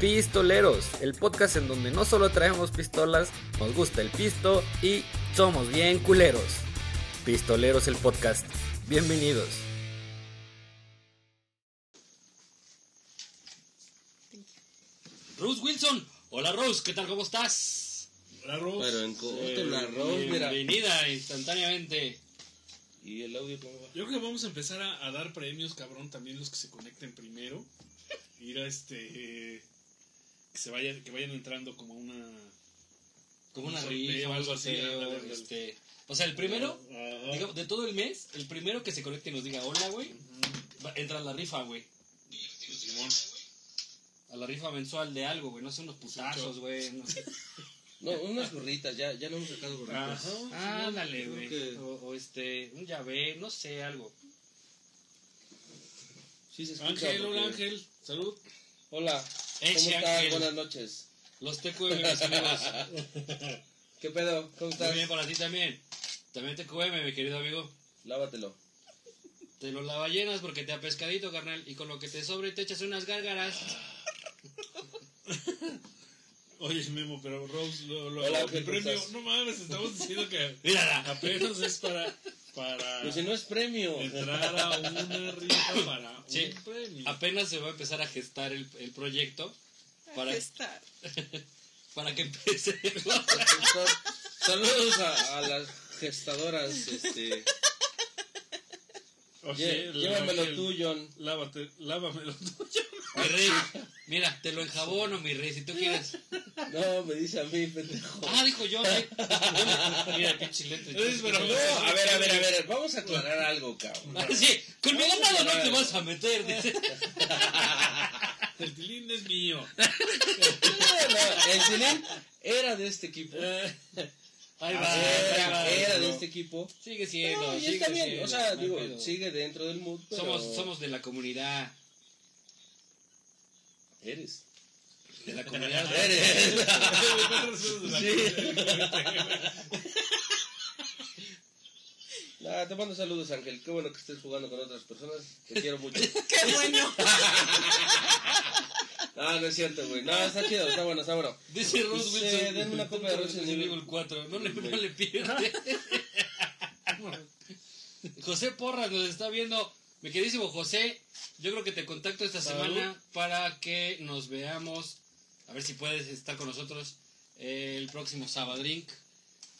Pistoleros, el podcast en donde no solo traemos pistolas, nos gusta el pisto y somos bien culeros. Pistoleros el podcast. Bienvenidos. Rose Wilson. Hola Rose, ¿qué tal? ¿Cómo estás? Hola, Rose. Pero en corto, la Rose, mira. Bienvenida instantáneamente. ¿Y el audio cómo va? Yo creo que vamos a empezar a, a dar premios, cabrón, también los que se conecten primero. Ir a este. Que se vayan, que vayan entrando como una. Como una rifa, un algo así, este... O sea, el primero, digamos, de todo el mes, el primero que se conecte y nos diga hola, güey, va- entra a la rifa, güey. Simón. A la rifa mensual de algo, güey. No sé, unos putazos, güey. No sé. No, unas gorritas, ya, ya no hemos sacado gorritas. Ajá. Ándale, güey. que- O, o este, un llave, no sé, algo. Sí se escucha. Ángel, hola porque- Ángel. Salud. Hola, ¿cómo? Ángel. Buenas noches. Los TQM, mis amigos. ¿Qué pedo? ¿Cómo estás? Muy bien para ti también. También TQM, mi querido amigo. Lávatelo. Te lo lava llenas porque te ha pescadito, carnal. Y con lo que te sobre te echas unas gárgaras. Oye, Memo, pero Rose, lo, lo- Hola, el Ángel, ¿cómo premio. estás? No mames, estamos diciendo que Mírala. apenas es para. Para Pero si no es premio. entrar a una rifa para Sí. un premio. Apenas se va a empezar a gestar el, el proyecto para, estar. para que empiece. Saludos a, a las gestadoras. Este, Oye, lle- el llévamelo Ángel, tú, John. Lávate, lávamelo tuyo. mi rey, mira, te lo enjabono, mi rey, si tú quieres. No, me dice a mí, pendejo. Ah, dijo yo, güey. Mira, lente. Es, pero- No, a ver, a ver, a ver, vamos a aclarar algo, cabrón. Ah, Sí, con mi ganado no te vas a meter, dice. El tilín es mío. No, el Tilín era de este equipo. Ahí va, ahí Era, va. era de este equipo. Sigue siendo, No, y sigue está bien, siendo, o sea, digo, pedo. sigue dentro del mood, pero... Somos, somos de la comunidad. Eres. De la comunidad. Eres. Nah, te mando saludos, Ángel. Qué bueno que estés jugando con otras personas. Te quiero mucho. ¡Qué bueno! No, no es cierto, güey. No, está chido, está bueno, está bueno. Dice Rose Dice, Wilson. denme una copa de Resident Evil. Evil 4. No le, no le pierde. José Porras nos está viendo. Mi queridísimo José, yo creo que te contacto esta Salud. semana para que nos veamos. A ver si puedes estar con nosotros el próximo Sabadrink.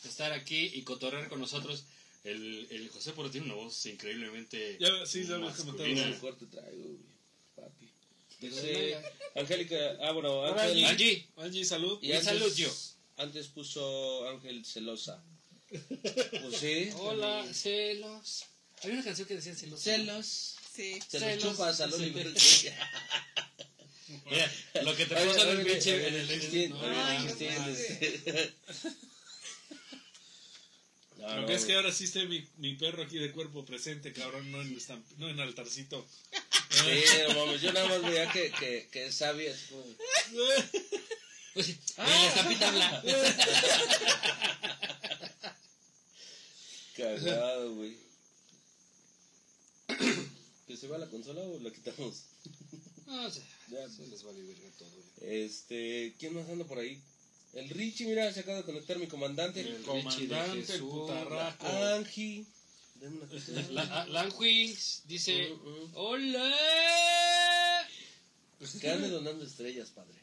Estar aquí y cotorrear con nosotros. El, el José Porras tiene una voz increíblemente. Ya, sí, ya traigo, güey, Dice, Angélica, ah, bueno, Ángel. Angie, Angie, salud. Y antes, salud, yo. Antes puso Ángel celosa. Pues sí. hola, celos. Había una canción que decía celos. Celos. Sí. Se Celos. lo chupas al Sí. Oliver. Mira, lo que te pasa en el pinche. En el Cristín, no, no, no. No, Lo que es que ahora sí esté mi, mi perro aquí de cuerpo presente, cabrón, no en, estamp- no en altarcito. Sí, no mames, yo nada más veía que, que, que sabía. así como- Oye, la estampita habla. Cagado, güey. ¿Que se va la consola o la quitamos? No, o sea, Ya, se les vale verga todo. Este, ¿quién más anda por ahí? El Richie, mira, se acaba de conectar mi comandante. El Comandante, Richie de el Jesús. putarraco. Angie. La, a- Lanjuis dice: Mm, mm. ¡Hola! Que ande donando estrellas, padre.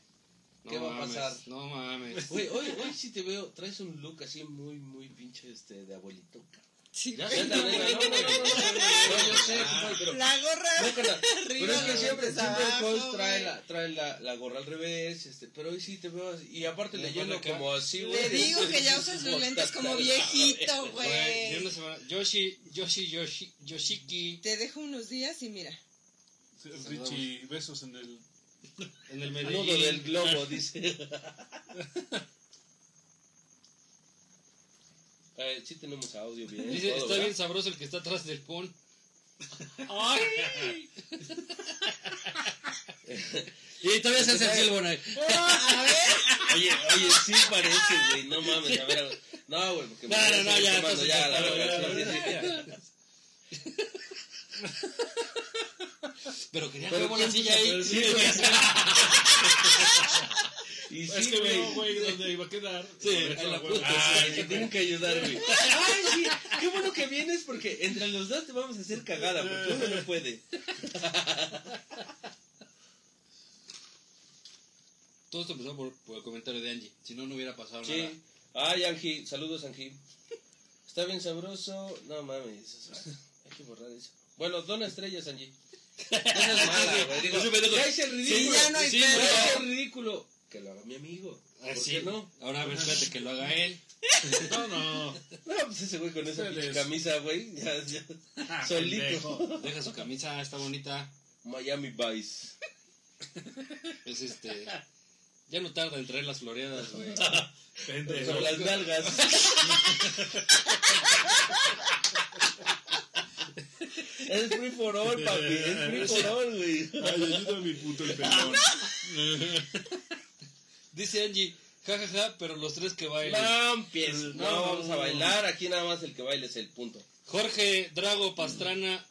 ¿Qué No va a mames, pasar? No mames. Hoy, hoy sí te veo, traes un look así muy, muy pinche este, de abuelito. Sí. La gorra. Pero es que siempre, siempre el coach trae, la, trae la, la gorra al revés, este, pero hoy sí te veo así, y aparte leyendo como así, güey. Le digo que ya usas los lentes como viejito, Güey. Yoshi, Yoshi, Yoshi, Yoshiki. Te dejo unos días y mira. Richie, besos en el. En el Nudo Medellín. del globo, dice. Eh, sí tenemos audio bien. Dice: todo, Está ¿verdad? bien sabroso el que está atrás del pon. ¡Ay! y todavía se hace el bonai. A ver. Oye, oye, sí parece, güey, no mames, a ver. No, güey, porque No, me no, no, ya, tomando ya, la. Pero quería jugar la ¿quién silla ahí. Y Es sí, que güey. no, güey, ¿dónde iba a quedar? Sí, eso, en la puta, Ay, te tienen que ayudar, güey. Ay, sí, qué bueno que vienes porque entre los dos te vamos a hacer cagada, porque uno no puede. Todo esto empezó por, por el comentario de Angie. Si no, no hubiera pasado nada. Sí. Ay, Angie, saludos, Angie. Está bien sabroso. No mames, hay que borrar eso. Bueno, dona estrellas, Angie. No seas mala, güey. Ya hice el ridículo. Sí, ya no hay Sí, pedo. Ya hice el ridículo. Que lo haga mi amigo. Ah, ¿Por sí. qué no? Ahora a ver, espérate que lo haga él. No, no. No, pues ese güey con esa pinche camisa, güey. Ya, ya. Ah, Solito. pendejo. Deja su camisa, está bonita. Miami Vice. Es este. Ya no tarda en traer las floreadas, güey. Pendejo. Con las nalgas. es free for all, papi. Es free for all, güey. Ay, ayúdame mi puto el pelón. Dice Angie, jajaja, pero los tres que bailen. No empieces. No, vamos a bailar. Aquí nada más el que baile es el punto. Jorge Drago Pastrana,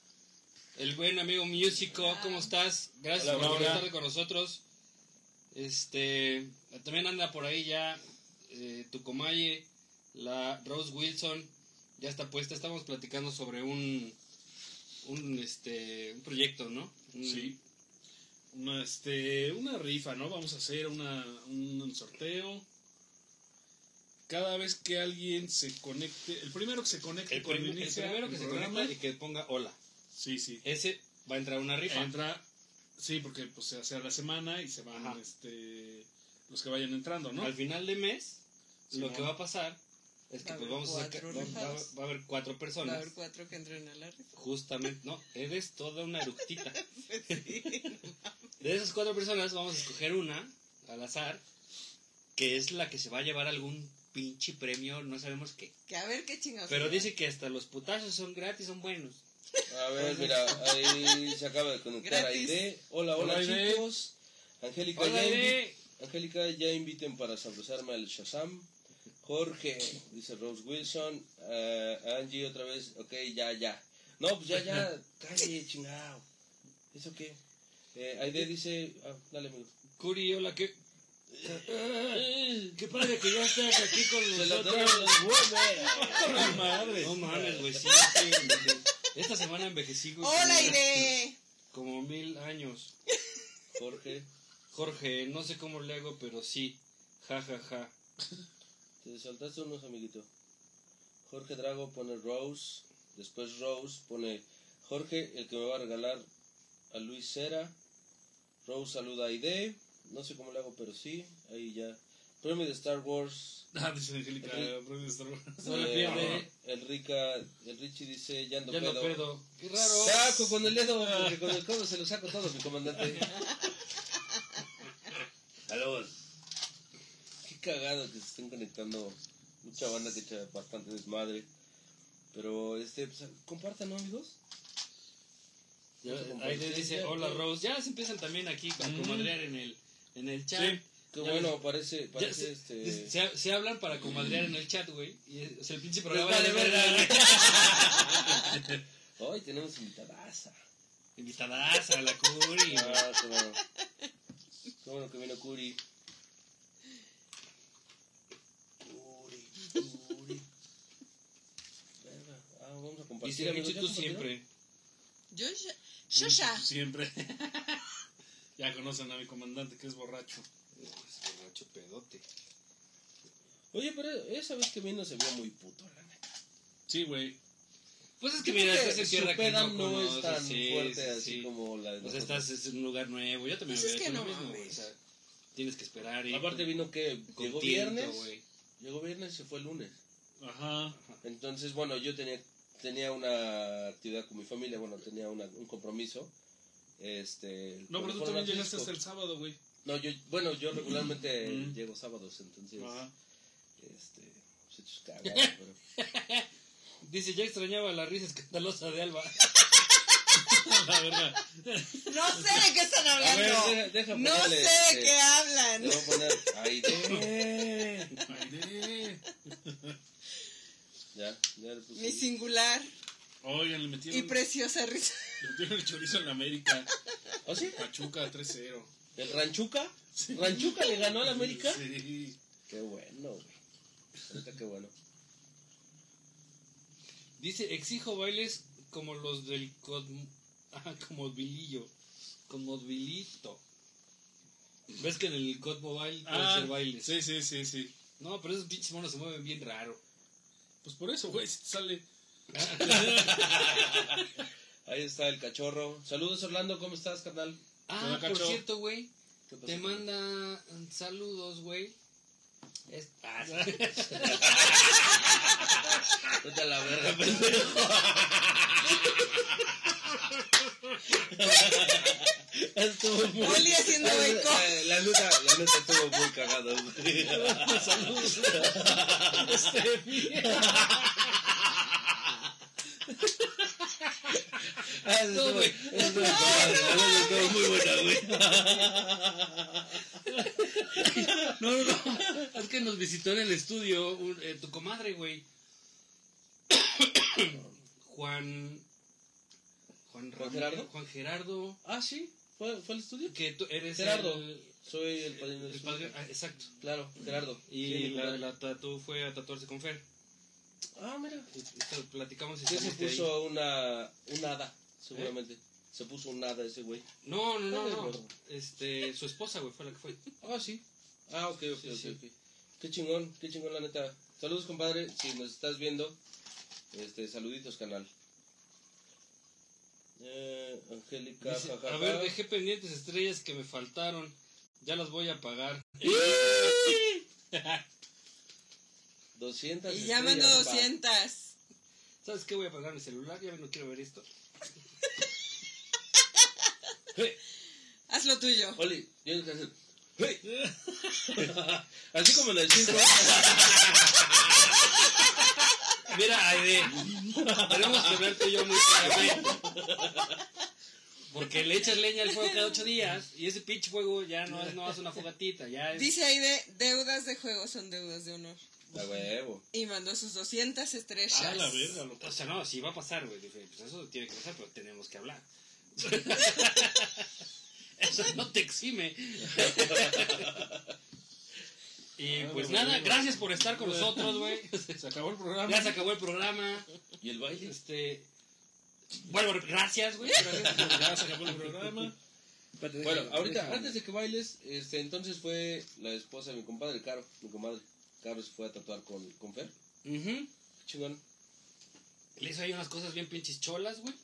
el buen amigo músico, ¿cómo estás? Gracias Hola, por estar con nosotros. Este, también anda por ahí ya eh, tu comalle, la Rose Wilson, ya está puesta. Estamos platicando sobre un, un, este, un proyecto, ¿no? Un- Sí. Una, este, una rifa, ¿no? Vamos a hacer una, un sorteo. Cada vez que alguien se conecte, el primero que se conecte El, prim- el primero que el se programa, conecta y que ponga hola. Sí, sí. Ese va a entrar una rifa. Entra, sí, porque pues se hace a la semana y se van, Ajá. este, los que vayan entrando, ¿no? Al final de mes, lo que va a pasar es que Va pues vamos a sacar, cuatro va, va- va a haber cuatro Va a personas. haber cuatro que entren a la rifa. Justamente, no, eres toda una eructita. Pues sí. De esas cuatro personas vamos a escoger una al azar, que es la que se va a llevar algún pinche premio, no sabemos qué. Que a ver qué chingados. Pero dice que hasta los putazos son gratis, son buenos. A ver, mira, ahí se acaba de conectar. Aide. Hola, hola, Hola, chicos. Angélica, Hola, ya, invi- Angélica, ya inviten para sabrosarme al Shazam. Jorge, dice Rose Wilson. Eh, Angie, otra vez. Ok, ya, ya. No, pues ya, ya. Calle, chingado. ¿Eso qué? Eh, Aide dice. Ah, dale, amigo. Curi, hola, ¿qué? Qué padre que ya estás aquí con los huevos. ¡La madre! No mames, güey, sí, sí, Esta semana envejecí, güey, ¡Hola, como- Aide! Como mil años. Jorge, Jorge, no sé cómo le hago, pero sí. Ja, ja, ja. Te saltaste unos, amiguito. Jorge Drago pone Rose. Después Rose pone Jorge, el que me va a regalar a Luis Cera. Rose saluda a Aide. No sé cómo le hago, pero sí. Ahí ya. Premio de Star Wars. Ah, dice Angélica, premio de Star Wars. No le Eh, pierde. El Rica, el Richie dice, ya ando Ya no pedo. pedo. Qué raro. Saco con el dedo, porque con el codo se lo saco todo, mi comandante. Saludos. Cagado que se estén conectando mucha banda que echa bastante desmadre. Pero, este, pues, compartan, ¿no, amigos? Ya, Ahí te dice, hola. Rose. Ya se empiezan también aquí a comadrear en el, en el chat. Sí. Ya bueno, parece, parece se, este... se, se hablan para comadrear en el chat, güey. Y es, o sea, el pinche programa de verga. Hoy tenemos invitadaza. Invitadaza, la Curi. Ah, qué bueno. Que vino. Curi, Curi. Verga. Ah, vamos a compartir. Dice amigos, Richie, ¿ya tú siempre. Yo ya. Yo ya. Siempre. ya conocen a mi comandante que es borracho. Es borracho pedote. Oye, pero esa vez que vino se vio muy puto, la neta. Sí, güey. Pues es que mira, que estás en tierra que no, no es tan sí, fuerte sí, así sí. como la de O sea, estás en un lugar nuevo. Yo también Pues es que no mismo. O sea, tienes que esperar y... Aparte vino que llegó tiento, viernes, llegó viernes y se fue el lunes. Ajá. Entonces, bueno, yo tenía, tenía una actividad con mi familia, bueno, tenía una- un compromiso. Este, No, pero tú también llegaste hasta el sábado, güey. No, yo, bueno, yo regularmente Mm. llego sábados, entonces, Ajá. este, hechos cagados, pero... Dice, ya extrañaba la risa escandalosa de Alba. La verdad. No sé de qué están A ver, hablando. deja, deja no ponerle, sé de este, qué hablan. Le voy a poner Aide. Aide. Ya, ya le puse. Mi singular Oigan, le y metieron, preciosa risa. le metieron el chorizo en la América. ¿Oh, sí? Pachuca 3-0. ¿El Ranchuca? ¿Ranchuca le ganó al América? Sí. Qué bueno, güey. Ahorita qué bueno. Dice, exijo bailes como los del Cosmo... Ah, como Vilillo. Como Vilito. ¿Ves que en el COD Mobile puedes Ah, hacer bailes? sí, sí, sí, sí. No, pero esos pinches monos se mueven bien raro. Pues por eso, güey, si te sale. Ahí está el cachorro. Saludos, Orlando. ¿Cómo estás, carnal? Ah, por cierto, güey. Te manda saludos, güey. Es... Ah, sí. Vete a la verga, pendejo. Estuvo muy... Oli haciendo eco. Eh, La neta, la neta estuvo muy cagado, güey. saludos. Estuvo- eso estuvo estuvo muy buena, güey. No, no, no. Es que nos visitó en el estudio un- eh, tu comadre, güey. Juan. Juan, ¿Juan Ramírez- Gerardo? Juan Gerardo. Ah, sí, fue, fue el estudio. Que tú eres Gerardo. el. Soy el padrino el de su padre- hija. ah, exacto. Claro, Gerardo. Y Sí, la, la tatu fue a tatuarse con Fer. Ah, mira. Platicamos y Sí, se ahí. puso una, un hada, seguramente. Se puso un hada ese güey. No, no, no. Este, su esposa, güey, fue la que fue. Ah, sí. Ah, ok, ok, Sí, ok, sí. ok. Qué chingón, qué chingón la neta. Saludos, compadre. Si nos estás viendo, este, saluditos, canal. Eh, Angélica, Dice, jajaja. a ver, dejé pendientes estrellas que me faltaron. Ya las voy a pagar. 200 Y ya pa. 200. ¿Sabes qué? Voy a pagar mi celular. Ya no quiero ver esto. Haz lo tuyo. Oli, tienes que hacer. ¡Hey! Así como en el circo. Mira, Aide, tenemos que hablar tú y yo muy seriamente. Porque le echas leña al fuego cada ocho días y ese pinche fuego ya no es, no es una fogatita, ya es... Dice ahí de deudas de juego son deudas de honor. A huevo. Y mandó sus 200 estrellas. Ah, la verga, lo O sea, no, sí va a pasar, güey. Dije, pues eso tiene que pasar, pero tenemos que hablar. eso no te exime. y Ah, pues nada, gracias por estar con nosotros, güey. Se acabó el programa. Ya se acabó el programa. ¿Y el baile? Este... Bueno, gracias, güey. Ya se acabó el programa. Bueno, ahorita, antes de que bailes, este, entonces fue la esposa de mi compadre, Caro, mi comadre. Caro se fue a tatuar con, con Fer. Ujú. Qué Chingón. Le hizo ahí unas cosas bien pinches cholas, güey.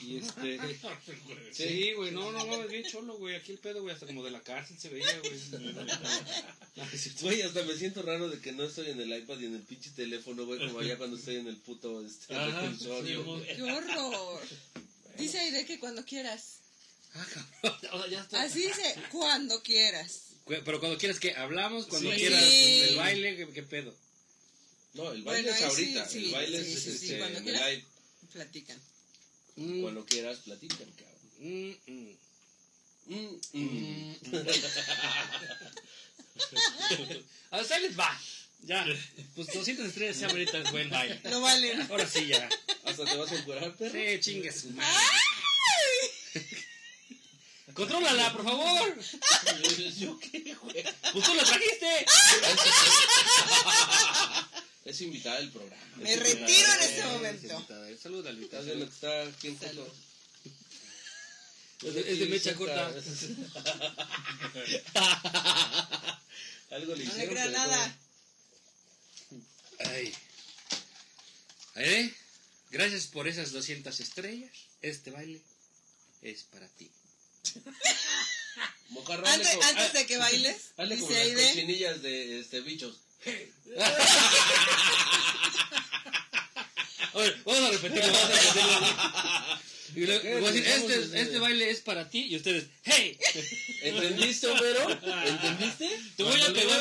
Y este. Sí, güey, no, no, no, es bien cholo, güey. Aquí el pedo, güey, hasta como de la cárcel se veía, güey. Güey, hasta me siento raro de que no estoy en el iPad y en el pinche teléfono, güey, como allá cuando estoy en el puto este, Ajá, reclusorio, sí. ¡Qué horror! Dice Aide que cuando quieras. Ah, cabrón. Ya está. Así dice, cuando quieras. Pero cuando quieras que hablamos, cuando Sí. quieras Sí. el baile, ¿qué, qué pedo? No, el baile Bueno, es ahorita, sí, el baile sí, es sí, sí, este, cuando en el quieras. live. Platican. Mm, Cuando quieras, platican, cabrón. mm, mm. Mm, mm. A ver, ahí les va. Ya. Pues 200 estrellas se ahorita es buen baile. No valen. Ahora sí, ya. Hasta te vas a encuerar, perro. Sí, chingue su madre. Contrólala, por favor. ¿Yo qué, güey? Pues tú la trajiste. Es invitada al programa. Me retiro en este momento. Saluda, Estás viendo que está aquí en. Es de, es de mecha corta. Algo le No le hicieron. nada. Ay. ¿Eh? Gracias por esas 200 estrellas. Este baile es para ti. Mojarra, Antes, de que bailes, dice las cochinillas de este, bichos. A ver, vamos a repetirlo, vamos a repetirlo. Y luego, ¿Qué? voy a decir, Vamos a este, este baile es para ti y ustedes, ¡Hey! ¿Entendiste, Homero? ¿Entendiste? Te voy a pegar.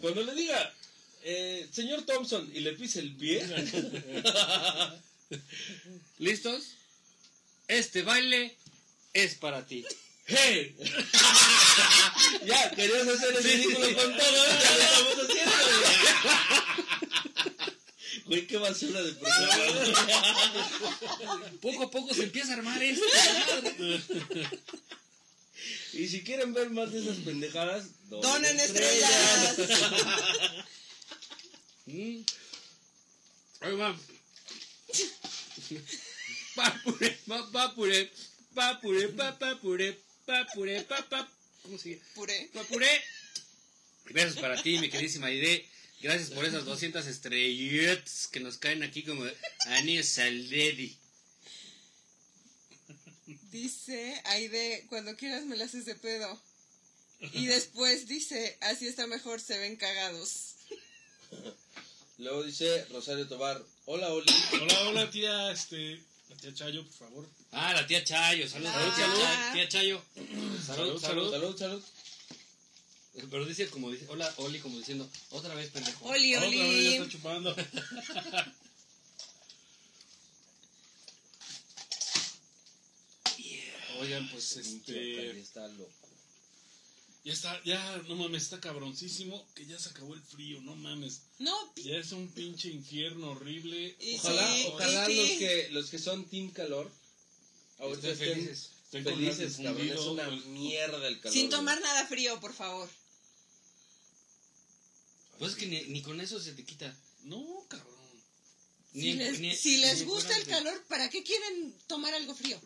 Cuando le diga, eh, señor Thompson, y le pise el pie, ¿Listos? Este baile es para ti. ¡Hey! ya, querías hacer el ridículo con todo, ya lo estamos haciendo, güey. Güey, qué basura de programa. Poco a poco se empieza a armar esto. Y si quieren ver más de esas pendejadas, Donen estrellas. Mm. Ahí va. Papure, pa- papure, papure, pa- papure, papure, pa- pa- ¿Cómo sigue? Puré. Papure. Besos para ti, mi queridísima Aide. Gracias por esas 200 estrellitas que nos caen aquí como anillos al dedi. Dice Aide, cuando quieras me la haces de pedo. Y después dice, así está mejor, se ven cagados. Luego dice Rosario Tobar, hola Oli. Hola, hola, tía, este, la tía Chayo, por favor. Ah, la tía Chayo. Salud, salud, salud. Tía Chayo. Salud, Salud, salud. Salud, salud. Pero dice como dice, hola, Oli, como diciendo, otra vez, pendejo. Oli, Otra vez ya Oli. está chupando. Oigan, pues Este... este. está loco. Ya está, ya, no mames, está cabroncísimo que ya se acabó el frío, no mames. No, Ya es un pinche infierno horrible. Y Ojalá, sí, ojalá y los sí. que, los que son Team Calor ahorita Estén estén felices. Estén con felices, gas cabrón. Es una pues, mierda el calor. sin güey. tomar nada frío, por favor. Pues es que ni, ni con eso se te quita. No, cabrón. Ni Si les, ni- si les ni gusta fuera el de- calor, ¿para qué quieren tomar algo frío?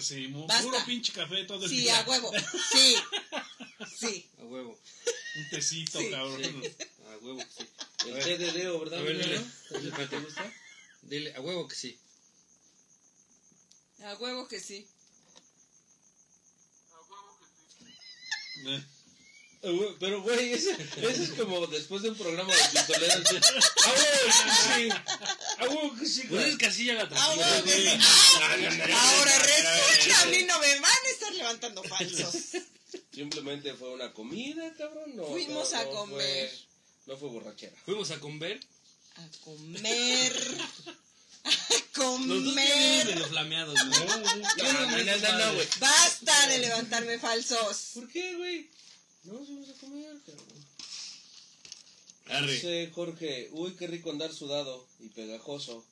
Sí, Basta. puro pinche café todo el Sí, día. a huevo. Sí. Sí. A huevo. Un tecito, Sí. cabrón. A huevo que sí. El té de Deo, ¿verdad? A ver. Espérate. ¿Te gusta? Dile, a huevo que sí. A huevo que sí. Eh, Eh, güey, Pero, güey, ese, ese es como después de un programa de pistoleros. ¡Ah, que sí! ¡Ah, que sí! Pues es que así ya la A trajeron. huevo que sí. Ahora resulta, a mí no me van a estar levantando falsos. Simplemente fue una comida, cabrón. No, Fuimos no, a no comer. Fue, no fue borrachera. Fuimos a comer. A comer. A Los dos vienen de comer. los flameados, ¿no? No, no, no, no, no, güey. Basta de levantarme falsos. ¿Por qué, güey? No, vamos a comer, cabrón. Arre. Dice Jorge, uy, qué rico andar sudado y pegajoso.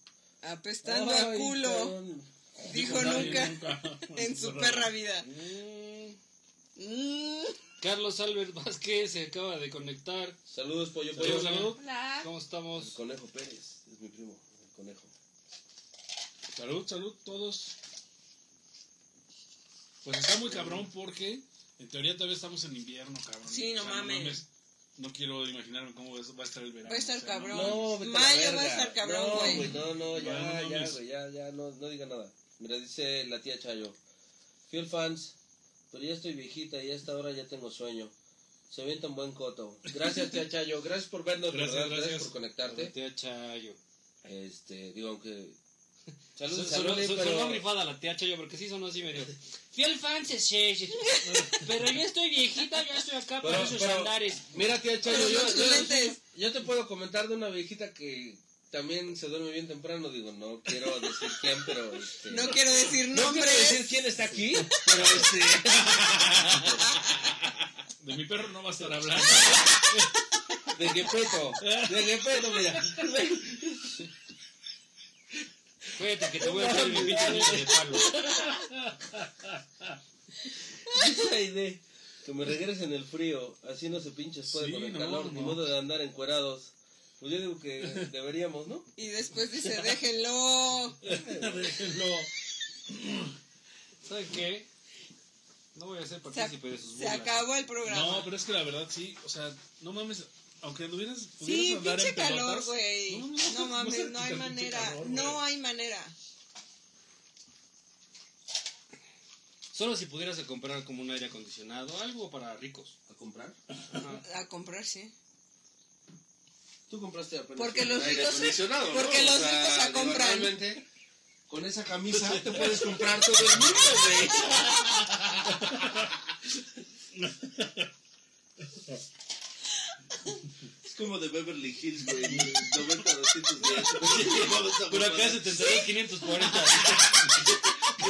Apestando Ay, a culo. cabrón. Dijo nunca en su perra vida. Mm. Carlos Albert Vázquez se acaba de conectar. Saludos, pollo, pollo. salud. Hola. ¿Cómo El estamos? conejo Pérez, es mi primo, el conejo. Salud, salud, todos. Pues está muy cabrón porque en teoría todavía estamos en invierno, cabrón. Sí, no mames. No quiero imaginarme cómo va a estar el verano. Va a estar o sea, cabrón. No, Mayo va a estar cabrón, No, güey. no, no, ya, No, no ya, mames. güey, ya, ya, no, no diga nada. Mira, dice la tía Chayo. Fiel fans, pero ya estoy viejita y a esta hora ya tengo sueño. Se ven tan buen coto. Gracias, tía Chayo. Gracias por vernos, Gracias, ¿verdad? Gracias, gracias. por conectarte. Tía Chayo. Este, digo, aunque... Sonó saludos, son- pero... sonó rifada la tía Chayo porque sí sonó así medio. Fiel fans, sí. Pero yo estoy viejita, ya estoy acá Pero- para esos pero- andares. Mira, tía Chayo, yo, yo- yo te puedo comentar de una viejita que también se duerme bien temprano. Digo, no quiero decir quién, pero... Este, No quiero decir no quiero nombres. decir quién está aquí, pero este... De mi perro no va a estar hablando. De Gepeto, de Gepeto, mira. Cuídate que te voy a hacer mi pinche de palo. Esa idea. Que me regresen el frío, así no se pinches puede Sí, con el no, calor, ni no. modo de andar encuerados. Pues yo digo que deberíamos, ¿no? Y después dice, déjenlo. Déjenlo. ¿Sabe qué? No voy a ser Se, partícipe de sus se burlas. acabó el programa. No, pero es que la verdad sí, o sea, no mames, aunque anduvieras, sí, andar pinche en calor, güey. no, No, no, no, mames, no hay manera. calor, no hay manera. Solo si pudieras comprar como un aire acondicionado, algo para ricos. ¿A comprar? Ajá. A comprar, sí. Tú compraste apenas Porque un los aire ricos- acondicionado, ¿no? porque los ricos a digo, compran. realmente, con esa camisa te puedes comprar todo el mundo, güey. Es como de Beverly Hills, güey. 90, 210. Por acá 72, 540.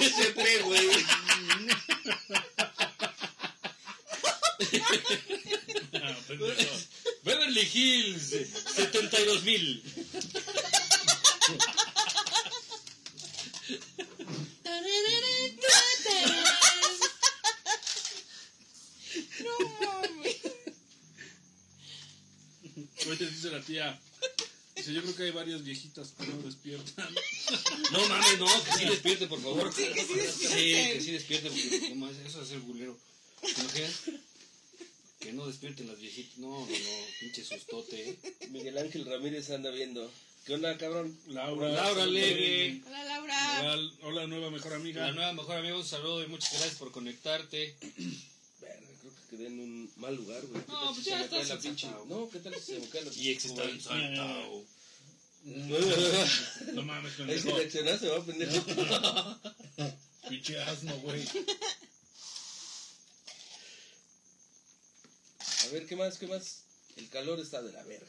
SP, güey. Ah, pendejo. Beverly Hills, 72 mil. No mames. Ahorita dice la tía. Dice, yo creo que hay varias viejitas que no despiertan. No mames, no, que sí despierte, por favor. Sí, que sí despierte. Sí, que sí despierte, porque no eso es ser bulero. ¿Te imaginas? Que no despierten las viejitas. No, no, no, pinche sustote. Miguel Ángel Ramírez anda viendo. ¿Qué onda, cabrón? Laura. Laura Leve. Hola, Laura. Hola, hola, nueva mejor amiga. La nueva mejor amiga, un saludo y muchas gracias por conectarte. Que quedé en un mal lugar, güey. ¿Qué No, tal pues si ya se me cae estás la pinche... No, ¿qué tal si se me cae la Y ex está pinche- ensartado. No mames, Ahí si pendejo. reaccionaste, va, pendejo. Pinche asno, güey. A ver, ¿qué más? ¿Qué más? El calor está de la verga.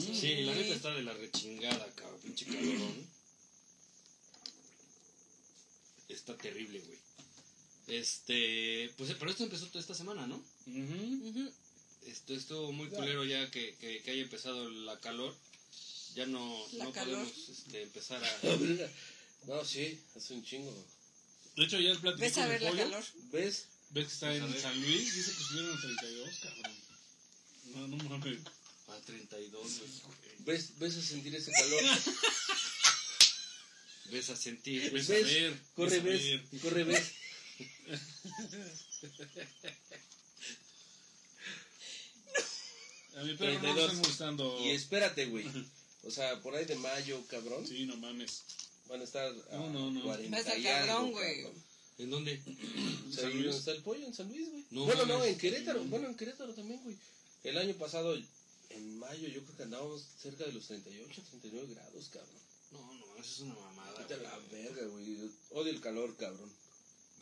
Sí, la neta está de la rechingada, cabrón. Pinche calorón. Está terrible, güey. Este, pues, pero esto empezó toda esta semana, ¿no? Ujú. Ujú. Esto estuvo muy culero ya que, que, que haya empezado la calor. Ya no, no podemos este, empezar a... No, sí, hace un chingo. De hecho, ya el platico Ves a ver la calor. ¿Ves? ¿Ves que está Pues a en. San Luis? Dice que subieron a 32, cabrón. No, no mames. A 32, güey. ¿Ves, ves a sentir ese calor? Ves a sentir. Ves a ¿Ves? ver. Corre, ves a ves. ver. Corre, ves. A mi perro no lo 32. están molestando. Y espérate, güey. O sea, por ahí de mayo, cabrón. Sí, no mames. Van a estar a No, no, no. 40 Va a estar y cabrón, güey. ¿En dónde? O sea, donde está el pollo, en San Luis, güey. No bueno, no, en Querétaro. Bueno, en Querétaro también, güey. El año pasado, en mayo, yo creo que andábamos cerca de los 38, 39 grados, cabrón. No, no, mames, es una mamada. Vete a la verga, güey. Odio el calor, cabrón.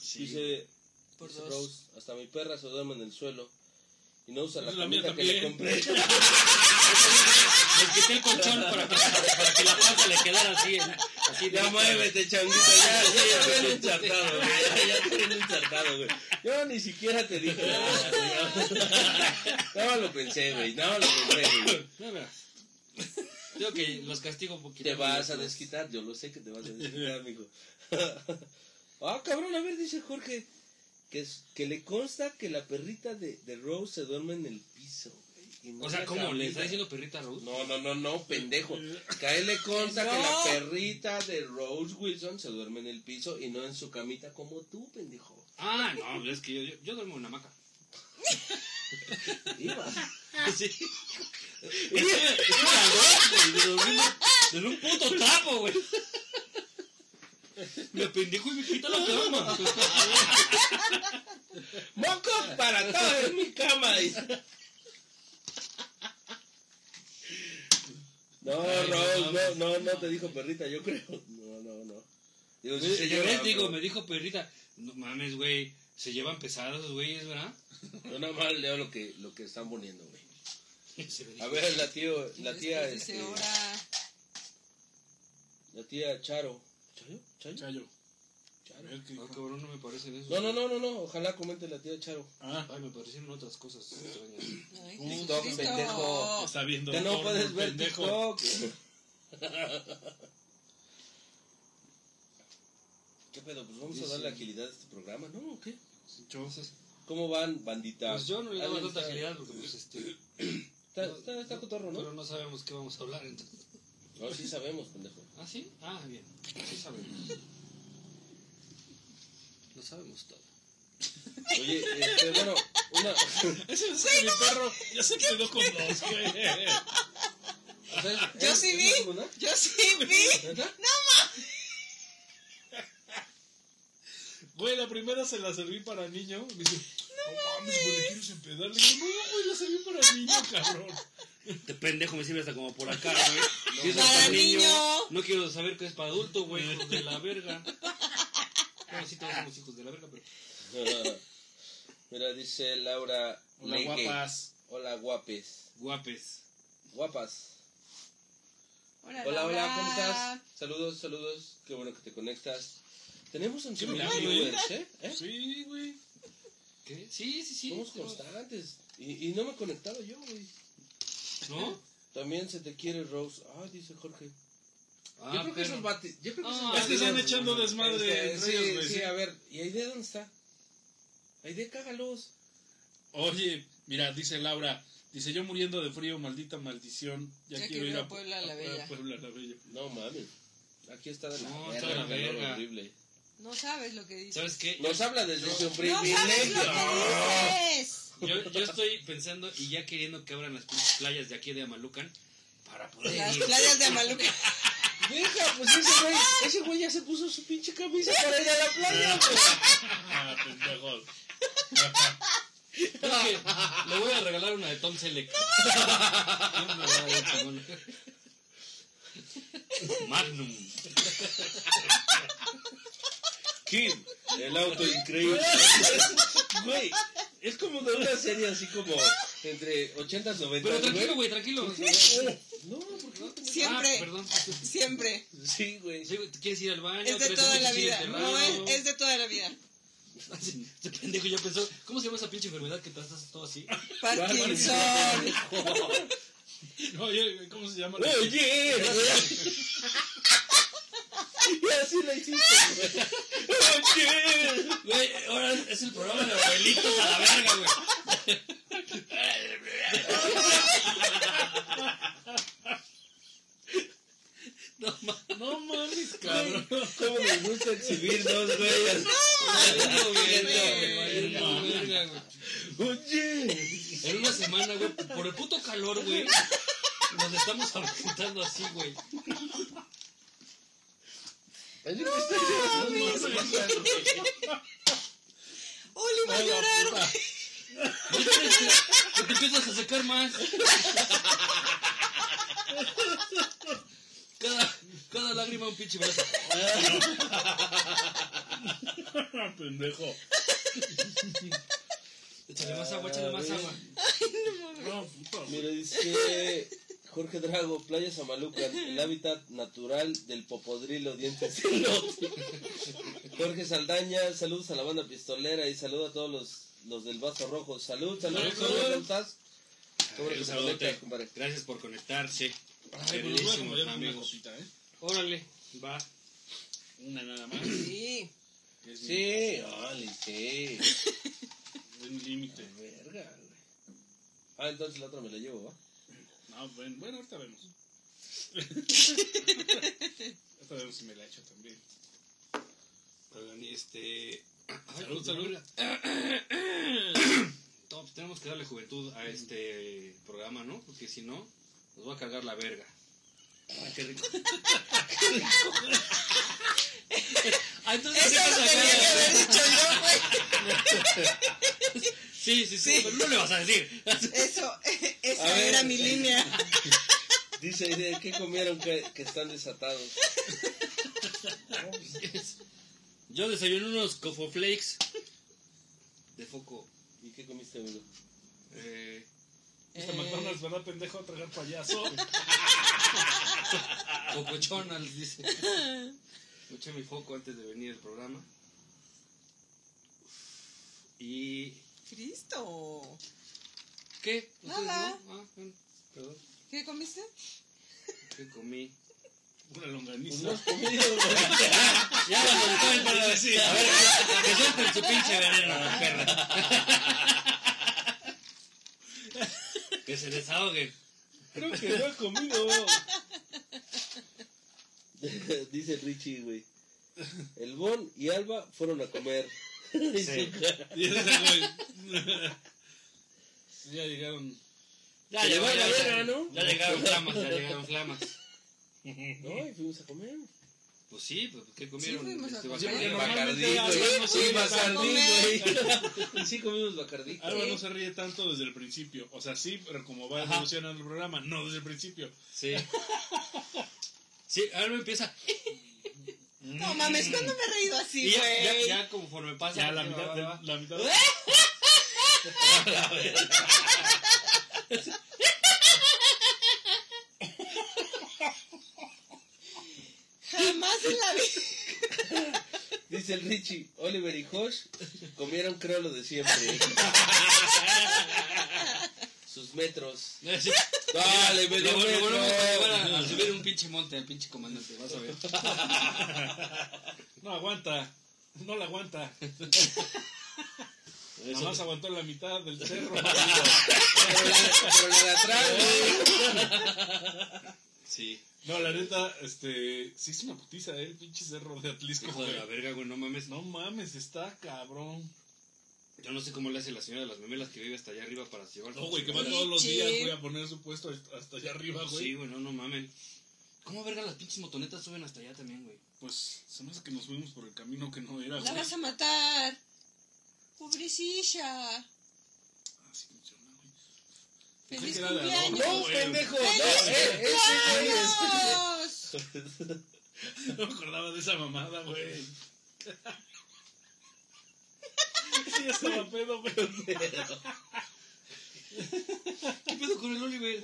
Sí. Dice, Por dice dos. Rose, hasta mi perra se duerme en el suelo y no usa la, La que le compré. Les quité el colchón para que, para que la panza le quedara así. así Ya muévete, changuita, ya, ya, ya te he ensartado, güey. Ya, ya te he ensartado, güey. Yo ni siquiera te dije nada, güey. No lo pensé, güey. No lo pensé, güey. No. Digo que los castigo un poquito. Te vas a desquitar, yo lo sé que te vas a desquitar, amigo. Ah, cabrón, a ver, dice Jorge, que, es- que le consta que la perrita de, de Rose se duerme en el piso, güey. y no O sea, ¿cómo? ¿Le está diciendo perrita Rose? No, no, no, no, pendejo. Que a él le consta No. que la perrita de Rose Wilson se duerme en el piso y no en su camita como tú, pendejo. Ah, no, es que yo, yo, yo duermo en hamaca. Iba. Sí. Un puto trapo, güey. Me pendejo y me quita la cama. ¡Moco para todo en mi cama! dice. No, Ay, no no, no, no te dijo perrita, yo creo. No, no, no. Digo, sí se Yo les digo, me dijo perrita. No mames, güey. Se llevan pesados los güeyes, ¿verdad? Yo nada más leo lo que, lo que están poniendo, güey. A ver, la tío, la tía, este, la tía Charo. ¿Chayo? ¿Chayo? Chayo. A Charo. Ah, cabrón, no me parecen eso. No, no, no, no, no, ojalá comente la tía Charo. Ah, Ay, me parecieron otras cosas extrañas. Ay, TikTok, pendejo. está viendo. Que no puedes ver pendejo. TikTok. ¿Qué pedo? Pues vamos a darle agilidad a este programa, ¿no? ¿O qué? Entonces, ¿Cómo van, bandita? Pues yo no le daba ¿Alguien tanta agilidad porque, pues, este. Está, está, está cotorro, Pero ¿no? no sabemos qué vamos a hablar, entonces. No, sí sabemos, pendejo. ¿Ah, sí? Ah, bien. Sí sabemos. Lo sabemos todo. Oye, este, bueno, una... ese es mi perro. Ya se quedó con dos, güey. ¿sabes? Yo ¿Es- sí vi. Yo sí vi. ¿Neta? Güey, la primera se la serví para niño. Me dice, no mames, güey, ¿quieres empedar? Le digo, no, güey, la serví para niño, cabrón. Este pendejo me sirve hasta como por acá, güey. Si es Para para niño, niño. no quiero saber que es para adulto, güey. Hijos de la verga. Bueno, sí, todos somos hijos de la verga, pero. Mira, dice Laura Hola, guapas. Hola, guapes. Guapes. Guapas. Hola, Hola, hola. ¿cómo estás? Saludos, saludos. Qué bueno que te conectas. Tenemos 11 mil viewers, ¿eh? ¿Eh? Sí, güey. ¿Qué? Sí, sí, sí. Somos constantes. Y, y no me conectaba yo, güey. ¿No? También se te quiere, Rose. Ah, dice Jorge. Ah, yo creo que pero- esos bati- yo creo que esos Ah, Es que están echando desmadre Este, entre sí, ellos, sí, sí. a ver, ¿y Aide dónde está? Aide, cágalos. Oye, mira, dice Laura, dice yo muriendo de frío, maldita maldición. Ya, Ya quiero ir a, a Puebla la Bella. a Puebla la Bella. No mames. Aquí está de la No, verga, está de la verga. horrible. No sabes lo que dices. ¿Sabes qué? Nos habla desde su No sabes privilegio. lo que dices. Yo, yo estoy pensando y ya queriendo que abran las playas de aquí de Amalucan para poder Las ir. playas de Amaluca. Deja, pues ese güey, ese güey ya se puso su pinche camisa para ir a la playa, güey. Ah, pendejos. Creo que le voy a regalar una de Tom Selleck. Magnum. Kid, el auto increíble. Güey, es como de una serie así como entre 80 y 90. Pero tranquilo, güey, tranquilo. No, porque no tengo- Siempre, Ah, perdón. siempre. Sí, güey. Sí, ¿Quieres ir al baño? Es de ¿Traes toda la vida. No, es, es de toda la vida. Este pendejo ya pensó, ¿cómo se llama esa pinche enfermedad que te haces todo así? Parkinson. Oye, ¿cómo se llama? la- Oye, y así lo hiciste, güey. Oye. Güey, ahora es el programa de abuelitos a la verga, güey. No mames. No mames, cabrón. ¿Cómo les gusta exhibirnos, güey? Valiendo Viendo, verga, güey. güey, valiendo verga, güey. Oye. En una semana, güey, por el puto calor, güey, nos estamos aumentando así, güey. Llorando. Oli va a llorar. Que te empiezas a secar más. Cada, cada lágrima un pinche brazo. Pendejo. Échale más agua, échale más agua. No, puta, güey. Mira, dice Jorge Drago, Playa Samalucan, el hábitat natural del popodrilo dientes. Jorge Saldaña, saludos a la banda pistolera y saludos a todos los, los del Vaso Rojo. Salud, salud, Salud. ¿cómo estás? ¿Cómo Un te saludote. conectas, compadre? Gracias por conectarse. Ay, pues los voy a Queridísimos acompañar con una amigos. cosita, ¿eh? Órale, va. Una nada más. Sí. es mi- Sí, órale, sí. Un límite. Verga, güey. Ah, entonces la otra me la llevo, ¿va? No, bueno, bueno, ahorita vemos. ahorita vemos si me la echo también. Oigan, este. Salud, salud. No, pues tenemos que darle juventud a este programa, ¿no? Porque si no, nos va a cargar la verga. Ay, qué rico. ah, entonces Eso lo tenía que haber dicho yo, güey. Sí, sí, sí, pero no le vas a decir. Eso, A esa ver. era mi línea. Dice, ¿de qué comieron que, que están desatados? Yo desayuné unos Cofo Flakes de foco. ¿Y qué comiste, amigo? Eh, Este McDonald's, ¿verdad, pendejo? A tragar payaso. Cocochonals, dice. Eché mi foco antes de venir al programa. Y. Cristo. ¿Qué? ¿Ustedes Nada. no? Ah, bueno, perdón. ¿Qué comiste? ¿Qué comí? Una longaniza. no has comido, güey. Ya lo soltó para decir. A ver, que suelten su pinche veneno, la perra. Que se desahoguen. Creo que no he comido. Dice Richie, güey. El Bon y Alba fueron a comer. Y Sí. su cara. Y ese güey. Ya llegaron. Ya llegó, la verga, ¿no? ya llegaron flamas, ya llegaron flamas. No, y fuimos a comer. Pues sí, pues ¿qué comieron? Sí, fuimos a Este, comer. Bacardí. Sí, Bacardí, güey. Sí, güey. Comimos Bacardí. Alba Sí. no se ríe tanto desde el principio. O sea, sí, pero como va evolucionando el programa, no desde el principio. Sí. Sí, ahora me empieza. No mames, ¿cuándo me he reído así, y ya, ya, güey? ya conforme pasa. Ya la va, mitad. va, de- va. La Jamás en la vida. Dice el Richie, Oliver y Josh comieron creo lo de siempre. Sus metros. Sí. Dale, Lo bueno, lo bueno van a, a subir un pinche monte al pinche comandante, vas a ver. No aguanta. No la aguanta. Nada más aguantó la mitad del cerro. Pero la, pero la de atrás, güey. Sí. No, la neta, este. Sí, es una putiza, ¿eh? El pinche cerro de Atlisco, Hijo de la verga, güey, no mames. No mames, está cabrón. Yo no sé cómo le hace la señora de las memelas que vive hasta allá arriba para llevar. No, güey, que va todos los días, güey, a poner su puesto hasta allá arriba, güey. Sí, güey, no, no mamen. ¿Cómo verga las pinches motonetas suben hasta allá también, güey? Pues se me hace que nos fuimos por el camino que no era, La güey. vas a matar. Pobrecilla. Güey. Feliz cumpleaños. No, pendejo. No, eh, ese güey es. ¡Cumpleaños! No me acordaba de esa mamada, güey. Sí, ya estaba pedo, güey. ¿Qué pedo con el Oliver?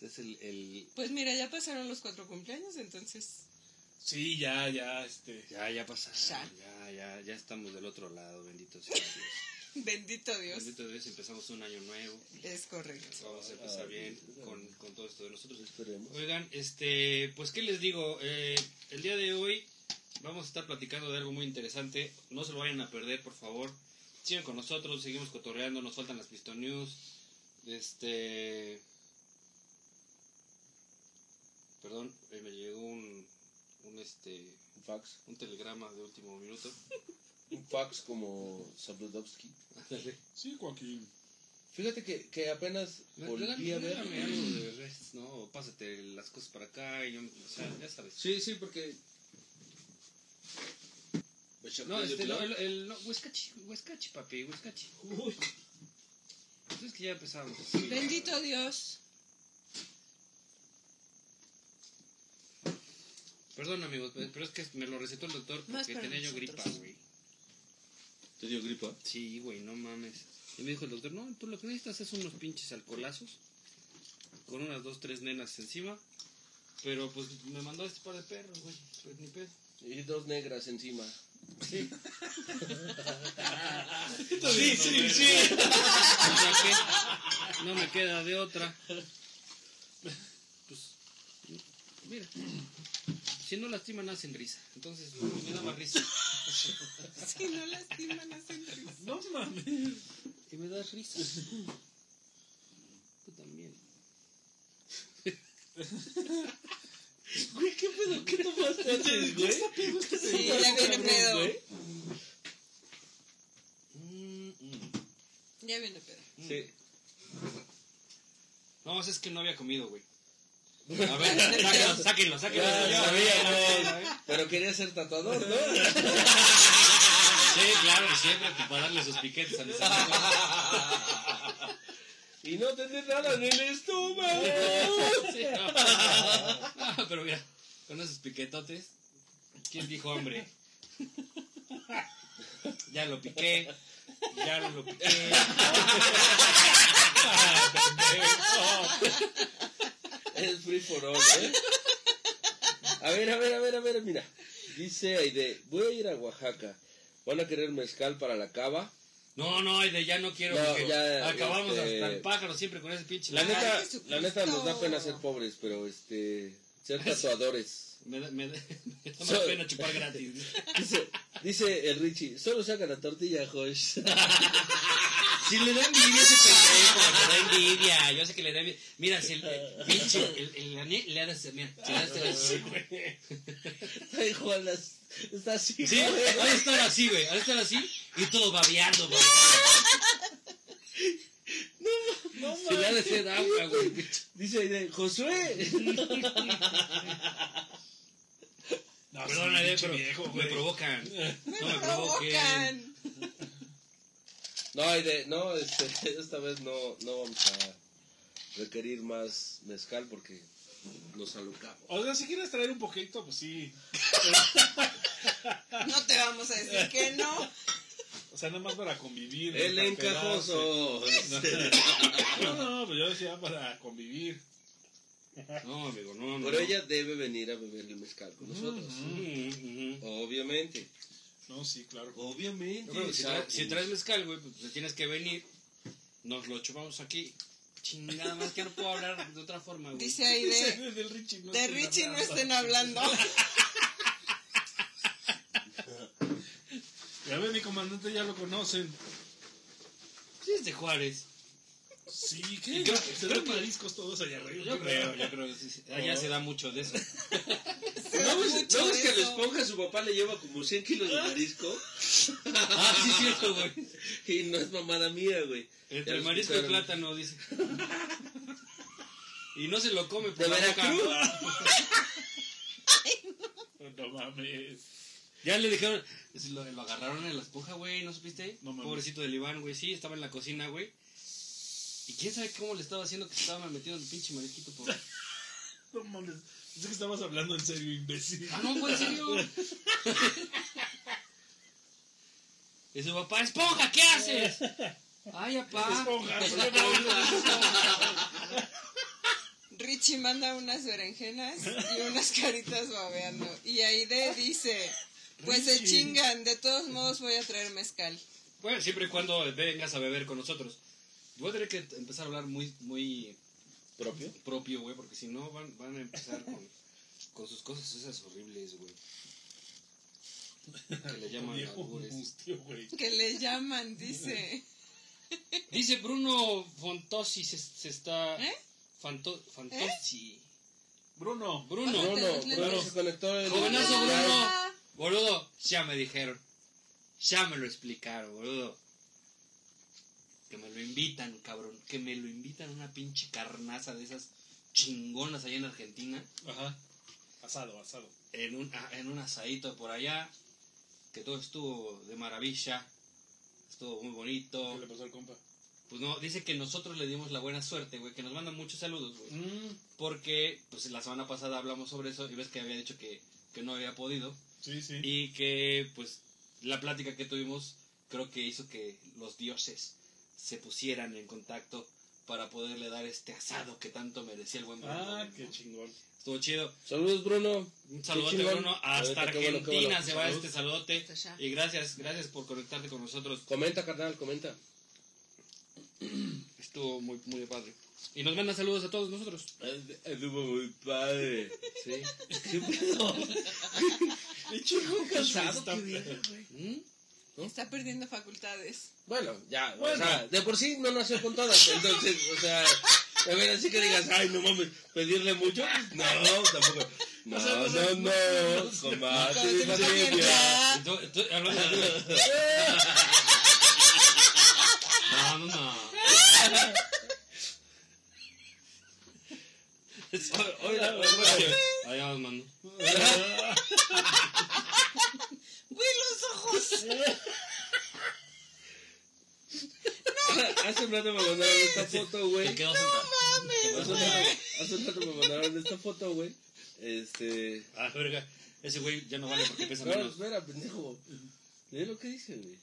Es el, el. Pues mira, ya pasaron los cuatro cumpleaños, entonces. Sí, ya, ya, este. Ya, ya pasaron. Ya. Ya, ya, ya estamos del otro lado, bendito sea Dios. Bendito Dios. Bendito Dios, empezamos un año nuevo. Es correcto. Vamos a empezar bien con, con todo esto de nosotros. Esperemos. Oigan, este, pues, ¿qué les digo? Eh, el día de hoy vamos a estar platicando de algo muy interesante. No se lo vayan a perder, por favor. Sigan con nosotros, seguimos cotorreando, nos faltan las Piston News. Este. Perdón, eh, me llegó un, un, este, Un fax. un telegrama de último minuto. Un fax como Sabludowski. Sí, Joaquín. Fíjate que, que apenas volví a ver. Regálame algo de Rest, ¿no? Pásate las cosas para acá y yo, o sea, ya sabes. Sí, sí, porque. No, este, no, el, el no, Huescachi, Huescachi, papi, Huescachi. Uy. Pues es que ya empezamos. Bendito Dios. Perdón, amigos, pe- pero es que me lo recetó el doctor porque tenía yo gripa, güey. ¿Te dio gripa? Sí, güey, no mames. Y me dijo el doctor, no, tú lo que necesitas es unos pinches alcoholazos con unas dos, tres nenas encima. Pero pues me mandó este par de perros, güey. Pues ni pedo. Y dos negras encima. Sí. Sí, sí, sí. O sea que no me queda de otra. Pues, mira, si no lastiman hacen risa. Entonces me da más risa. Si no lastiman, hacen risa. No mames. Y me das risa. Tú también. Güey, ¿qué pedo? ¿Qué tomaste antes, güey? Sí, ya viene pedo. güey. Mm, mm. Ya viene pedo. Sí. No, es que no había comido, güey. A ver, sáquenlo, sáquenlo, sáquenlo. Ya Ya, sabíamos. Pero quería ser tatuador, ¿no? Sí, claro, siempre pues, para darle sus piquetes a mis amigos. Y no tener nada en el estómago. Sí, no. No, pero mira, con esos piquetotes, ¿quién dijo hambre? Ya lo piqué, ya lo piqué. Es free for all, ¿eh? A ver, a ver, a ver, a ver, mira. Dice Aide, voy a ir a Oaxaca. ¿Van a querer mezcal para la cava? No, no, de ya no quiero. No, porque ya, acabamos este- hasta el pájaro siempre con ese pinche. La neta, la neta nos da pena ser pobres, pero este, ser tatuadores. Me da, me da, me da más So- pena chupar gratis. Dice, dice el Richie, solo saca la tortilla, Josh. Si le da envidia ese pendejo, le da envidia. Yo sé que le da envidia. Mira, si el, el pinche, el, el, ané- le ha de hacer, mira, si le así, güey. Ay, Juan, las- está así. Sí, ha güey. de estar así, güey. Ha de estar así y todo babeando, güey. No Se le ha de hacer agua, güey. Dice Josué. No, Perdón, sí, pero viejo, me provocan. No me provoquen. No, Aide, no, este, esta vez no, no vamos a requerir más mezcal porque nos alucamos. O sea, si quieres traer un poquito, pues sí. No te vamos a decir que no. O sea, nada más para convivir. El para encajoso. No, no, pues yo decía para convivir. No, amigo, no, no. Pero ella debe venir a beber el mezcal con nosotros. Mm. Obviamente. No, sí, claro. Obviamente. Yo creo que si, traes, Exacto. si traes mezcal, güey, pues te tienes que venir. Nos lo chupamos aquí. Chingada más que no puedo hablar de otra forma, güey. Dice ahí de, De, Richie no de estén Richie no hablando. estén hablando. Ya ven, mi comandante ya lo conocen. Sí, es de Juárez. Sí, ¿qué? creo- Se dan mariscos todos allá arriba. Yo creo, yo creo. que sí. Allá se da mucho de eso. ¿No ves, Mucho ¿no ves de que a la esponja su papá le lleva como 100 kilos de marisco? Ah, sí, cierto, güey. Y no es mamada mía, güey. Entre el marisco y plátano, dice. Y no se lo come por ¿De la Veracruz? boca. No mames. Ya le dijeron, lo, lo agarraron en la esponja, güey, ¿no supiste? No. Pobrecito del Iván, güey, sí, estaba en la cocina, güey. Y quién sabe cómo le estaba haciendo que se estaba metiendo el pinche marisquito por... No mames. Pensé que estabas hablando en serio, imbécil. Ah, no, en serio. Y su papá, esponja, ¿qué haces? Ay, papá. Esponja. Richie manda unas berenjenas y unas caritas babeando. Y Aide dice, pues se chingan, de todos modos voy a traer mezcal. Bueno, siempre y cuando vengas a beber con nosotros. Voy a tener que empezar a hablar muy, muy ¿Propio? propio, güey, porque si no van, van a empezar con, con sus cosas esas horribles, güey. Que le llaman albures. Que le llaman, dice. Dice Bruno Fontosi se, se está... ¿Eh? Fanto, Fantosi. Bruno. Bruno. Bruno, Bruno lentes. se conectó el... Jovenazo. Bruno. Boludo, ya me dijeron. Ya me lo explicaron, boludo. Que me lo invitan, cabrón. Que me lo invitan a una pinche carnaza de esas chingonas allá en Argentina. Ajá. Asado, asado. En un, ah, en un asadito por allá. Que todo estuvo de maravilla. Estuvo muy bonito. ¿Qué le pasó al compa? Pues no, dice que nosotros le dimos la buena suerte, güey. Que nos mandan muchos saludos, güey. Mm, Porque, pues la semana pasada hablamos sobre eso y ves que había dicho que, que no había podido. sí, sí. Y que, pues, la plática que tuvimos creo que hizo que los dioses se pusieran en contacto para poderle dar este asado que tanto merecía el buen Bruno. Ah, qué chingón. Estuvo chido. Saludos, Bruno. Un saludote. Bruno. Hasta Ahorita, qué bueno, qué Argentina bueno. se va Salud. este saludote. Y gracias, gracias por conectarte con nosotros. Comenta, carnal, comenta. Estuvo muy, muy padre. Y nos manda saludos a todos nosotros. Estuvo muy padre. Sí. ¿Qué pedo? Qué chingón cansado, qué güey. ¿Mm? Está perdiendo facultades. Bueno, ya, Bueno. o sea, de por sí no nació con todas, entonces, o sea, a ver, así que digas, ay, no mames, pedirle mucho, no, tampoco. No, O sea, no no, no, no, combate No, no, no. Oiga, oiga. ¡Güey, los ojos! hace un rato me mandaron esta foto, güey. Quedó sentado. Hace un rato, me mandaron esta foto, güey. Este. Ah, verga. Ese güey ya no vale porque pesa No, menos. espera, pendejo. Lee lo que dice, güey.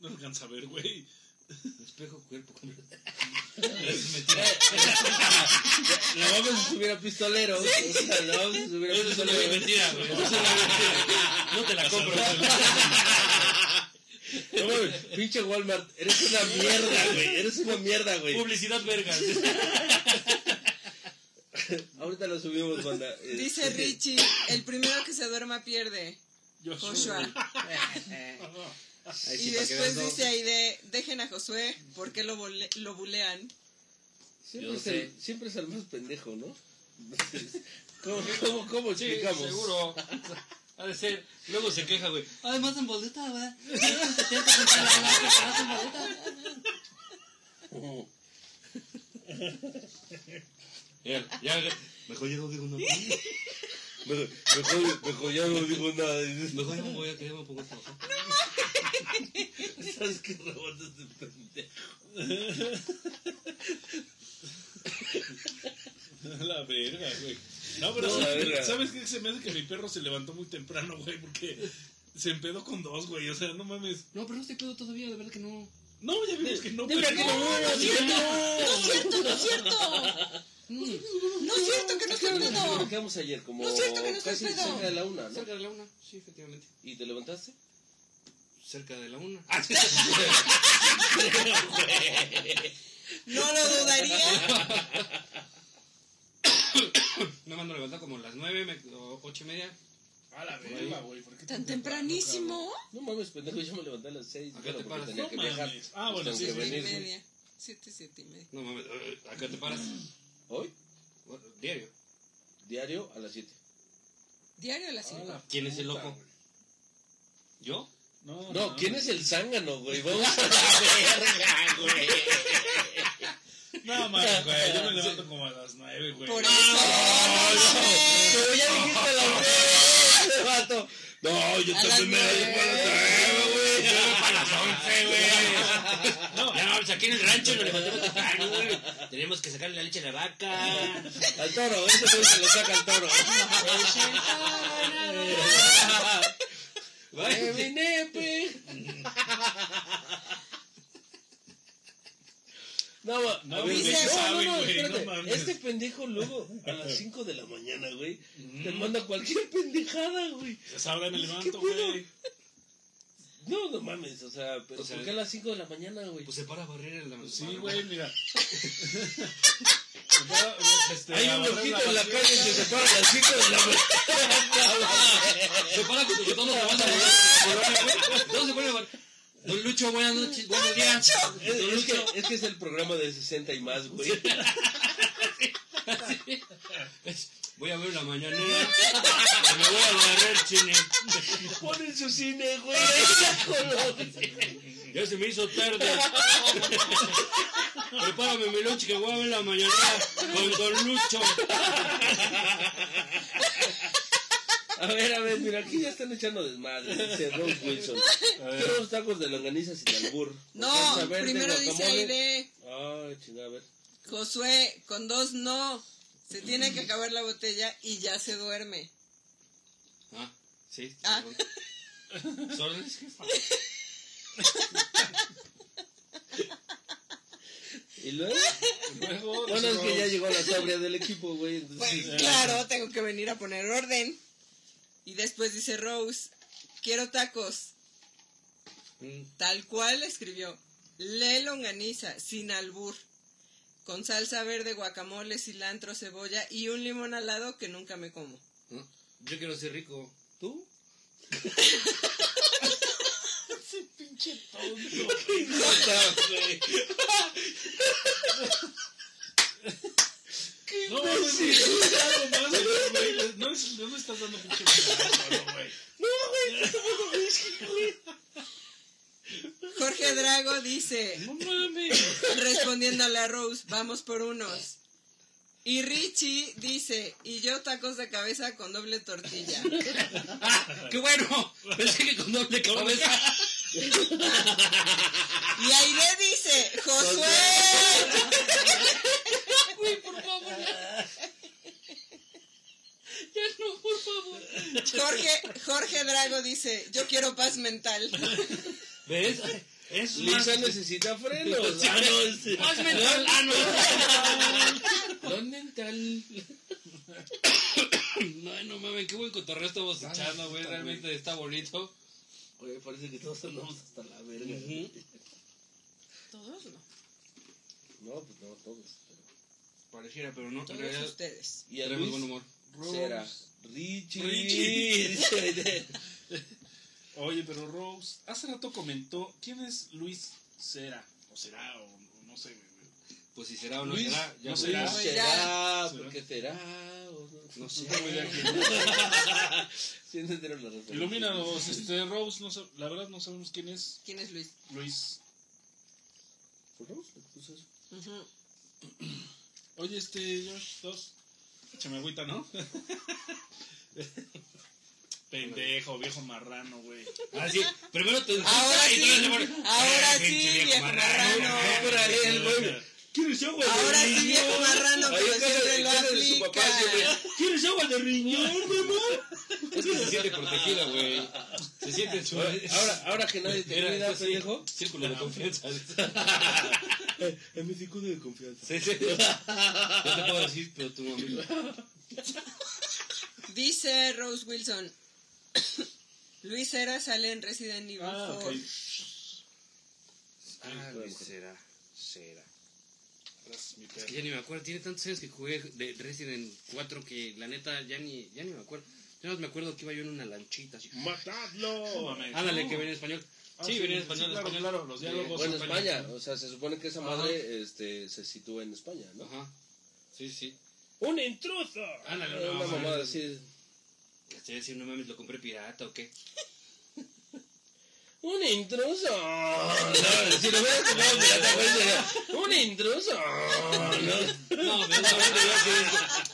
No alcanza a ver, güey. Espejo, cuerpo. Es mentira. La vamos a subir a pistolero. O sea, la vamos a subir a Eso es una pistolero. mentira, güey. Eso es una mentira. No te la compro. No mames, pinche Walmart, eres una mierda, güey. Eres una mierda, güey. Publicidad vergas. Ahorita lo subimos, banda. Este, Dice Richie, el primero que se duerma pierde. Yo Joshua. Ahí Y sí, después no. dice ahí de, dejen a Josué, porque lo, bole- lo bulean? Siempre, Yo es el, sé. siempre es el más pendejo, ¿no? ¿Cómo, cómo, cómo Sí, explicamos? seguro. Ha de ser. Luego se queja, güey. Además en boleta, güey. Ya, ya, mejor no digo nada. Mejor, mejor, mejor ya no digo nada. Mejor ya me voy a quedar un poco trabajar. ¿Sabes qué robot es de pendejo? La verga, güey. No, pero No, ¿sabes, verga. ¿sabes qué? Se me hace que mi perro se levantó muy temprano, güey, porque se empedó con dos, güey. O sea, no mames. No, pero no estoy pedo todavía, de verdad que no. No, ya vimos que no. Pero- que no, no es cierto. ¡No es cierto, no es cierto! Mm. ¡No es cierto que no estoy Nos pedo! quedamos ayer como No es cierto que no estoy casi pedo. cerca de la una, ¿no? Cerca de la una, sí, efectivamente. ¿Y te levantaste? Cerca de la una. No lo dudaría. Me mando a levantar como a las 9 me, o 8 y media. A la verga, güey. ¿por qué ¿Tan tempranísimo? No mames, pendejo, yo me levanté a las 6. ¿A qué te paras? tenía No que viajar. mames. Ah, bueno, Tengo sí, venir, Y media. Siete, siete y media. No mames, ¿a qué te paras? Hoy, Bueno, Diario. diario a las 7. Diario a las la ¿Quién es el loco? ¿Yo? No, No, ¿quién es el zángano, güey? Vamos a la verga, güey. No, mames, güey. Yo me levanto como a las 9, güey. Por eso. Pero ya dijiste a las 9, vato. No, yo A también me nueve. levanto a las 9, güey. Yo para las 11, güey. No, Ya vamos aquí en el rancho nos levantamos temprano, güey. Tenemos que sacarle la leche a la vaca. Al toro, güey se lo saca al toro. Mi nepe. No, No, no, no, no, espérate. no. Este pendejo luego a las 5 de la mañana, güey, te manda cualquier pendejada, güey. esa hora me ¿Qué levanto, güey. No, no mames, o sea, pero O sea, ¿por qué a las 5 de la mañana, güey? Pues se para a barrer en la Pues sí, güey, mira. Este, Hay un loquito en la calle que se para a las 5 de la mañana. Se para con todos se van a barrer. Todos se ponen a barrer. Don Lucho, buenas noches, buenos días. Es, es que, es que es el programa de 60 y más, güey. Voy a ver la mañanera. Me voy a barrer, chine. Ponen su cine, güey. Ya se me hizo tarde. Prepárame mi lunch que voy a ver la mañanera con Don Lucho. A ver, a ver, mira, aquí ya están echando desmadre, dice Rose Wilson. Quiero los tacos de longaniza sin albur. No, verde, primero dice. Aide. Ay, chingada, a ver. Josué, con dos no. Se tiene que acabar la botella y ya se duerme. Ah, sí. Ah. Jefa. ¿Y luego? Luego, Bueno, es que ya llegó la sobria del equipo, güey. Pues, claro, tengo que venir a poner orden. Y después dice Rose, quiero tacos. Mm, Tal cual escribió. Le longaniza, sin albur. Con salsa verde, guacamole, cilantro, cebolla y un limón al lado que nunca me como. ¿no? Yo quiero ser rico. ¿Tú? pinche tonto. güey. No, más, güey. No, es- no me estás dando pinche micrófono, güey. Jorge Drago dice, No mames. respondiéndole a Rose, vamos por unos. Y Richie dice, y yo tacos de cabeza con doble tortilla. ¡Ah! ¡Qué bueno! Pensé que con doble cabeza. Y Aire dice, Josué. Por favor. Ya, Ya no, por favor. Jorge, Jorge Drago dice, yo quiero paz mental. ¿Ves? Es más. Lisa necesita frenos. Ah, no, este- Más mental. Ah, no. Don mental. No, no mames, qué buen cotorreo estamos echando, güey. Realmente está bonito. Oye, parece que todos andamos hasta la verga. Todos no, No, pues no, todos. Pareciera, pero no. Todos realidad, ustedes. Y a Luis buen humor. será Richie. Richie. Oye, pero Rose, hace rato comentó, ¿quién es Luis Cera? O será, o, o no sé, güey. Pues si será o no Luis, será, ya no será. Será, ya. ¿por qué será? O no, No sé. Sí. Ilumínanos, este, Rose, no la verdad no sabemos quién es ¿Quién es Luis? Luis. ¿Por Rose? Pues eso. Ujú. Oye, este, Josh, dos. Échame agüita, ¿no? Pendejo, viejo marrano, güey. Ah, sí. Primero te Ahora y sí, ahora "Ah, sí, pinche viejo marrano". Güey. ¿Quieres agua de Ahora sí, riñón? viejo marrano, pero casa- siempre lo casa de su papá, aplica. ¿Quieres agua de riñón, mi amor? Es que se siente protegida, güey. Se siente en su. Ahora, ahora que nadie te cuida, sí, pendejo. Círculo de confianza. Es mi círculo de confianza. Sí, sí. Yo te puedo decir, pero tu amigo. Dice Rose Wilson. Luis Cera sale en Resident Evil Ah, 4. ok. Ah, Luis. Gracias, mi Es que perro. ya ni me acuerdo, tiene tantos años que jugué de Resident 4 que la neta ya ni, ya ni me acuerdo. Yo no me acuerdo que iba yo en una lanchita así. ¡Matadlo! Ándale, que venía en español. Ah, sí, venía en español, sí, claro, español. claro, los diálogos Bueno, son España, o sea, se supone que esa Ajá. madre este, se sitúa en España, ¿no? Ajá. Sí, sí. ¡Un intruso! Ándale, Una no, mamada mamá. así. ¿Qué estoy diciendo? No mames, lo compré pirata o qué. ¡Un intruso! No, si lo hubieras comprado pirata, güey, sería, ¡Un intruso! No. No, pero.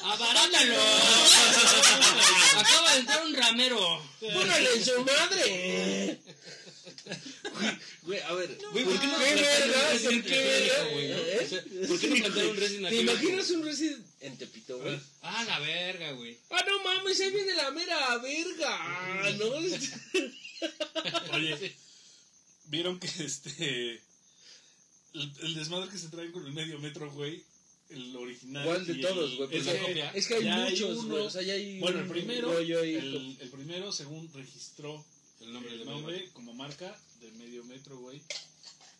¡Abarátalo! Acaba de entrar un ramero. ¡Póngale en su madre! Güey, güey, a ver, Güey, ¿por qué no ¿qué plantaron verga? un Resident ¿Por qué no? ¿Eh? O sea, ¿Por qué no plantaron un Resident aquí? ¿Te imaginas un Resident en Tepito, güey? Ah, la verga, güey. ¡Ah, no mames! Ahí viene la mera verga, ¿no? Oye, ¿vieron que este. El, el desmadre que se traen con el medio metro, güey? El original. ¿Cuál de todos, güey? Pues es. Es que hay muchos, güey. O sea, ya hay Bueno, el primero, el, el primero, según registró El nombre el del nombre como marca de medio metro, güey.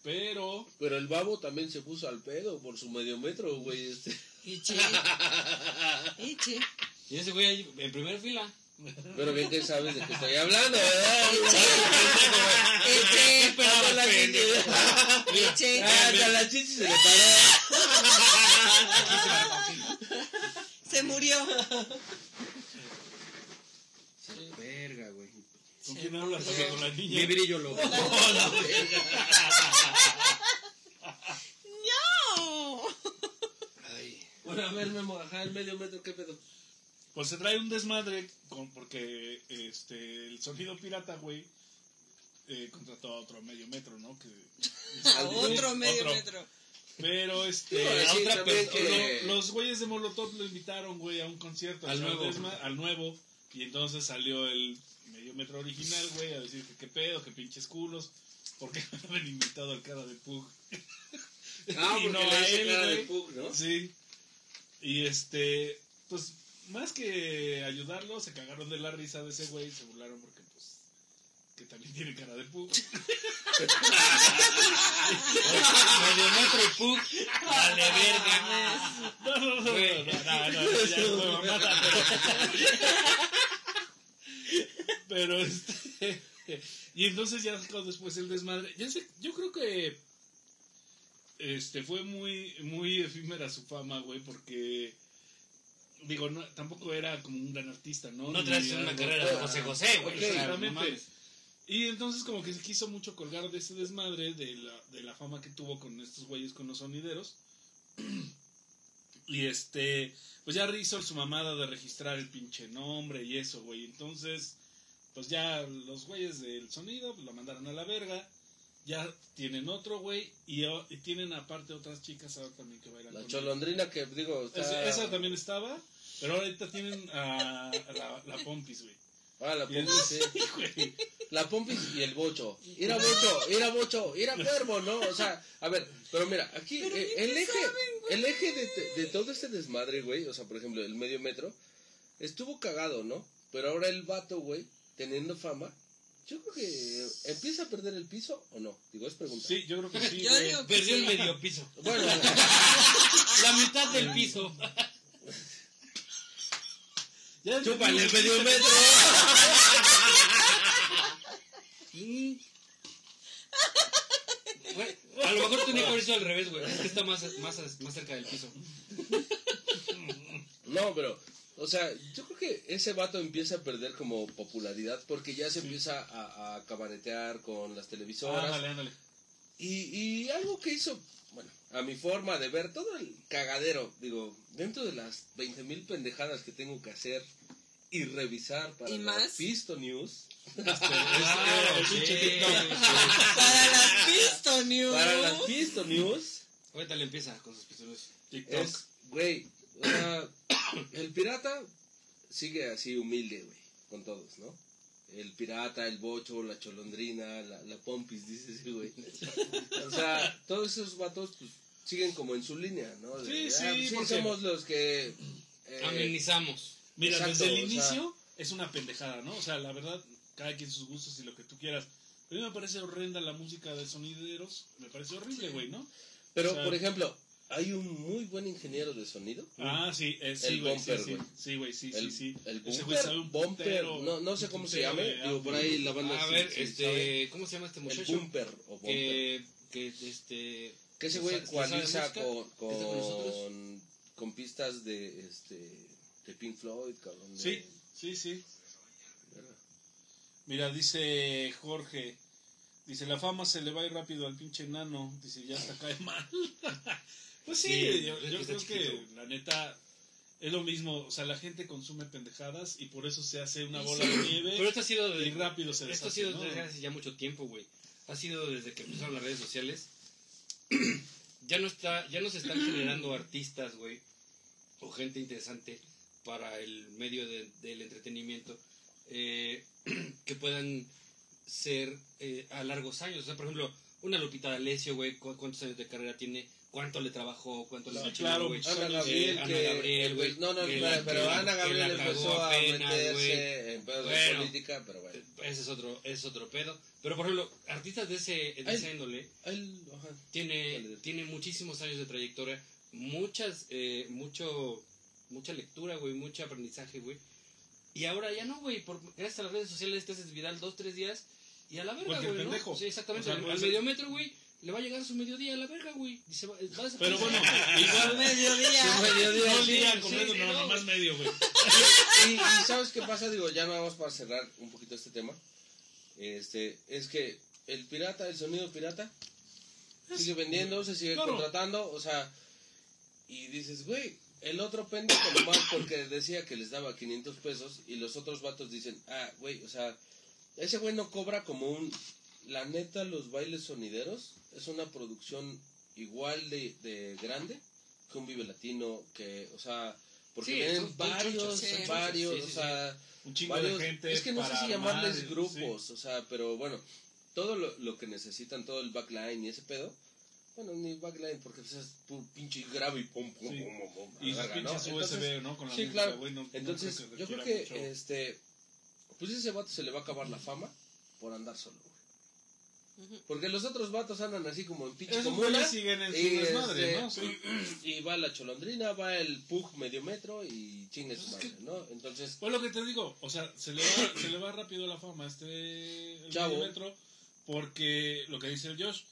Pero Pero el babo también se puso al pedo por su medio metro, güey. Este. Ichi. Ichi. Y ese güey ahí en primera fila. Pero bien que sabes de qué estoy hablando, ¿verdad? Ichi. Hasta la chichi- Ichi. hasta la chichi se le paró. Se murió. Verga, güey. ¿Con quién hablas? Con la niña. Mi brillo loco. ¡No! Ay. Bueno, a ver, Memo, ajá, el medio metro, ¿qué pedo? Pues se trae un desmadre con, porque este el sonido pirata, güey, eh, contrató a otro medio metro, ¿no? Que, A otro medio Otro. metro. Pero este, a otra que- lo- los güeyes de Molotov lo invitaron, güey, a un concierto. Al nuevo. desma- al nuevo. Y entonces salió el metro original, güey, a decir que qué pedo, que pinches culos. ¿Por qué no habían invitado al cara de Pug? Ah, Y porque no le a él, cara de pug, ¿no? Sí. Y este, pues, más que ayudarlo, se cagaron de la risa de ese güey, se burlaron porque, pues, que también tiene cara de Pug. Medio metro y pug. Vale, verga. No, no, no, Güey. no, no, no, no, ya no fue mamada, pero... pero este... Y entonces ya sacó después el desmadre. Ya sé, yo creo que este fue muy muy efímera su fama, güey, porque digo, no, tampoco era como un gran artista, ¿no? No traes una carrera de José José, güey. Exactamente. Y entonces como que se quiso mucho colgar de ese desmadre, de la, de la fama que tuvo con estos güeyes con los sonideros. Y este, pues ya hizo su mamada de registrar el pinche nombre y eso, güey. Entonces, pues ya los güeyes del sonido pues, lo mandaron a la verga. Ya tienen otro güey y, tienen aparte otras chicas ahora también que bailan La con cholondrina que, digo, está... Esa, esa también estaba, pero ahorita tienen a, a la, la Pompis, güey. Ah, la pompis, sí. entonces, güey, La pompis y el bocho. Ir a bocho, ir a bocho, ir a cuervo, ¿no? O sea, a ver, pero mira, aquí Pero eh, el eje, saben, el eje de, de todo este desmadre, güey, o sea, por ejemplo, el medio metro, estuvo cagado, ¿no? Pero ahora el vato, güey, teniendo fama, yo creo que empieza a perder el piso o no. Digo, es pregunta. Sí, yo creo que sí, Yo güey. digo que Perdió el medio piso. Bueno, La mitad del piso. Ya chúpale el medio metro. Mm. A lo mejor tenía que haber sido al revés, güey. Es que está más, más, más cerca del piso. No, pero, o sea, yo creo que ese vato empieza a perder como popularidad porque ya se empieza a, a cabaretear con las televisoras. Ándale, ándale. Y, y algo que hizo, bueno, a mi forma de ver, todo el cagadero, digo, dentro de las 20 mil pendejadas que tengo que hacer y revisar para ¿Y la más? Pisto News, sí, TikTok. sí. Para las Pisto News. para las Pisto News, Ahorita le empieza con sus pistolas. TikTok. es, güey, o sea, el pirata sigue así humilde, güey, con todos, ¿no? El pirata, el bocho, la cholondrina, la, la pompis, dice ese güey. O sea, todos esos vatos, pues, siguen como en su línea, ¿no? De, Sí, sí, ah, pues porque- somos los que... eh, Amenizamos. Mira, Exacto, desde el o sea- inicio es una pendejada, ¿no? O sea, la verdad, cada quien sus gustos y lo que tú quieras. A mí me parece horrenda la música de sonideros. Me parece horrible, güey, ¿no? Pero, O sea- por ejemplo, hay un muy buen ingeniero de sonido. Ah, sí, eh, sí, El güey, sí, bumper, sí, güey. sí, güey, sí, el, sí, sí. el bumper, sabe un bumper, putero, no, no sé cómo se putero llame, de digo, por ahí la banda A sí- ver, sí este, sabe. ¿cómo se llama este el muchacho? bumper o bumper. Que, que, este... que ese güey ¿sabe- sabe coaliza con, ¿Está con con, pistas de, este, de Pink Floyd, cabrón. de- Sí, sí, sí. Verga. Mira, dice Jorge, dice, la fama se le va a ir rápido al pinche nano, dice, ya hasta cae mal. pues sí, Sí, yo, creo que la neta es lo mismo, o sea, la gente consume pendejadas y por eso se hace una Sí, bola de nieve Pero esto ha sido de, y rápido se Esto ha sido ¿no? desde hace ya mucho tiempo, güey. Ha sido desde que empezaron las redes sociales. ya no está, ya no se están generando artistas, güey, o gente interesante para el medio de- del entretenimiento eh, que puedan ser eh, a largos años. O sea, por ejemplo, una Lupita D'Alessio, güey, ¿cu- ¿cuántos años de carrera tiene? ¿Cuánto le trabajó? ¿Cuánto le Sí, claro, güey? pues, Ana Gabriel, eh, Ana Gabriel, güey, empe- no, no, pero la- Ana Gabriel empezó a apenas, meterse güey. en pedos Bueno. de política, pero bueno. Ese es otro, es otro pedo. Pero, por ejemplo, artistas de ese, de esa índole Él, ajá. tiene, tiene muchísimos años de trayectoria, muchas, eh, mucho, mucha lectura, güey, mucho aprendizaje, güey. Y ahora ya no, güey, por, gracias a las redes sociales te haces viral dos, tres días y a la verga, güey, ¿no? Sí, exactamente. O sea, al, al mediometro, güey, le va a llegar su mediodía a la verga, güey. Y se va, va a desaparecer. Pero bueno, Al igual mediodía. Su mediodía, el sí, día sí, completo, sí, no, no, nomás medio, güey. y, y sabes qué pasa, digo, ya nada más para cerrar un poquito este tema. Este, es que el pirata, el sonido pirata, sigue vendiendo, se sigue Claro. contratando, o sea, y dices, güey, el otro pendejo nomás porque decía que les daba 500 pesos y los otros vatos dicen, ah, güey, o sea, ese güey no cobra como un... La neta, los bailes sonideros es una producción igual de, de grande que un Vive Latino, que, o sea, porque Sí, vienen varios, sí. varios, Sí, sí, o sí. sea, Un chingo varios- de gente. es que no sé si llamarles armar, grupos, o sea, pero bueno, todo lo, lo que necesitan, todo el backline y ese pedo, bueno, ni backline porque pues, es puro pinche grave y pum, pum, Sí. pum, pum, pum. Y verga, ¿no? Entonces, USB, ¿no? Con la sí, música, claro. güey, no- no Entonces, creo yo creo que, mucho. este, pues ese vato se le va a acabar la fama por andar solo. Porque los otros vatos andan así como en pinche comuna. siguen en su y, desmadre, este, ¿no? Sí. Y va la cholondrina, va el pug medio metro y chingue su Pues es madre, ¿no? Entonces, Pues lo que te digo, o sea, se le va, se le va rápido la fama a este el Chavo. metro porque lo que dice el Josh,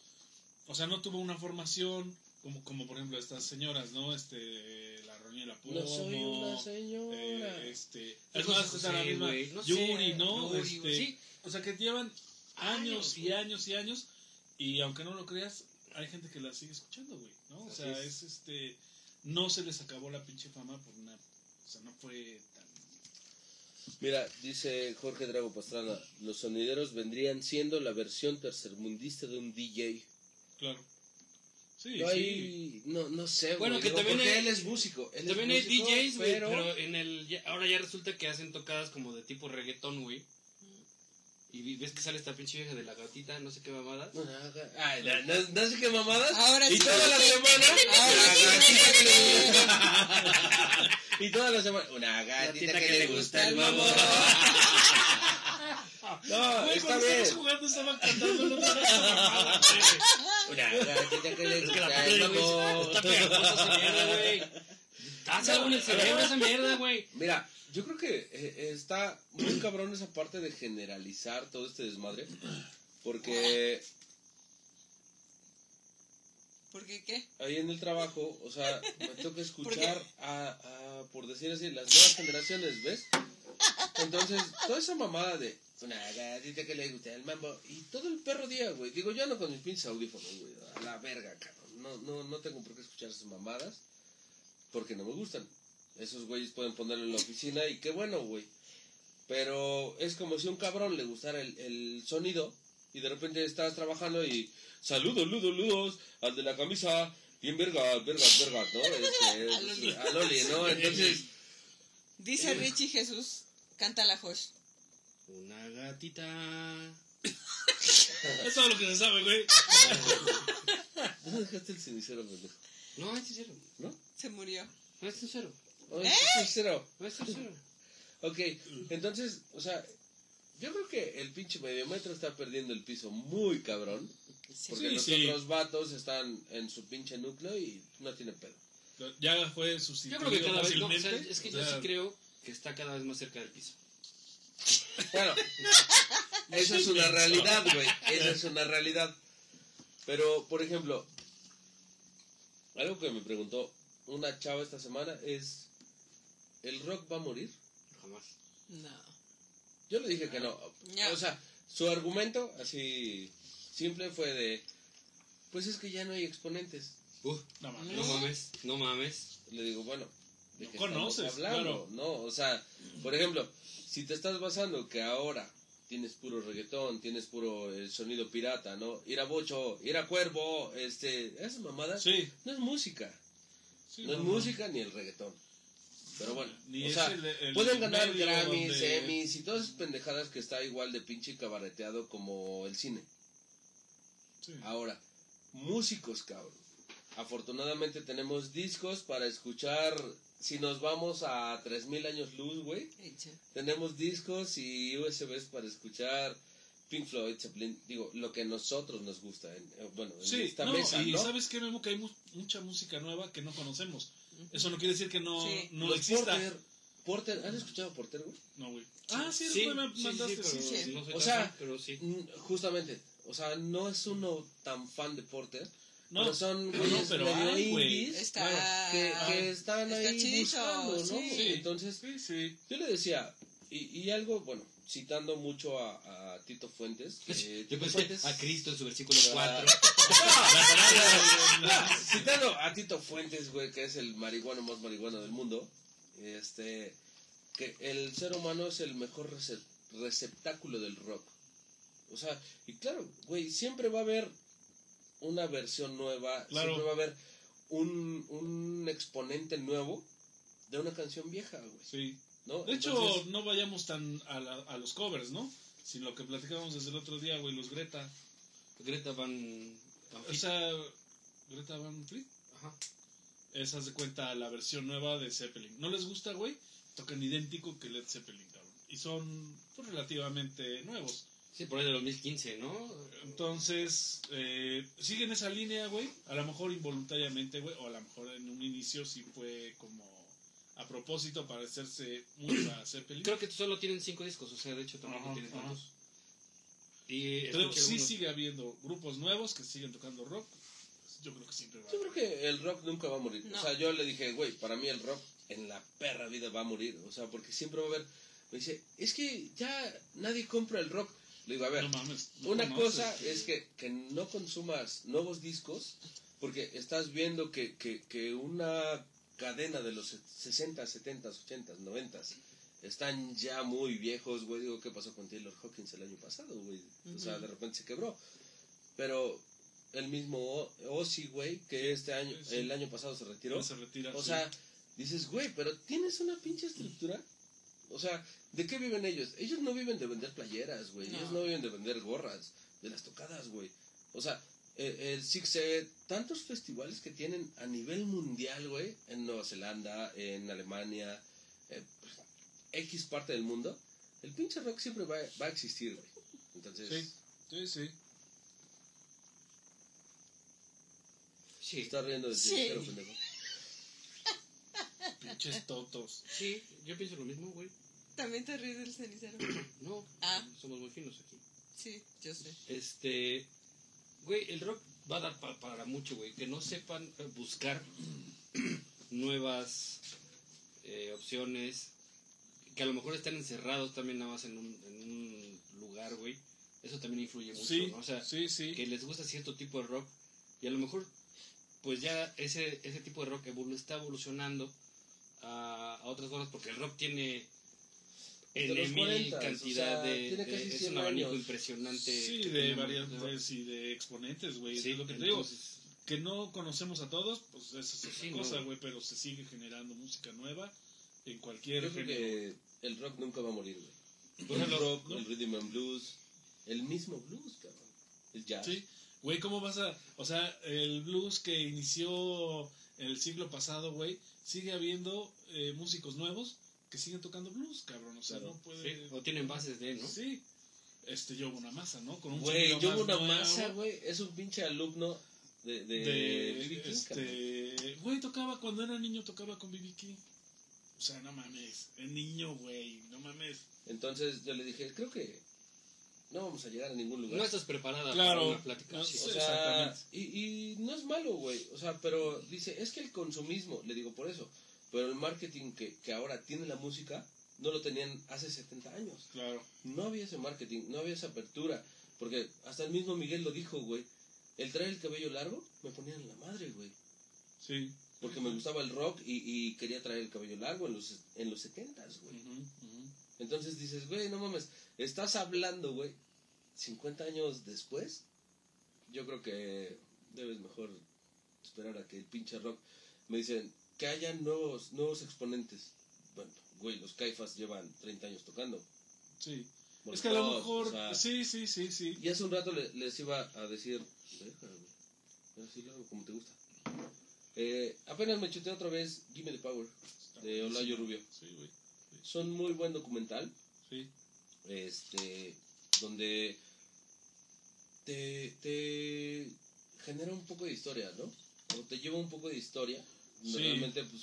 o sea, no tuvo una formación como, como por ejemplo estas señoras, ¿no? Este, la Roñela Pomo, no soy una señora. eh, este, es más, está la misma Yuri, ¿no? Yuri, Este, sí. O sea, que llevan años y años y años y aunque no lo creas, hay gente que la sigue escuchando, güey, ¿no? O Así sea, es. es este, no se les acabó la pinche fama por una, o sea, no fue tan Mira, dice Jorge Drago Pastrana, los sonideros vendrían siendo la versión tercermundista de un DJ. Claro. Sí, No, sí. hay- no, no sé, Bueno, güey, que digo, también porque hay- él es músico. él es También hay músico, DJs, güey, pero... pero... en el, ya- ahora ya resulta que hacen tocadas como de tipo reggaetón, güey. Y ves que sale esta pinche vieja de la gatita, no sé qué mamada. No, Ay, no, no- no sé qué mamadas. Ahora y sí. toda la semana... Ahora una sí. gatita que le gusta. y toda la semana... Una gatita que, le gusta el mamón. No, Güey, está bien. jugando estaban cantando día. Una gatita que le que gusta el mamón. está pegajosa esa mierda, güey. Haz algo en el cerebro esa mierda, güey. Mira, yo creo que eh, está muy cabrón esa parte de generalizar todo este desmadre. Porque ¿Por qué qué? ahí en el trabajo, o sea, me toca escuchar a, a, por decir así, las nuevas generaciones, ¿ves? Entonces, toda esa mamada de una gatita que le gusta el mambo y todo el perro día, güey. Digo, yo ando con mis pinches audífonos, güey, a la verga, cabrón. No, no, no tengo por qué escuchar esas mamadas porque no me gustan. Esos güeyes pueden ponerlo en la oficina y qué bueno, güey. Pero es como si a un cabrón le gustara el, el sonido y de repente estás trabajando y saludos, ludos, ludos al de la camisa, bien vergas, vergas, vergas, ¿no? Este, A Loli. a Loli, ¿no? Entonces, Dice Richie Jesús, canta la Josh. Una gatita. Eso es lo que se sabe, güey. ¿dónde dejaste el cenicero, pendejo? No, es sincero. ¿No? Se murió. No es sincero. Oh, es cenicero. No es sincero. Ok, entonces, o sea, yo creo que el pinche mediometro está perdiendo el piso muy cabrón. Sí. Porque Sí, los sí. otros vatos están en su pinche núcleo y no tiene pedo. Ya fue Yo sustituido creo que cada vez, no, o sea, es que O yo sea, sí creo que está cada vez más cerca del piso. Bueno, eso es una realidad, güey. Esa es una realidad. Pero, por ejemplo, algo que me preguntó una chava esta semana es, ¿el rock va a morir? Jamás. No. Yo le dije que no. O sea, su argumento, así simple, fue de, pues es que ya no hay exponentes. Uh, no mames. no mames, no mames. Le digo, bueno, ¿de No qué conoces, estamos hablando? claro. No, o sea, por ejemplo, si te estás basando que ahora tienes puro reggaetón, tienes puro el sonido pirata, ¿no? Ir a bocho, ir a cuervo, este, esa mamada Sí, no es música, sí, no es música ni el reggaetón. Pero bueno, Ni o sea, el- el pueden ganar Grammys, donde- Emmys y todas esas pendejadas que está igual de pinche cabareteado como el cine. Sí. Ahora, músicos, cabrón. Afortunadamente tenemos discos para escuchar. Si nos vamos a 3000 años luz, güey, tenemos discos y USBs para escuchar Pink Floyd, Zeppelin, digo, lo que a nosotros nos gusta. en- eh, bueno, en Sí, esta no, mesa, y ¿no? sabes que Memo, que hay mu- mucha música nueva que no conocemos. Eso no quiere decir que no, Sí. no Los exista. Porter, Porter, ¿has escuchado Porter, güey? No, güey. Ah, sí, me mandaste. sí, sí, pero sí. no O sea, fan, pero sí. Justamente, o sea, no es uno tan fan de Porter, No, pero son no, güeyes pero medio hay, güey. indies Está. que, que están Está ahí chido, buscando, ¿no? sí. Entonces, Sí, sí. Yo le decía, y, y algo, bueno, citando mucho a, a Tito Fuentes, que Yo Tito pensé Fuentes, a Cristo en su versículo Ah. 4. citando a Tito Fuentes, güey, que es el marihuano más marihuano del mundo, este, que el ser humano es el mejor recep- receptáculo del rock. O sea, y claro, güey, siempre va a haber una versión nueva, Claro. siempre va a haber un, un exponente nuevo de una canción vieja, güey, Sí. ¿No? De hecho, Entonces- no vayamos tan a, la- a los covers, ¿no? Sino lo que platicábamos desde el otro día, güey, los Greta. Greta Van... Van O sea, Greta Van Fleet. Ajá. Esa de cuenta la versión nueva de Zeppelin. ¿No les gusta, güey? Tocan idéntico que Led Zeppelin, cabrón. Y son pues, relativamente nuevos. Sí, por ahí de 2015, ¿no? Entonces, eh, siguen esa línea, güey. A lo mejor involuntariamente, güey. O a lo mejor en un inicio sí fue como a propósito para hacerse mucho a Zeppelin. Creo que solo tienen cinco discos, o sea, de hecho tampoco Ajá, tienen tantos. Y Pero sí algunos- sigue habiendo grupos nuevos que siguen tocando rock. Yo creo que siempre va a Yo creo que el rock nunca va a morir. No. O sea, yo le dije, güey, para mí el rock en la perra vida va a morir. O sea, porque siempre va a haber. Me dice, es que ya nadie compra el rock. Le digo, a ver, No mames. no una conoces, cosa güey. es que, que no consumas nuevos discos, porque estás viendo que, que, que una cadena de los 60, 70, 80, 90 están ya muy viejos, güey. Digo, ¿qué pasó con Taylor Hawkins el año pasado, güey? O sea, de repente se quebró. Pero el mismo Ozzy, güey, que este año, Sí. el año pasado se retiró. Se retira, O sí. sea, dices, güey, pero tienes una pinche estructura. O sea, ¿de qué viven ellos? Ellos no viven de vender playeras, güey. No. Ellos no viven de vender gorras, de las tocadas, güey. O sea, eh, el Six Ed, tantos festivales que tienen a nivel mundial, güey, en Nueva Zelanda, en Alemania, eh, pues, X parte del mundo, el pinche rock siempre va, va a existir, güey. Entonces, Sí, sí, sí. Sí, está riendo de Sí. cenicero, pendejo. Pinches totos. sí, yo pienso lo mismo, güey. También te ríes del cenicero. No, Ah. somos muy finos aquí. Sí, yo sé. Este, güey, el rock va a dar pa- para mucho, güey. Que no sepan eh, buscar nuevas eh, opciones. Que a lo mejor están encerrados también nada más en un, en un lugar, güey. Eso también influye mucho, Sí, ¿no? O sea, sí, sí. que les gusta cierto tipo de rock. Y a lo mejor, pues ya ese, ese tipo de rock evolu- está evolucionando a, a otras cosas. Porque el rock tiene... De N los mil 40s, cantidad o sea, de, tiene de- casi es 100 un abanico años. impresionante Sí, de tenemos, variantes y de exponentes, güey. Sí, es lo que te digo. entonces, Que no conocemos a todos, pues esa es otra Sí, cosa, no. güey. Pero se sigue generando música nueva en cualquier Yo creo género. que el rock nunca va a morir, güey. Por el rock, ¿no? el rhythm and blues, el mismo blues, cabrón. El jazz. Sí, güey, ¿cómo vas a...? O sea, el blues que inició el siglo pasado, güey, sigue habiendo eh, músicos nuevos que siguen tocando blues, cabrón. O sea, Claro. no puede. Sí, o tienen bases de, ¿no? Sí. Este, yo una masa, ¿no? Con un Güey, yo una nuevo. masa, güey, es un pinche alumno de, de, de B.B. King, cabrón. este güey tocaba cuando era niño tocaba con BB King o sea no mames el niño güey no mames Entonces yo le dije, creo que no vamos a llegar a ningún lugar. No estás preparada Claro. para una plática No, sí. O sea, y, y no es malo, güey. O sea, pero dice, es que el consumismo, le digo por eso, pero el marketing que, que ahora tiene la música, no lo tenían hace 70 años. claro No había ese marketing, no había esa apertura. Porque hasta el mismo Miguel lo dijo, güey. El traer el cabello largo me ponía en la madre, güey. sí Porque me gustaba el rock y, y quería traer el cabello largo en los, en los 70s, güey. Entonces dices, güey, no mames, estás hablando, güey, 50 años después. Yo creo que debes mejor esperar a que el pinche rock me dicen que haya nuevos, nuevos exponentes. Bueno, güey, los Caifas llevan 30 años tocando. sí Molotov, es que a lo mejor o sea, sí sí sí sí Y hace un rato le- les iba a decir, ahora sí lo hago como te gusta. Eh, apenas me chuté otra vez Gimme the Power de. Olayo Rubio. sí güey Son muy buen documental. sí este donde te, te genera un poco de historia, ¿no? O te lleva un poco de historia. Sí. Realmente, pues,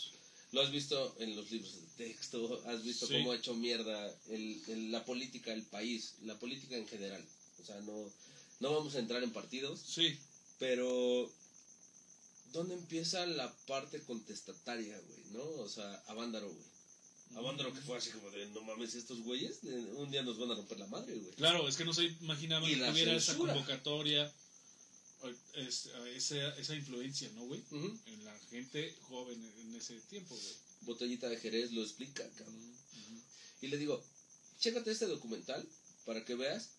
lo has visto en los libros de texto, has visto Sí. cómo ha hecho mierda el, el- la política, el país, la política en general. O sea, no, no vamos a entrar en partidos, sí pero ¿dónde empieza la parte contestataria, güey? ¿No? O sea, Avándaro, güey. Avándaro que fue así como de, no mames, estos güeyes de- un día nos van a romper la madre, güey. claro es que no se imaginaba Y que la tuviera esa censura. convocatoria o- es- esa, esa influencia no güey Ujú. en la gente joven en ese tiempo güey Botellita de Jerez lo explica, cabrón. Ujú, ujú. Y le digo, chécate este documental para que veas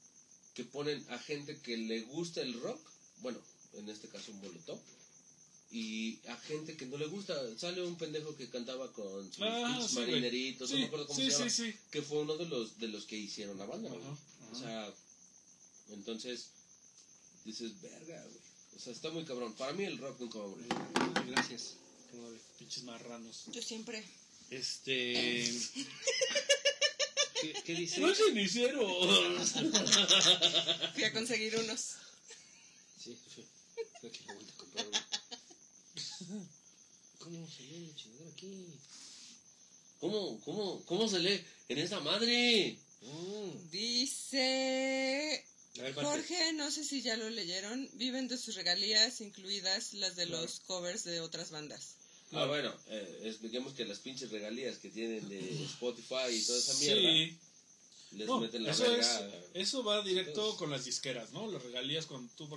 que ponen a gente que le gusta el rock, bueno, en este caso Molotov, y a gente que no le gusta. Sale un pendejo que cantaba con sus Ah, sí, marineritos, no sí me acuerdo cómo sí se llama, que fue uno de los, de los que hicieron la banda, güey. Ajá, O sea, entonces dices, verga, güey. O sea, está muy cabrón. Para mí el rock nunca va a morir. Gracias. Pinches marranos Yo siempre. Este. ¿Qué, qué dice? ¡No es cenicero! Fui a conseguir unos. Sí, sí. Creo que lo voy a comprar uno. ¿Cómo se lee la chingadera aquí? ¿Cómo, cómo, cómo se lee en esa madre? Mm. Dice ver. Jorge, no sé si ya lo leyeron, viven de sus regalías, incluidas las de los covers de otras bandas. Ah, bueno, eh, expliquemos que las pinches regalías que tienen de Spotify y toda esa mierda sí les No, meten la eso, es, eso va directo Entonces- con las disqueras, ¿no? Las regalías cuando, tú,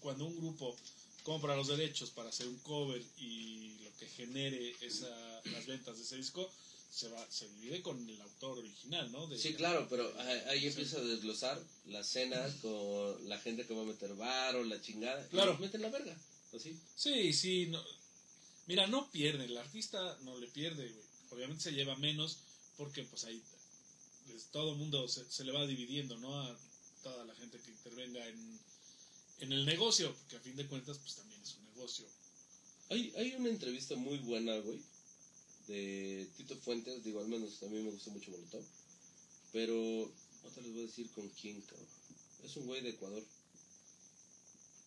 cuando un grupo compra los derechos para hacer un cover y lo que genere esa, las ventas de ese disco se va se divide con el autor original, ¿no? De- Sí, claro, pero ahí empieza a desglosar las cenas con la gente que va a meter bar o la chingada. Claro. meten la verga. Así. Sí, sí. No, mira, no pierde. El artista no le pierde, güey. Obviamente se lleva menos porque pues ahí todo el mundo se, se le va dividiendo, ¿no? A toda la gente que intervenga en, en el negocio, porque a fin de cuentas pues también es un negocio. Hay, hay una entrevista muy buena, güey, de Tito Fuentes. Digo, al menos a mí me gusta mucho Molotov. Pero, te les voy a decir con quién, cabrón. Es un güey de Ecuador.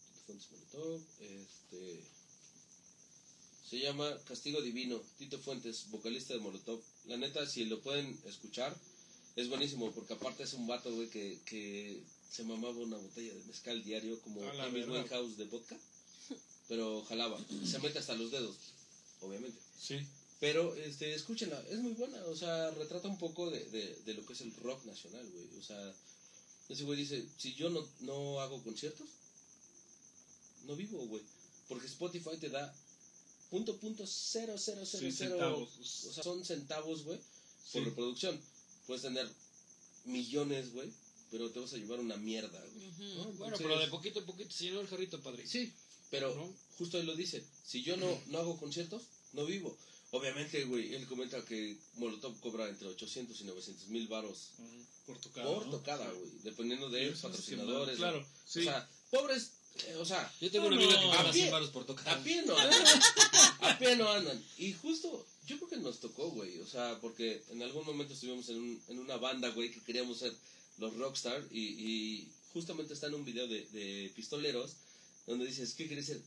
Tito Fuentes Molotov. Este. Se llama Castigo Divino. Tito Fuentes, vocalista de Molotov. La neta, si lo pueden escuchar, es buenísimo. Porque aparte es un vato, güey, que, que se mamaba una botella de mezcal diario como Amy. Winehouse de vodka. Pero jalaba. Se mete hasta los dedos, obviamente. Sí. Pero, este, escúchenla, es muy buena, o sea, retrata un poco de, de, de lo que es el rock nacional, güey. O sea, ese güey dice, si yo no, no hago conciertos, no vivo, güey. Porque Spotify te da punto punto cero cero cero Sí, cero, centavos. o sea, son centavos, güey, por Sí. reproducción. Puedes tener millones, güey, pero te vas a llevar una mierda, güey. Bueno, Entonces- pero de poquito a poquito se llenó el jarrito, padre. Sí, pero ¿No? justo ahí lo dice. Si yo no, no hago conciertos, no vivo. Obviamente, güey, él comenta que Molotov cobra entre 800 y 900 mil varos. Por tocada. por ¿no? tocada, Sí. güey, dependiendo de es patrocinadores. Claro, ¿no? sí. O sea, pobres, eh, o sea, Yo tengo No, una amiga que a paga pie- 100 baros por tocar. a pie no andan. a pie no andan. Y justo, yo creo que nos tocó, güey. O sea, porque en algún momento estuvimos en, un, en una banda, güey, que queríamos ser los rockstar. Y, y justamente está en un video de, de pistoleros donde dices, ¿qué quieres ser?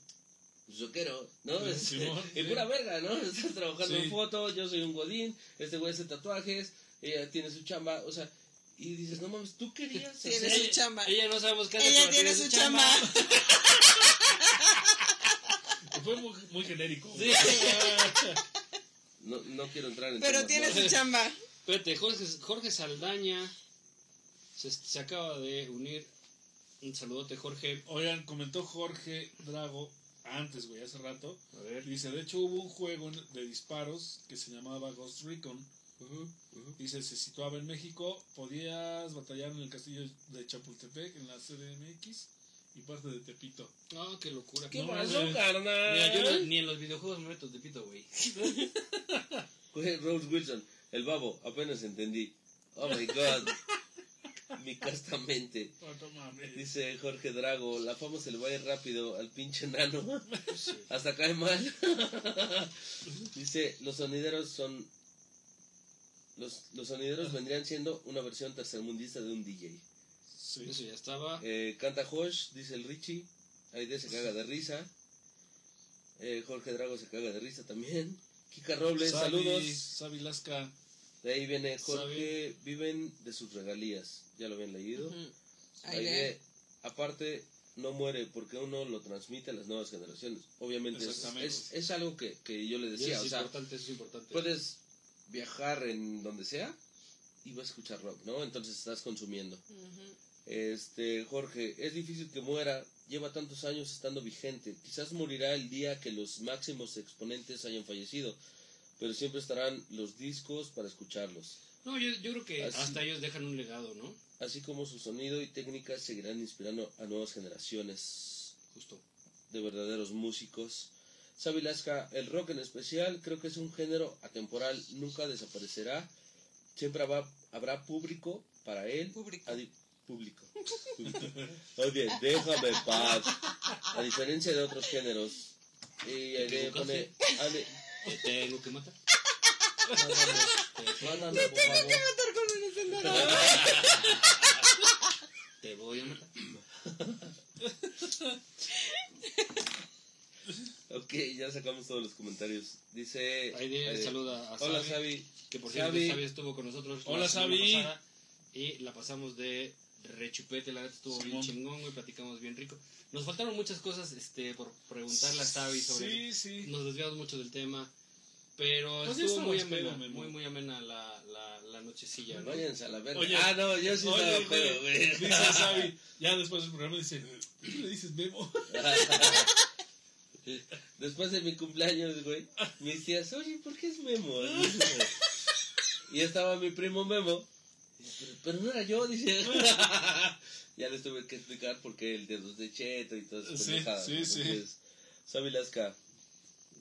Rockero, ¿no? Este, y sí. pura verga, ¿no? Estás trabajando Sí. en foto, yo soy un godín, este güey hace tatuajes, ella tiene su chamba, o sea, y dices, no mames, tú querías Tiene hacer- su chamba. Ella no sabemos qué hace, Ella tiene su chamba. Fue muy, muy genérico. Sí. No, no quiero entrar en Pero temas, tiene ¿no? su chamba. Espérate, Jorge, Jorge Saldaña se, se acaba de unir. Un saludote, Jorge. Oigan, comentó Jorge Drago antes, güey, hace rato. A ver. Dice, de hecho hubo un juego de disparos que se llamaba Ghost Recon. Dice, se situaba en México. Podías batallar en el castillo de Chapultepec, en la CDMX y parte de Tepito. Ah, qué locura. ¿Qué No, pasó, carnal? Mira, yo no- ni en los videojuegos me meto de pito, güey. Güey, Rose Wilson, el babo, apenas entendí. Oh my god. Mi castamente. Dice Jorge Drago, la fama se le va a ir rápido al pinche nano. Hasta cae mal. Dice, los sonideros son... Los, los sonideros vendrían siendo una versión tercermundista de un DJ. Sí. Eso ya estaba. Eh, canta Josh, dice el Richie. Aide se caga de risa. Eh, Jorge Drago se caga de risa también. Kika Robles, Sabi- saludos. Sabi Lasca. De ahí viene Jorge, viven de sus regalías. Ya lo habían leído. Aide, Aide. aparte, no muere porque uno lo transmite a las nuevas generaciones. Obviamente es, Exactamente. es, es algo que, que yo le decía. eso O es sea, importante, eso es importante. puedes viajar en donde sea y vas a escuchar rock, ¿no? Entonces estás consumiendo. Este, Jorge, es difícil que muera, lleva tantos años estando vigente. Quizás morirá el día que los máximos exponentes hayan fallecido, pero siempre estarán los discos para escucharlos. No, yo, yo creo que Así- hasta ellos dejan un legado, ¿no? Así como su sonido y técnicas seguirán inspirando a nuevas generaciones Justo. de verdaderos músicos. Sabi Lasca, el rock en especial, creo que es un género atemporal, nunca desaparecerá. Siempre habrá, habrá público para él. Público. Oye, déjame en paz. A diferencia de otros géneros. Y Aide pone. Te tengo que matar. mándalo, por favor. Matar con un encendedor. Te voy a matar. Ok, ya sacamos todos los comentarios. Dice. Saluda a Hola, Sabi. Que por cierto. Sabi estuvo con nosotros. Hola, pasada Y la pasamos de rechupete, la neta estuvo bien chingón, güey, platicamos bien rico. Nos faltaron muchas cosas este, por preguntarle a Sabi sobre Sí, sí. Nos desviamos mucho del tema. Pero Pues estuvo muy amena, pedo, muy, muy amena la, la, la nochecilla, ¿no? Váyanse a la verga. Oye. ah, no, yo sí Oye, estaba pedo, güey, dice Sabi, ya después del programa dice, ¿por qué le dices Memo? Después de mi cumpleaños, güey, mis tías, oye, ¿por qué es Memo? Y estaba mi primo Memo, pero, pero no era yo, dice. ya les tuve que explicar por qué el dedo de cheto y todas esas Sí, sí, sí. Sabi Lasca,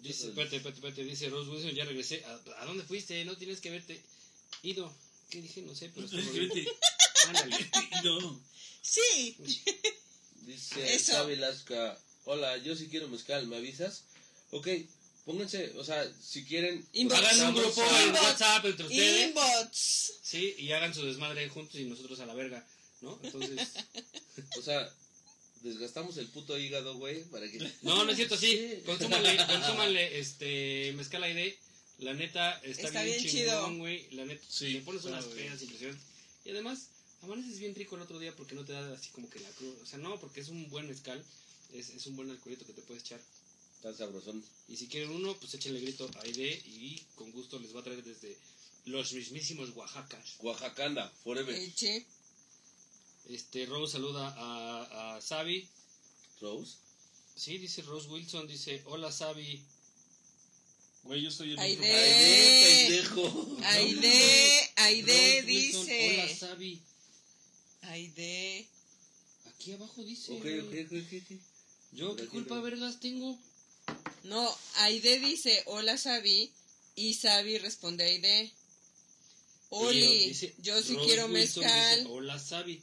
Dice, espérate, espérate, espérate, dice Rose Wilson, ya regresé. ¿A, a dónde fuiste? No tienes que verte ido. ¿Qué dije? No sé, pero. Vete. Ándale. no. Sí. dice Eso. Sabi Lasca, hola, yo sí quiero mezcal, ¿me avisas? Ok, pónganse, o sea, si quieren... Inbox. Hagan un grupo en Inbox. WhatsApp entre ustedes. Inbots. Sí, y hagan su desmadre juntos y nosotros a la verga, ¿no? Entonces, O sea, desgastamos el puto hígado, güey, para que... no, no es cierto, sí. Consúmanle, consúmanle este mezcal ID. La neta está, Está bien, bien chingón, chido. güey. La neta, Sí, le pones unas pedas impresionantes. Y además, amaneces bien rico el otro día porque no te da así como que la cruz. O sea, no, porque es un buen mezcal. Es, es un buen alcoholito que te puedes echar. Tan sabrosón. Y si quieren uno, pues échenle grito a ID y con gusto les va a traer desde los mismísimos Oaxacas. Oaxacanda, forever. Sí. Este, Rose saluda a, a Sabi. Rose. Sí, dice Rose Wilson, dice, hola Sabi. Güey, yo estoy en Aide. pendejo. Aide, Aide Rose Wilson, dice. hola Sabi. Aide. Aquí abajo dice. Ok, ok, ok. Yo qué culpa vergas tengo. No, Aide dice hola Sabi y Sabi responde a Aide. Oli, Dice, yo sí quiero Wilson mezcal. dice, hola Sabi.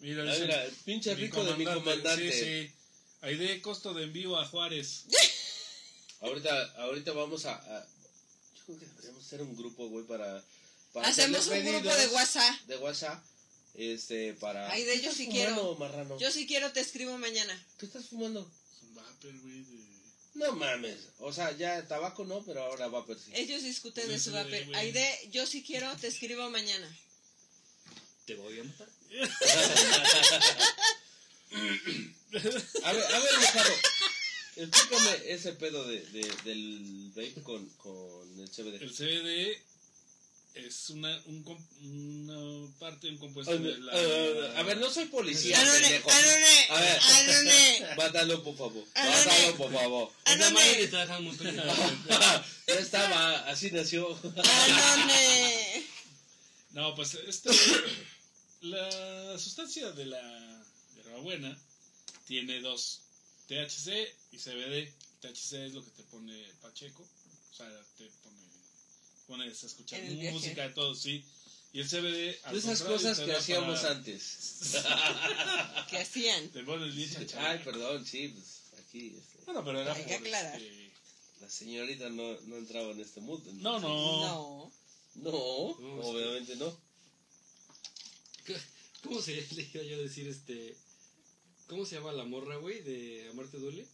Mira, Ah, dice, mira, el pinche mi rico de mi comandante. Sí, sí. Aide, costo de envío a Juárez. Ahorita, ahorita vamos a, a- Yo creo que deberíamos hacer un grupo, güey, para, para Hacemos un grupo de WhatsApp. De WhatsApp, este, para... Ay, de ¿Qué ellos estás sí fumando, quiero. marrano? Yo si quiero te escribo mañana. ¿Qué estás fumando? Vapor, güey, de... No mames. O sea, ya tabaco no, pero ahora va a sí. Ellos discuten de su güey. Aide, yo si quiero te escribo mañana. Te voy a matar. A ver, a ver, Ricardo. Explícame ese pedo de, de, del vape con, con el CBD. El CBD es una, un, com- una parte, un compuesto Ay, de la... eh, a ver, no soy policía, Anone, pendejo. anone, A ver. anone, Mátalo, por favor. Mátalo, por favor. Esa madre está dejando muy. Ya estaba, así nació. anone. No, pues este, la sustancia de la hierbabuena tiene dos, THC y CBD. THC es lo que te pone Pacheco, o sea, te pones a escuchar música y todo, sí. Y el CBD, al De esas cosas que hacíamos para- antes. ¿Qué hacían? Te pones bien. Ay, perdón, sí, pues aquí este, Bueno, pero era Hay por, que aclarar. este, la señorita no, no entraba en este mood. entonces- No, no. No. No, No, es obviamente no. ¿Cómo se le iba yo a decir este? ¿Cómo se llama la morra, güey, de Amarte Duele?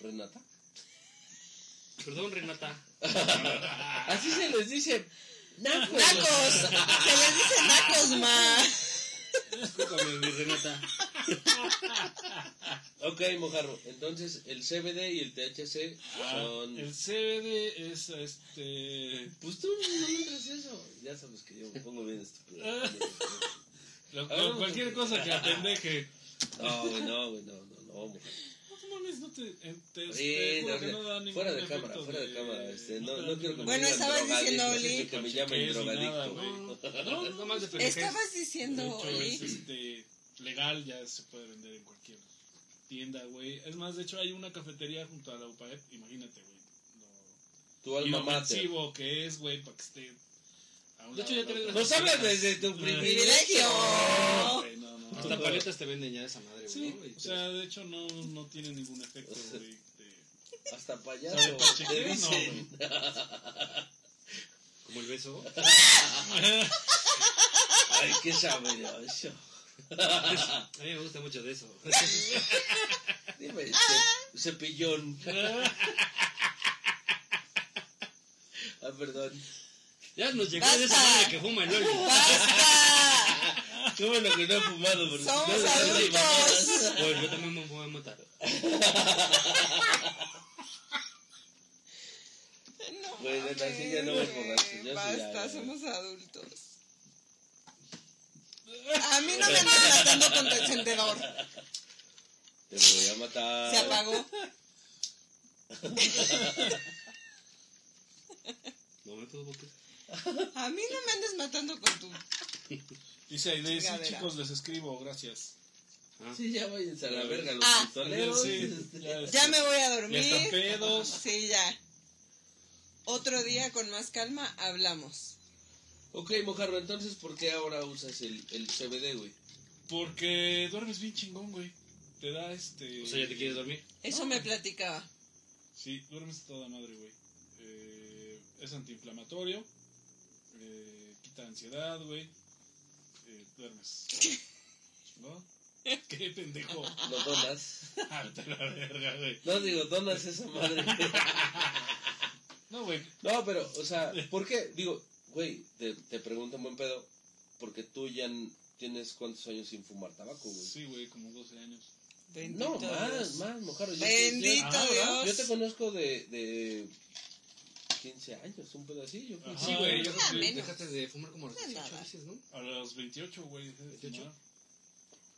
Renata. Perdón, Renata. Así se les dice. Nacos. Nacos. Se les dice nacos, ma. Discúlpame, mi Renata. Ok, mojarro. Entonces, el CBD y el THC Ah, son. el CBD es este. Pues tú no entres eso. Ya sabes que yo me pongo bien estúpido. lo- Ah, cualquier cosa que apendeje. No, güey, no, güey, no, no, no, mojarro. No no te. en- te- Sí, te juro no, que no, no da ningún fuera de cámara, fuera de cámara. Este, no, no quiero que me Bueno, digan estabas diciendo, Oli. que me llamen drogadicto. güey. No, es nomás de pendejez. Estabas De diciendo, hecho, es Oli. este, legal, ya se puede vender en cualquier tienda, güey. Es más, de hecho, hay una cafetería junto a la UPAEP, imagínate, güey. Tu Lo alma mater. inofensivo que es, güey, para que esté. De hecho, ya te otra. Nos hablas desde tu Privilegio. no. Hasta paletas te venden ya esa madre, güey. Sí, ¿no? O sea, de hecho, no, no tiene ningún efecto, O sea, güey. de- Hasta ¿Sabe payaso. Te No, dicen. como el beso. Ay, qué sabroso. A mí me gusta mucho de eso. Dime, ce- cepillón. Ah, perdón. Ya nos llegó de esa Basta. madre que fuma el Loli. ¡Basta! Qué bueno que no he fumado. porque Somos no, adultos. Pues yo también me voy a matar. No neta, mames, sí ya no voy güey. borracho, yo sí ya, Basta, somos adultos. A mí no me andan matando con tu encendedor. Te voy a matar. Se apagó. No me puedo botar. A mí no me andes matando con tu. Dice Aide, sí, chicos, les escribo, gracias. Ah. Sí, ya váyanse a la verga los Ah. pistoleros. Sí, ya, Ya me voy a Ya dormir. están pedos. Sí, ya. Otro día con más calma hablamos. Ok, mojarro, entonces, ¿por qué ahora usas el, el CBD, güey? Porque duermes bien chingón, güey. Te da este. O sea, ¿ya te quieres dormir? Eso me platicaba. Sí, duermes toda madre, güey. Eh, es antiinflamatorio. Eh, quita ansiedad, güey. Eh, duermes. ¿No? ¿Qué pendejo? Lo donas. Ah, Vete a la verga, güey. No, digo, donas esa madre. No, güey. No, pero, o sea, ¿por qué? Digo, güey, te, te pregunto en buen pedo, porque tú ya tienes cuántos años sin fumar tabaco, güey. Sí, güey, como 12 años. Bendito No, más, Dios. más, mojarro. Yo. Dios. Yo te conozco de, de 15 años, un pedo así. Yo creo. Ajá. Sí, güey. Yo creo que menos. dejaste de fumar como a los No es 18 nada. dices, ¿no? A los 28, güey. dejé de 28. fumar.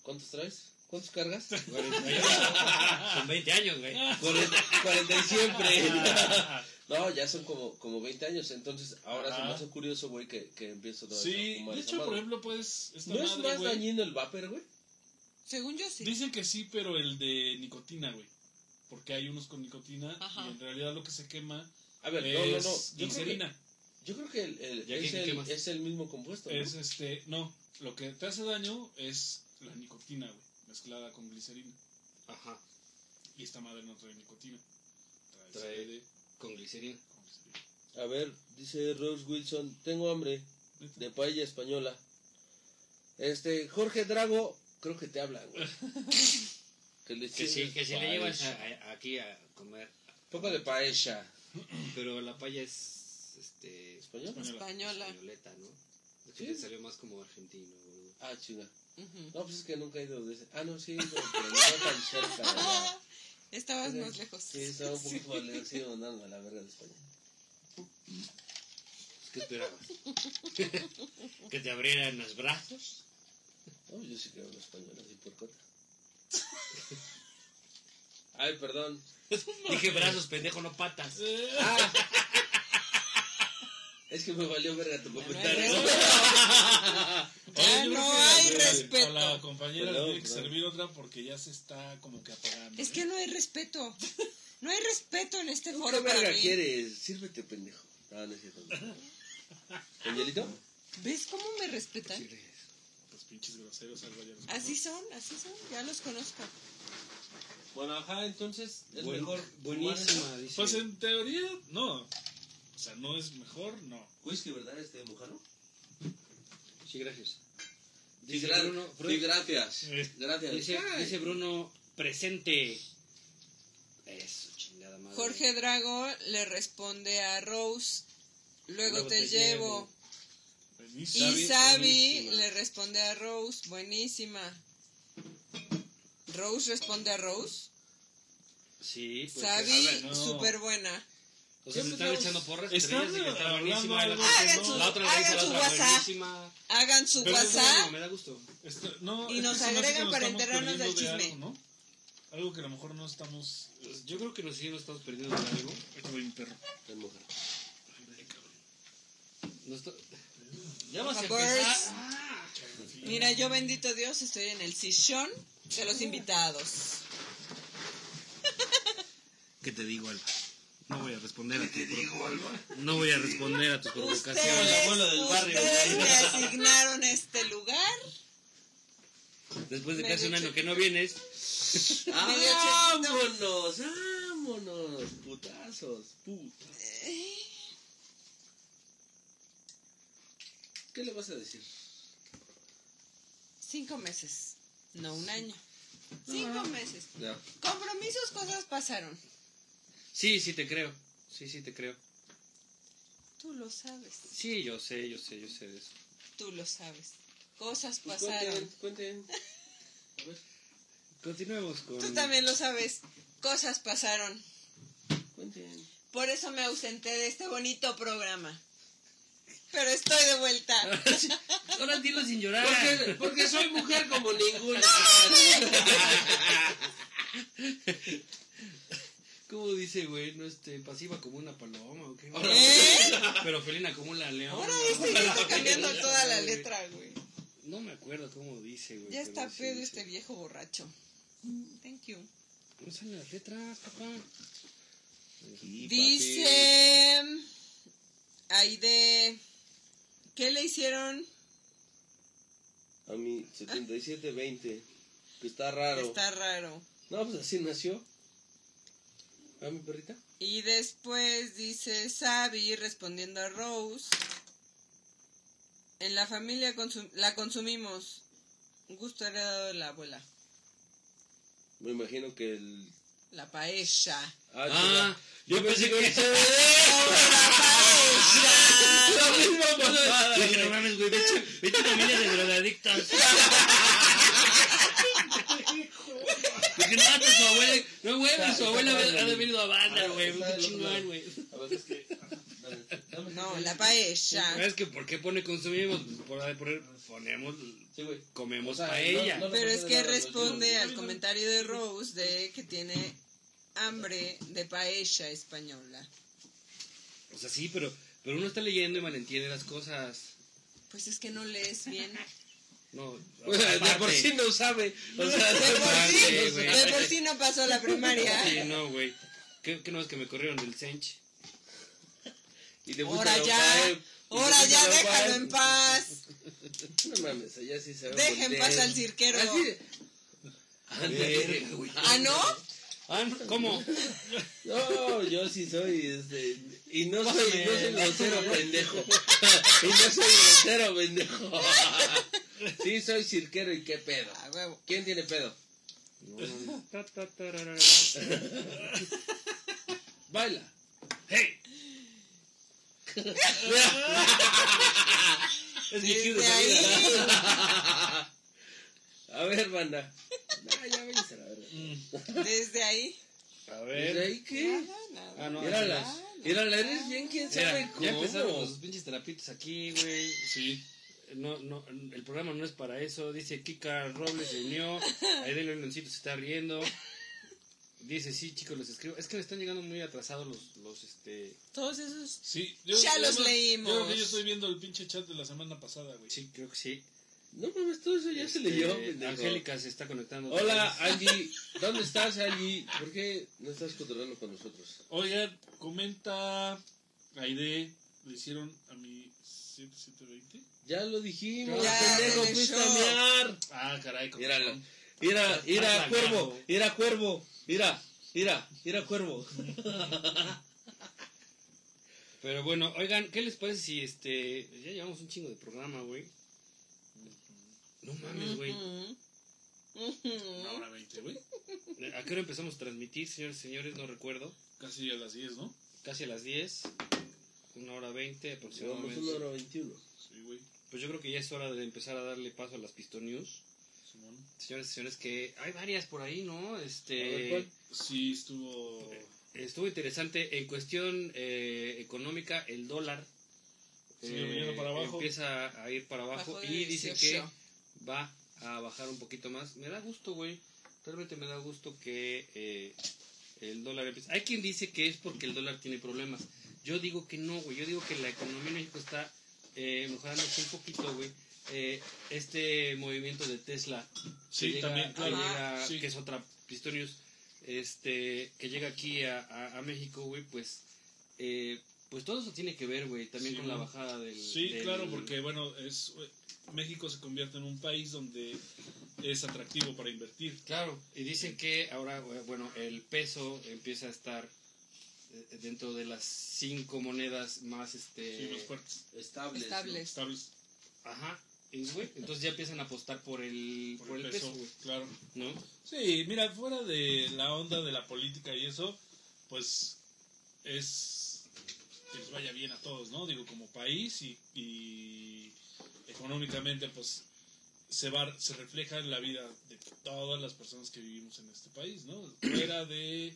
¿Cuántos traes? ¿Cuántos cargas? Con 20 años, güey. 40, 40 y siempre. No, ya son como, como 20 años, entonces ahora se me Ajá. hace curioso, güey, que, que empiezo otra vez Sí, a fumar de hecho, por madre. ejemplo, pues. Esta ¿No es madre, más güey, dañino el vapor, güey? Según yo sí. Dicen que sí, pero el de nicotina, güey. Porque hay unos con nicotina Ajá. y en realidad lo que se quema A ver, es no, no, no. Yo creo que, glicerina. yo creo que el, el- ¿Ya qué- es, el, es el mismo compuesto, ¿no? Es este, no, lo que te hace daño es la nicotina, güey, mezclada con glicerina. Ajá. Y esta madre no trae nicotina. Trae, Trae- CBD Con glicerina. con glicerina. A ver, dice Rose Wilson, tengo hambre de paella española. Este, Jorge Drago, creo que te habla, güey. Que, le Que sí, sirves que si le llevas paella. a- a- aquí a comer. Poco de paella. Pero la paya es. Este. ¿Español? Española. Españoleta, ¿no? Es que Sí. salió más como argentino, boludo. Ah, chinga. Ujú. No, pues es que nunca he ido de ese. Ah, no, sí, pero pero no tan cerca. ¿verdad? Estabas más lejos. Sí, estaba un poquito más lejos, sí, andando a la verga de España. ¿Qué esperabas? ¿Que te abrieran los brazos? No, yo sí que hablo español, así por cota. Ay, perdón. Dije brazos, pendejo, no patas. Ah. Es que me valió verga tu Ya no hay comentario. respeto. Ya no hay a la- respeto. A la compañera le tiene que servir otra porque ya se está como que apagando. Es ¿eh? que no hay respeto. No hay respeto en este ¿Qué foro para verga quieres? Sírvete, pendejo. No, no es cierto. ¿Pañuelito? ¿Ves cómo me respetan? Los pinches groseros, algo ya los Así son, así son. Ya los conozco. Bueno, ajá, entonces es Buen- mejor. buenísima, dice. Pues en teoría, no. O sea, no es mejor, no. Whisky, ¿verdad? Este mojano. Sí, gracias. Sí, Dice gra- Bruno, sí, gracias. Gracias. dice, Bruno, presente. Eso, chingada madre. Jorge Drago le responde a Rose. Luego, te, llevo. Buenísimo. Y Sabi, le responde a Rose. Buenísima. Rose responde a Rose. Sí, pues. Sabi, ver, no. súper buena. O sea, se están echando porras. De que está buenísima. La, Hagan no- su- la otra hagan la su otra, WhatsApp. buenísima. Hagan su WhatsApp. me da gusto. Esto- no, Y es nos agregan para enterarnos del de chisme. Algo, ¿no? algo que a lo mejor no estamos. Yo creo que nos sí nos estamos perdiendo de algo. Esto voy un perro. El mojano. No está- Ya vas a empezar. Mira, yo bendito Dios estoy en el sillón de los invitados. ¿Qué te digo, Alba? No voy a responder a ti. No voy a responder a tus Ustedes, provocaciones. abuelo del barrio. ustedes me asignaron este lugar. Después de casi un año que no vienes. ¡Vámonos! ¡Vámonos! Putazos. Puta. ¿Qué le vas a decir? Cinco meses, no un año. Cinco meses. Ya. Compromisos, cosas pasaron. Sí, sí te creo. Sí, sí te creo. Tú lo sabes, Sí, yo sé, yo sé, yo sé de eso. tú lo sabes. Cosas Pues pasaron. cuenten, cuenten. A ver, Continuemos con. Tú también lo sabes. Cosas pasaron. cuenten. Por eso me ausenté de este bonito programa. Pero estoy de vuelta. Ahora dilo sin llorar. Porque, porque soy mujer como ninguna. ¿Cómo dice, güey? No este, pasiva como una paloma o qué. ¿Eh? Pero felina como una leona. Ahora este ya está cambiando toda la letra, güey. No me acuerdo cómo dice, güey. Ya está pedo dice. este viejo borracho. Thank you. No salen las letras, papá. Dice Aide, ¿qué le hicieron? A mí, 77-20. Que está raro. Está raro. No, pues así nació. ¿A mi perrita? Y después dice Sabi respondiendo a Rose. En la familia consum- la consumimos. Un gusto heredado de la abuela. Me imagino que el. La paella. Ah, Ah, yo pensé que. La misma mamada, Dije, no mames, güey, vete, vete familia de drogadictos. Porque no mata a su abuela. No, güey, su abuela ha de venido a banda, güey. Qué chingón, güey. A ver, es que. No, la paella. Es que, ¿por qué pone consumimos? Por, por, ponemos, Sí, comemos O sea, paella. no- no- Pero es que responde al comentario de Rose de que tiene hambre de paella española. O sea, sí, pero, pero uno está leyendo y malentiende las cosas. Pues es que no lees bien. No, Pues, de por sí no sabe. O sea, De por Aparte, sí, de por sí no pasó la primaria. Sí, no, güey. ¿Qué, qué no es que me corrieron del Sench? Y te Ahora fuiste a ya, te ahora fuiste ya Ocae. déjalo en paz. No mames, allá sí se ve. Deja en paz al cirquero. Así de- A ver, güey. ¿Ah, no? Ah, no, ¿cómo? No, yo sí soy, este, y no soy, no soy grosero, pendejo. Y no soy grosero, pendejo. Sí, soy cirquero y qué pedo. A huevo. ¿Quién tiene pedo? Ta, ta, tararara. Baila. ¡Hey! Es mi cue de Desde ahí. salida. A ver, banda. No, ya váyanse a la verga. Desde ahí. A ¿Desde ver. ahí qué? Nada, nada. Ah, no, Mírala. Mírala, eres bien quién Mira, sabe cómo. ya empezaron los pinches trapitos aquí, güey. Sí. No, no, el programa no es para eso. Dice Kika Robles se unió. Aidel Leoncito se está riendo. Dice, sí, chicos, los escribo. Es que me están llegando muy atrasados los, los, este... Todos esos. Sí. Ya los además, leímos. Yo creo que yo estoy viendo el pinche chat de la semana pasada, güey. Sí, creo que sí. No mames, todo eso ya se Este, leyó, pendejo. Angélica se está conectando. Hola, Angie. ¿Dónde estás, Angie? ¿Por qué no estás cotorreando con nosotros? Oigan, comenta Aide, le hicieron a mi 7720. Ya lo dijimos, Ya, pendejo, fuiste a mear. Ah, caray, Míralo. razón. Mira, mira, cuervo, mira, cuervo, mira, mira, mira, cuervo. Pero bueno, oigan, ¿qué les parece si este... Ya llevamos un chingo de programa, güey. No mames, güey. Una hora veinte, güey. ¿A qué hora empezamos a transmitir, señores señores? No recuerdo. Casi a las 10, ¿no? Casi a las 10. Una hora 20 Llevamos aproximadamente. una hora veintiuno. Sí, güey. Pues yo creo que ya es hora de empezar a darle paso a las Piston News. Simón. Señores y señores, que hay varias por ahí, ¿no? Ver, Este... ¿cuál? Sí, estuvo. Estuvo interesante. En cuestión eh, económica, el dólar eh, para abajo. empieza a ir para abajo y dice 18. que va a bajar un poquito más. Me da gusto, güey. Realmente me da gusto que eh, el dólar empiece. Hay quien dice que es porque el dólar tiene problemas. Yo digo que no, güey. Yo digo que la economía en México está eh, mejorándose un poquito, güey. Eh, este movimiento de Tesla Sí, que llega- también, que claro. llega- Sí. que es otra Pistonius, este, que llega aquí a, a- a México, güey, pues, eh, pues todo eso tiene que ver, güey, también Sí, con la bajada del... Sí, del- claro, porque bueno, es México se convierte en un país donde es atractivo para invertir. Claro, y dicen que ahora, bueno, el peso empieza a estar eh, dentro de las cinco monedas más, este... Sí, más fuertes. Estables. Estables. Estables Ajá, güey, entonces ya empiezan a apostar por el, por el peso, güey, claro. ¿no? Sí, mira, fuera de la onda de la política y eso, pues es que les vaya bien a todos, ¿no? Digo, como país y, y económicamente, pues se va, se refleja en la vida de todas las personas que vivimos en este país, ¿no? Fuera de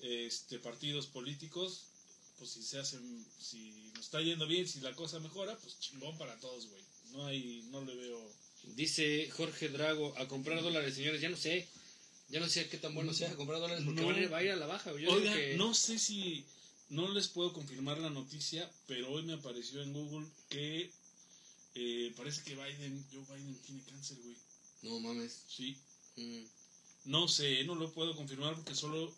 este partidos políticos, pues si se hacen, si nos está yendo bien, si la cosa mejora, pues chingón para todos, güey. No hay, no le veo. Dice Jorge Drago, a comprar dólares, señores, ya no sé. Ya no sé qué tan bueno sea comprar dólares porque No. va a ir a la baja. Yo que- no sé si no les puedo confirmar la noticia, pero hoy me apareció en Google que eh, parece que Biden, Joe Biden tiene cáncer, güey. No mames. Sí, Mm. no sé, no lo puedo confirmar porque solo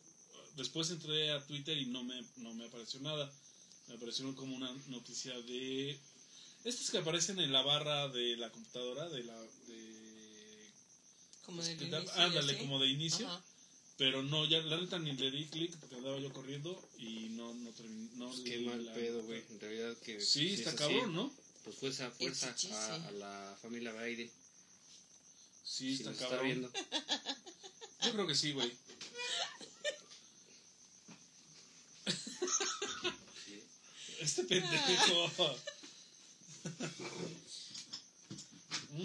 después entré a Twitter y no me no me apareció nada. Me apareció como una noticia de estas que aparecen en la barra de la computadora de la de Como que da- inicio ándale como de inicio. Ajá. Pero no, ya la neta ni le di clic porque andaba yo corriendo y no, no terminé. No Pues qué mal la pedo, güey. En realidad que... Sí, si está es cabrón, así, ¿no? Pues fuerza, fuerza chichi, a, sí. a la familia Biden. Sí, si está nos está cabrón. viendo. Yo creo que sí, güey. Este pendejo.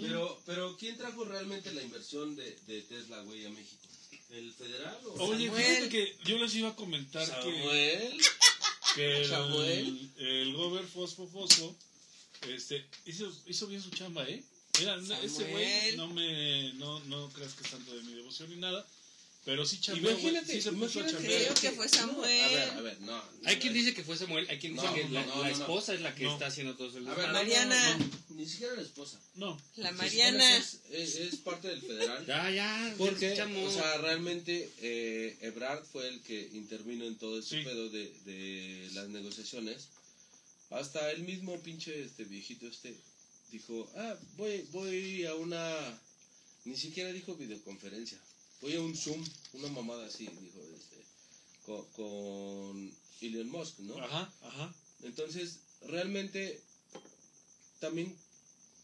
Pero, pero ¿quién trajo realmente la inversión de, de Tesla, güey, a México? ¿El federal o Oye, Samuel. fíjate que yo les iba a comentar que, Samuel? que el, Samuel. el Gober Fosfo Fosfo este, hizo, hizo bien su chamba, ¿eh? Mira, ese güey no me no, no creas que es tanto de mi devoción ni nada, pero sí chambeó, Imagínate, sí se puso a imagínate. chambear. Creo que fue Samuel. A ver, a ver, no. Hay quien dice que fue Samuel, hay quien dice No, que no, la, no, la no, no. esposa es la que No. está haciendo todo eso. A ver, no, Mariana. no, no, ni siquiera la esposa. No, La Mariana. Es, es, es parte del federal. Ya, ya, Porque, o sea, realmente eh, Ebrard fue el que intervino en todo ese Sí. pedo de, de las negociaciones. Hasta el mismo pinche este viejito este dijo, ah, voy, voy a una... Ni siquiera dijo videoconferencia. Voy a un Zoom, una mamada así, dijo, este, con, con Elon Musk, ¿no? Ajá, ajá. Entonces, realmente, también,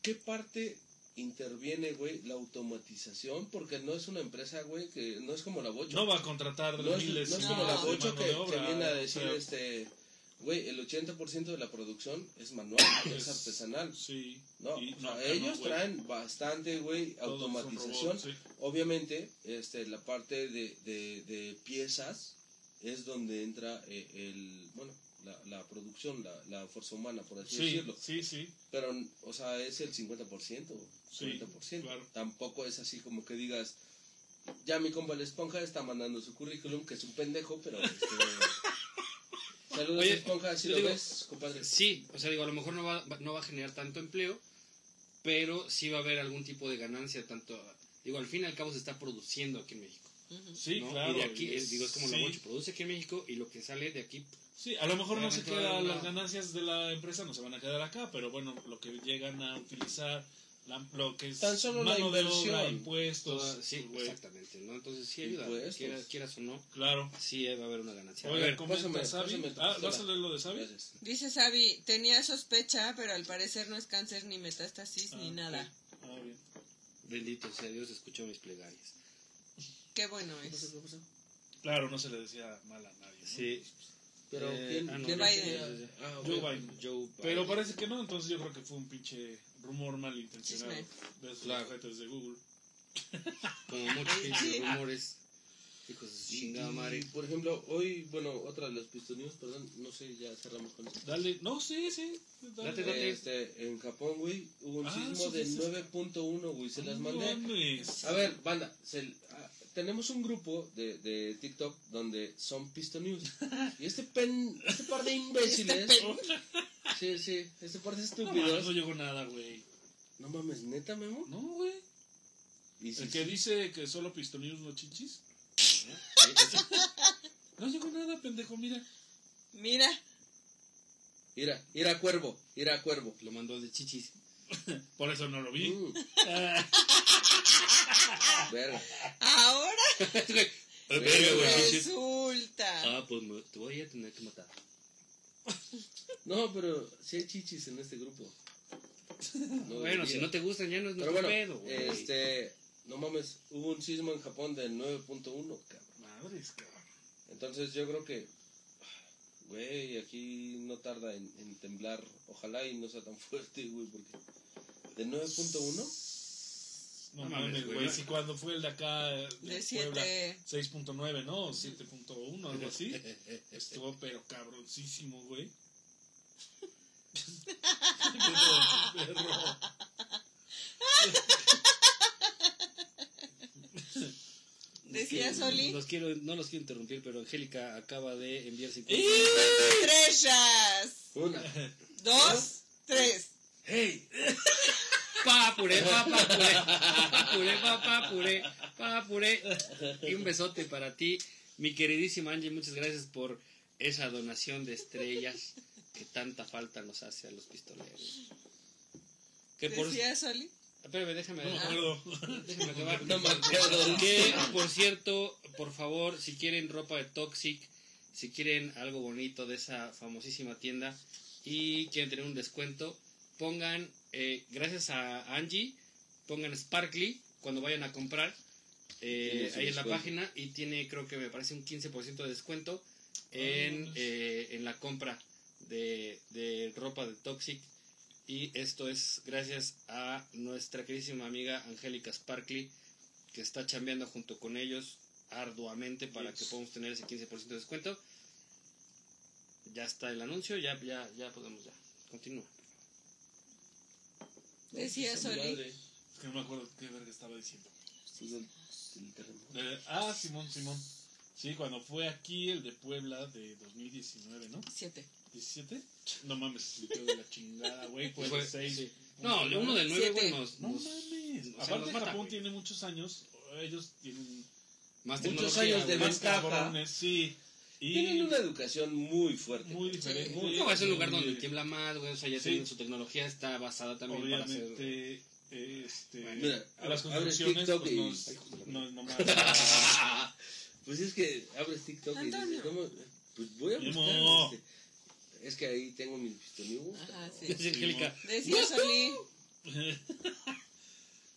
¿qué parte interviene, güey, la automatización? Porque no es una empresa, güey, que no es como la Bocho. No va a contratar No es, miles no es de como la No. Mano que, que viene a decir, este, güey, el 80% de la producción es manual, es Es- artesanal. Sí. No, y- o sea, no, ellos no, traen bastante, güey, automatización. robots, sí. Obviamente, este, la parte de, de, de piezas es donde entra eh, el, bueno, la, la producción, la, la fuerza humana, por así Sí, decirlo. sí, sí. Pero, o sea, es el 50%, Sí, 40%. claro. Tampoco es así como que digas, ya mi compa la esponja está mandando su currículum, que es un pendejo, pero... Este, Saludos, Oye, esponja, si lo digo- ves, compadre. Sí, o sea, digo, a lo mejor no va, va- no va a generar tanto empleo, pero sí va a haber algún tipo de ganancia, tanto, digo, al fin y al cabo se está produciendo aquí en México. Ujú. Sí, ¿no? claro. y de aquí, y es, digo, es como la sí. Bocho, produce aquí en México y lo que sale de aquí, Sí, a lo mejor no se queda, una- las ganancias de la empresa no se van a quedar acá, pero bueno, lo que llegan a utilizar, la- lo que es Tan solo la mano de inversión. obra, impuestos, toda- sí, güey, exactamente, ¿no? Entonces sí ayuda, quieras, quieras o no, claro. sí va a haber una ganancia. A Oiga, ver, comenta pásame, Sabi. Ah. ¿vas a leer lo de Sabi? Gracias. Dice Sabi, tenía sospecha, pero al parecer no es cáncer ni metástasis ni Ah, nada. ok. Ah, bien. bendito sea Dios, escuchó mis plegarias. Qué bueno es. Claro, no se le decía mal a nadie. ¿no? Sí. Pero, Eh, ¿quién? ah, no, De no, Biden. Ah. Joe Biden. Joe Biden. Pero parece que no, entonces yo creo que fue un pinche rumor malintencionado de esos Claro. de Google. Como muchos rumores, hijos de chingada madre. por ejemplo, hoy, bueno, otra de las pistonews, perdón, no sé, ya cerramos con esto. Dale, no, sí, sí. dale. Date, date. Este, en Japón, güey, hubo un Ah, sismo de sí, sí. 9.1, güey, se las mandé. mames. A ver, banda, se- ah, tenemos un grupo de, de TikTok donde son pistonews. Y este pen, este par de imbéciles. Sí, sí, este par de No, mames, no llegó nada, güey. No mames, neta, Memo. No, güey. Y si- El que dice que solo pistonios no chichis. No llegó nada, pendejo, mira. Mira, Ira, ira cuervo, ira cuervo. Lo mandó de chichis. Por eso no lo vi. Ah, verga. ahora Verga, güey, resulta. Ah, pues me- te voy a tener que matar. No, pero sí hay chichis en este grupo. No bueno, si no te gustan ya no es nuestro bueno, pedo, güey. este, no mames, hubo un sismo en Japón del 9.1, cabrón. Madres, cabrón. Entonces yo creo que, güey, aquí no tarda en, en temblar. Ojalá y no sea tan fuerte, güey, porque de 9.1, No, No mames, güey. Si cuando fue el de acá. De Puebla, 7. 6.9, ¿no? 7.1, algo así. Estuvo pero cabroncísimo, güey. Perro. Decía Soli. Los quiero, no los quiero interrumpir, pero Angélica acaba de enviar 50. Estrellas. una. Dos, tres. ¡Hey! Pa puré, pa pa puré, pa puré, pa pa puré, pa puré. Y un besote para ti, mi queridísima Angie. Muchas gracias por esa donación de estrellas que tanta falta nos hace a los pistoleros. Que por, Decía Soli. espérame, déjame, No me acuerdo. déjame acabar. No me acuerdo. Que, por cierto, por favor, si quieren ropa de Toxic, si quieren algo bonito de esa famosísima tienda y quieren tener un descuento, pongan, eh, gracias a Angie, pongan Sparkly cuando vayan a comprar eh, ahí en la página y tiene, creo que me parece un 15% de descuento en, Ah. eh, en la compra de, de ropa de Toxic. Y esto es gracias a nuestra queridísima amiga Angélica Sparkly, que está chambeando junto con ellos arduamente para que podamos tener ese 15% de descuento. Ya está el anuncio, ya, ya, ya podemos, ya. Continúa. Decía madre, Es que no me acuerdo qué verga estaba diciendo. pues, del- del terremoto. Eh, ah, Simón, Simón. Sí, cuando fue aquí el de Puebla de 2019, ¿no? Siete. ¿17? No mames, se metió de la chingada, güey. Fue, de 6. sí. No, uno de nueve, Siete. güey, nos, No mames. o sea, Aparte, mata, Japón tiene muchos años. Ellos tienen más muchos años de más ventaja. cabrones, sí. Y Tienen una educación muy fuerte. muy diferente. Sí. No, es un lugar donde Muy- tiembla más, güey. O sea, ya Sí. tienen su tecnología, está basada también para hacer. Obviamente, Este, Mira, a las construcciones, TikTok pues, y- no, es- no es nomás. pues es que abres TikTok y Antonio. dices, ¿cómo? Pues voy a buscar. Este, es que ahí tengo mi pistolín. Ajá, sí. Dice Angélica, Decía Solí.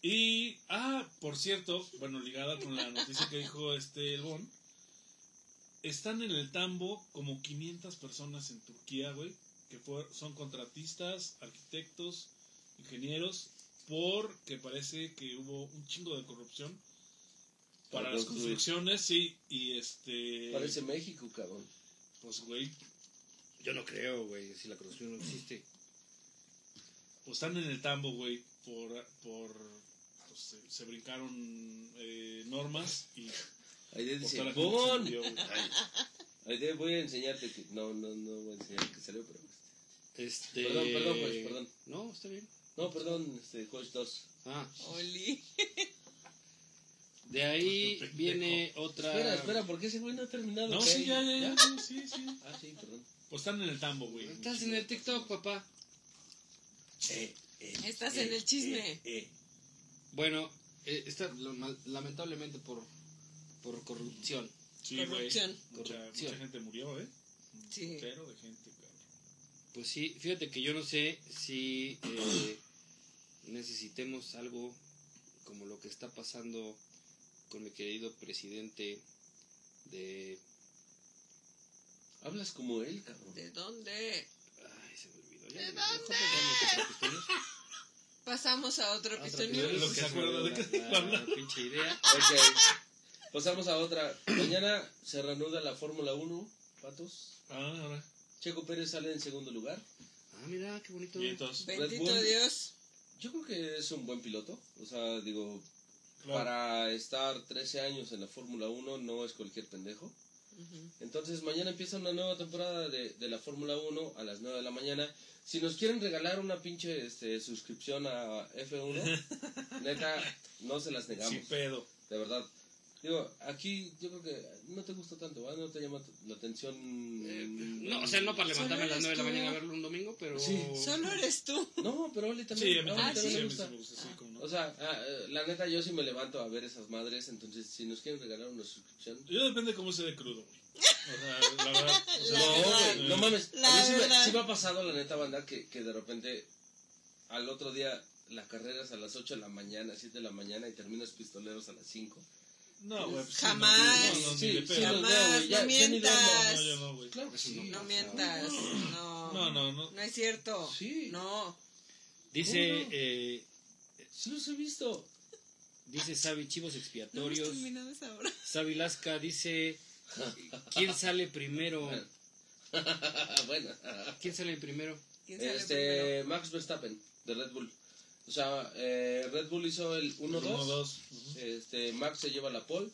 y, ah, por cierto, bueno, ligada con la noticia que dijo este el Bon, están en el tambo como 500 personas en Turquía, güey, que fue- son contratistas, arquitectos, ingenieros, porque parece que hubo un chingo de corrupción para Para las construcciones, sí, y este... Parece México, cabrón. Pues, güey, yo no creo, güey, si la corrupción no existe. pues están en el tambo, güey, por... por pues, se, se brincaron eh, normas y Ahí dice, ¡Bon! Ahí te voy a enseñarte que. No, no, no voy a enseñar que salió, pero. Este... Perdón, perdón, juez, perdón. No, está bien. No, perdón, este, Coach 2. Ah, Oli. de ahí viene otra... Espera, espera, porque ese güey no ha terminado. No, sí, ya, ya, ya, sí, sí, sí. Ah, sí, perdón. Pues están en el tambo, güey. Estás en el TikTok, papá. Eh, eh, Estás eh, en el chisme. eh, eh. Bueno, eh, está lo- mal- lamentablemente por, por corrupción. Sí, güey. Corrupción. Mucha, Corrupción. mucha gente murió, ¿eh? Sí. Pero de gente, cabrón. Pues sí, fíjate que yo no sé si eh, necesitemos algo como lo que está pasando con mi querido presidente de... Hablas como él, cabrón. ¿De dónde? Ay, se me olvidó. Ya, ¿De dónde? Pasamos a otro pistolero, Lo que se acuerda de qué la- habla. la pinche idea. Ok. Pasamos a otra. Mañana se reanuda la Fórmula 1, patos. Ah, ahora. Checo Pérez sale en segundo lugar. Ah, mira, qué bonito. Y entonces, Bendito Red Bull. Dios. Yo creo que es un buen piloto. O sea, digo, claro, para estar 13 años en la Fórmula 1 no es cualquier pendejo. Entonces mañana empieza una nueva temporada de, de la Fórmula 1 a las 9 de la mañana. Si nos quieren regalar una pinche este, suscripción a F1, neta, no se las negamos. sin pedo. De verdad. Digo, aquí yo creo que no te gusta tanto, ¿verdad? No te llama la atención. Eh, no, o sea, no para levantarme a las 9 de la mañana a verlo un domingo, pero... Sí. Solo eres tú. No, pero Oli Sí, también. a mí a Oli Ah, también, sí, mí gusta. sí me gusta, sí, como no. O sea, ah, eh, la neta, yo sí me levanto a ver esas madres. Entonces, si nos quieren regalar una suscripción. Yo depende cómo se de crudo, güey. O sea, la verdad. o sea, La no, no mames. La a mí sí me, sí me ha pasado, la neta, banda, que, que de repente al otro día la carrera es a las 8 de la mañana, 7 de la mañana y terminas pistoleros a las 5. No, güey. pues sí, Jamás. No, no, Sí, sí, Jamás, no mientas. No, mientas. No. No, no, no. No es cierto. Sí. No. Dice, eh, Sí los he visto. dice Sabi Chivos Expiatorios. Sabi Lasca dice, ¿quién sale primero? bueno. ¿Quién sale primero? ¿Quién sale primero? Este, Max Verstappen, de Red Bull. O sea, eh, Red Bull hizo el 1-2. Uno, dos. Ujú. Este, Max se lleva la pole.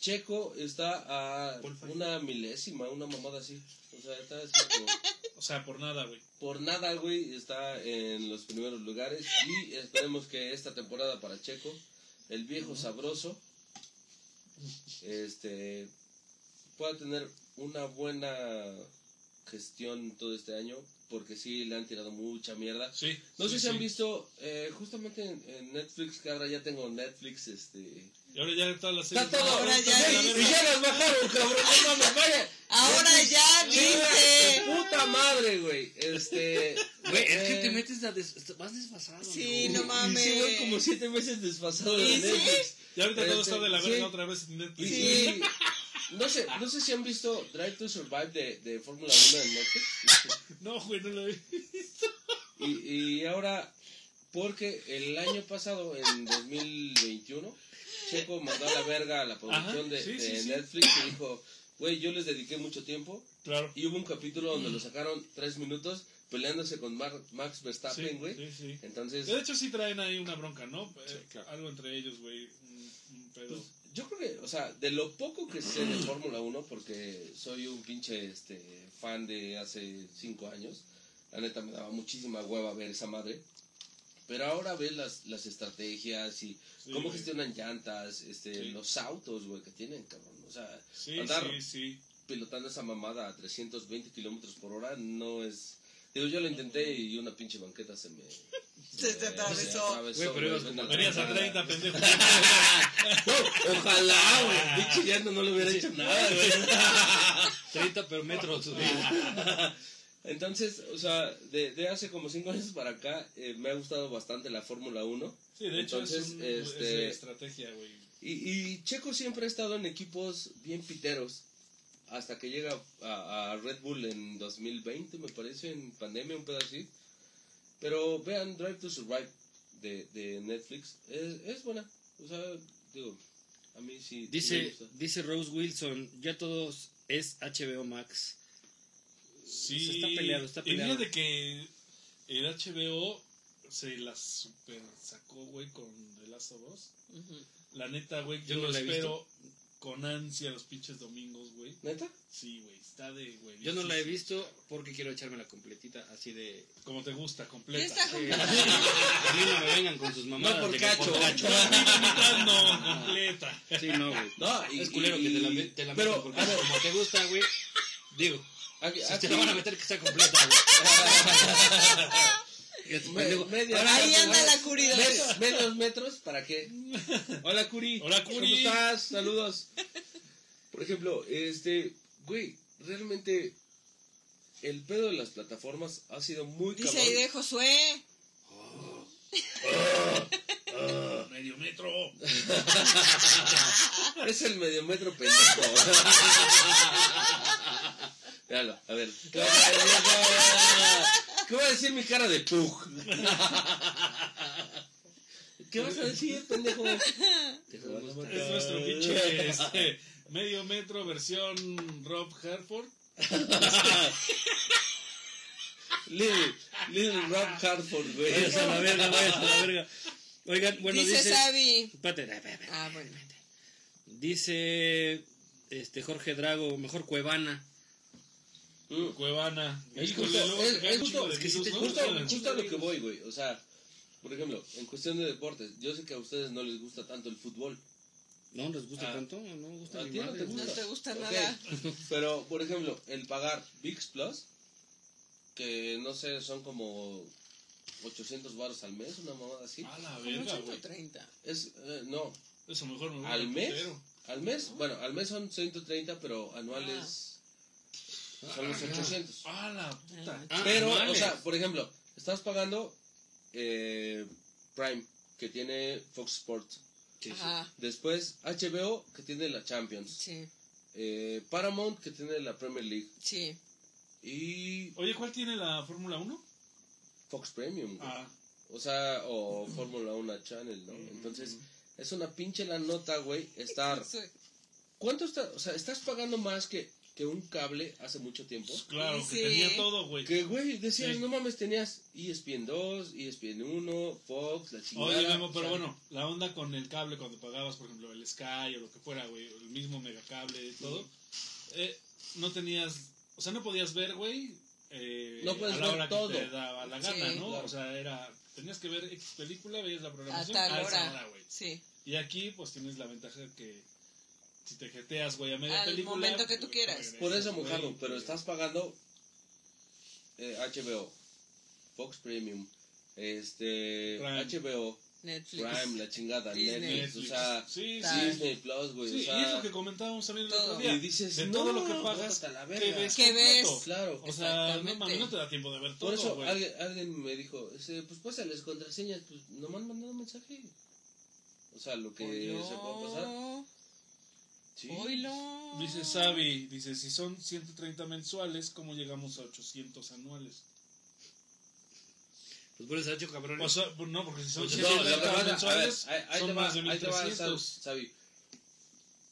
Checo está a una milésima, una mamada así. O sea, está así como- O sea, por nada, güey. por nada, güey, está en los primeros lugares. Y esperemos que esta temporada para Checo, el viejo sabroso, este, pueda tener una buena gestión todo este año. Porque sí, le han tirado mucha mierda. Sí. No sí, sé si han sí. visto, eh, justamente en, en Netflix, que ahora ya tengo Netflix, este... Y ahora ya todas las series. Está todo, Ahora ya y ya las bajaron, cabrón, no mames, vaya. Ahora ya dice. tu puta madre, güey. Este. Güey, es que eh, te metes a des- vas desfasado. Sí, ¿no? no mames. Sí, voy como siete meses desfasado de ¿Y sí? Netflix. Y ahorita todo Este, está de la sí. verga otra vez en Netflix. y- no sé, no sé si han visto Drive to Survive de, de Fórmula 1 en Netflix. No, güey, no lo vi. Y, y ahora, porque el año pasado, en 2021, Checo mandó a la verga a la producción Ajá, de, sí, de sí, sí. Netflix y dijo, güey, yo les dediqué mucho tiempo. Claro. Y hubo un capítulo donde lo sacaron tres minutos peleándose con Mar- Max Verstappen, güey. Entonces, De hecho, sí traen ahí una bronca, ¿no? Eh, claro. Algo entre ellos, güey. Un, un pedo. pues, yo creo que, o sea, de lo poco que sé de Fórmula 1, porque soy un pinche este, fan de hace cinco años, la neta me daba muchísima hueva ver esa madre. Pero ahora ves las, las estrategias y Sí, cómo güey. gestionan llantas, este, Sí. los autos, güey, que tienen, cabrón. O sea, Sí, andar pilotando esa mamada a 320 kilómetros por hora no es Digo, yo lo intenté y una pinche banqueta se me... Se te atravesó. Güey, pero Venías a la- 30, pendejo. Ojalá, güey. Pinche ya no, le hubiera hecho nada, güey. 30 pero metros. güey. Entonces, o sea, de, de hace como 5 años para acá, eh, me ha gustado bastante la Fórmula 1. Sí, de hecho Entonces, es, un, este- es estrategia, güey. Y, y Checo siempre ha estado en equipos bien piteros. Hasta que llega a, a Red Bull en 2020, me parece, en pandemia, un así. Pero vean Drive to Survive de, de Netflix. Es, es buena. O sea, digo, a mí sí. me Dice, gusta. dice Rose Wilson, ya todos es HBO Max. Sí, O sea, está peleado, está peleado. fíjate que el HBO se la super sacó, güey, con The Last of Us. La neta, güey, Yo yo, no la he espero con ansia los pinches domingos, güey. ¿Neta? Sí, güey, está de, güey. Yo no la he visto porque quiero echarme la completita así de... Como te gusta, ¿Qué completa. está Sí. A mí no me vengan con sus mamadas. No por cacho. La mitad no, completa. Sí, no, güey. No, y, es culero y- que te la, te la pero, metan porque a ver, como te gusta, güey. Digo, aquí, si aquí- te la van a meter que sea completa, güey. Y me- pendejo, media- ahora- Ahí anda la Curi medios metros, ¿para qué? Hola, Curi. Hola, Curi. ¿Cómo estás? Saludos. Por ejemplo, este, güey, realmente el pedo de las plataformas ha sido muy Dice cabrón. ahí de Josué. Medio metro. Es el medio metro pendejo. Míralo, a ver. ¿Qué va a decir, ¿Qué va a decir mi cara de pug? ¿Qué vas a decir, pendejo? Te. Es nuestro pinche este, medio metro versión Rob Herford. Little, Little Rob Hartford, güey. Váyanse a la verga, váyanse a la verga. Oigan, bueno, dice, dice... Sabi. Espérate, espérate, espérate. Ah, bueno. Dice este Jorge Drago, mejor Cuevana. Cuevana. Es justo- es- es es que virus, te- ¿no? Justo, justo a lo que voy, güey. O sea, por ejemplo, en cuestión de deportes, yo sé que a ustedes no les gusta tanto el fútbol. ¿No les gusta Ah. tanto? No me gusta A ni ti no te güey. No te gusta nada. Pero, por ejemplo, el pagar VIX Plus, que no sé, son como 800 baros al mes, una mamada así. A la verga, güey. 130. Es, eh, no, Eso mejor me voy ¿Al mes? al mes, bueno, al mes son 130, pero anuales son los 800. A la puta. Ah, Pero, o sea, por ejemplo, estás pagando eh, Prime, que tiene Fox Sports. Sí, sí. Ajá. Después HBO, que tiene la Champions. Sí, Eh, Paramount, que tiene la Premier League. sí. Y Oye, ¿cuál tiene la Fórmula 1? Fox Premium. güey. Ah, O sea, o Fórmula 1 Channel, ¿no? Entonces, es una pinche la nota, güey, estar... ¿Cuánto está? O sea, estás pagando más que, que un cable hace mucho tiempo. claro, Sí, que tenía todo, güey. Que, güey, decías, Sí. no mames, tenías ESPN 2, ESPN 1, Fox, la chingada. Oye, Memo, o pero sea, bueno, la onda con el cable cuando pagabas, por ejemplo, el Sky o lo que fuera, güey, el mismo megacable y todo, eh, no tenías, o sea, no podías ver, güey, eh, No puedes a la ver hora todo. que te daba la gana, Sí. ¿no? Claro. O sea, era, tenías que ver X película, veías la programación A tal hora, güey. Sí. Y aquí, pues tienes la ventaja que si te jeteas, güey, a media Al película. momento que tú pues, quieras. regresas, Por eso, güey, mojarlo, pero y- estás pagando eh, HBO, Fox Premium, este, Prime. HBO, Netflix. Prime, la chingada, Disney. Netflix, o sea, sí, sí. Disney Plus, güey, Sí, o sea, y es lo que comentábamos también el Todo. otro día. y dices, de no, todo lo que pagas, ¿qué verga. ves? ¿Qué ves? Claro. O sea, no Exactamente. mames, no te da tiempo de ver todo, Por eso güey. alguien, alguien me dijo, este, pues pásales contraseñas, pues nomás mandando un mensaje. O sea, lo que Oilo. se puede pasar. Sí. Oilo. Dice Sabi, dice, si son 130 mensuales, ¿cómo llegamos a 800 anuales? Pues por eso ha hecho cabrón. O sea, pues no, porque si son Pues No, lo que 130 pasa- a ver, mensuales, ahí, ahí son va, más de ahí te va, 1300. Sab- Sabi.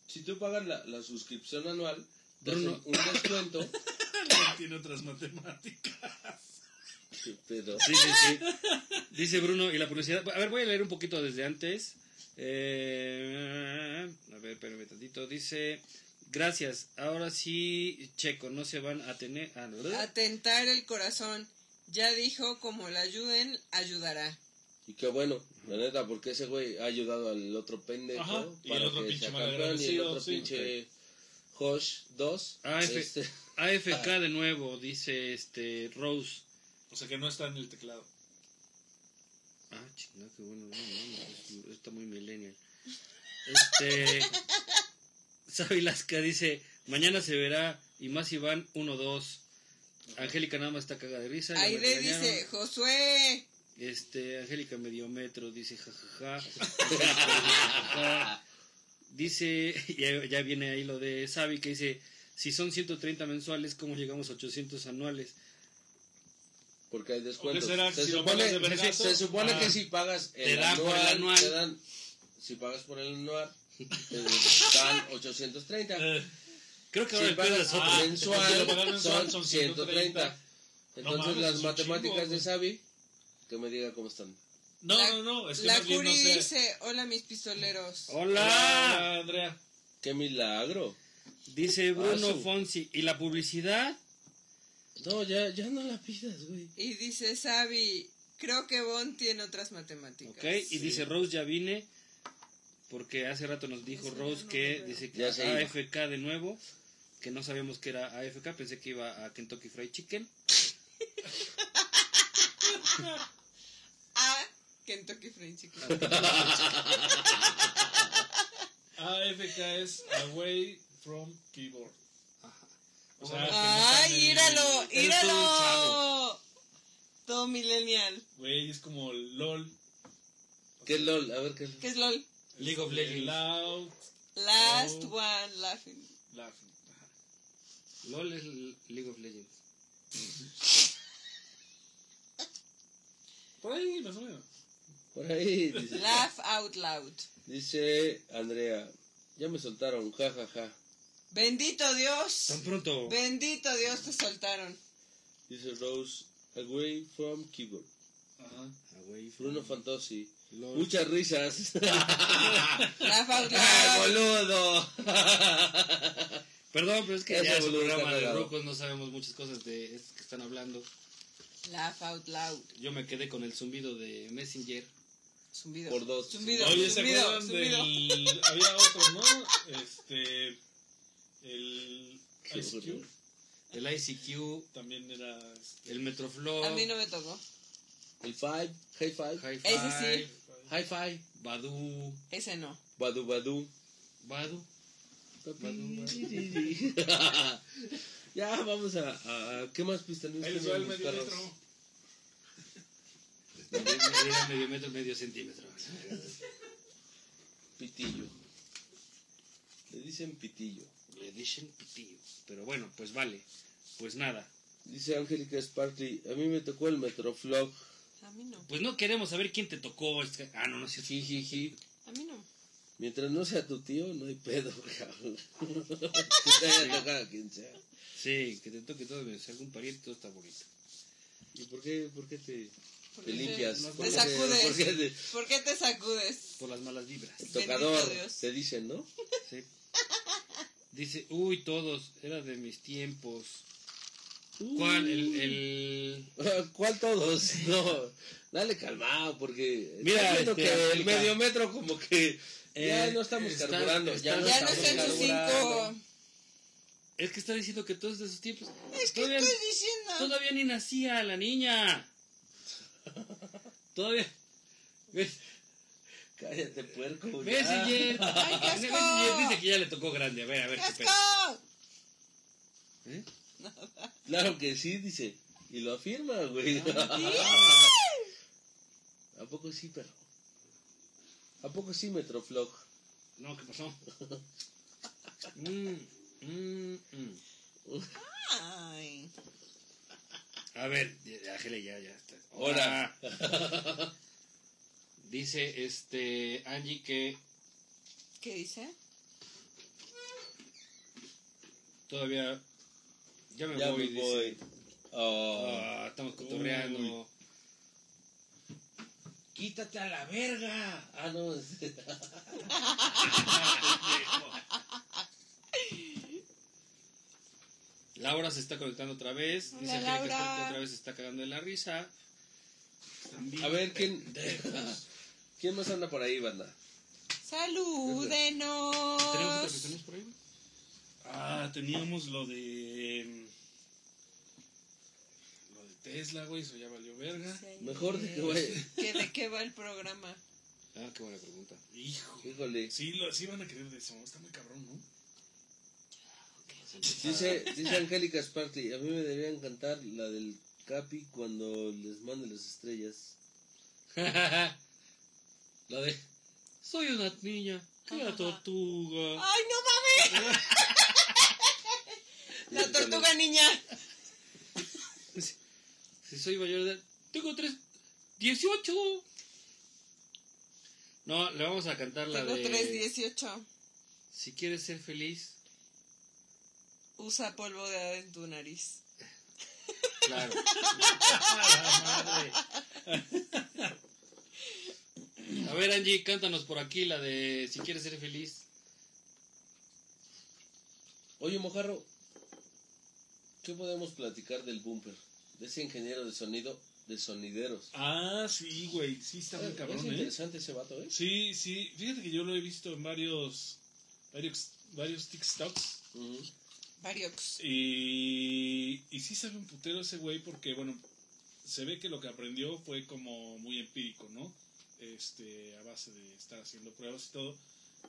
Si tú pagas la, la suscripción anual, Bruno. un descuento. Tiene otras matemáticas. ¿Qué pedo? Sí, sí, sí. Dice Bruno, y la publicidad. A ver, voy a leer un poquito desde antes. Eh, a ver, espérame tantito. Dice: Gracias. Ahora sí, Checo, no se van a tener. Ah, ¿no? Atentar el corazón. Ya dijo, como la ayuden, ayudará. Y qué bueno, la neta, porque ese güey ha ayudado al otro pendejo Ajá, y para el otro que pinche campeón y el otro sí. pinche Josh 2. Ah, F- este, AFK de nuevo, dice este Rose. O sea que no está en el teclado. Ah, chingada, qué bueno. No, no, no, está muy millennial. Este. Sabi Lasca dice: Mañana se verá. Y más Iván 1-2. Angélica nada más está cagada de risa. Aide regañaron. dice, Josué. Este, Angélica Mediometro dice jajaja. Jajaja. dice, ya, ya viene ahí lo de Sabi que dice, si son 130 mensuales, ¿cómo llegamos a 800 anuales? Porque hay descuentos. Se Si supone, se supone ah. que si pagas el Te dan por el anual. te dan- si pagas por el anual, te dan 830. Eh, Creo que ahora Si pagas es otro. Ah, mensual, si lo pagas mensual son son 130. Entonces mames, las matemáticas chingo, de. Xavi, que me diga cómo están. no, La- no, no. Es que La no Curi sé. dice, hola mis pistoleros. ¡Hola! Hola, Andrea. ¡Qué milagro! Dice Bruno Ah, su- Fonsi, ¿y la publicidad? No, ya, ya no la pidas, güey. Y dice Sabi, creo que Bon tiene otras matemáticas. Ok, y dice Rose, ya vine. Porque hace rato nos dijo Eso Rose no que dice que iba. AFK de nuevo. Que no sabíamos que era AFK, pensé que iba a Kentucky Fried Chicken. A Kentucky Fried Chicken. AFK es Away from Keyboard. O sea, ¡Ay, íralo! ¡Íralo! Todo millennial. Güey, es como LOL. ¿Qué es LOL? A ver qué es ¿Qué es LOL? League of Legends. Loud Last Oh. one laughing. Laughing. Ajá. LOL es League of Legends. Por ahí, más o menos. Por ahí dice, Laugh out loud. dice Andrea, ya me soltaron, ja, ja, ja. Bendito Dios. Tan pronto. Bendito Dios te soltaron. Dice Rose, away from keyboard. Ajá. Away from Bruno Fantosi, LOL. muchas risas. Laugh out ¡Ay, loud. boludo! Perdón, pero es que ya es un programa de rucos, no sabemos muchas cosas de estos que están hablando. Laugh out loud. Yo me quedé con el zumbido de Messenger. Zumbido. Por dos. Zumbido. Oye, ¿se acuerdan zumbido. del... Había otro, ¿no? Este... El... Qué Ice Cube horror. El ICQ, también era... este, el Metroflow, A mí no me tocó. El five, high five, Hi-Fi, Ese sí. high five, Badu, Ese no. badu badu. Badu. ya, vamos a, a, ¿Qué más les va el medio metro. Medio metro, medio centímetro. Pitillo. Le dicen pitillo. Le dicen pitillo. Pero bueno, pues vale. Pues nada. Dice Angélica Sparkly, a mí me tocó el Metroflog. A mí no. Pues no queremos saber quién te tocó. Ah, no, no es cierto. Jijiji. A mí no. Mientras no sea tu tío, no hay pedo, cabrón. que te haya tocado a quien sea. Sí, que te toque todo, si algún pariente, todo está bonito. ¿Y por qué, por qué te, te limpias? no, ¿Por Te qué sacudes. ¿Por qué te- ¿Por qué te sacudes? Por las malas vibras. tocador? Bendito Dios. Te dicen, ¿no? Sí. Dice, uy, todos, era de mis tiempos. ¿Cuál? El, el... ¿Cuál todos? No, dale calmado, porque. Mira, este, que el medio metro, como que. ya Eh, no estamos está- carburando. está- ya no Ya no estamos cinco. Es que está diciendo que todos de esos tiempos. Es que todavía, estoy diciendo. todavía ni nacía la niña. Todavía. ¿Ves? Cállate, puerco. Messenger. ¡Ay, qué asco! Messenger dice que ya le tocó grande. A ver, a ver qué pedo. ¿Eh? Claro que sí, dice. Y lo afirma, güey. ¿A poco sí, perro? ¿A poco sí, Metroflog? No, ¿qué pasó? Mm, mm, mm. Ay. A ver, Ángela, ya, ya está. Ahora. Dice este Angie que ¿Qué dice? todavía. Ya me Ya voy. me dice. voy. Oh. Ah, estamos cotorreando. Quítate a la verga. Ah, no. Laura se está conectando otra vez. Dice Hola, Laura. que otra vez se está cagando de la risa. A ver, ¿quién, ¿quién más anda por ahí, banda? ¡Salúdenos! ¿Tenemos otra que tenemos por ahí? Ah, teníamos lo de. Lo de Tesla, güey, eso ya valió verga. Mejor de que, güey. ¿Que ¿De qué va el programa? Ah, qué buena pregunta. Hijo. Híjole. Sí, lo, sí van a querer de eso. Está muy cabrón, ¿no? Dice, dice Angélica Sparkley, a mí me debería encantar la del Capi cuando les mande las estrellas. La de. Soy una niña. Que la tortuga. ¡Ay, no mames! La tortuga niña. Si soy mayor de edad. Tengo tres. 18. No, le vamos a cantar la Tengo de. 318. Si quieres ser feliz. Usa polvo de hada en tu nariz. Claro. A ver, Angie, cántanos por aquí la de Si quieres ser feliz. Oye, Mojarro, ¿qué podemos platicar del bumper? De ese ingeniero de sonido de sonideros. Ah, sí, güey. Sí, está muy es cabrón, ¿eh? interesante ese vato, ¿eh? Sí, sí. Fíjate que yo lo he visto en varios. Varios, varios TikToks. Ujú. Variox. Y, y sí sabe un putero ese güey porque, bueno, se ve que lo que aprendió fue como muy empírico, ¿no? Este, a base de estar haciendo pruebas y todo.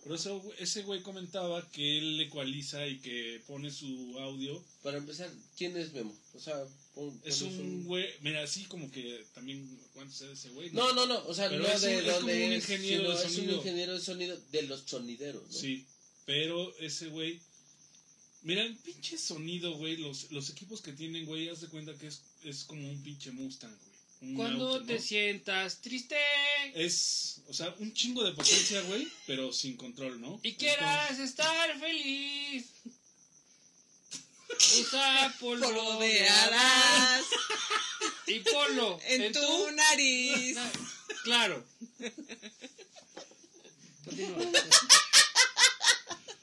Pero eso, ese güey comentaba que él ecualiza y que pone su audio. Para empezar, ¿quién es Memo? O sea, pon- Es un güey, mira, así como que también, ¿cuánto sea ese güey? No, no, no, o sea, Pero no es de es como un es, ingeniero sino de es sonido. un ingeniero de sonido de los sonideros, ¿no? Sí, pero ese güey. Mira, el pinche sonido, güey. Los, los equipos que tienen, güey, haz de cuenta que es, es como un pinche Mustang, güey. Cuando auto, te ¿no? sientas triste Es, o sea, un chingo de potencia, güey, pero sin control, ¿no? y quieras estar feliz. Usa polvo, Polvo de hadas y ponlo en tu nariz. Claro. Continúa.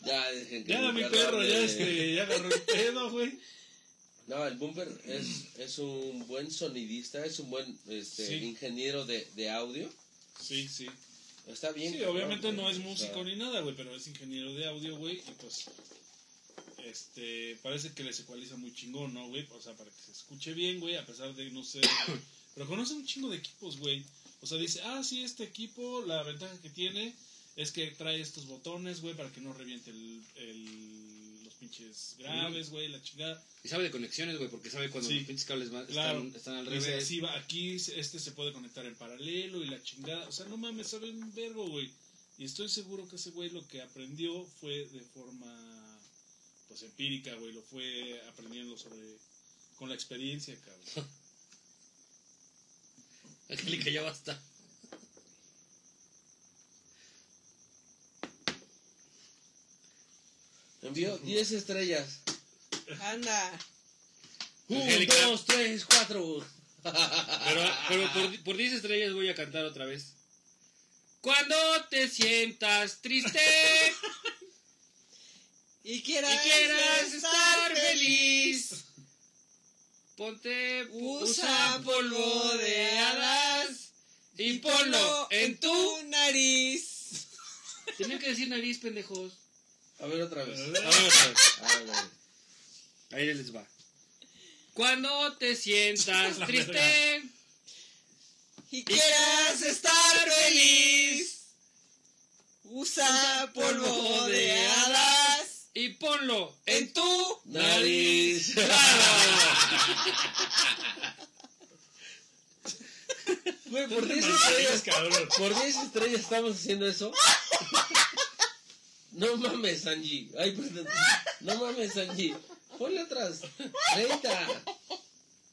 Ya, dejen que Ya, mi perro, ya, este, ya agarró el pedo, güey. No, el Bumper es, es un buen sonidista, es un buen este, Sí. ingeniero de, de audio. Sí, sí. Está bien. Sí, cabrón, obviamente no es o sea, músico ni nada, güey, pero es ingeniero de audio, güey, y pues. Este, parece que les ecualiza muy chingón, ¿no, güey? O sea, para que se escuche bien, güey, a pesar de no ser. Pero conoce un chingo de equipos, güey. O sea, dice, ah, sí, este equipo, la ventaja que tiene es que trae estos botones, güey, para que no reviente el, el- pinches graves, güey, la chingada. Y sabe de conexiones, güey, porque sabe cuando Sí. los pinches cables Claro. están, están al Dice, revés. va, aquí este se puede conectar en paralelo y la chingada. O sea, no mames, sabe un verbo, güey. Y estoy seguro que ese güey lo que aprendió fue de forma, pues, empírica, güey. Lo fue aprendiendo sobre, con la experiencia, cabrón. Angélica, ya basta. Envió 10 estrellas. Anda. Un, Angélica. dos, tres, cuatro. Pero, pero por, por 10 estrellas voy a cantar otra vez. Cuando te sientas triste Y quieras, y quieras estar feliz, ponte, Usa polvo de hadas y ponlo en tu... nariz. Tenía que decir nariz, pendejos. A ver otra vez. A ver, otra vez. Ah, güey. Ahí les va. Cuando te sientas triste Y quieras estar feliz. Usa polvo de hadas y ponlo en en tu Nariz. Güey, por 10 estrellas, cabrón. por 10 estrellas estamos haciendo eso. No mames, Angie. Ay, perdón. No mames, Angie. Ponle otras 30.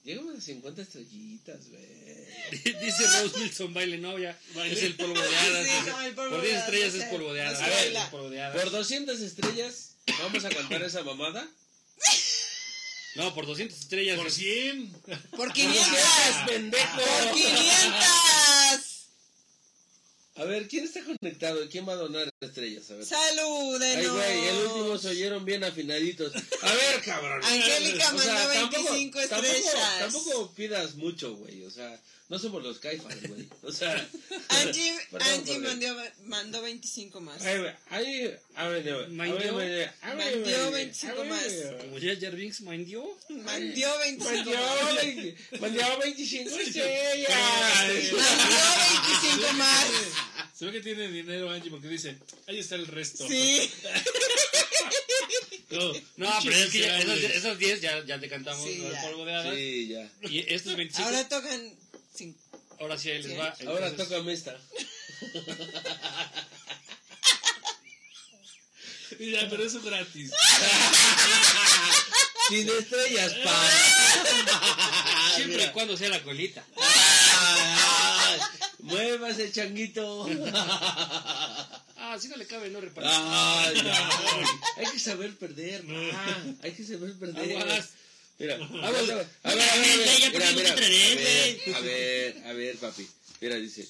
Llegamos a 50 estrellitas, güey. Dice Rose Wilson, baile novia. Es el polvo de hadas. Sí, no, el polvo por de 10 hadas, estrellas no es polvo de no hadas. A ver, polvo de hadas. Por 200 estrellas, vamos a cantar esa mamada. No, por 200 estrellas. Por es- 100. Por 500. pendejo! Por 500. A ver, ¿quién está conectado? ¿Quién va a donar estrellas? A ver. ¡Salúdenos! Ay, güey, el último se oyeron bien afinaditos. A ver, cabrón. Angélica O sea, mandó tampoco- 25 tampoco- estrellas. Tampoco pidas mucho, güey. O sea, no somos los caifas, güey. O sea. Angie, Perdón, Angie mandó, mandó 25 más. Ay, güey, ahí, a ver, a ver, Mandió- a ver, a ver, a ver, mandió a ver, 25 a ver, más. Como ya Jar Binks mandió. Mandió 25 Mandió más. 20 mandió 25 estrellas. Mandió 25 más. Se ve que tiene dinero Angie porque dice, ahí está el resto. Sí. No, No, pero es que ya, esos, esos 10 ya, ya te cantamos Sí, el ya. polvo de hadas. Sí, ya. Y estos 25, Ahora ahora, tocan. cin- sí ahí les Sí. va. Ahora tócame esta. Ya, pero eso es gratis. Sin estrellas, pa. Siempre y cuando sea la colita. Muévase, changuito. Ah, si no le cabe, no repartir. Ay, ya. Hay que saber perder, ah, Hay que saber perder. Aguas. Mira, a ver, a ver, a ver, a ver, a ver, papi. Mira, dice,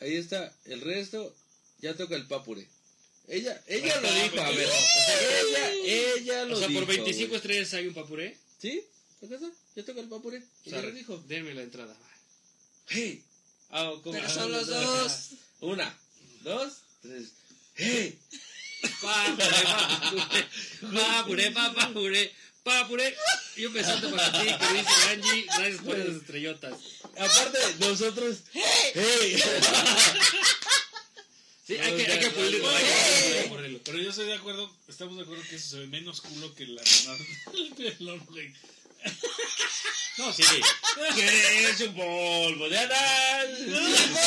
ahí está, el resto ya toca el papure. Ella, ella lo dijo, a ver, ella, ella lo O sea, dijo. por 25 güey. estrellas hay un papuré. ¿Sí? ¿Acá está? Ya toca el papure. O sea, dijo. denme la entrada. Hey. ¿Cómo? Pero Ah, son los dos. Una, dos, tres. Hey. Papuré, papuré, papuré, papuré. Y un besote para ti, que dice Angie. Gracias por esas estrellotas. Aparte, nosotros. Hey. Sí, hay que, hay que pulirlo. Hay que pulirlo. Pero yo estoy de acuerdo, estamos de acuerdo que eso se ve menos culo que la mamá del pelón, güey. No, sí. ¿Qué es un polvo de Adán?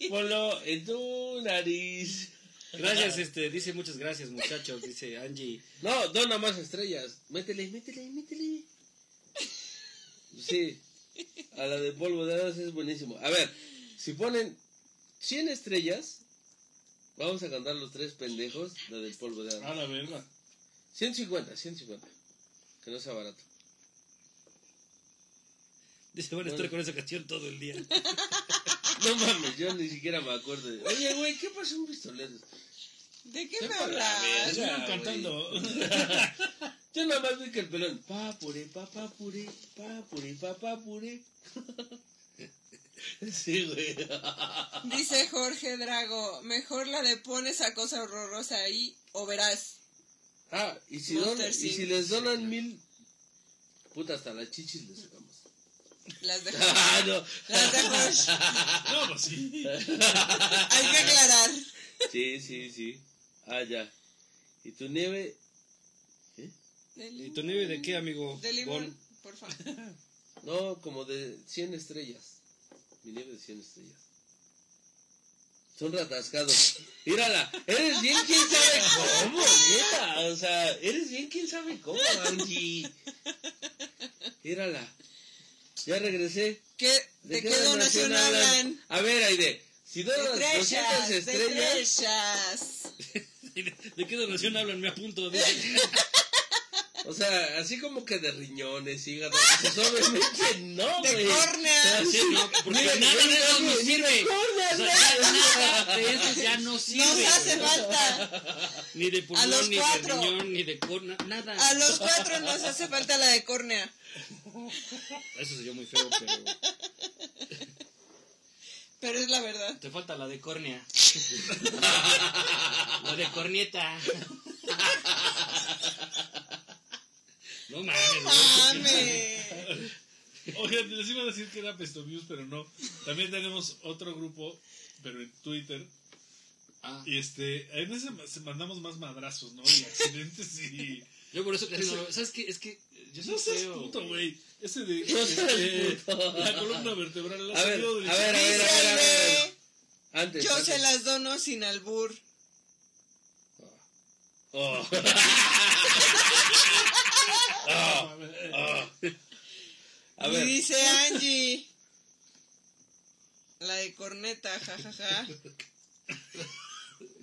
Ponlo en tu nariz. Gracias, este, dice muchas gracias, muchachos, dice Angie. No, dona más estrellas. Métele, métele, métele. Sí, a la de polvo de hadas es buenísimo. A ver, si ponen 100 estrellas, vamos a cantar los tres pendejos, la del polvo de A hadas. la verga. 150, 150. Que no sea barato. Dice, van a estar con esa canción todo el día. No mames, yo ni siquiera me acuerdo. de- Oye, güey, ¿qué pasó en pistoleros? ¿De qué me hablas? Sigan cantando. Yo nada más vi que el pelón. Pa puré, pa pa puré, pa puré, pa pa puré. Sí, güey. Dice Jorge Drago, mejor la de pon esa cosa horrorosa ahí o verás. Ah, y si, don- y si les donan mil. Puta, hasta las chichis les sacamos. Las de Ah, no. Las de Josh. No, pues sí. Hay que aclarar. Sí, sí, sí. Ah, ya. ¿Y tu nieve? De ¿Y tu nieve de qué, amigo? De limón, Bon. por favor. No, como de 100 estrellas. Mi nieve de 100 estrellas. Son ratascados. Mírala, eres bien quien sabe cómo, neta. O sea, eres bien quien sabe cómo, Angie. Mírala. Ya regresé. ¿Qué, ¿De, qué donación hablan? A ver, Aide. Si donas 200 estrellas, de estrellas, estrellas. ¿De qué donación hablan? Me apunto. o sea, así como que de riñones, hígado, pues obviamente no, De güey. córneas. Sí, no, porque Mira, nada de eso nos sirve. córneas, O sea, nada. de eso ya no sirve. Nos hace falta. Ni de pulmón, ni de riñón, ni de corna, nada. A los cuatro nos hace falta la de córnea. Eso se oyó muy feo, pero Pero es la verdad. te falta la de córnea. la de cornieta. No mames. Mame. Oigan, les iba a decir que era Pestomuse, pero no. También tenemos otro grupo, pero en Twitter. Ah, Y este, en ese ma- se mandamos más madrazos, ¿no? Y accidentes y. yo por eso casi no lo- ¿Sabes qué? Es que yo soy No seas feo. puto, güey. Ese de. No este, puto. La columna vertebral. A ver, a ver, a ver, a ver, a ver. Antes. yo antes. se las dono sin albur. Oh. A Y dice Angie. La de corneta, jajaja.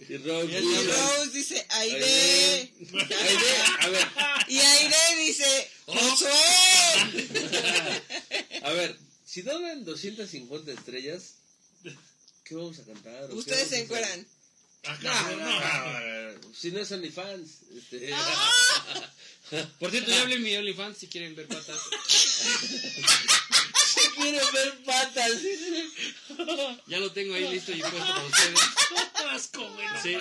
y Rob Y Rose dice Aide. Aide, a ver, Y Aide dice Josué. a ver, si donan 250 estrellas, ¿Qué vamos a cantar? Ustedes se encueran. No, cabrón, no. no, no, Si no es OnlyFans. Este, Ah. Por cierto, ya hablé en mi OnlyFans si quieren ver patas. Si quieren ver patas. Ya lo tengo ahí listo y puesto para ustedes. Asco, güey, Sí.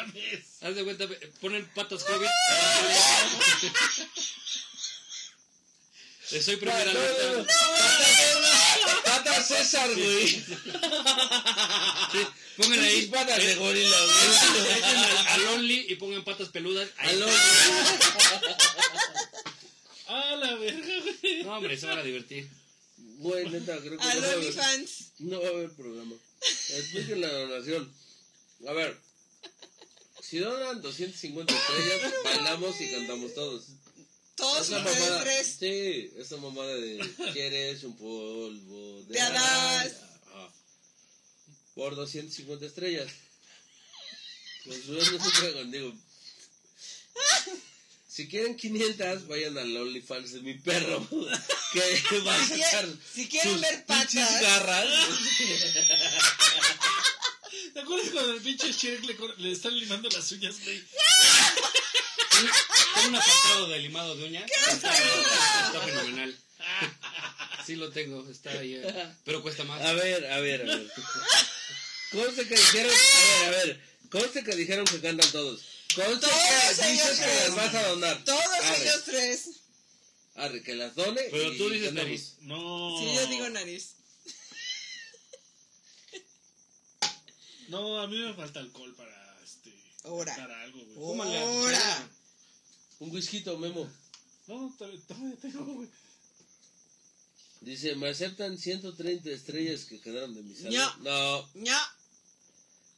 Haz de cuenta, ponen patas COVID. Eh, Soy primera No, no, no. patas César, güey. Sí, pongan ahí. Patas de gorila, güey. al, al Only y pongan patas peludas. Ahí Aló. está. Ah, la verga, güey. No, hombre, se van a divertir. Güey, neta, creo que Al no va, a haber, OnlyFans. no va a haber programa. Expliquen la donación. A ver. Si donan 250 estrellas, bailamos y cantamos todos. Todos Esa ustedes mamada, tres. sí, esa mamada de ¿Quieres un polvo de De hadas. Ajá. Por 250 estrellas. Pues yo no sé contigo. Si quieren 500, vayan al OnlyFans de mi perro. Que va a Si, sacar si quieren sus ver patas, garras. ¿Te acuerdas cuando el pinche Shrek le, le están limando las uñas, güey? Un apartado de limado de uñas. Está, está fenomenal. Sí lo tengo, está ahí. eh, Pero cuesta más. A ver, a ver, a ver. Conste que dijeron, a ver, a ver. Conste que dijeron que cantan todos. Conste Todos que dices que las vas a donar. todos Arre, ellos tres. arre, que las done. Pero y tú dices cantamos. nariz. No. Si yo digo nariz. No, a mí me falta alcohol para este. Ahora. Para algo, güey. Tómale, Ahora. Un whisky, Memo. No, todavía, todavía tengo, güey. Dice, me aceptan 130 estrellas que quedaron de mi salud. No. No. No.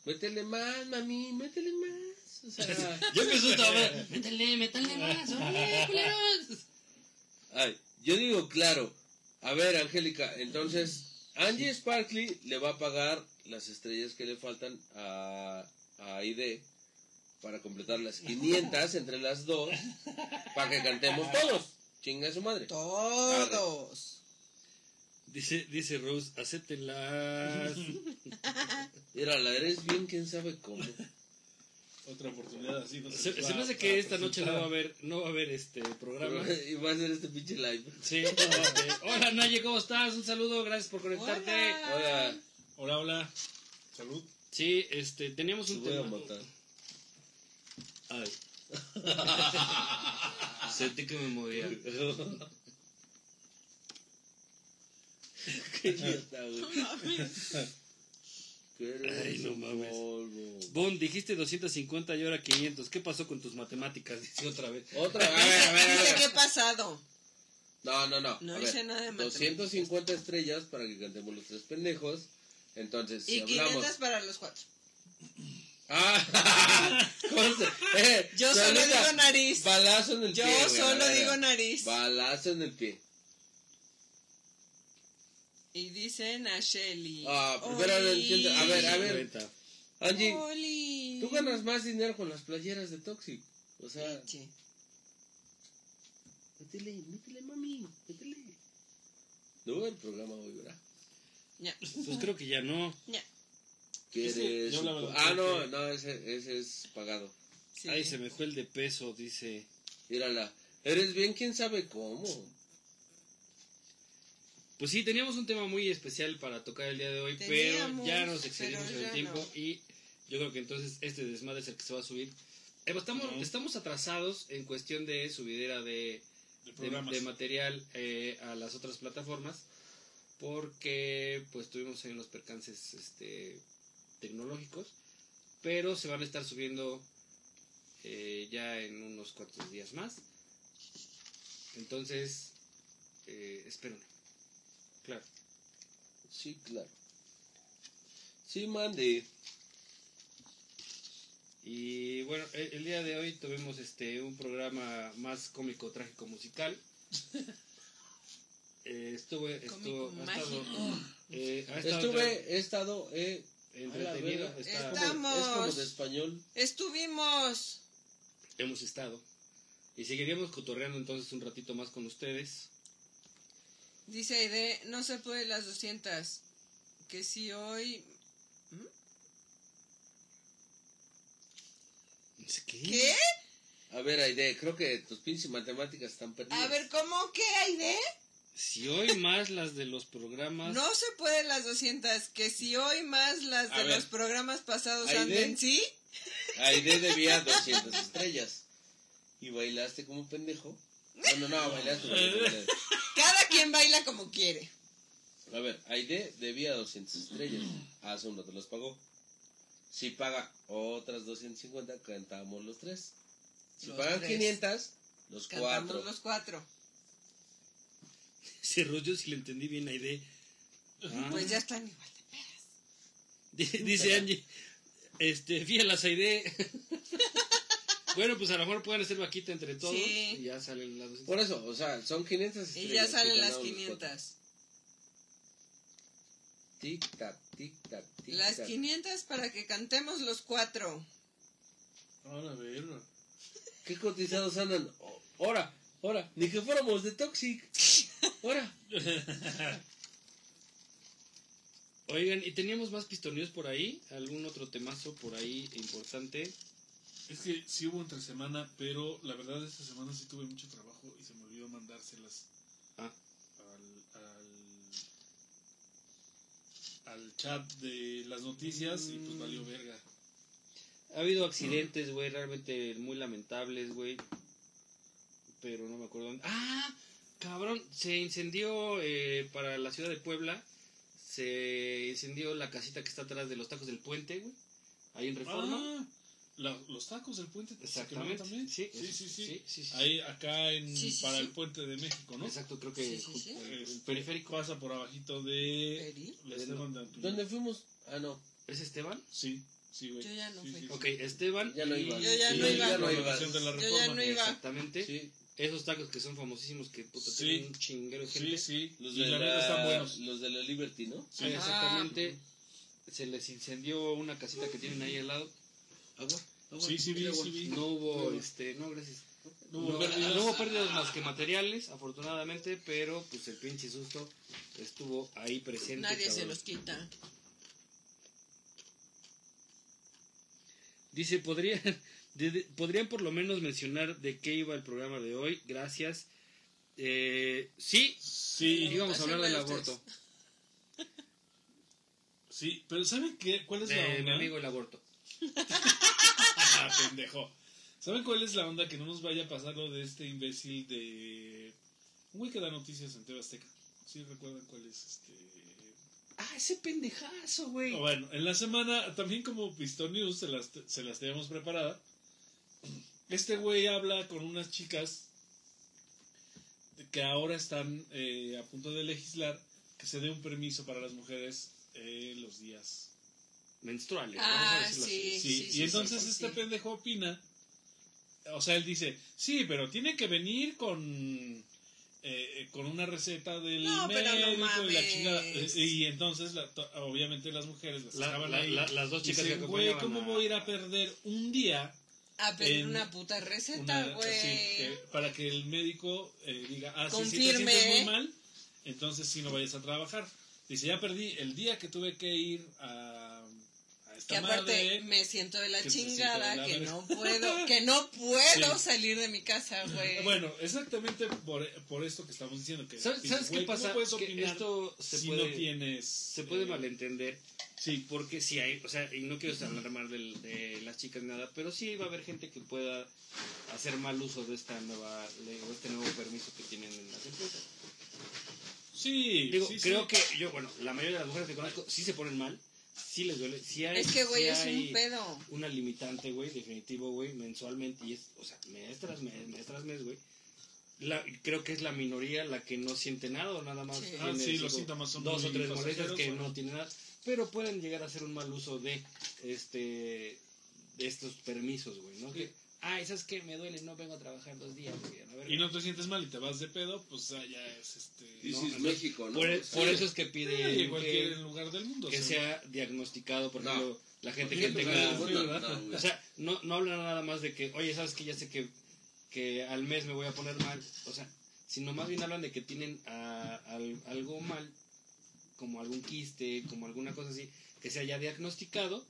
Métele más, mami, métele más. O sea, Yo me asusto ahora. Métale, métale más. órale, culeros. ay, yo digo claro. A ver, Angélica, entonces, Angie Sparkly le va a pagar las estrellas que le faltan a, a ID para completar las 500 entre las dos para que cantemos todos. Chinga su madre. Todos. Dice, dice Rose, acéptenlas. Mira, la eres bien, quién sabe cómo. Otra oportunidad así. No Se, se, se me hace que esta noche no va a haber, no va a haber este programa. Y va a ser este pinche live. Sí. este, Hola Naye, ¿cómo estás? Un saludo, gracias por conectarte. Hola. Hola, Hola, hola. Salud. Sí, este, teníamos te un voy a tema. matar. Ay. Sentí que me movía. Qué idiota, güey. Ay, no mames. polvo. Bon, dijiste 250 y ahora 500. ¿Qué pasó con tus matemáticas? Dice otra vez. Otra, a ver, a ver, a Dice ver. que he pasado. No, no, no. No a hice ver. nada de matemáticas. 250 estrellas para que cantemos los tres pendejos. Entonces, si Y hablamos. 500 para los cuatro. Ah. Eh, Yo solo digo nariz. Balazo en el Yo pie. solo digo nariz. Balazo en el pie. Y dicen a Shelly. Ah, entiendo. A ver, a ver. 50. Angie, Oli. tú ganas más dinero con las playeras de Toxic. O sea, Sí. métele, métele, mami, métele. No el programa hoy, ¿verdad? Ya. Pues creo que ya no. Ya. Ah, no, no, ese, ese es pagado. Sí. Ay, se me fue el de peso, dice. Mírala. Eres bien, quién sabe cómo. Pues sí, teníamos un tema muy especial para tocar el día de hoy, Teníamos, pero ya nos excedimos en el tiempo no. y yo creo que entonces este desmadre es el que se va a subir. Eh, pues, estamos, estamos atrasados en cuestión de subidera de, De de, programas. de material eh, a las otras plataformas porque pues tuvimos ahí unos percances este, tecnológicos, pero se van a estar subiendo eh, ya en unos cuantos días más. Entonces, eh, espérenme. Claro. Sí, claro. Sí, mande. Y bueno, el, el día de hoy tuvimos este un programa más cómico, trágico, musical. Eh, estuve, estuvo, ha estado, eh, ha estado Estuve, he estado, eh, entretenido. está- es como Estamos. de español. Estuvimos. hemos estado. Y seguiríamos cotorreando entonces un ratito más con ustedes. Dice Aide, no se puede las 200. Que si hoy sé qué. ¿Qué? A ver, Aide, creo que tus pinches matemáticas están perdidas. A ver, ¿cómo? ¿Qué hay de? Si hoy más las de los programas. No se puede las 200, que si hoy más las A de ver. los programas pasados Aide. anden, ¿sí? Aide debía 200 estrellas. Y bailaste como un pendejo. Bueno, no, bailaste como. Cada quien baila como quiere. A ver, Aide debía 200 estrellas. Hace un rato las pagó. Si paga otras 250, cantamos los tres. Si Los pagan tres. 500, los Cantamos cuatro. los cuatro. Se rollo si le entendí bien a Aide. Ah. Pues ya están igual. Di- Dice Angie, este, fíjalas Aide. bueno, pues a lo mejor pueden hacer vaquita entre todos Sí. y ya salen las. Por eso, o sea, son 500 estrellas. Y ya salen las ganamos los cuatro. 500. Tic tac, tic tac, tic Las tac. 500 para que cantemos los cuatro. Ahora, verga. ¿Qué cotizados andan? Ahora, ahora, ni que fuéramos de Toxic. Ahora. Oigan, ¿y teníamos más pistoneos por ahí? ¿Algún otro temazo por ahí importante? Es que sí hubo entre semana, pero la verdad esta semana sí tuve mucho trabajo y se me olvidó mandárselas Ah, al, al, al chat de las noticias y pues valió verga. ha habido accidentes, güey, realmente muy lamentables, güey. Pero no me acuerdo dónde. ¡Ah! Cabrón, se incendió eh, para la ciudad de Puebla. Se incendió la casita que está atrás de los tacos del puente, güey. Ahí en Reforma. Ah, la- los tacos del puente Exactamente. también. Sí, sí, sí, sí. sí, sí, sí. Ahí acá en Sí, sí, para sí. el puente de México, ¿no? Exacto, creo que Sí, sí, ju- sí. el- Este, periférico. Pasa por abajito de Esteban de Antúnez. ¿Dónde fuimos? Ah, no. ¿Es Esteban? Sí, sí, güey. Yo ya no Sí, fui. sí, sí. Ok, Esteban. Ya no iba. Yo ya no iba. no de Yo ya reforma. no iba. Exactamente. Sí. Esos tacos que son famosísimos que puta, Sí. tienen un chinguero de gente. Sí, sí. Los de, la la, están buenos. los de la Liberty, ¿no? Sí. Ah, exactamente. Se les incendió una casita que tienen ahí al lado. Agua. agua, Sí, sí vi, agua. sí vi. No hubo, este, no, gracias. No No, hubo pérdidas. no hubo pérdidas más que materiales, afortunadamente, pero pues el pinche susto estuvo ahí presente. Nadie se los quita. Dice, ¿podrían, de- de- ¿podrían por lo menos mencionar de qué iba el programa de hoy? Gracias. Eh, sí, Sí, íbamos a hablar del aborto. sí, pero ¿saben qué? ¿Cuál es la De mi onda? amigo el aborto. Ah, pendejo. ¿Saben cuál es la onda? Que no nos vaya a pasar lo de este imbécil de... Un güey que da noticias en TV Azteca. ¿Sí recuerdan cuál es este...? Ah, ese pendejazo, güey. Bueno, en la semana, también como Pistón News, se las, se las teníamos preparada. Este güey habla con unas chicas que ahora están eh, a punto de legislar que se dé un permiso para las mujeres eh, los días. Menstruales. Ah, vamos a decirlo así. sí. Sí, sí, y entonces sí, este pendejo opina. O sea, él dice, sí, pero tiene que venir con eh, con una receta del No, pero no médico y la chingada. Eh, Y entonces, la- to- obviamente, las mujeres las La- ahí. la- las dos chicas Dicen, que güey, ¿cómo a- voy a ir a perder un día A pedir En una puta receta, güey. sí, para que el médico eh, diga, ah, sí, sí, te Confirme. sientes muy mal, entonces sí no vayas a trabajar. Dice, ya perdí el día que tuve que ir a, a esta Que aparte madre. me siento de la chingada, de la que no puedo, que no puedo Sí. salir de mi casa, güey. Bueno, exactamente por, por esto que estamos diciendo. Que, ¿Sabes, dices, sabes qué güey, ¿cómo pasa? Que esto se si puede, no tienes... se puede eh, malentender. Sí, Porque si hay, o sea, y no quiero hablar mal del- de, las chicas ni nada, pero sí va a haber gente que pueda hacer mal uso de esta nueva ley o este nuevo permiso que tienen en las empresas. sí, Digo, sí, creo sí. que yo, bueno, la mayoría de las mujeres que conozco sí se ponen mal, sí les duele, sí hay, es que, güey, sí es hay un pedo. una limitante, güey, definitivo, güey, mensualmente, y es, o sea, mes tras mes, mes tras mes, güey. La, creo que es la minoría la que no siente nada o nada más Sí. tiene, Ah, sí, digo, los síntomas son dos muy o tres molestias que ¿o no tienen nada, pero pueden llegar a hacer un mal uso de este de estos permisos, güey, ¿no? Que, ay, ¿sabes qué? Me duele, no vengo a trabajar dos días, güey, a la verga". Y no te sientes mal y te vas de pedo, pues ah, ya es este... This No, México, ¿no? por, eso es que pide en cualquier que, lugar del mundo. que o sea, sea diagnosticado, por No. ejemplo, la gente que tenga... no. O sea, no, no habla nada más de que, oye, ¿sabes que Ya sé que, que al mes me voy a poner mal. O sea, sino más bien hablan de que tienen ah, al- algo mal como algún quiste, como alguna cosa así, que se haya diagnosticado,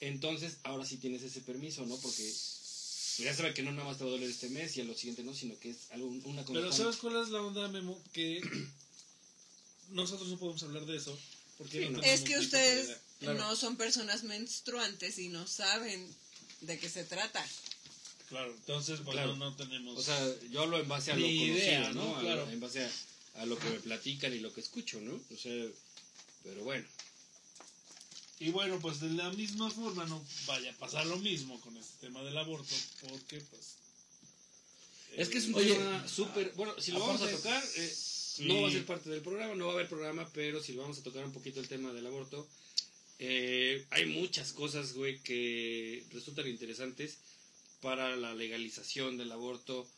entonces ahora sí tienes ese permiso, ¿no? Porque pues, ya sabe que no nada más te va a doler este mes y a lo siguiente no, sino que es algo, una Pero. ¿sabes cuál es la onda, Memo? Que nosotros no podemos hablar de eso. Porque Sí, no Es que ustedes. Claro, no son personas menstruantes y no saben de qué se trata. Claro, entonces, bueno, Claro. no tenemos. O sea, yo hablo en base a lo conocido, idea, ¿no? ¿no? A- Claro. en base a, a lo que me platican y lo que escucho, ¿no? O sea, pero bueno. Y bueno, pues de la misma forma no vaya a pasar lo mismo con este tema del aborto, porque pues... Es que es un Oye, tema súper... Bueno, si lo vamos a tocar, eh, sí. no va a ser parte del programa, no va a haber programa, pero si lo vamos a tocar un poquito el tema del aborto, eh, hay muchas cosas, güey, que resultan interesantes para la legalización del aborto,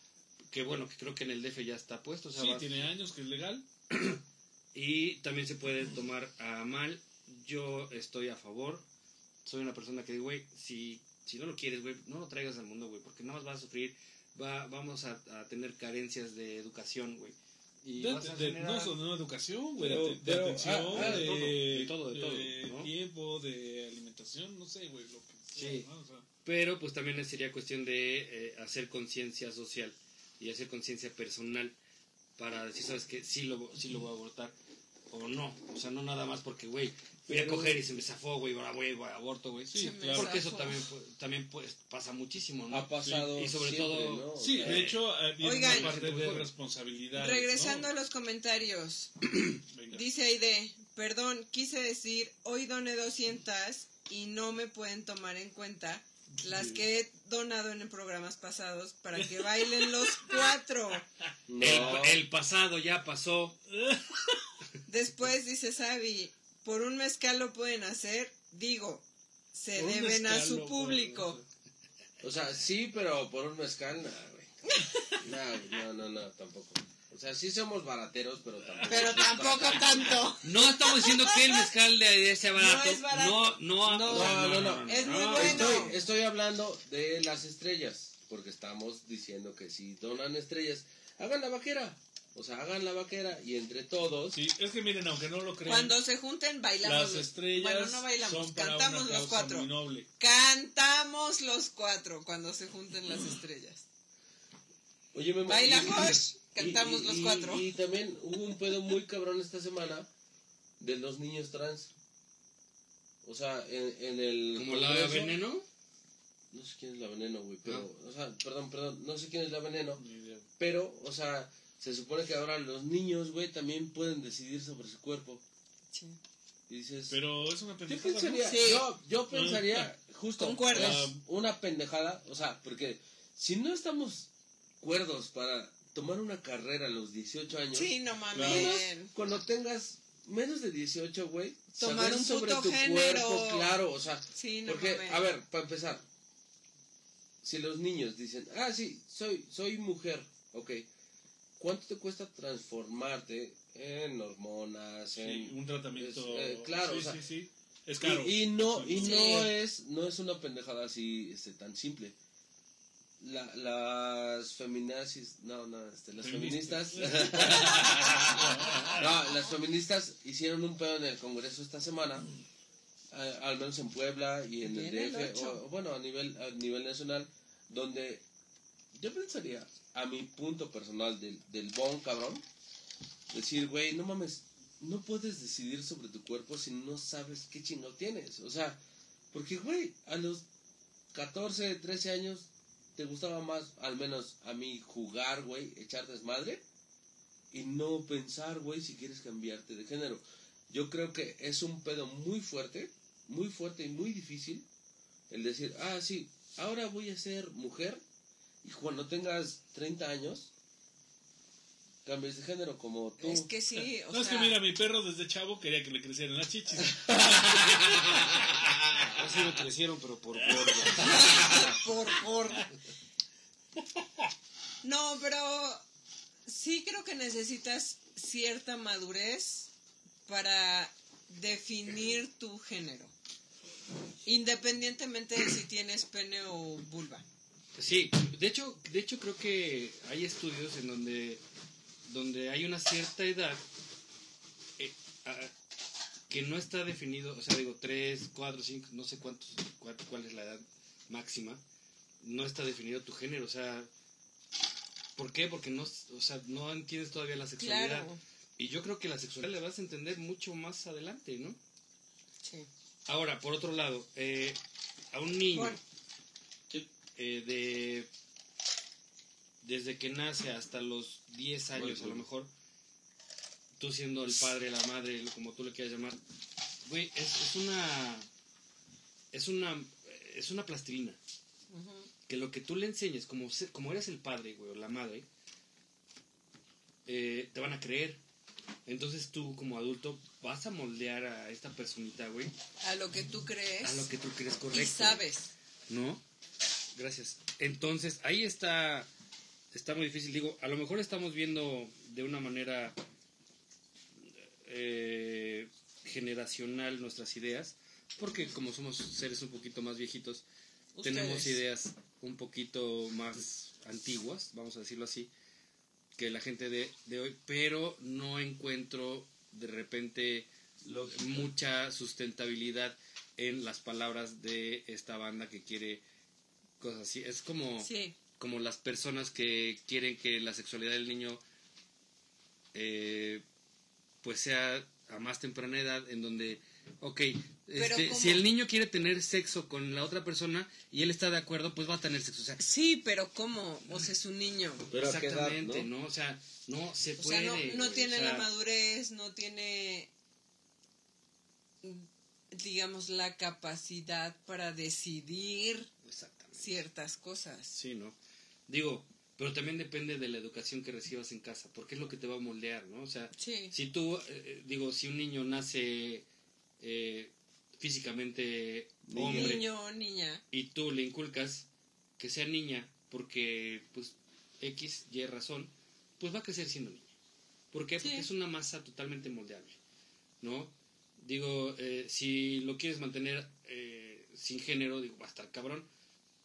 que bueno, que creo que en el DF ya está puesto, o sea, Sí, va- tiene años que es legal. y también se puede tomar a mal. Yo estoy a favor. Soy una persona que digo, güey, si, si no lo quieres, güey, no lo traigas al mundo, güey, porque nada más vas a sufrir, va, vamos a, a tener carencias de educación, güey. Y De, vas a de- generar- no, de educación, güey, de, atención, ah, ah, de, todo, de todo, de todo, ¿no? tiempo, de alimentación, no sé, güey, lo que sea, Sí. ¿no? O sea, Pero pues también sería cuestión de eh, hacer conciencia social y hacer conciencia personal para decir, ¿sabes qué? Sí lo, sí lo voy a abortar o no. O sea, no nada más porque, güey, voy a coger y se me zafó, güey, ahora voy, a aborto, güey. Sí, claro. Porque eso también, también pues, pasa muchísimo, ¿no? Ha pasado Y sobre siempre, todo- Sí, de hecho, eh, viene Oigan. una parte de responsabilidad. Regresando ¿no? a los comentarios, Venga. dice Aide, perdón, quise decir, hoy doné 200 y no me pueden tomar en cuenta las que he donado en programas pasados para que bailen los cuatro. no. El, el pasado ya pasó. Después dice Sabi, por un mezcal lo pueden hacer, digo, se Por deben a su público. O sea, sí, pero por un mezcal, nah, güey. Nah, no, no, no, tampoco. O sea, sí somos barateros, pero tampoco. Pero tampoco tanto. No estamos diciendo que el mezcal de ese barato. No es barato. No, no, No, no, no, no. Es muy no. bueno. Estoy, estoy hablando de las estrellas, porque estamos diciendo que si donan estrellas, hagan la vaquera. O sea, hagan la vaquera y entre todos. Sí, es que miren, aunque no lo crean, Cuando se junten, bailamos. las los- estrellas Bueno, no bailamos, son para cantamos una los cuatro. muy noble. Cantamos los cuatro cuando se junten las estrellas. Oye, Memo, Baila y- Josh, y- cantamos y- los cuatro. Y también hubo un pedo muy cabrón esta semana de los niños trans. O sea, en, en el. Como la Congreso- veneno. No sé quién es la veneno, güey, pero. Ah. O sea, perdón, perdón, no sé quién es la veneno. Pero, o sea, se supone que ahora los niños, güey, también pueden decidir sobre su cuerpo. Sí. Y dices. Pero es una Yo pendejada. ¿no? pensaría, Sí. yo, yo pensaría, justo, Concuerdo. es una pendejada, o sea, porque si no estamos cuerdos para tomar una carrera a los 18 años, Sí, no mames. cuando tengas menos de 18, güey, Tomar un sobre puto tu género. cuerpo, claro, o sea, Sí, no porque, mames. a ver, para empezar, si los niños dicen, ah, sí, soy, soy mujer, ok, ¿cuánto te cuesta transformarte en hormonas, Sí, en... un tratamiento. Es, eh, claro, sí, o sea, sí, sí. Es caro. Y, y no, y Sí. no es, no es una pendejada así este, tan simple. La, las feminazis, no, no, este, las Feministas. feministas, no, las feministas hicieron un pedo en el Congreso esta semana, eh, al menos en Puebla y en el el DF, ocho. o, bueno, a nivel, a nivel nacional, donde yo pensaría, a mi punto personal del, del bon cabrón, decir, güey, no mames, no puedes decidir sobre tu cuerpo si no sabes qué chingo tienes. O sea, porque, güey, a los 14, 13 años te gustaba más, al menos a mí, jugar, güey, echar desmadre y no pensar, güey, si quieres cambiarte de género. Yo creo que es un pedo muy fuerte, muy fuerte y muy difícil el decir, ah, sí, ahora voy a ser mujer y cuando tengas 30 años cambies de género como tú. Es que sí, o no, es que mira, mi perro desde chavo quería que le crecieran las chichis. Así me crecieron, pero por gordo. por, por. No, pero sí creo que necesitas cierta madurez para definir tu género. Independientemente de si tienes pene o vulva. Sí, de hecho, de hecho creo que hay estudios en donde, donde hay una cierta edad, eh, a- que no está definido, o sea, digo, 3, 4, 5, no sé cuántos, cuál, cuál es la edad máxima, no está definido tu género, o sea, ¿por qué? Porque no, o sea, no entiendes todavía la sexualidad. Claro. Y yo creo que la sexualidad la vas a entender mucho más adelante, ¿no? Sí. Ahora, por otro lado, eh, a un niño. Eh, de desde que nace hasta los 10 años, a lo mejor, tú siendo el padre, la madre, como tú le quieras llamar, güey, es, es una es una es una plastilina Ujú. que lo que tú le enseñes, como, se- como eres el padre, güey, o la madre, eh, te van a creer. Entonces tú, como adulto, vas a moldear a esta personita, güey, A lo que tú crees a lo que tú crees correcto. y sabes. ¿No? Gracias. Entonces, ahí está, está muy difícil. Digo, a lo mejor estamos viendo de una manera eh, generacional nuestras ideas, porque como somos seres un poquito más viejitos, tenemos ideas un poquito más antiguas, vamos a decirlo así, que la gente de, de hoy, pero no encuentro de repente mucha sustentabilidad en las palabras de esta banda que quiere cosas así. Es como, Sí. como las personas que quieren que la sexualidad del niño eh, pues sea a más temprana edad en donde, ok, este, si el niño quiere tener sexo con la otra persona y él está de acuerdo, pues va a tener sexo. O sea, Sí, pero ¿cómo? O sea, es un niño. Pero edad, exactamente, ¿no? ¿no? O sea, no se O puede. sea, no, tiene o sea, la madurez, no tiene, digamos, la capacidad para decidir. Ciertas cosas. Sí, ¿no? Digo, pero también depende de la educación que recibas en casa, porque es lo que te va a moldear, ¿no? O sea, Sí. si tú, eh, digo, si un niño nace eh, físicamente hombre Niño o niña. y tú le inculcas que sea niña porque, pues, X, Y razón, pues va a crecer siendo niña. ¿Por qué? Porque Sí. es una masa totalmente moldeable, ¿no? Digo, eh, si lo quieres mantener eh, sin género, digo, va a estar cabrón.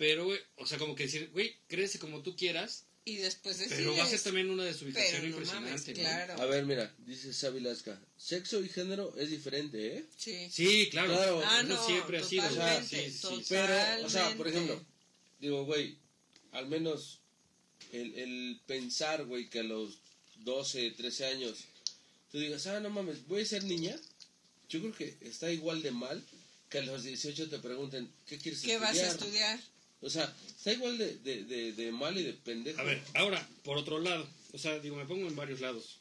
Pero, güey, o sea, como que decir, güey, crece como tú quieras, Y después decides. pero va a ser también una desubicación Pero no impresionante, mames. A ver, mira, dice Sabi Lasca, sexo y género es diferente, ¿eh? Sí. Sí, claro. Claro. Ah, no, siempre ha sido. totalmente, sí, sí, Pero, o sea, por ejemplo, digo, güey, al menos el, el pensar, güey, que a los 12, 13 años tú digas, ah, no mames, voy a ser niña, yo creo que está igual de mal que a los 18 te pregunten, ¿qué quieres ¿Qué estudiar? vas a estudiar? O sea, está igual de, de, de, de mal y de pendejo. A ver, ahora, por otro lado, o sea, digo, me pongo en varios lados.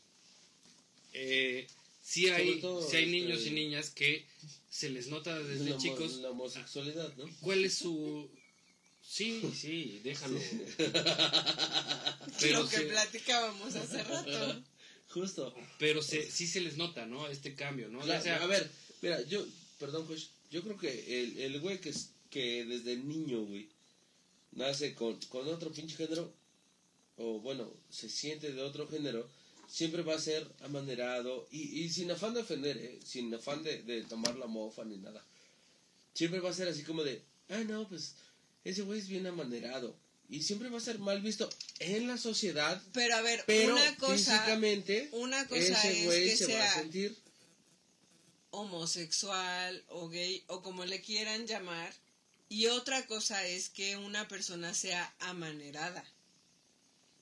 Eh, sí hay, todo, sí hay este, niños y niñas que se les nota desde la, chicos la homosexualidad, ¿no? cuál es su... Sí, sí, déjalo. Pero, Lo que se- platicábamos hace rato. Justo. pero se, sí se les nota, ¿no? Este cambio, ¿no? Claro, O sea, a ver, mira, yo, perdón, Josh, yo creo que el, el güey que, es- que desde niño, güey, nace con, con otro pinche género, o bueno, se siente de otro género, siempre va a ser amanerado, y, y sin afán de ofender, ¿eh? sin afán de, de tomar la mofa ni nada. Siempre va a ser así como de, ah, no, pues, ese güey es bien amanerado. Y siempre va a ser mal visto en la sociedad, Pero a ver, pero una cosa, físicamente, una cosa ese es güey que se va a sea sentir homosexual o gay o como le quieran llamar, y otra cosa es que una persona sea amanerada.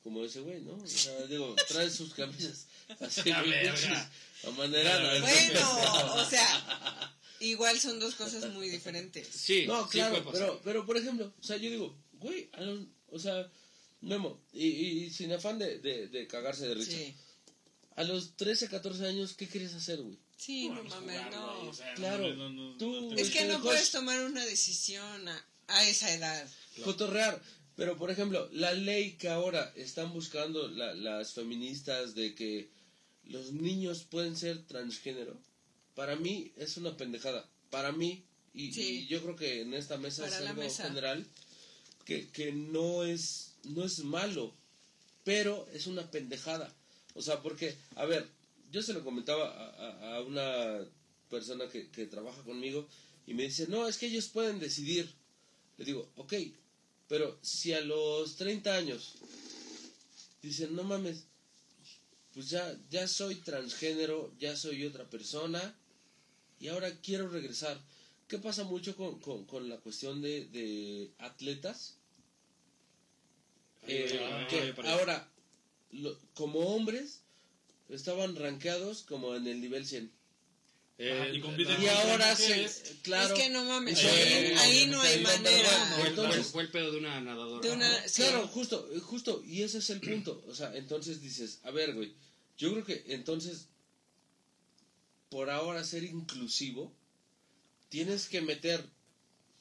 como ese güey, ¿no? O sea, digo, trae sus camisas así, A muy ver, pinches, verga. amaneradas. Bueno, o sea, igual son dos cosas muy diferentes. sí, No, claro, pero, pero por ejemplo, o sea, yo digo, güey, o sea, Memo, y, y, y sin afán de, de, de cagarse de risa, Sí, a los 13, 14 años, ¿qué quieres hacer, güey? Sí, no mames, no. o sea, Claro, no, no, no, tú- Es que no puedes tomar una decisión a, a esa edad. Cotorrear. Pero, por ejemplo, la ley que ahora están buscando la- las feministas de que los niños pueden ser transgénero, para mí es una pendejada. Para mí, y, Sí. y yo creo que en esta mesa Para es algo mesa. general, que, que no, es, no es malo, pero es una pendejada. O sea, porque, a ver, yo se lo comentaba a, a- a una persona que, que trabaja conmigo y me dice, no, es que ellos pueden decidir. Le digo, ok, pero si a los 30 años dicen, no mames, pues ya, ya soy transgénero, ya soy otra persona, y ahora quiero regresar. ¿Qué pasa mucho con, con, con la cuestión de, de atletas? Eh, que ahora, lo- como hombres, estaban rankeados como en el nivel 100. Eh, y compiten Y ahora se, claro, Es que no mames, Eh, ahí, ahí no hay manera. fue, entonces- fue- el pedo de una nadadora. De una, sí. Claro, justo, justo, y ese es el punto. O sea, entonces dices, a ver, güey, yo creo que entonces, por ahora ser inclusivo, tienes que meter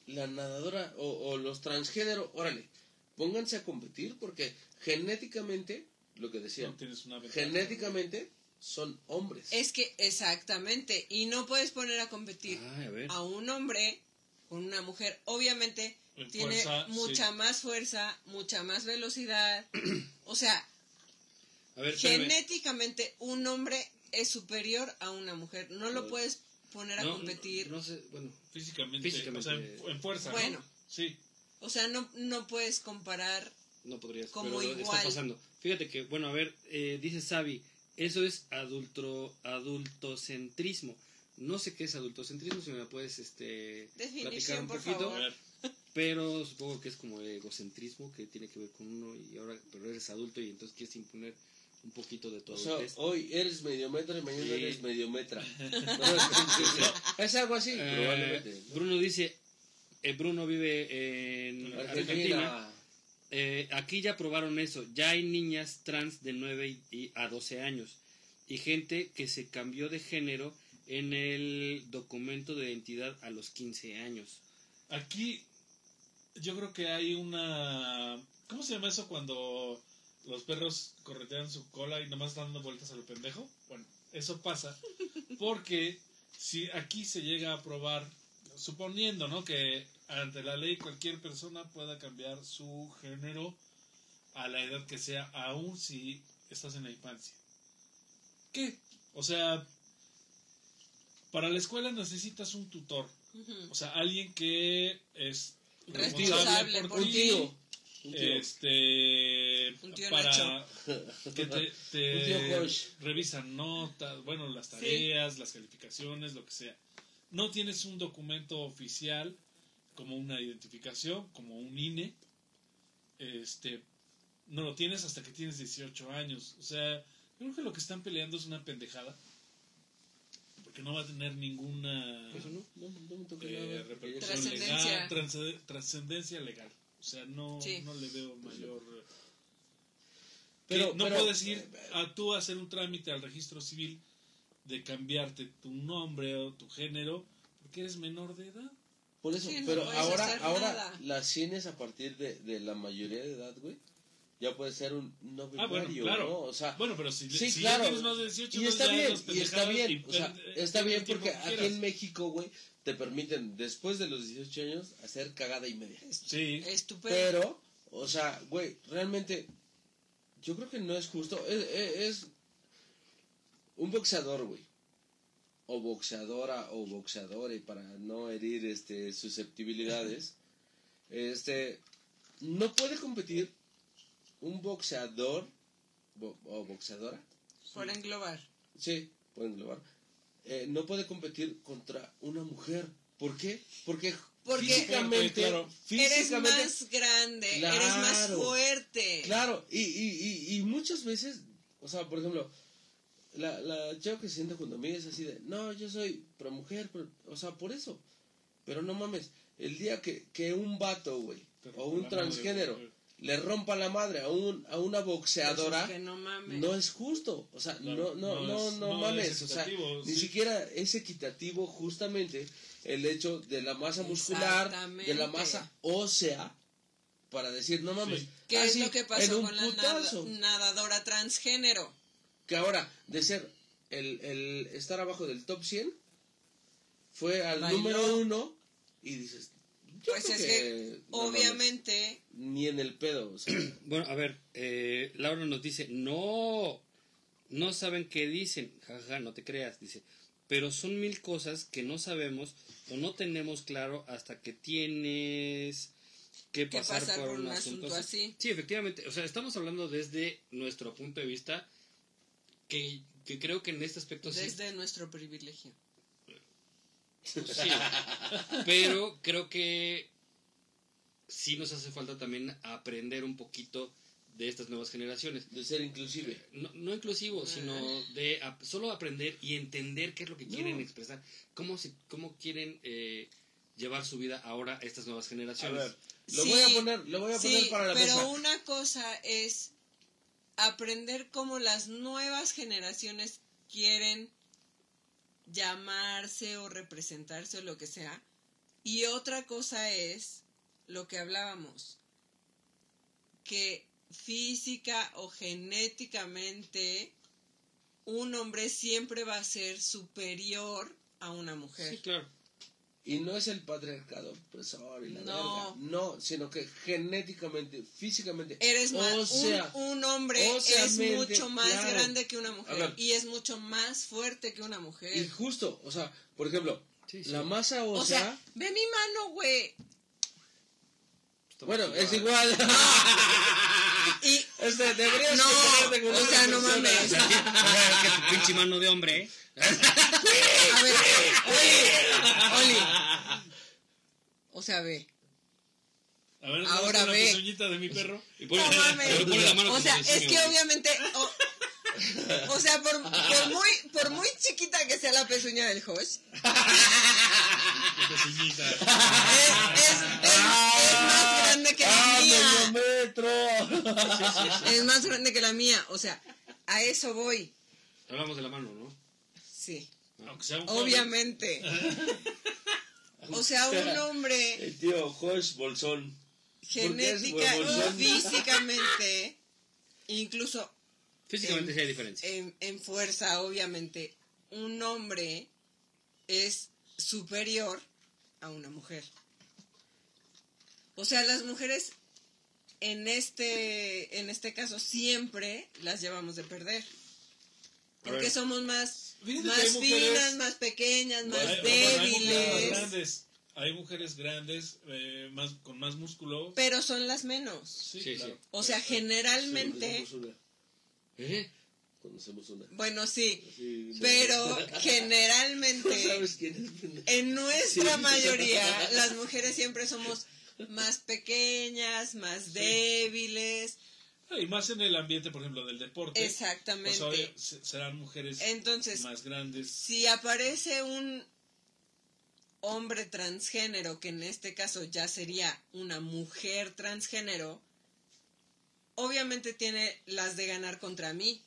la nadadora o, o los transgénero, órale, pónganse a competir porque genéticamente, lo que No ventaja. genéticamente son hombres. Es que exactamente, y no puedes poner a competir Ay, a un hombre con una mujer. Obviamente En tiene fuerza, mucha sí. más fuerza, mucha más velocidad. o sea, A ver, espérame. genéticamente un hombre es superior a una mujer. No lo puedes poner a No, competir. No, no sé, bueno. Físicamente, Físicamente. o sea, en, en fuerza, ¿no? Bueno. Sí. O sea, no, no puedes comparar. No podrías, Como pero igual. está pasando. Fíjate que, bueno, a ver, eh, dice Xavi, eso es adulto, adultocentrismo. No sé qué es adultocentrismo, si me la puedes este, platicar un por poquito, favor. pero supongo que es como egocentrismo, que tiene que ver con uno y ahora, pero eres adulto y entonces quieres imponer un poquito de tu O sea, hoy eres medio metro y mañana Sí. eres medio metra. No, es, algo así, Eh, probablemente. Bruno dice, eh, Bruno vive en Argentina. Argentina. Eh, aquí ya probaron eso. Ya hay niñas trans de 9 y, a 12 años. Y gente que se cambió de género en el documento de identidad a los 15 años. aquí yo creo que hay una... ¿Cómo se llama eso cuando los perros corretean su cola y nomás están dando vueltas a lo pendejo? Bueno, eso pasa porque si aquí se llega a probar, suponiendo, ¿no? Que ante la ley cualquier persona pueda cambiar su género a la edad que sea, aun si estás en la infancia. ¿Qué? O sea, para la escuela necesitas un tutor. O sea, alguien que es Responsable por por Un ti, tío. Un tío. este Un tío para Nacho. que te, te Un tío Josh. revisa notas, bueno, las tareas, las calificaciones, lo que sea. No tienes un documento oficial como una identificación, como un INE. Este, no lo tienes hasta que tienes 18 años. O sea, creo que lo que están peleando es una pendejada. Porque no va a tener ninguna no, no, no eh, repercusión Trascendencia. legal, trascendencia legal. O sea, no, Sí. no le veo mayor... eh, Pero- no pero- puedes ir a tú a hacer un trámite al registro civil de cambiarte tu nombre o tu género porque eres menor de edad. Por eso, Sí, no pero ahora, ahora nada. las cienes a partir de, de la mayoría de edad, güey, ya puede ser un no Ah, bueno, claro. ¿no? O sea, Bueno, pero si, sí, si claro. ya tienes más de 18 y no, está bien, y está bien, y o sea, está bien porque que aquí en México, güey, te permiten después de los 18 años hacer cagada y media. Sí, Estupendo. Pero, o sea, güey, realmente yo creo que no es justo. Es, es- es un boxeador, güey. O boxeadora o boxeadore para no herir este susceptibilidades. Este no puede competir un boxeador bo- o boxeadora. Por englobar. Sí, pueden englobar. Eh, no puede competir contra una mujer. ¿Por qué? Porque, Porque- físicamente, Claro. Eres más grande, eres más fuerte. Claro, y, y, y, y muchas veces, o sea, por ejemplo, la, la chava que se sienta junto a mí es así de, no, yo soy pro mujer, pro-", o sea, por eso. Pero no mames, el día que, que un vato, güey, o rompa un la madre, transgénero, le rompa la madre a, un, a una boxeadora, Pues es que no mames. no es justo. O sea, Claro, no, no, no no, es- no, no mames. es o sea, ni siquiera es equitativo justamente el hecho de la masa muscular, de la masa ósea, para decir, no mames. Sí. ¿Qué así, es lo que pasó con la nada- nadadora transgénero? Que ahora, de ser el, el estar abajo del top 100, fue al Bailó. número uno y dices, yo Pues creo es que, que, no mames, obviamente, ni en el pedo. o sea, Bueno, a ver, eh, Laura nos dice, no, no saben qué dicen, jaja, no te creas, dice, pero son mil cosas que no sabemos o no tenemos claro hasta que tienes que Que pasar, pasar por, un asunto, así. Sí, efectivamente, o sea, estamos hablando desde nuestro punto de vista, que, que creo que en este aspecto sí, desde nuestro privilegio. Sí, pero creo que sí nos hace falta también aprender un poquito de estas nuevas generaciones. De ser inclusive. No, no inclusivo, sino de ap- solo aprender y entender qué es lo que quieren expresar, cómo, se, cómo quieren eh, llevar su vida ahora estas nuevas A generaciones. ver, lo Sí, voy a poner, lo voy a poner Sí, para la pero mesa. una cosa es aprender cómo las nuevas generaciones quieren llamarse o representarse o lo que sea. Y otra cosa es lo que hablábamos, que física o genéticamente un hombre siempre va a ser superior a una mujer. Sí, claro. Y no es el patriarcado opresor y la No. verga. No, sino que genéticamente, físicamente. Eres o más, un- sea, un, hombre o es mucho más claro. grande que una A mujer ver. y es mucho más fuerte que una mujer. Y justo, o sea, por ejemplo, Sí, sí. la masa o ósea. sea, ve mi mano, güey. bueno, es igual. Y este, deberías No, con o sea, no mames. O sea, que tu pinche mano de hombre, ¿eh? a ver, Oli, Oli. O sea, ve. A ver, Ahora ¿dónde está la ve. pezuñita de mi perro. Y pone, No mames. pero pone la mano O sea, es que obviamente o, o sea, por, por muy por muy chiquita que sea la pezuña del Josh, es, es, que la ¡Ah, mía. medio metro! Es más grande que la mía. O sea, a eso voy. Hablamos de la mano, ¿no? Sí. Aunque sea un. Obviamente. O sea, un hombre El tío Josh Bolsón. genética y físicamente, incluso Físicamente sí hay diferencia. en, en fuerza, obviamente, un hombre es superior a una mujer. O sea, las mujeres en este, en este caso siempre las llevamos de perder. Porque somos más, más finas, más pequeñas, más Hay- hay mujeres más débiles. grandes. Hay mujeres grandes, eh, más, con más músculo. Pero son las menos. Sí, Sí, claro. sí. O sea, generalmente, Conocemos una. ¿Eh? Conocemos una. bueno, sí, pero ¿No generalmente, sabes quién es? pendejo? en nuestra Sí. mayoría, las mujeres siempre somos más pequeñas, más débiles. Y más en el ambiente, por ejemplo, del deporte. Pues, Exactamente. se- serán mujeres Entonces, más grandes. si aparece un hombre transgénero, que en este caso ya sería una mujer transgénero, obviamente tiene las de ganar contra mí.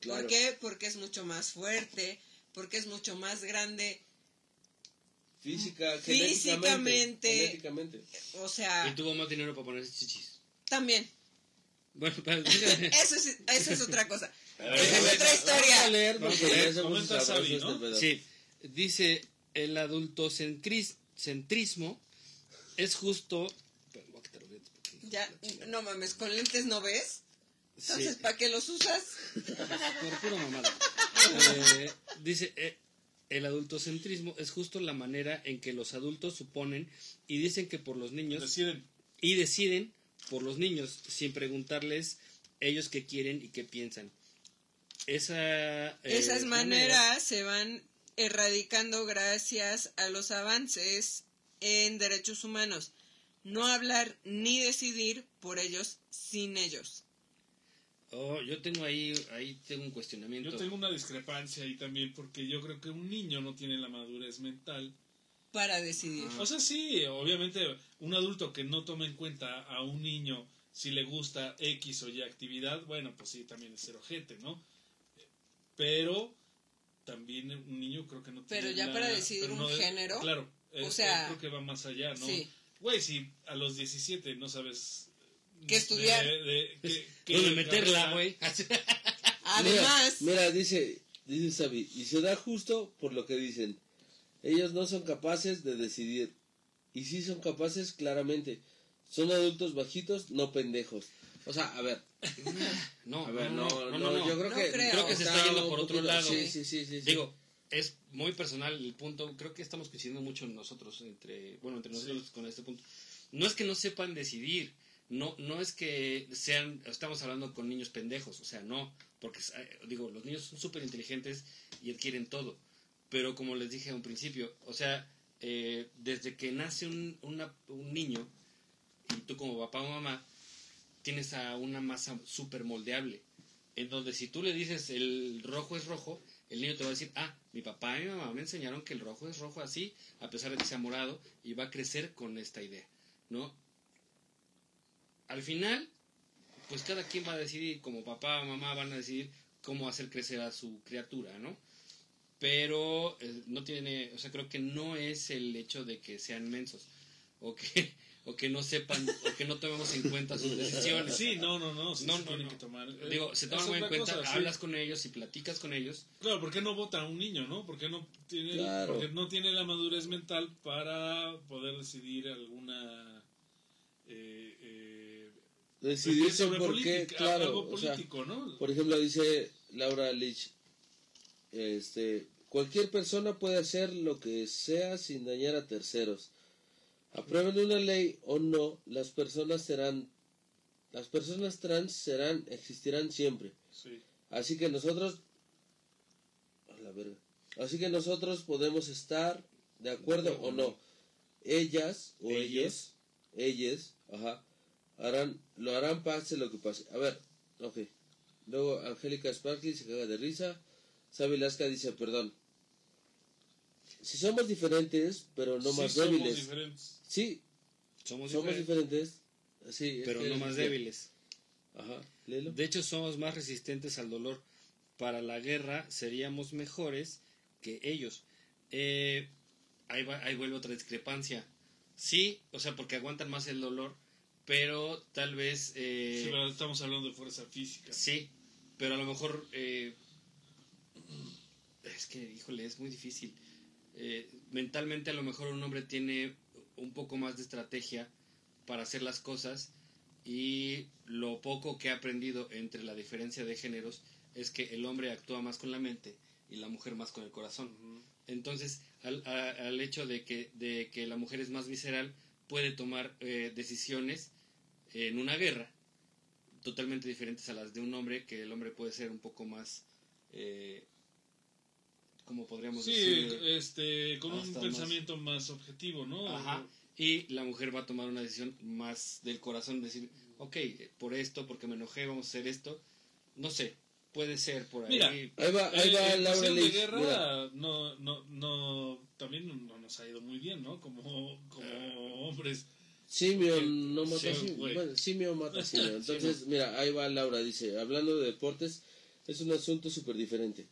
Claro. ¿Por qué? Porque es mucho más fuerte, porque es mucho más grande. Física, Físicamente. Genéticamente. O sea, Y tuvo más dinero para ponerse chichis. también. Bueno, pero... Eso es, eso es otra cosa. A es otra Vamos a historia. leer Vamos a leer. Comenta sabrosos Sabi, ¿no? este pedo. Sí, dice el adultocentrismo es justo... A Ya, no mames, con lentes no ves. Sí, Entonces, ¿para qué los usas? por pura mamada. Eh, dice, eh, el adultocentrismo es justo la manera en que los adultos suponen y dicen que por los niños Deciden. y deciden por los niños sin preguntarles ellos qué quieren y qué piensan. Esa, eh, Esas maneras se van erradicando gracias a los avances en derechos humanos. No hablar ni decidir por ellos sin ellos. Oh, yo tengo ahí, ahí tengo un cuestionamiento. Yo tengo una discrepancia ahí también porque yo creo que un niño no tiene la madurez mental. Para decidir. O sea, sí, obviamente un adulto que no toma en cuenta a un niño si le gusta X o Y actividad, bueno, pues sí, también es ser ojete, ¿no? Pero también un niño creo que no Pero tiene ya la- para decidir pero un no de- género, Claro, o sea, creo que va más allá, ¿no? sí. Güey, si a los 17 no sabes... ¿Qué estudiar? de- de- qué ¿Dónde meterla, carrera- güey? Además, Mira, mira, dice, dice Sabi, y se da justo por lo que dicen. Ellos no son capaces de decidir. Y sí son capaces, claramente. Son adultos bajitos, no pendejos. O sea, a ver, No, a ver, no, no, no, no, no, no. yo creo No que... creo. Creo que se está yendo por otro lado. Sí, sí, sí, sí. sí. Digo, es muy personal el punto. Creo que estamos coincidiendo mucho nosotros, entre, bueno, entre nosotros con este punto. No es que no sepan decidir, no, no es que sean, estamos hablando con niños pendejos, o sea, no, porque eh, digo, los niños son súper inteligentes y adquieren todo. pero como les dije a un principio, o sea, eh, desde que nace un, una- un niño, y tú como papá o mamá, tienes a una masa súper moldeable, en donde si tú le dices el rojo es rojo, el niño te va a decir, ah, mi papá y mi mamá me enseñaron que el rojo es rojo así, a pesar de que sea morado, y va a crecer con esta idea, ¿no? Al final, pues cada quien va a decidir, como papá o mamá van a decidir cómo hacer crecer a su criatura, ¿no? Pero eh, no tiene, o sea, creo que no es el hecho de que sean mensos o que, o que no sepan o que no tomemos en cuenta sus decisiones. Sí, no, no, no. sí No, se no, tienen no. que tomar. eh, Digo, se es toman muy en cuenta, cosa, sí. hablas con ellos y platicas con ellos. Claro, ¿por qué no vota un niño, no? ¿Por qué no tiene, Claro. porque no tiene la madurez mental para poder decidir alguna. Eh, Decidir sobre por qué, claro. algo o sea, ¿no? por ejemplo, dice Laura Lich, este, cualquier persona puede hacer lo que sea sin dañar a terceros. Aprueben una ley o no, las personas serán, las personas trans serán, existirán siempre. Sí. Así que nosotros, a la verga. Así que nosotros podemos estar de acuerdo o no. Ellas o ellos, ellas, ajá, harán, lo harán pase lo que pase. A ver, ok. Luego Angélica Sparkley se caga de risa. Sabi Lasca dice, perdón. Si somos diferentes, pero no Sí más somos débiles. diferentes. Sí, Somos, somos diferentes, diferentes. Sí, es pero no más débiles. Ajá, léelo. De hecho, somos más resistentes al dolor. Para la guerra seríamos mejores que ellos. Eh, ahí, va- ahí vuelve otra discrepancia. Sí, o sea, porque aguantan más el dolor, pero tal vez... eh, Sí, pero estamos hablando de fuerza física. Sí, pero a lo mejor... eh, es que, híjole, es muy difícil. Eh, mentalmente a lo mejor un hombre tiene un poco más de estrategia para hacer las cosas y lo poco que he aprendido entre la diferencia de géneros es que el hombre actúa más con la mente y la mujer más con el corazón. Entonces, al, a- al hecho de que, de que la mujer es más visceral, puede tomar eh, decisiones en una guerra totalmente diferentes a las de un hombre, que el hombre puede ser un poco más, eh, como podríamos Sí, decir, este, con un pensamiento más, objetivo, ¿no? Ajá. Y la mujer va a tomar una decisión más del corazón, decir, ok, por esto, porque me enojé, vamos a hacer esto. No sé, puede ser por ahí. Mira, Ahí va, ahí Eh, va en Laura de guerra Mira. no, no, no, también no nos ha ido muy bien, ¿no? Como, como hombres. Simio no mata sí, simio. Bueno, simio mata simio. Entonces, mira, ahí va Laura, dice, hablando de deportes, es un asunto súper diferente.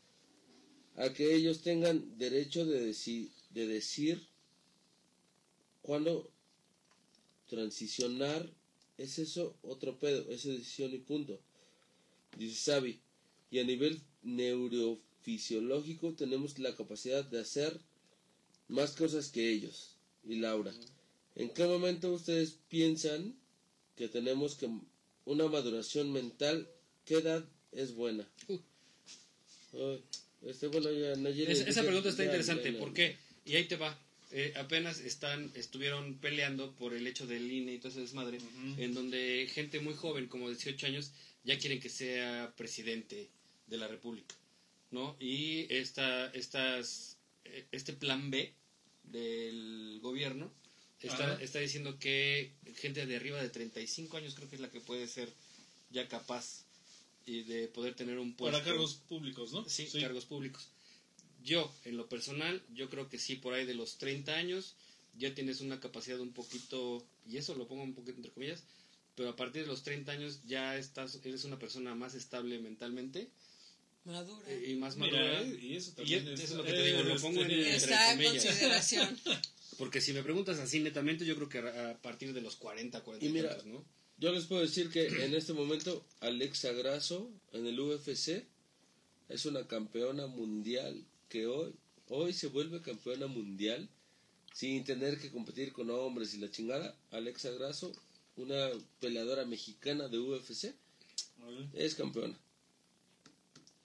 A que ellos tengan derecho de, deci- de decir cuándo transicionar, es eso otro pedo, es decisión y punto. Dice Sabi, y a nivel neurofisiológico tenemos la capacidad de hacer más cosas que ellos. Y Laura, ¿en qué momento ustedes piensan que tenemos que una maduración mental? ¿Qué edad es buena? Uh. Ay, este, bueno, ya, Nayeli, Es- esa pregunta está ya, interesante. ya, ¿Por qué? Y ahí te va. Eh, apenas están, estuvieron peleando por el hecho del INE y todo ese desmadre, en donde gente muy joven, como 18 años, ya quieren que sea presidente de la República, ¿no? Y esta, estas, eh, este plan B del gobierno está, está diciendo que gente de arriba de 35 años creo que es la que puede ser ya capaz y de poder tener un puesto Para cargos públicos, ¿no? sí, cargos públicos. Yo, en lo personal, yo creo que sí, por ahí de los 30 años, ya tienes una capacidad un poquito, y eso lo pongo un poquito entre comillas, pero a partir de los 30 años ya estás, eres una persona más estable mentalmente Madura. eh, y más Mira, madura. eh, y eso Y también es, es, eso es lo que te digo, lo pongo en Está en consideración. Porque si me preguntas así netamente, yo creo que a partir de los 40, 40 Y mira, tantos, ¿no? Yo les puedo decir que en este momento Alexa Grasso en el UFC es una campeona mundial que hoy hoy se vuelve campeona mundial sin tener que competir con hombres y la chingada. Alexa Grasso, una peleadora mexicana de UFC, es campeona.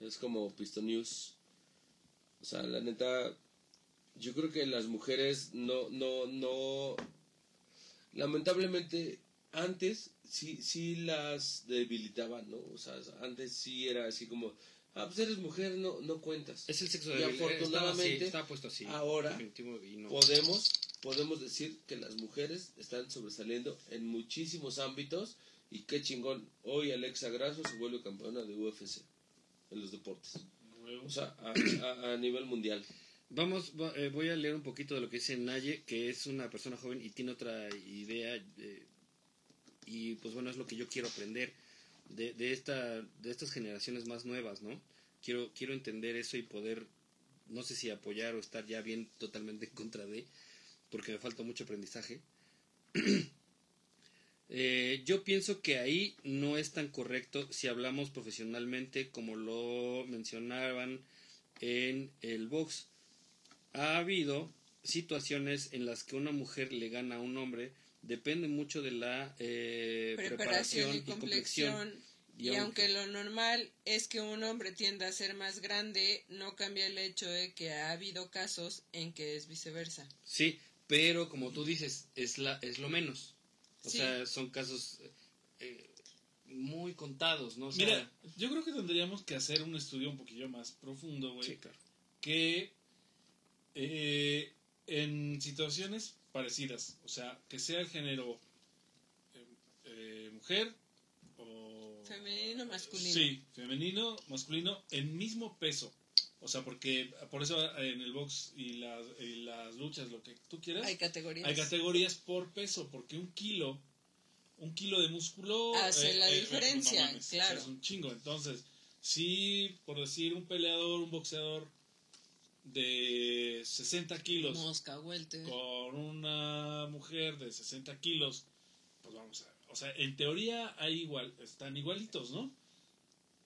Es como Piston News. O sea, la neta, yo creo que las mujeres no, no, no. Lamentablemente, antes sí, sí las debilitaban, ¿no? O sea, antes sí era así como, ah, pues eres mujer, no, no cuentas. Es el sexo Y débil. Estaba así, afortunadamente, estaba puesto así. ahora y no. Podemos, podemos decir que las mujeres están sobresaliendo en muchísimos ámbitos y qué chingón. Hoy Alexa Grasso se vuelve campeona de UFC en los deportes. O sea, a, a- a nivel mundial. Vamos, va- eh, voy a leer un poquito de lo que dice Naye, que es una persona joven y tiene otra idea. eh, y pues bueno, es lo que yo quiero aprender de, de, esta, de estas generaciones más nuevas, ¿no? Quiero, quiero entender eso y poder, no sé si apoyar o estar ya bien totalmente en contra de, porque me falta mucho aprendizaje. Eh, yo pienso que ahí no es tan correcto si hablamos profesionalmente como lo mencionaban en el box. Ha habido situaciones en las que una mujer le gana a un hombre, depende mucho de la eh, preparación y complexión. complexión. Y Y, aunque- aunque lo normal es que un hombre tienda a ser más grande, no cambia el hecho de que ha habido casos en que es viceversa. Sí, pero como tú dices, es, la, es lo menos. O Sí. sea, son casos eh, muy contados, ¿no? O sea, Mira, yo creo que tendríamos que hacer un estudio un poquillo más profundo, güey. sí, claro. que eh, en situaciones parecidas, o sea, que sea el género eh, eh, mujer o... Femenino, masculino. Sí, femenino, masculino, el mismo peso. O sea, porque por eso en el box y las, y las luchas, lo que tú quieras, Hay categorías. hay categorías por peso, porque un kilo, un kilo de músculo Hace la eh, diferencia, mames, o sea, claro. es un chingo. Entonces, si por decir un peleador, un boxeador de 60 kilos Mosca, welter. con una mujer de 60 kilos, pues vamos a, o sea, en teoría hay igual, están igualitos, ¿no?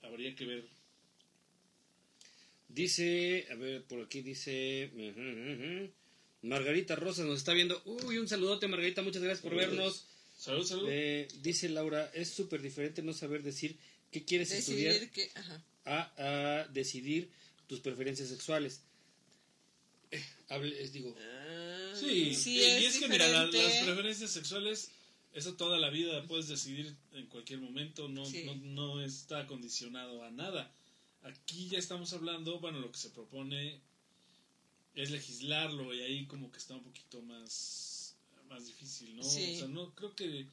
Habría que ver. Dice, a ver, por aquí dice... Margarita Rosas nos está viendo. Uy, un saludote, Margarita, muchas gracias por vernos. Salud, salud. Eh, dice Laura, es súper diferente no saber decir qué quieres estudiar que. Ajá. a, a decidir tus preferencias sexuales. Eh, hable- es, digo, Ah, sí, sí, y, y es es que mira, la- las preferencias sexuales, eso toda la vida puedes decidir en cualquier momento, no, Sí. no, no está condicionado a nada. Aquí ya estamos hablando, bueno, lo que se propone es legislarlo y ahí como que está un poquito más, más difícil, ¿no? Sí. O sea, no, creo que,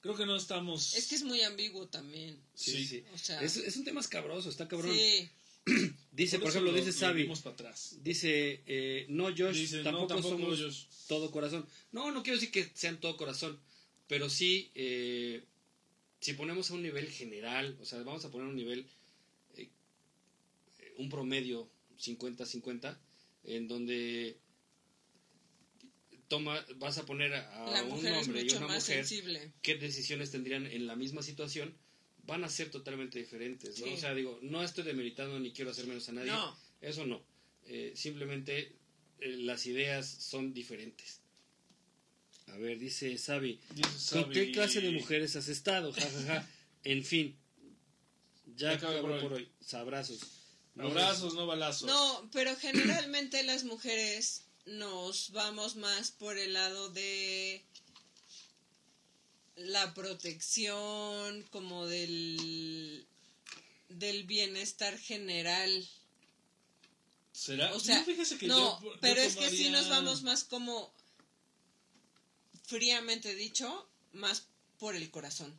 creo que no estamos... Es que es muy ambiguo también. sí, Sí. sí. O sea, Es, es un tema escabroso, está cabrón. sí. Dice, por, ejemplo, lo- dice Sabi, dimos para atrás. dice, eh, no, Josh, Dice, no, tampoco, tampoco somos Josh. todo corazón. No, no quiero decir que sean todo corazón, pero sí, eh, si ponemos a un nivel general, o sea, vamos a poner un nivel, un promedio 50-50, en donde toma, vas a poner a un hombre y una mujer, sensible. qué decisiones tendrían en la misma situación, van a ser totalmente diferentes, ¿no? Sí. O sea, digo, no estoy demeritando ni quiero hacer menos a nadie, No. eso no. Eh, simplemente eh, las ideas son diferentes. A ver, dice Sabi, ¿con qué clase de mujeres has estado? Ja, ja, ja. En fin, ya por por hoy. hoy. Sabrazos. No, Abrazos, no balazos. No, pero generalmente las mujeres nos vamos más por el lado de la protección, como del del bienestar general. ¿Será? O sea, No, fíjese que no, yo- yo pero es que sí nos vamos más como fríamente dicho, más por el corazón.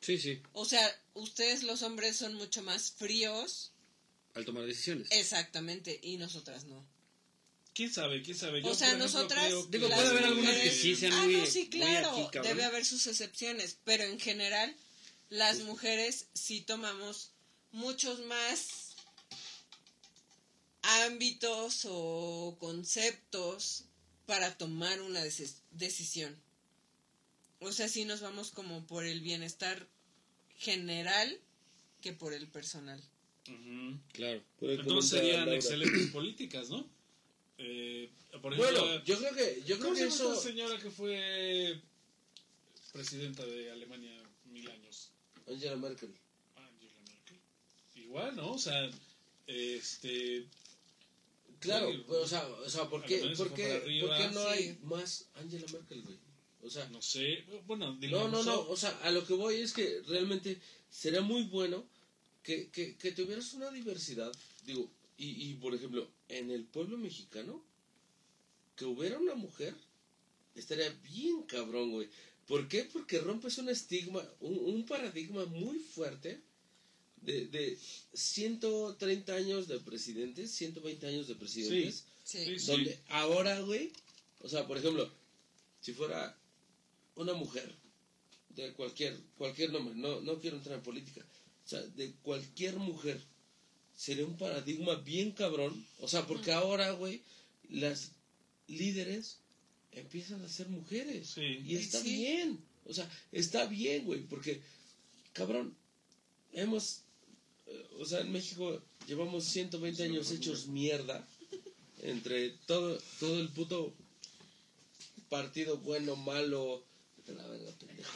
Sí, sí, O sea, ustedes los hombres son mucho más fríos, al tomar decisiones. exactamente, y nosotras no. ¿Quién sabe? ¿Quién sabe? Yo, o sea, nosotras. creo Digo, puede haber algunas mujeres- que sí sean ah, muy- no, sí, muy claro. aquí, debe haber sus excepciones, pero en general, las mujeres sí tomamos muchos más ámbitos o conceptos para tomar una deci- decisión. O sea, sí nos vamos como por el bienestar general que por el personal. Ujú. Claro. Entonces serían Laura. excelentes políticas, ¿no? Eh, por ejemplo, Bueno, yo creo que, yo creo ¿cómo que se llama eso. esta señora que fue presidenta de Alemania mil años? Angela Merkel. Angela Merkel. Igual, ¿no? O sea, este... Claro, Sí, o sea, o sea ¿por, qué, por, qué, por qué no Sí. hay más Angela Merkel, güey? O sea, No sé, bueno, digo, no, no, no, o sea, a lo que voy es que realmente será muy bueno que, que, que tuvieras una diversidad, digo, y, y por ejemplo, en el pueblo mexicano, que hubiera una mujer, estaría bien cabrón, güey. ¿Por qué? Porque rompes un estigma, un, un paradigma muy fuerte de, de 130 años de presidentes, 120 años de presidentes, Sí. Sí. donde ahora, güey, o sea, por ejemplo, si fuera una mujer de cualquier cualquier nombre, no no quiero entrar en política, sea, de cualquier mujer sería un paradigma bien cabrón, o sea, porque ahora, güey, las líderes empiezan a ser mujeres Sí. y está Sí. bien, o sea, está bien, güey, porque cabrón, hemos eh, o sea, en México llevamos 120 años hechos mierda entre todo todo el puto partido bueno, malo, la verga, pendejo.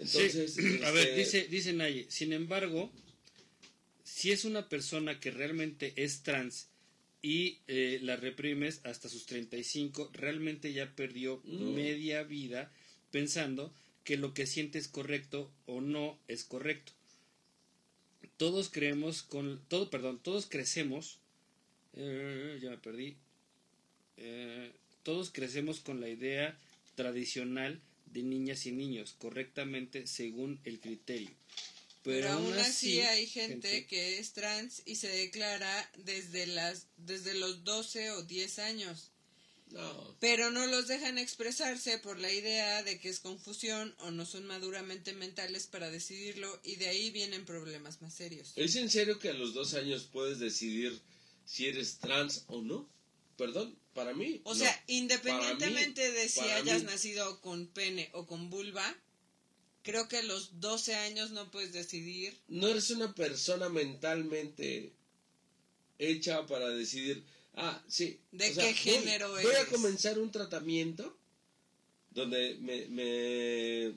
Entonces, Sí, A ver, este, dice, dice Naye, sin embargo, si es una persona que realmente es trans y eh, la reprimes hasta sus 35, realmente ya perdió No. media vida pensando que lo que siente es correcto o no es correcto. Todos creemos con todo, perdón, todos crecemos eh, ya me perdí. Eh, todos crecemos con la idea tradicional de niñas y niños, correctamente según el criterio. Pero, aún así hay gente, que es trans y se declara desde las desde los 12 o 10 años. no, Pero no los dejan expresarse por la idea de que es confusión o no son maduramente mentales para decidirlo y de ahí vienen problemas más serios. ¿Es en serio que a los dos años puedes decidir si eres trans o no? Perdón, para mí. O no. sea, independientemente de si hayas mí- nacido con pene o con vulva, creo que a los 12 años no puedes decidir. no eres una persona mentalmente hecha para decidir, ah, sí. ¿De o sea, qué voy- género Voy a eres? comenzar un tratamiento donde me, me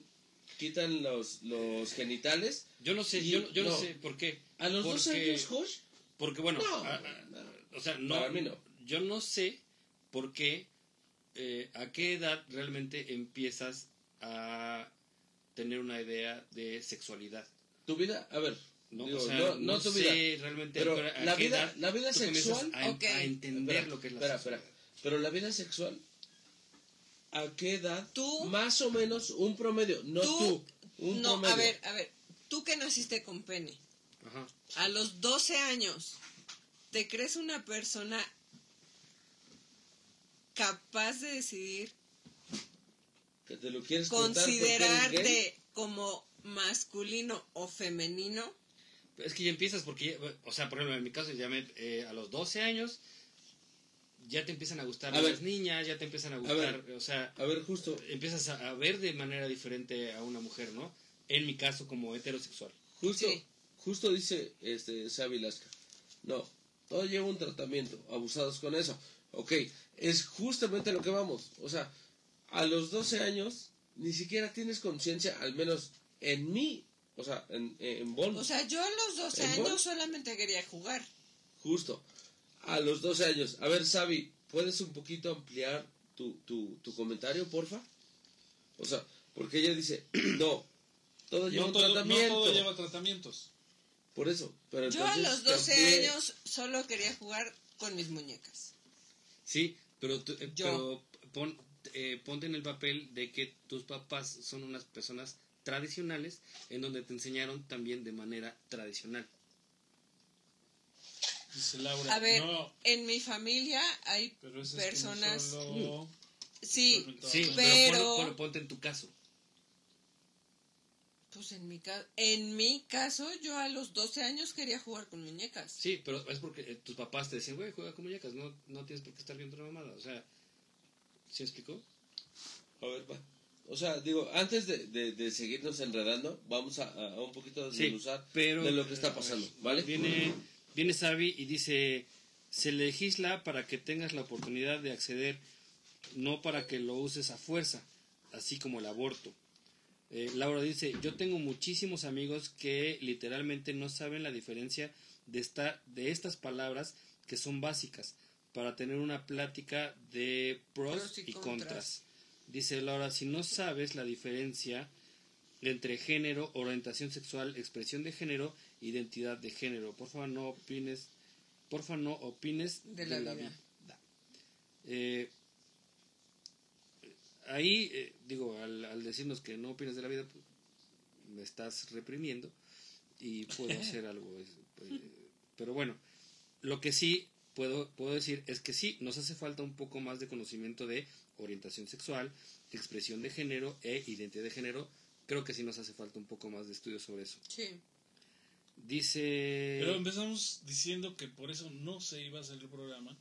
quitan los, los genitales. Yo no sé, Y- yo, yo no. no. sé por qué. A los dos Porque- años, Josh. Porque bueno, No, a- a- no. o sea, no, Para mí no. Yo no sé por qué, eh, a qué edad realmente empiezas a tener una idea de sexualidad. Tu vida, a ver, No, digo, o sea, no, no, no tu sé vida. realmente Pero a la qué vida, edad la vida sexual. a, entender Espera, lo que es la espera, sexualidad. espera. Pero la vida sexual, ¿a qué edad? Tú- Más o menos un promedio, no tú. Tú- un no, promedio. a ver, a ver, tú que naciste con pene, Ajá. a los 12 años, ¿te crees una persona capaz de decidir Que te lo quieres considerarte como masculino o femenino? Es que ya empiezas porque, ya- o sea, por ejemplo, en mi caso, ya me, eh, a los 12 años ya te empiezan a gustar A ver. las niñas, ya te empiezan a ver. gustar, o sea, A ver, justo, empiezas a, a ver de manera diferente a una mujer, ¿no? En mi caso, como heterosexual. justo, Sí. justo dice este Xavi Lasca. No, todo lleva un tratamiento, abusados con eso. Ok, es justamente lo que vamos. O sea, a los 12 años ni siquiera tienes conciencia, al menos en mí, o sea, en, en Bond. O sea, yo a los 12 ¿En años solamente quería jugar. Justo. A los 12 años. A ver, Xavi, ¿puedes un poquito ampliar tu, tu, tu comentario, porfa? O sea, porque ella dice, no, todo lleva No no todo lleva tratamientos. Por eso. Pero Yo a los 12 cambié- años solo quería jugar con mis muñecas. Sí, pero, tú- eh, Yo. pero pon- eh, ponte en el papel de que tus papás son unas personas tradicionales en donde te enseñaron también de manera tradicional. Dice Laura. A ver, no, en mi familia hay es personas... solo- Sí, Pero- Sí, Pero- ponte en tu caso. Pues en mi, ca- en mi caso yo a los 12 años quería jugar con muñecas. Sí, pero es porque eh, tus papás te decían, güey, juega con muñecas, no, no tienes por qué estar viendo una mamada. O sea, ¿sí explicó? A ver, va. O sea, digo, antes de, de, de seguirnos enredando, vamos a, a un poquito Sí, pero de lo que está pasando, ¿vale? Viene, viene Savi y dice, se legisla para que tengas la oportunidad de acceder, no para que lo uses a fuerza, así como el aborto. Eh, Laura dice, yo tengo muchísimos amigos que literalmente no saben la diferencia de, esta, de estas palabras que son básicas para tener una plática de pros, Pros y y contras. contras. Dice Laura, si no sabes la diferencia entre género, orientación sexual, expresión de género identidad de género. Porfa, no opines, porfa, no opines De la vida. Eh, ahí, eh, digo, al, al decirnos que no opines de la vida, pues, me estás reprimiendo y puedo hacer algo. eh, pero bueno, lo que sí puedo, puedo decir es que sí, nos hace falta un poco más de conocimiento de orientación sexual, expresión de género e identidad de género. Creo que sí nos hace falta un poco más de estudio sobre eso. Sí. Dice... Pero empezamos diciendo que por eso no se iba a hacer el programa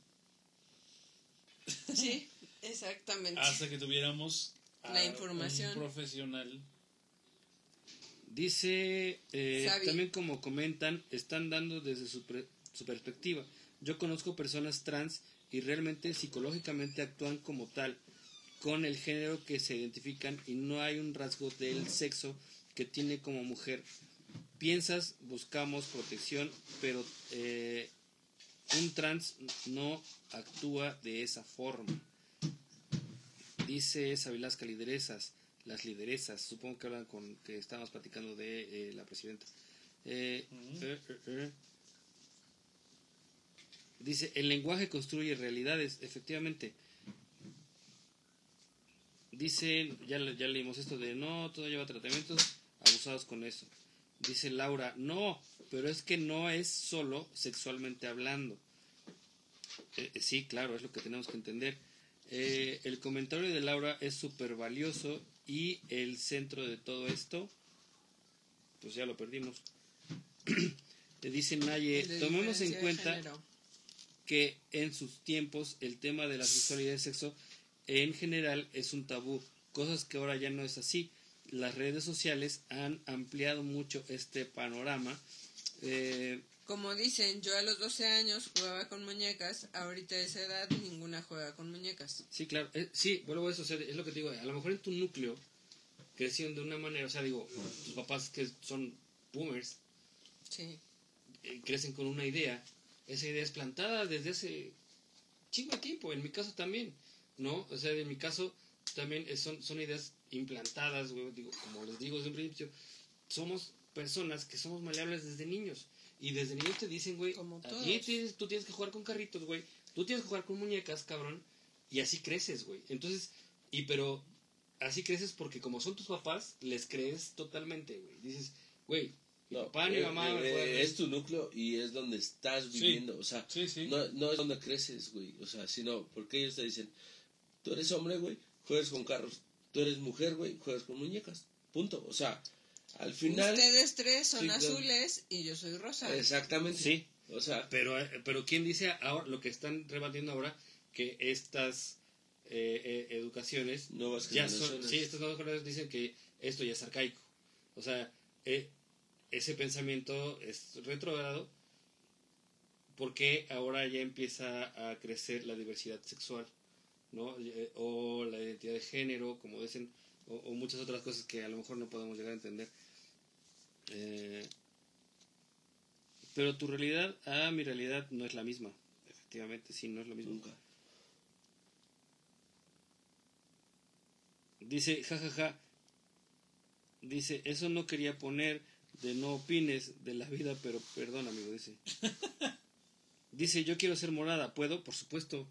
Sí, exactamente. hasta que tuviéramos La información. un profesional. Dice, eh, también como comentan, están dando desde su, pre- su perspectiva. Yo conozco personas trans y realmente psicológicamente actúan como tal, con el género que se identifican y no hay un rasgo del sexo que tiene como mujer. Piensas, buscamos protección, pero eh, un trans no actúa de esa forma. Dice Sabilasca, lideresas, las lideresas, supongo que hablan con que estábamos platicando de eh, la presidenta. Eh, eh. Dice, el lenguaje construye realidades, efectivamente. Dice, ya, ya leímos esto de, no, todo lleva tratamientos abusados con eso. Dice Laura, no, pero es que no es solo sexualmente hablando. Eh, sí, claro, es lo que tenemos que entender. Eh, el comentario de Laura es súper valioso y el centro de todo esto, pues ya lo perdimos. Le dice Naye, tomemos en cuenta que en sus tiempos el tema de la sexualidad y el sexo en general es un tabú, cosas que ahora ya no es así. Las redes sociales han ampliado mucho este panorama. Eh, Como dicen, yo a los 12 años jugaba con muñecas, ahorita a esa edad ninguna juega con muñecas. sí, claro, eh, sí, vuelvo a eso, o sea, es lo que te digo, a lo mejor en tu núcleo crecieron de una manera, o sea, digo, tus papás que son boomers, Sí. eh, crecen con una idea, esa idea es plantada desde hace chingo de tiempo, en mi caso también, ¿no? O sea, en mi caso también eh, son, son ideas implantadas, güey, digo, como les digo desde un principio, somos personas que somos maleables desde niños, y desde niños te dicen, güey, todos. tienes- tú tienes que jugar con carritos, güey, tú tienes que jugar con muñecas, cabrón, y así creces, güey, entonces, y pero así creces porque como son tus papás, les crees totalmente, güey, dices, güey, mi No, papá ni eh, mamá me eh, juegan es tu núcleo y es donde estás Sí. viviendo. O sea, Sí, sí. no, no es donde creces, güey. O sea, sino porque ellos te dicen, tú eres hombre, güey, juegas con carros. Tú eres mujer, güey, juegas con muñecas. Punto. O sea, al final... Ustedes tres son Sí, azules y yo soy rosa. Exactamente. Sí. O sea, Pero, eh, pero ¿quién dice ahora lo que están rebatiendo ahora? Que estas eh, eh, educaciones nuevas ya son, sí, estas nuevas generaciones dicen que esto ya es arcaico. O sea, eh, ese pensamiento es retrógrado porque ahora ya empieza a crecer la diversidad sexual, ¿no? Eh, O la identidad de género, como dicen, o, o muchas otras cosas que a lo mejor no podemos llegar a entender. Eh, pero tu realidad, ah, mi realidad no es la misma. Efectivamente, sí, no es lo mismo. Nunca. Dice, jajaja. Dice, eso no quería poner de no opines de la vida, pero perdón, amigo, dice. Dice, yo quiero ser morada, ¿puedo? Por supuesto.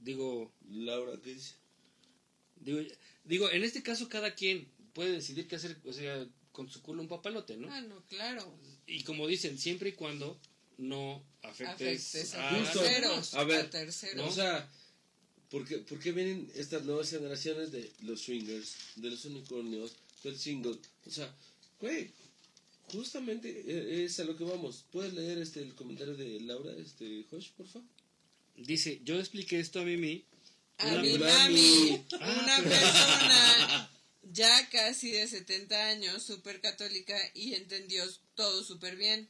Digo, Laura, ¿qué dice? digo, digo, en este caso cada quien puede decidir qué hacer, o sea, con su culo un papalote, ¿no? Ah, no, claro. Y como dicen, siempre y cuando no afectes, Afectes a... terceros. A ver, a terceros. O sea, ¿por qué, por qué vienen estas nuevas generaciones de los swingers, de los unicornios, del single? O sea, güey, justamente eh, es a lo que vamos. ¿Puedes leer este el comentario de Laura, este Josh, por favor? Dice, yo expliqué esto a Mimi. A una- mi mami. mami, Ah, una pero- persona ya casi de 70 años, súper católica y entendió todo súper bien.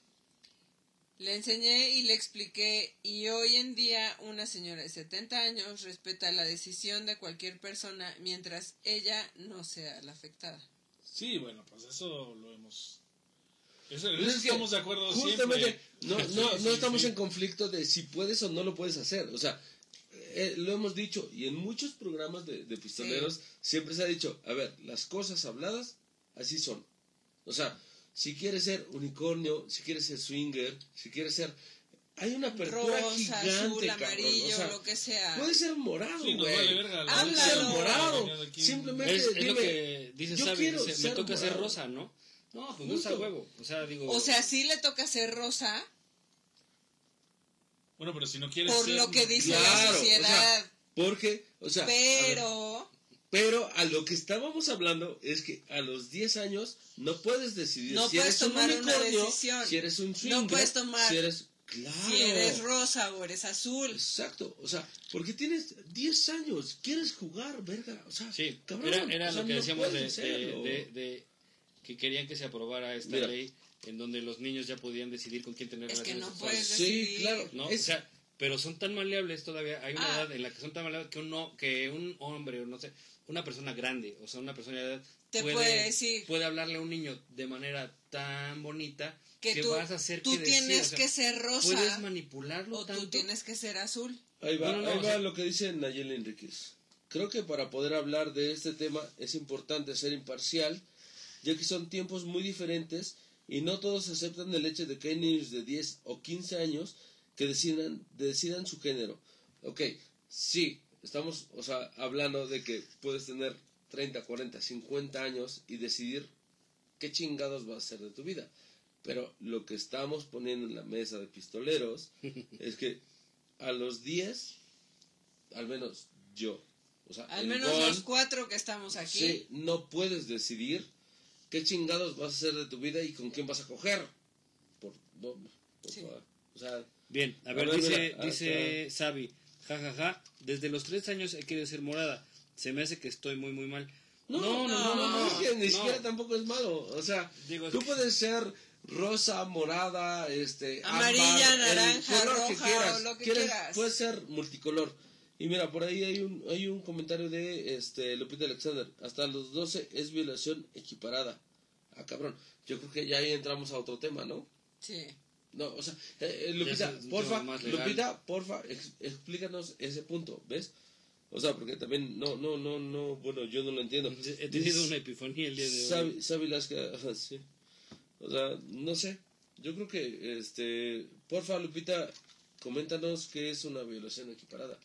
Le enseñé y le expliqué y hoy en día una señora de 70 años respeta la decisión de cualquier persona mientras ella no sea la afectada. Sí, bueno, pues eso lo hemos... Eso, Pues eso es que estamos de acuerdo Justamente, siempre. no, no, no estamos en conflicto de si puedes o no lo puedes hacer. O sea, eh, lo hemos dicho y en muchos programas de, de pistoleros siempre se ha dicho, a ver, las cosas habladas así son. O sea, si quieres ser unicornio, si quieres ser swinger, si quieres ser... Hay una apertura Rosa, gigante, azul, amarillo, o sea, lo que sea. Puede ser morado, Sí, güey. vale verga. Háblalo. Puede ser Háblalo. morado. Aquí- Simplemente Es, es dime, lo que dice yo Sabi, quiero dice, me ser toca ser rosa, ¿no? No, pues no es a huevo. O sea, digo. O sea, sí le toca ser rosa Bueno, pero si no quieres por ser- lo que dice Claro, la o sea, sociedad. Porque, o sea, a ver, pero pero a lo que estábamos hablando es que a los 10 años no puedes decidir No si puedes eres un tomar una unicornio, decisión. si eres un No swinger, puedes tomar si eres claro. si eres rosa o eres azul. Exacto, o sea, porque tienes 10 años, quieres jugar, verga, o sea, Sí, cabrón, era, era o sea, lo que no decíamos de, de, de- de que querían que se aprobara esta Mira. ley en donde los niños ya podían decidir con quién tener Es que relaciones no sexuales. puedes Sí, claro. ¿no? Es- O sea, pero son tan maleables todavía. Hay una Ah. edad en la que son tan maleables que, uno, que un hombre, o no sé, una persona grande, o sea, una persona de edad, Te puede decir. puede hablarle a un niño de manera tan bonita Que que tú, vas a hacer tú que tienes o sea, que ser rosa Puedes manipularlo o tanto. tú tienes que ser azul. Ahí va, No, no, no, ahí va sea- lo que dice Nayeli Enríquez. Creo que para poder hablar de este tema es importante ser imparcial, ya que son tiempos muy diferentes y no todos aceptan el hecho de que hay niños de 10 o 15 años que decidan, decidan su género. Ok, sí, estamos o sea, hablando de que puedes tener 30, 40, 50 años y decidir qué chingados vas a hacer de tu vida. Pero lo que estamos poniendo en la mesa de pistoleros es que a los 10, al menos yo, o sea, Al menos Gon, los cuatro que estamos aquí. sí, no puedes decidir qué chingados vas a hacer de tu vida y con quién vas a coger. Por, no, por Sí. O sea, Bien, a A ver, dice, mira, dice Sabi, jajaja, desde los tres años he querido ser morada. Se me hace que estoy muy, muy mal. no, No, no, no, no, es que ni no. siquiera tampoco es malo. O sea, Digo, tú que- puedes ser rosa, morada, este, Amarilla, ámbar, el naranja, color que roja, quieras. o lo que quieras. Puede ser multicolor. Y mira, por ahí hay un, hay un comentario de este Lupita Alexander. Hasta los 12 es violación equiparada. Ah, cabrón. Yo creo que ya ahí entramos a otro tema, ¿no? Sí. No, o sea, eh, eh, Lupita, es porfa. Lupita, porfa, ex- explícanos ese punto, ¿ves? O sea, porque también, no, no, no, no, bueno, yo no lo entiendo. He tenido una epifanía el día de hoy. Sabi, Sabi Lasca, ajá, sí. O sea, no sé. Yo creo que, este, porfa, Lupita, coméntanos qué es una violación equiparada.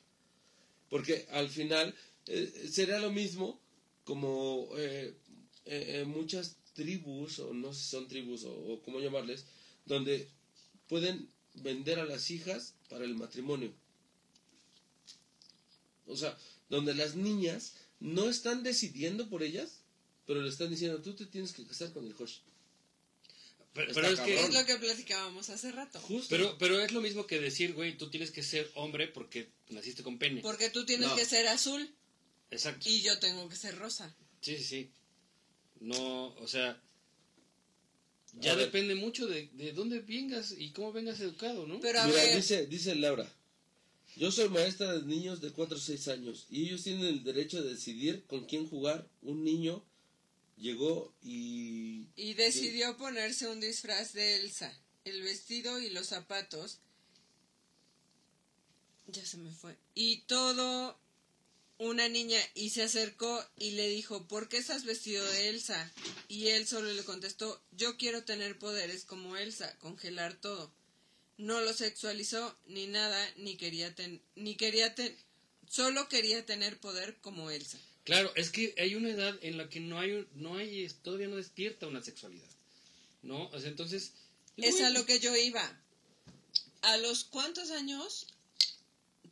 Porque al final eh, sería lo mismo como eh, eh, muchas tribus, o no sé si son tribus o, o cómo llamarles, donde pueden vender a las hijas para el matrimonio. O sea, donde las niñas no están decidiendo por ellas, pero le están diciendo, tú te tienes que casar con el Josh. Pero, pero es que, cabrón. Es lo que platicábamos hace rato. Justo. pero, pero es lo mismo que decir, güey, tú tienes que ser hombre porque naciste con pene. Porque tú tienes No. que ser azul Exacto. y yo tengo que ser rosa. Sí, sí, sí. No, o sea, ya depende mucho de, de dónde vengas y cómo vengas educado, ¿no? Pero a Mira, ver, dice, dice Laura, yo soy maestra de niños de 4 o 6 años y ellos tienen el derecho de decidir con quién jugar. Un niño llegó y... y decidió ponerse un disfraz de Elsa, el vestido y los zapatos. Ya se me fue. Y todo una niña y se acercó y le dijo, ¿por qué estás vestido de Elsa? Y él solo le contestó, yo quiero tener poderes como Elsa, congelar todo. No lo sexualizó ni nada, ni quería ten, ni quería ten, solo quería tener poder como Elsa. Claro, es que hay una edad en la que no hay, no hay, todavía no despierta una sexualidad, ¿no? O sea, entonces... Es a lo que yo iba. ¿A los cuántos años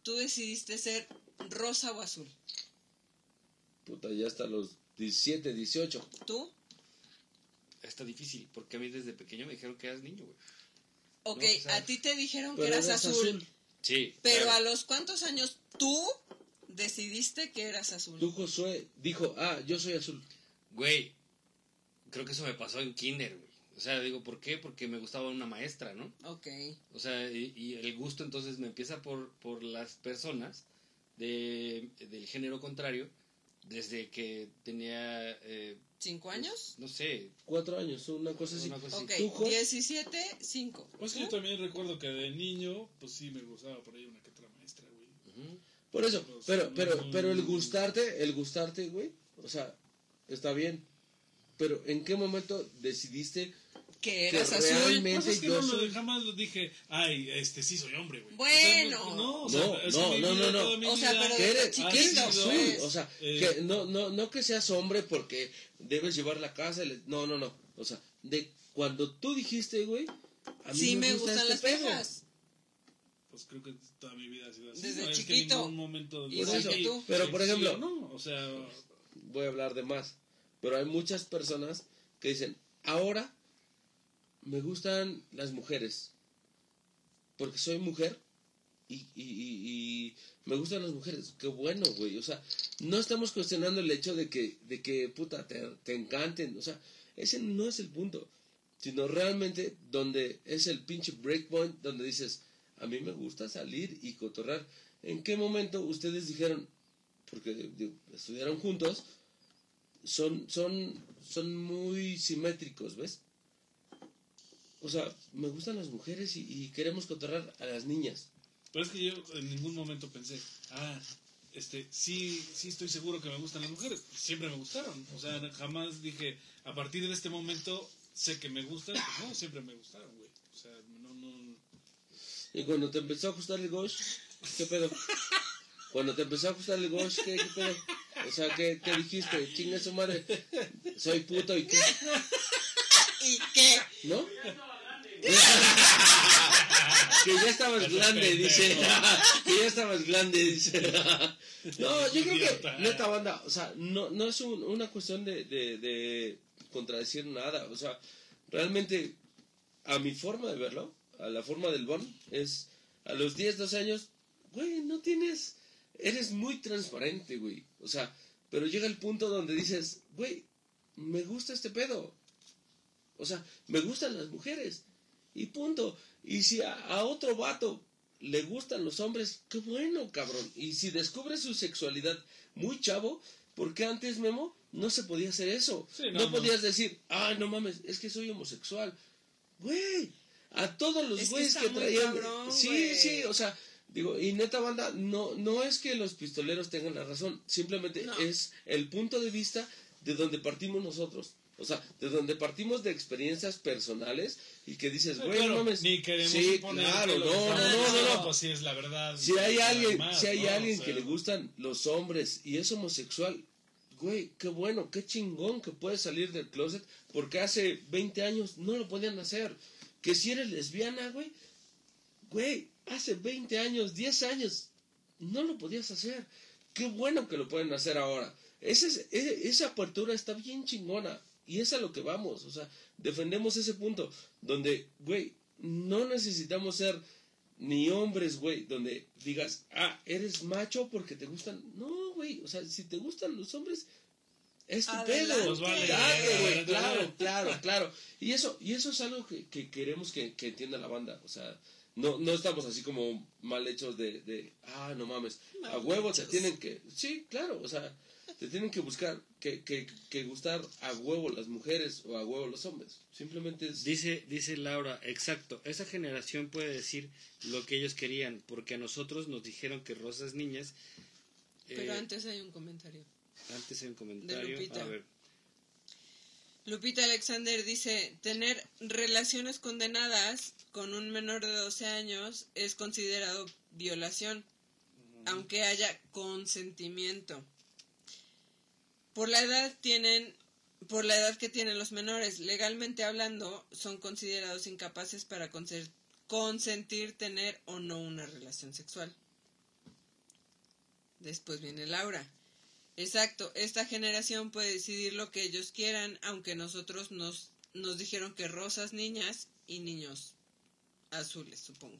tú decidiste ser rosa o azul? Puta, ya hasta los 17, 18. ¿Tú? Está difícil, porque a mí desde pequeño me dijeron que eras niño, güey. Ok, No, o sea, a ti te dijeron que eras eras azul, azul. Sí. pero claro. a los cuántos años tú decidiste que eras azul. Tú, Josué, dijo, ah, yo soy azul. Güey, creo que eso me pasó en kinder, güey. O sea, digo, ¿por qué? Porque me gustaba una maestra, ¿no? Ok. O sea, y, y el gusto entonces me empieza por, por las personas de, del género contrario desde que tenía, eh, ¿Cinco años? no sé, Cuatro años, una cosa así. una cosa así. Ok, ¿Tú, Jos? 17, 5. Pues que yo también recuerdo que de niño, pues sí me gustaba por ahí una que otra maestra, güey. Por eso, pero, no pero, pero el gustarte, el gustarte, güey, o sea, está bien. Pero ¿en qué momento decidiste que que eras azul. realmente Pues es que yo no soy... jamás lo dije, ay, este sí soy hombre, güey. Bueno. O sea, no, o No, sea, no, no, no, no. mi O sea, pero que eres, que azul, pues. o sea, Eh. que no, no, no que seas hombre porque debes llevar la casa, le- no, no, no, o sea, de cuando tú dijiste, güey, a mí Sí me gusta gustan este las pedo. Pues creo que toda mi vida ha sido así. Desde no, es que chiquito. en ningún momento Igual Por eso, que tú. Pero por ejemplo, sí, no, o sea, voy a hablar de más, pero hay muchas personas que dicen, ahora me gustan las mujeres, porque soy mujer y, y, y- y me gustan las mujeres. Qué bueno, güey. O sea, no estamos cuestionando el hecho de que, de que puta, te, te encanten. O sea, ese no es el punto. Sino realmente donde es el pinche breakpoint, donde dices, a mí me gusta salir y cotorrar. ¿En qué momento ustedes dijeron, porque estudiaron juntos, son, son, son muy simétricos, ¿ves? O sea, me gustan las mujeres y, queremos cotorrar a las niñas. pero es que yo en ningún momento pensé, ah, este, sí, sí estoy seguro que me gustan las mujeres. Siempre me gustaron. O sea, jamás dije, a partir de este momento sé que me gustan. Pues no, siempre me gustaron, güey. Y cuando te empezó a ajustar el gosh, ¿qué pedo? Cuando te empezó a ajustar el gosh, ¿qué, qué pedo? O sea, ¿qué, qué dijiste? Chinga su madre. Soy puto y qué, ¿Y qué? ¿no? que ya estabas grande, dice. que ya estabas grande, dice. no, yo creo que, neta banda, o sea, no, no es un- una cuestión de, de, de contradecir nada. O sea, realmente, a mi forma de verlo, a la forma del Bon, es a los 10, 12 años, güey, no tienes, eres muy transparente, güey. O sea, pero llega el punto donde dices, güey, me gusta este pedo. O sea, me gustan las mujeres. Y punto. Y si a, a otro vato le gustan los hombres, qué bueno, cabrón. Y si descubre su sexualidad muy chavo, porque antes, Memo, no se podía hacer eso. Sí, no, no, no. podías decir, ah, no mames, es que soy homosexual. Güey, a todos los que güeyes que, traían. cabrón, sí, sí, o sea, digo, y neta banda, no, no es que los pistoleros tengan la razón, simplemente No. es el punto de vista de donde partimos nosotros. O sea, de donde partimos de experiencias personales y que dices, güey, claro, no mames. Ni queremos sí, claro, que no, no, no, no, no. Pues sí es la verdad. Si hay alguien, más, si hay ¿no? alguien O sea, que le gustan los hombres y es homosexual, güey, qué bueno, qué chingón que puede salir del closet, porque hace 20 años no lo podían hacer. Que si eres lesbiana, güey, güey, hace 20 años, 10 años, no lo podías hacer. Qué bueno que lo pueden hacer ahora. Ese es- e- esa apertura está bien chingona. Y es a lo que vamos. O sea, defendemos ese punto donde, güey, no necesitamos ser ni hombres, güey, donde digas, ah, eres macho porque te gustan. No, güey, o sea, si te gustan los hombres, es tu pedo. Vale, verga, güey, claro, claro, claro. Y eso, y eso es algo que, que queremos que, que entienda la banda. O sea, no, no estamos así como mal hechos de, de ah, no mames, a Mal huevo te hechos. tienen que, sí, claro, o sea, te tienen que buscar, que, que, que gustar a huevo las mujeres o a huevo los hombres. Simplemente es... Dice, dice Laura, exacto, esa generación puede decir lo que ellos querían, porque a nosotros nos dijeron que rosas niñas... Pero eh, antes hay un comentario. Antes un comentario. Lupita. A ver, Lupita Alexander dice, tener relaciones condenadas con un menor de 12 años es considerado violación, aunque haya consentimiento. Por la edad tienen por la edad que tienen los menores, legalmente hablando, son considerados incapaces para consentir tener o no una relación sexual. Después viene Laura. Exacto, esta generación puede decidir lo que ellos quieran, aunque nosotros nos, nos dijeron que rosas niñas y niños azules, supongo.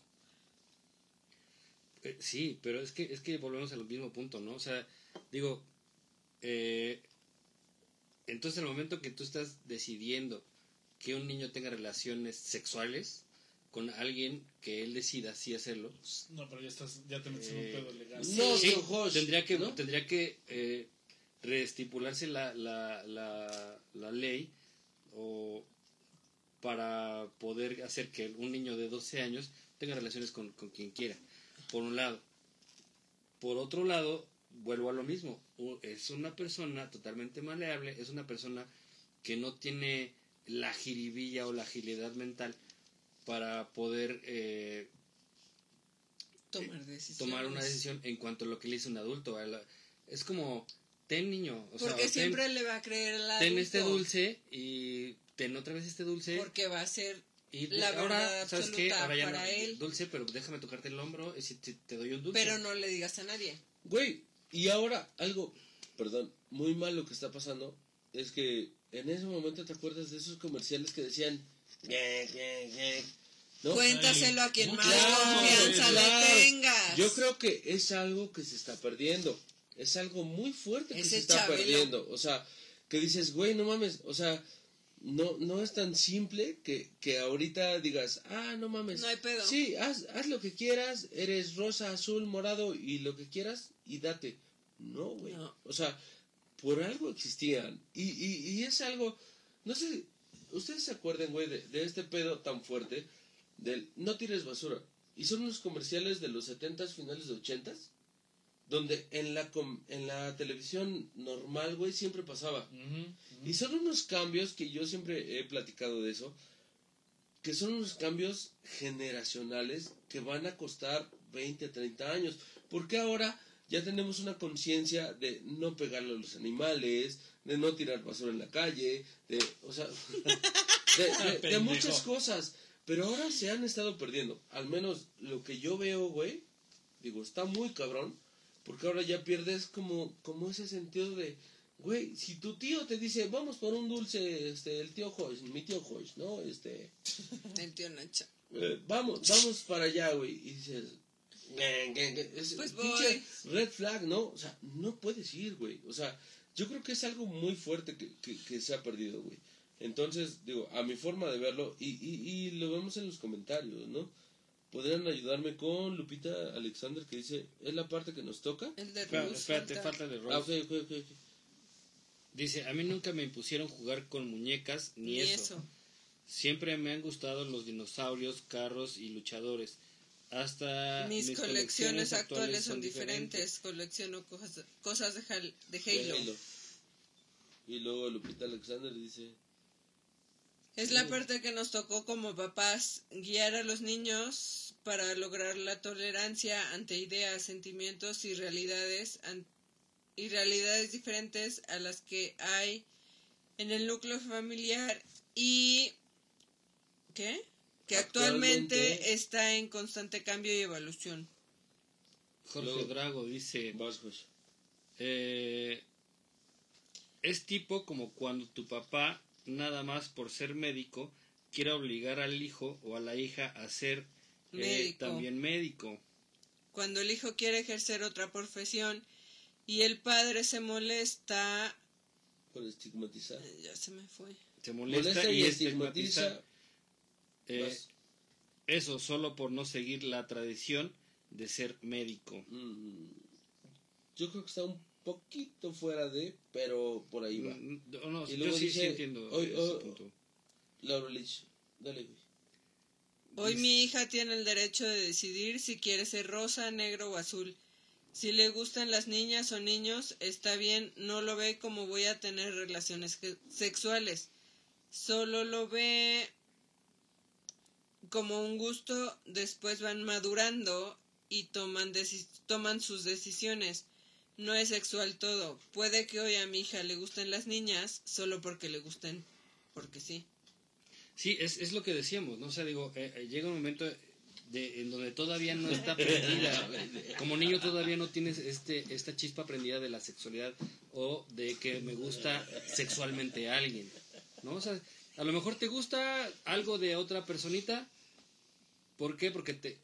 eh, sí, pero es que, es que volvemos al mismo punto, ¿no? O sea, digo, eh, entonces el momento que tú estás decidiendo que un niño tenga relaciones sexuales con alguien que él decida sí hacerlo, No, pero ya, estás, ya te metes en Eh, un pedo legal. No, Sí, Josh, tendría que, ¿no? tendría que eh, reestipularse la, la, la, la ley o para poder hacer que un niño de 12 años tenga relaciones con, con quien quiera, por un lado. Por otro lado, vuelvo a lo mismo, es una persona totalmente maleable, es una persona que no tiene la jiribilla o la agilidad mental para poder eh, Tomar tomar una decisión en cuanto a lo que le hizo un adulto. La- Es como, ten niño, o sea, Porque ten- siempre le va a creer al ten adulto. este dulce y ten otra vez este dulce. Porque va a ser y la ahora, verdad ¿sabes qué? absoluta Ahora ya para no, él. dulce, pero déjame tocarte el hombro y si te, te doy un dulce. Pero no le digas a nadie. Güey, y ahora algo, perdón, muy malo que está pasando es que en ese momento te acuerdas de esos comerciales que decían, ¿no? Cuéntaselo a quien más claro, confianza claro. le tengas. Yo creo que es algo que se está perdiendo. Es algo muy fuerte que Ese se está Chabelo. perdiendo. O sea, que dices, güey, no mames. O sea, no, no es tan simple que, que ahorita digas, ah, no mames. No hay pedo. Sí, haz, haz lo que quieras. Eres rosa, azul, morado y lo que quieras y date. No, güey. No. O sea, por algo existían. Y, y, y es algo, no sé, ustedes se acuerdan, güey, de, de este pedo tan fuerte del no tires basura. Y son unos comerciales de los 70s, finales de 80s, donde en la, com- en la televisión normal, güey, siempre pasaba. Y son unos cambios que yo siempre he platicado de eso, que son unos cambios generacionales que van a costar 20, 30 años. Porque ahora ya tenemos una conciencia de no pegarle a los animales, de no tirar basura en la calle, de, o sea, de, de- de Pendejo. muchas cosas. Pero ahora se han estado perdiendo. Al menos lo que yo veo, güey, digo, está muy cabrón, porque ahora ya pierdes como, como ese sentido de, güey, si tu tío te dice, vamos por un dulce, este, el tío Joyce, mi tío Joyce, ¿no? Este, El tío Nacho. eh, vamos, vamos para allá, güey, y dices, es Pues pinche red flag, ¿no? O sea, no puedes ir, güey, o sea, yo creo que es algo muy fuerte que, que, que se ha perdido, güey. Entonces, digo, a mi forma de verlo, y, y, y lo vemos en los comentarios, ¿no? Podrían ayudarme con Lupita Alexander que dice, es la parte que nos toca. El de Rose espérate, falta. falta de Rose. Ah. Dice, a mí nunca me impusieron jugar con muñecas ni, Ni eso. eso. Siempre me han gustado los dinosaurios, carros y luchadores. Hasta Mis, colecciones, actuales son diferentes. Colecciono cosas, cosas de, Hal- de De Halo. Y luego Lupita Alexander dice, Es la parte que nos tocó como papás, guiar a los niños para lograr la tolerancia ante ideas, sentimientos y realidades y realidades diferentes a las que hay en el núcleo familiar y ¿qué? Que actualmente, Actualmente- está en constante cambio y evolución. Jorge Luego- Drago dice, eh, es tipo como cuando tu papá, nada más por ser médico, quiere obligar al hijo o a la hija a ser eh, Médico. también médico. Cuando el hijo quiere ejercer otra profesión y el padre se molesta, Por estigmatizar. eh, ya se me fue. Se molesta, Molesta y, y estigmatiza estigmatiza. Eh, eso solo por no seguir la tradición de ser médico. Mm, yo creo que está un poquito fuera de, pero por ahí va. Mm, no, no, Y yo sí, dice, sí entiendo hoy- ese hoy- punto. Laura Lich, dale, güey. Hoy mi hija tiene el derecho de decidir si quiere ser rosa, negro o azul. Si le gustan las niñas o niños, está bien, no lo ve como voy a tener relaciones sexuales. Solo lo ve como un gusto, después van madurando y toman, toman sus decisiones. No es sexual todo. Puede que hoy a mi hija le gusten las niñas solo porque le gusten, porque sí. Sí, es, es lo que decíamos, ¿no? O sea, digo, eh, eh, llega un momento de, en donde todavía no está aprendida. Como niño todavía no tienes este, esta chispa aprendida de la sexualidad o de que me gusta sexualmente a alguien, ¿no? O sea, a lo mejor te gusta algo de otra personita. ¿Por qué? Porque te,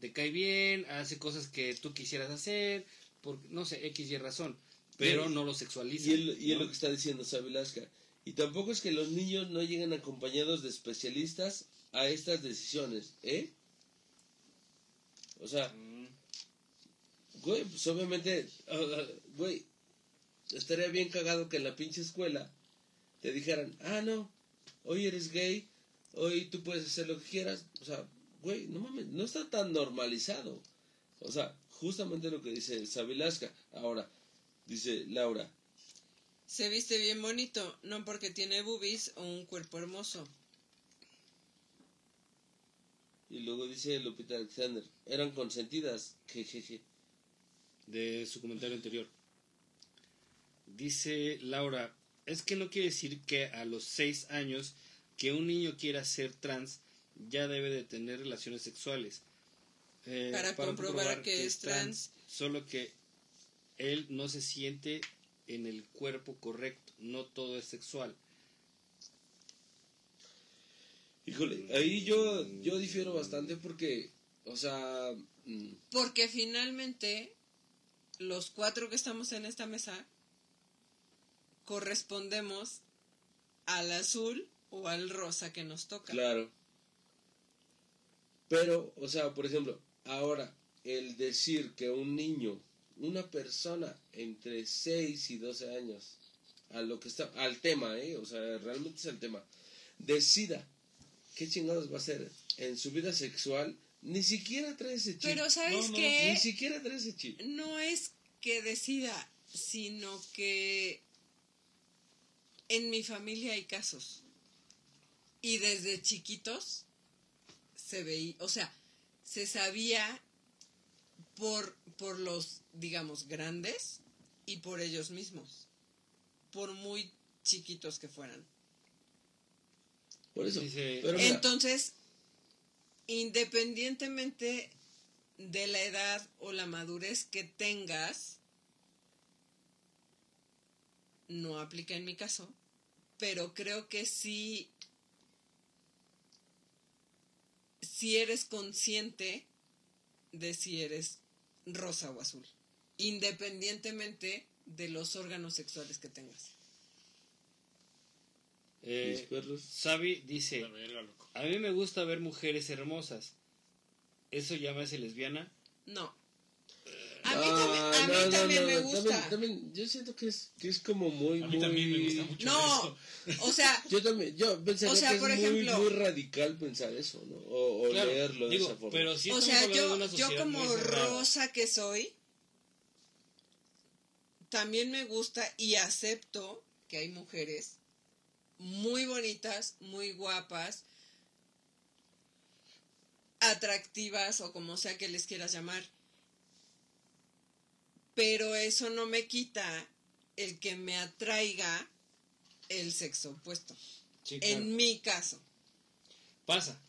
te cae bien, hace cosas que tú quisieras hacer, por, no sé, X y razón, pero no lo sexualiza. Y es y es ¿no? lo que está diciendo Sabilasca. Y tampoco es que los niños no lleguen acompañados de especialistas a estas decisiones, ¿eh? O sea, güey, pues obviamente, güey, estaría bien cagado que en la pinche escuela te dijeran, ah, no, hoy eres gay, hoy tú puedes hacer lo que quieras. O sea, güey, no mames, no está tan normalizado. O sea, justamente lo que dice Sabilasca. Ahora, dice Laura, Se viste bien bonito, no porque tiene boobies o un cuerpo hermoso. Y luego dice Lupita Alexander, eran consentidas, jejeje. de su comentario anterior. Dice Laura, es que no quiere decir que a los seis años que un niño quiera ser trans ya debe de tener relaciones sexuales. Eh, Para comprobar que es trans. Solo que él no se siente en el cuerpo correcto, no todo es sexual. Híjole, ahí yo, yo difiero bastante porque, o sea, mm, Porque finalmente los cuatro que estamos en esta mesa correspondemos al azul o al rosa que nos toca. claro. Pero, o sea, por ejemplo, ahora, el decir que un niño, una persona entre 6 y 12 años, a lo que está, al tema, ¿eh? O sea, realmente es el tema, decida qué chingados va a hacer en su vida sexual, ni siquiera trae ese chip. Pero ¿sabes No? Ni siquiera trae ese chip. no es que decida, sino que en mi familia hay casos. Y desde chiquitos se veía, o sea, se sabía por, por los, digamos, grandes y por ellos mismos. Por muy chiquitos que fueran. Por eso. Pero Entonces, independientemente de la edad o la madurez que tengas, no aplica en mi caso, pero creo que sí, si eres consciente de si eres rosa o azul, independientemente de los órganos sexuales que tengas. Eh, dice, a mí me gusta ver mujeres hermosas. ¿Eso ya me hace lesbiana? No. A mí también, a mí no, no, también no, me gusta. También, también, yo siento que es, que es como muy, A mí muy... también me gusta mucho No, o sea, Yo también, yo pensaría O sea, que es por muy, ejemplo- muy radical pensar eso, ¿no? O, o Claro, leerlo de digo, esa forma. pero sí o estamos sea, hablando de yo, yo como rosa que soy, también me gusta y acepto que hay mujeres muy bonitas, muy guapas, atractivas o como sea que les quieras llamar. Pero eso no me quita el que me atraiga el sexo opuesto. Sí, claro. En mi caso. Pasa.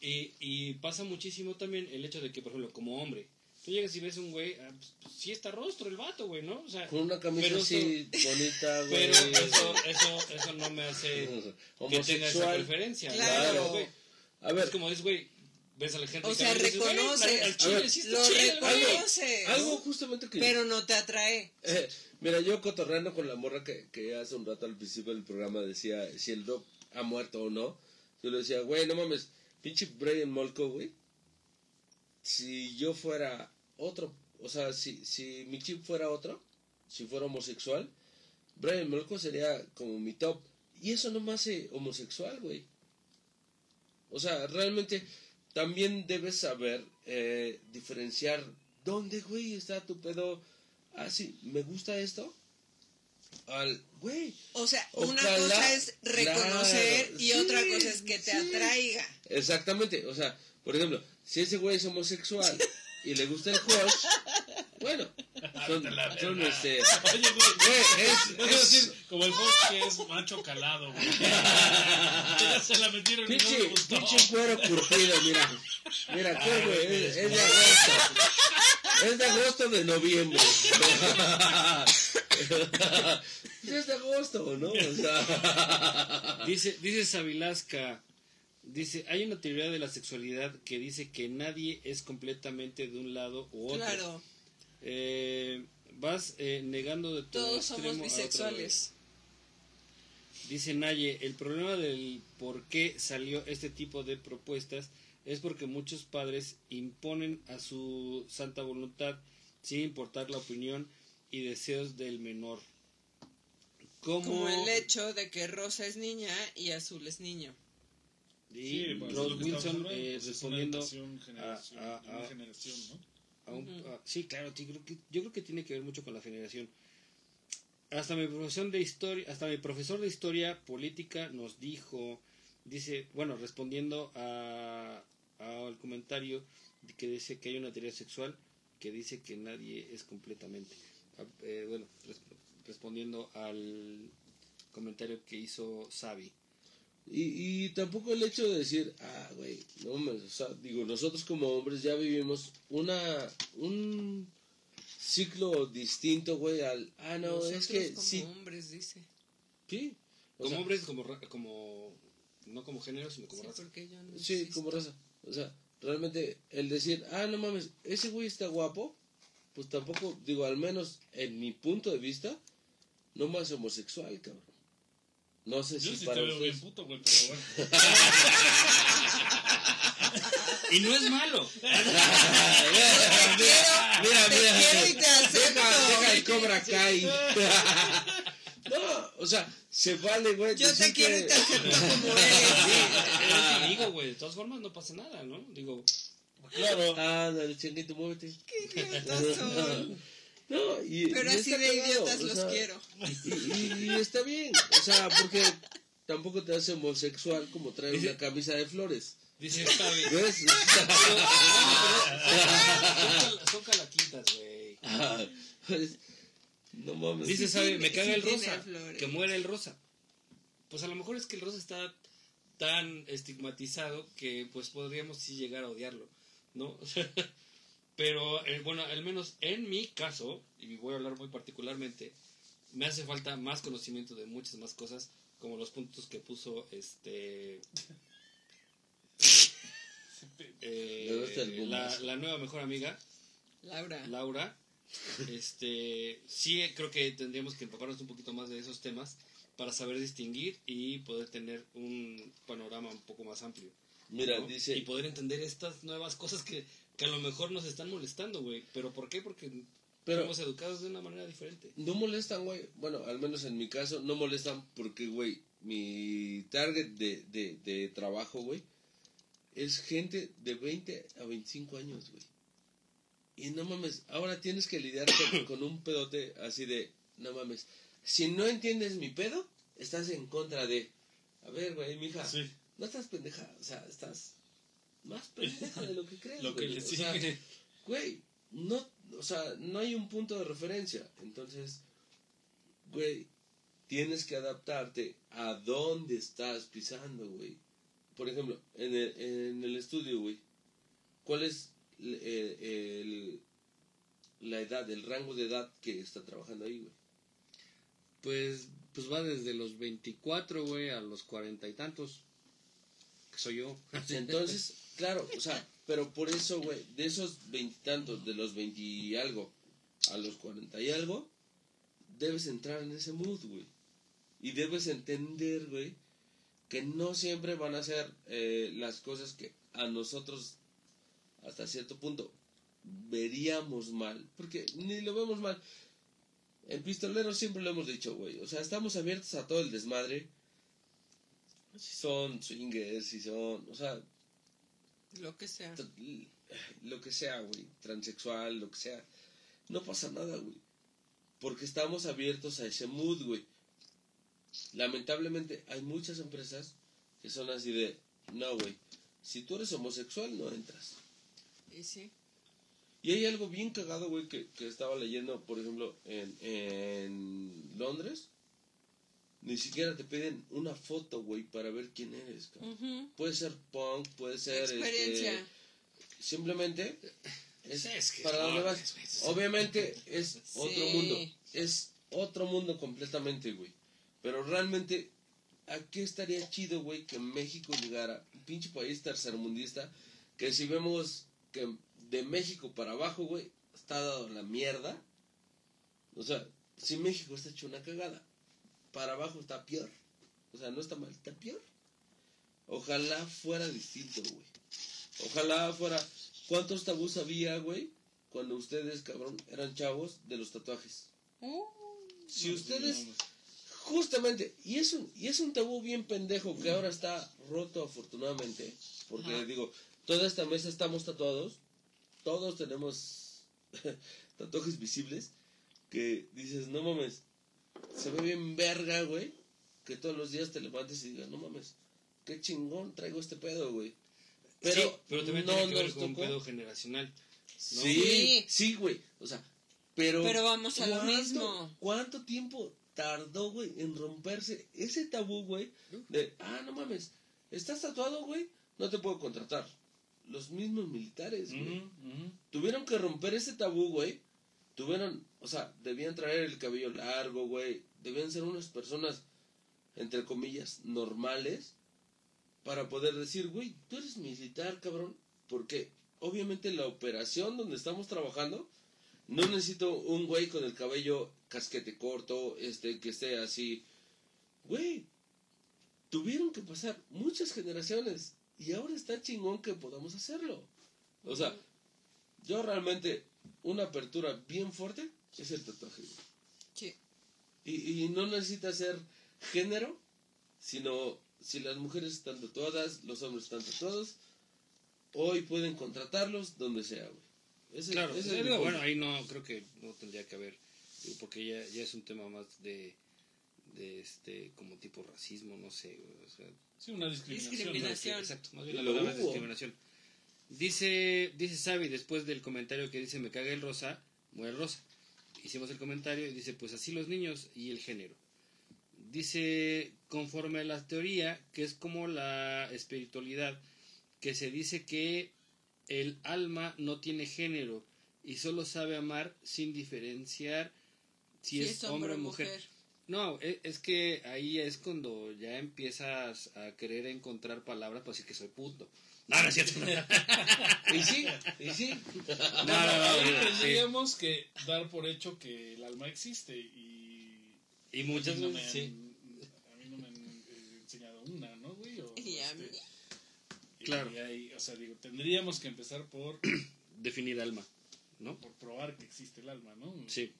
Y, y pasa muchísimo también el hecho de que, por ejemplo, como hombre, tú llegas y ves un güey, ah, pues, pues, sí está rostro el vato, güey, ¿no? O sea, Con una camisa pero así bonita, güey. pero eso, eso, eso no me hace que tenga esa homosexual. preferencia. Claro. güey. A ver, Es como dices, güey, ves a la gente O sea, al está Lo reconoces. algo justamente que... Pero no te atrae. Eh, mira, yo cotorreando con la morra que, que hace un rato al principio del programa decía si el Rob ha muerto o no. Yo le decía, güey, no mames, pinche Brian Molko, güey. Si yo fuera otro, o sea, si, si mi chip fuera otro, si fuera homosexual, Brian Molko sería como mi top. Y eso no me hace homosexual, güey. O sea, realmente también debes saber eh, diferenciar dónde, güey, está tu pedo. Ah, sí, me gusta esto. Al, güey, O sea, una Ojalá, cosa es reconocer claro, y sí, otra cosa es que te sí. atraiga. exactamente. O sea, por ejemplo, si ese güey es homosexual y le gusta el Hush, bueno, son, son este. Oye, güey. Güey, es, es- decir, como el Fox que es macho calado, güey. Ya se la metieron y no gustó. pinche cuero curtido, mira. Mira, ¿qué, güey? Es, es de agosto. Es de agosto de noviembre. es de agosto, ¿no? O sea. Dice, dice Sabilasca, dice, hay una teoría de la sexualidad que dice que nadie es completamente de un lado u otro. Claro, Eh, vas eh, negando de tu todos extremo somos bisexuales. Dice Naye, el problema del por qué salió este tipo de propuestas es porque muchos padres imponen a su santa voluntad sin importar la opinión y deseos del menor. Como el hecho de que rosa es niña y azul es niño. Y Sí, pues, Rose Wilson eh, pues, respondiendo a- a- una a- generación, ¿no? A un- a- sí, claro, sí, creo que, yo creo que tiene que ver mucho con la generación. hasta mi profesor de historia, hasta mi profesor de historia política nos dijo, dice, bueno, respondiendo a al comentario que dice que hay una teoría sexual que dice que nadie es completamente. Eh, bueno, res- respondiendo al comentario que hizo Sabi. Y, y tampoco el hecho de decir, ah, güey, no mames, o sea, digo, nosotros como hombres ya vivimos una, un ciclo distinto, güey, al, ah, no, Nosotros es que como sí, hombres, dice. sí, o Como sea, hombres, como, como, no como género, sino como Sí, raza. porque yo no sí, como raza, o sea, realmente el decir, ah, no mames, ese güey está guapo, pues tampoco, digo, al menos en mi punto de vista, no más homosexual, cabrón. No sé Yo si sí para te veo bien puto, güey, pero bueno. Y no es malo. Mira, Te quiero y te acepto. Deja, deja el Cobra Kai. no, o sea, se vale, güey. Yo te quiero y te acepto como eres. Eres mi amigo, güey. De todas formas, no pasa nada, ¿no? Digo, Claro. Ándale, changuito, muévete. Qué son. No, y, Pero y así está de cagado, idiotas o los sea, quiero. Y, y- y está bien, o sea, porque tampoco te hace homosexual como traer una camisa de flores. dice Sabi. ¿Ves? Son, son calaquitas, güey. No mames. Dice tiene- me caga el rosa. Que muera el rosa. Pues a lo mejor es que el rosa está tan estigmatizado que pues podríamos sí llegar a odiarlo, ¿no? Pero eh, bueno, al menos en mi caso, y voy a hablar muy particularmente, me hace falta más conocimiento de muchas más cosas, como los puntos que puso este eh, la, nueva mejor amiga, Laura. Laura, este, sí creo que tendríamos que empaparnos un poquito más de esos temas para saber distinguir y poder tener un panorama un poco más amplio. Mira, ¿no? dice. Y poder entender estas nuevas cosas que, que a lo mejor nos están molestando, güey. ¿Pero por qué? Porque Pero- somos educados de una manera diferente. No molestan, güey. Bueno, al menos en mi caso, no molestan porque, güey, mi target de, de, de trabajo, güey, es gente de 20 a 25 años, güey. Y no mames, ahora tienes que lidiar con, con un pedote así de, no mames, si no entiendes mi pedo, estás en contra de, a ver, güey, mija, Sí. no estás pendeja, o sea, estás más pendeja de lo que crees, Lo que güey. le O sea, sigue. güey, no, o sea, no hay un punto de referencia. Entonces, güey, tienes que adaptarte a dónde estás pisando, güey. Por ejemplo, en el, en el estudio, güey, ¿cuál es el- el- la edad, el rango de edad que está trabajando ahí, güey? Pues, pues va desde los 24, güey, a los cuarenta y tantos. Que soy yo. Entonces, claro, o sea, pero por eso, güey, de esos veintitantos, de los veinti algo a los cuarenta y algo, debes entrar en ese mood, güey. Y debes entender, güey, que no siempre van a ser eh, las cosas que a nosotros, hasta cierto punto, veríamos mal. Porque ni lo vemos mal. En Pistolero siempre lo hemos dicho, güey. O sea, estamos abiertos a todo el desmadre. Si son swingers, si son, o sea, Lo que sea. lo que sea, güey, transexual, lo que sea, no pasa nada, güey. Porque estamos abiertos a ese mood, güey. Lamentablemente hay muchas empresas que son así de, no, güey, si tú eres homosexual no entras. Y sí. Y hay algo bien cagado, güey, que, que estaba leyendo, por ejemplo, en, en Londres. Ni siquiera te piden una foto, güey, para ver quién eres. Puede ser punk, puede ser... este, Experiencia. simplemente es, Es que para dónde vas. Obviamente es otro Sí. mundo. Es otro mundo completamente, güey. Pero realmente, ¿a qué estaría chido, güey, que México llegara, un pinche país tercermundista, que si vemos que de México para abajo, güey, está dado la mierda. O sea, si México está hecho una cagada, para abajo está peor. O sea, no está mal, está peor. Ojalá fuera distinto, güey. Ojalá fuera. ¿Cuántos tabús había, güey? Cuando ustedes, cabrón, eran chavos de los tatuajes. Uh, Si ustedes. Justamente, y es, un, y es un tabú bien pendejo que ahora está roto afortunadamente. Porque Ajá. digo, toda esta mesa estamos tatuados. Todos tenemos tatuajes visibles. Que dices, no mames. Se ve bien verga, güey, que todos los días te levantes y digas, no mames, qué chingón traigo este pedo, güey. Pero, Sí, pero también no tiene que ver con un pedo generacional. ¿no? Sí, Sí. güey. O sea, pero. Pero vamos a lo ¿cuánto- mismo. ¿Cuánto tiempo tardó, güey, en romperse ese tabú, güey? De, ah, no mames, estás tatuado, güey, no te puedo contratar. Los mismos militares, güey. Tuvieron que romper ese tabú, güey. Tuvieron, o sea, debían traer el cabello largo, güey. Debían ser unas personas, entre comillas, normales. Para poder decir, güey, tú eres militar, cabrón. Porque obviamente la operación donde estamos trabajando, no necesito un güey con el cabello casquete corto, este, que esté así. Güey, tuvieron que pasar muchas generaciones. Y ahora está chingón que podamos hacerlo. O sea, yo realmente, una apertura bien fuerte es el tatuaje. Sí. Y, y no necesita ser género, sino si las mujeres están tatuadas, los hombres están tatuados, hoy pueden contratarlos donde sea, güey. Ese- Claro, ese es bueno, ahí no creo que no tendría que haber, porque ya, ya es un tema más de, de este, como tipo racismo, no sé, güey, o sea, Sí, una discriminación. ¿no? Discriminación. exacto, más bien la palabra es discriminación. Dice, dice Xavi después del comentario que dice me caga el rosa, muere el rosa. Hicimos el comentario y dice pues así los niños y el género. Dice conforme a la teoría que es como la espiritualidad que se dice que el alma no tiene género y solo sabe amar sin diferenciar si, es, hombre o mujer. No, e- es que ahí es cuando ya empiezas a querer encontrar palabras para decir que soy puto. No, no es cierto. Y sí, y sí. No, no, no, no, tendríamos que dar por hecho que el alma existe y Y muchas no me veces, han- sí. a mí no me han eh, enseñado una, ¿no, güey? O, Y a este, mí. y Claro. ahí, o sea, digo, tendríamos que empezar por, Definir alma, ¿no? por probar que existe el alma, ¿no? Sí.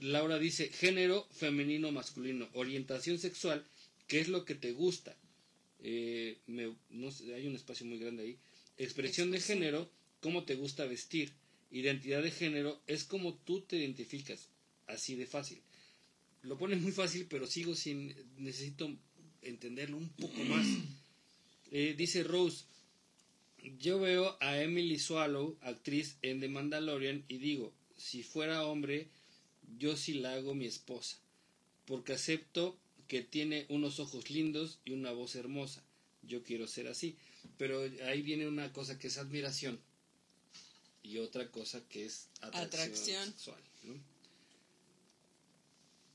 Laura dice, género femenino masculino, orientación sexual, ¿qué es lo que te gusta? Eh, me- no sé, hay un espacio muy grande ahí. Expresión de género, cómo te gusta vestir. Identidad de género es como tú te identificas, así de fácil. Lo pone muy fácil, pero sigo sin, necesito entenderlo un poco más. Eh, dice Rose, yo veo a Emily Swallow, actriz en The Mandalorian, y digo, si fuera hombre, yo sí la hago mi esposa, porque acepto que tiene unos ojos lindos y una voz hermosa. Yo quiero ser así. Pero ahí viene una cosa que es admiración y otra cosa que es atracción, Atracción. sexual. ¿no?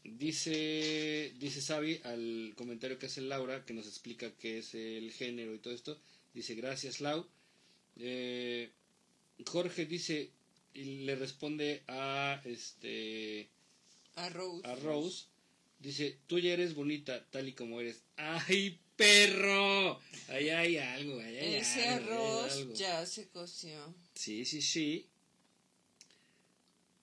Dice, dice Xavi al comentario que hace Laura, que nos explica qué es el género y todo esto. Dice, gracias Lau. Eh, Jorge dice, y le responde a este A Rose. a Rose. Dice, tú ya eres bonita tal y como eres. ¡Ay, perro! Ahí hay algo, ahí hay Ese algo, ahí hay arroz algo. ya se coció. Sí, sí, sí.